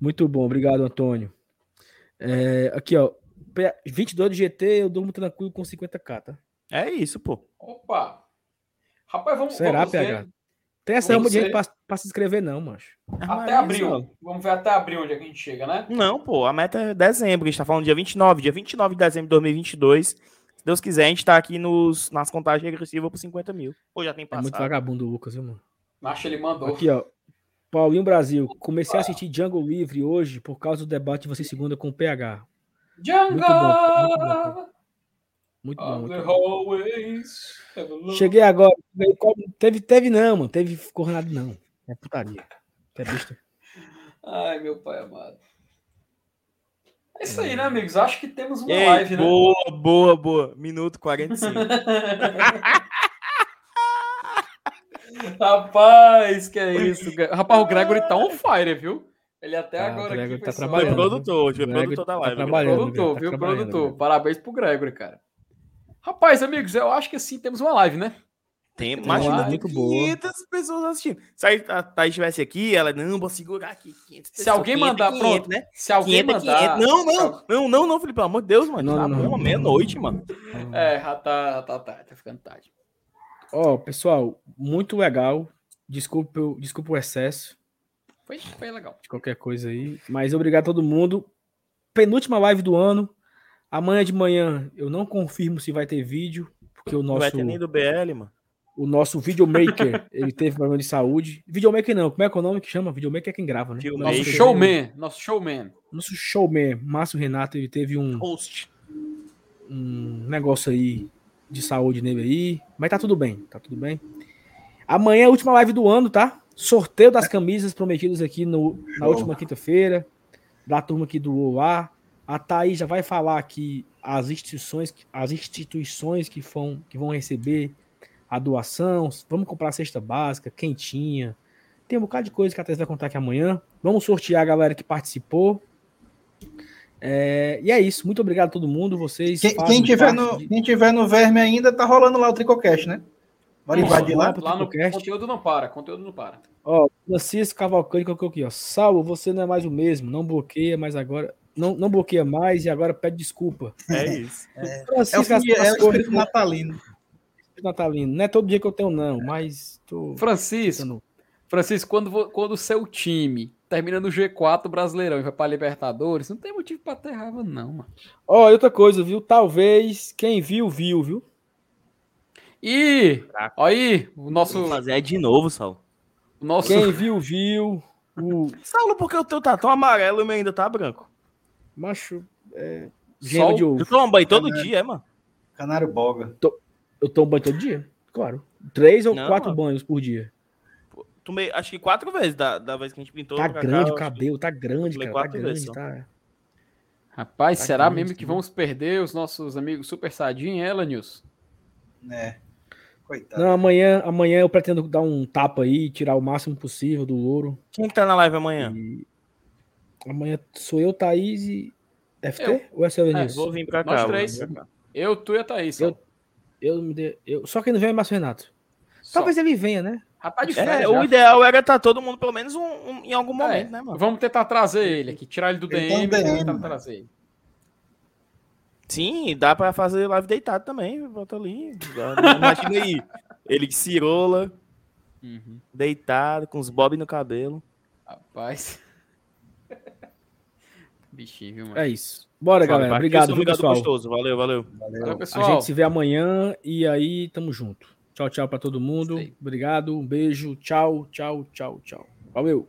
Muito bom, obrigado, Antônio. É, aqui, ó. 22 de GT, eu durmo tranquilo com 50k, tá? É isso, pô. Opa! Rapaz, vamos, Será, vamos PH? Ver. Tem essa rama de gente pra, pra, se inscrever, não, macho. Até abril. Vamos ver até abril onde é que a gente chega, né? Não, pô, a meta é dezembro. A gente tá falando dia 29. Dia 29 de dezembro de 2022. Se Deus quiser, a gente tá aqui nos, nas contagens regressivas por 50 mil. Ou já tem passado. É muito vagabundo o Lucas, viu, mano? Macho, ele mandou. Aqui, ó. Paulinho Brasil. Comecei a assistir Django Livre hoje por causa do debate de você segunda com o PH. Django! Muito bom. Muito bom. Muito bom. Muito bom. Cheguei agora. Teve, teve não, mano. Teve cornado não. É putaria. É besta. Ai, meu pai amado. É isso aí, né, amigos? Acho que temos uma Ei, live, boa, né? Boa, boa, boa. Minuto 45. Rapaz, que é isso? Rapaz, o Gregory tá on fire, viu? Ele até ah, agora aqui tá trabalhando. Foi produtor, foi produtor da live. Tá trabalhando, produtor, tá viu? Produtor. Parabéns pro Gregory, cara. Rapaz, amigos, eu acho que assim temos uma live, né? Tem, imagina, muito 500 boa. pessoas assistindo. Se a Thaís estivesse aqui, ela, não, vou segurar aqui. se alguém 500, mandar, 500, pronto, né? Se alguém 500, mandar... 500. Não, não, não, não, não, Felipe, pelo amor de Deus, mano. Não, tá não, meia-noite, mano. É, já tá, já tá, tá, tá ficando tarde. Ó, oh, pessoal, muito legal. Desculpa, desculpa o excesso. Foi, foi legal. De qualquer coisa aí. Mas obrigado a todo mundo. Penúltima live do ano. Amanhã de manhã eu não confirmo se vai ter vídeo, porque o nosso. Não vai ter nem do BL, mano. O nosso videomaker, ele teve problema de saúde. Videomaker não, como é que é o nome que chama? Videomaker é quem grava, né? Nosso showman, nosso showman. Nosso showman, Márcio Renato, ele teve um. Host. Um negócio aí de saúde nele aí. Mas tá tudo bem, tá tudo bem. Amanhã é a última live do ano, tá? Sorteio das camisas prometidas aqui no, na última quinta-feira, da turma aqui do OA. A Thaís já vai falar aqui as instituições, as instituições que vão, que vão receber a doação. Vamos comprar a cesta básica, quentinha. Tem um bocado de coisa que a Thaís vai contar aqui amanhã. Vamos sortear a galera que participou. É, e é isso. Muito obrigado a todo mundo. Vocês. Quem, quem tiver, no, de... quem tiver no Verme ainda, tá rolando lá o Tricocast, né? Bora invadir lá. Lá no conteúdo não para. Conteúdo não para. Ó, Francisco Cavalcante colocou aqui, ó. Salvo, você não é mais o mesmo. Não bloqueia, mas agora não, não bloqueia mais e agora pede desculpa. É isso. É, Francisco, é, o, é o espírito natalino. Natalino. Não é todo dia que eu tenho, não, mas. Tô... Francisco, Francisco, quando, quando o seu time termina no G4 Brasileirão e vai para Libertadores, não tem motivo para ter raiva, não, mano. Ó, oh, outra coisa, viu? Talvez quem viu, viu, viu? E aí, o nosso. Fazer de novo, Saulo. O nosso... Quem viu, viu. O... Saulo, porque o teu tá tão amarelo e o meu ainda tá branco. Macho, é. Gema de ovo. Tu toma banho todo Canário. dia, é, mano? Canário boga. Eu tomo banho todo dia, claro. Três ou Não, quatro mano. banhos por dia. Tomei, acho que quatro vezes da, da vez que a gente pintou. Tá grande cá, o cabelo, tá grande, cara. Tá grande, tá... Rapaz, tá será grande, mesmo que vamos perder os nossos amigos Super Sadinho, ela, Nilson? É. Coitado. Não, amanhã, amanhã eu pretendo dar um tapa aí, tirar o máximo possível do ouro. Quem que tá na live amanhã? E... Amanhã sou eu, Thaís e FT? Eu. Ou é seu Vinícius? É, vou vir pra cá. Nós três. Eu, tu e a Thaís. Eu, eu, de... eu, só quem não vem é Márcio Renato. Só. Talvez ele venha, né? Rapaz de férias, é, o ideal era estar tá todo mundo, pelo menos um, um, em algum é, momento, é, né, mano? Vamos tentar trazer ele aqui, tirar ele do DM, tá DM e tentar trazer ele. Sim, dá pra fazer live deitado também. Bota ali. Imagina aí. Ele cirola, uhum. deitado, com os bob no cabelo. Rapaz. Bichinho, viu, mano? É isso. Bora, Fala, galera. Obrigado, viu, pessoal. Gostoso. Valeu, valeu. Valeu, pessoal. A gente se vê amanhã e aí tamo junto. Tchau, tchau pra todo mundo. Obrigado, um beijo. Tchau, tchau, tchau, tchau. Valeu.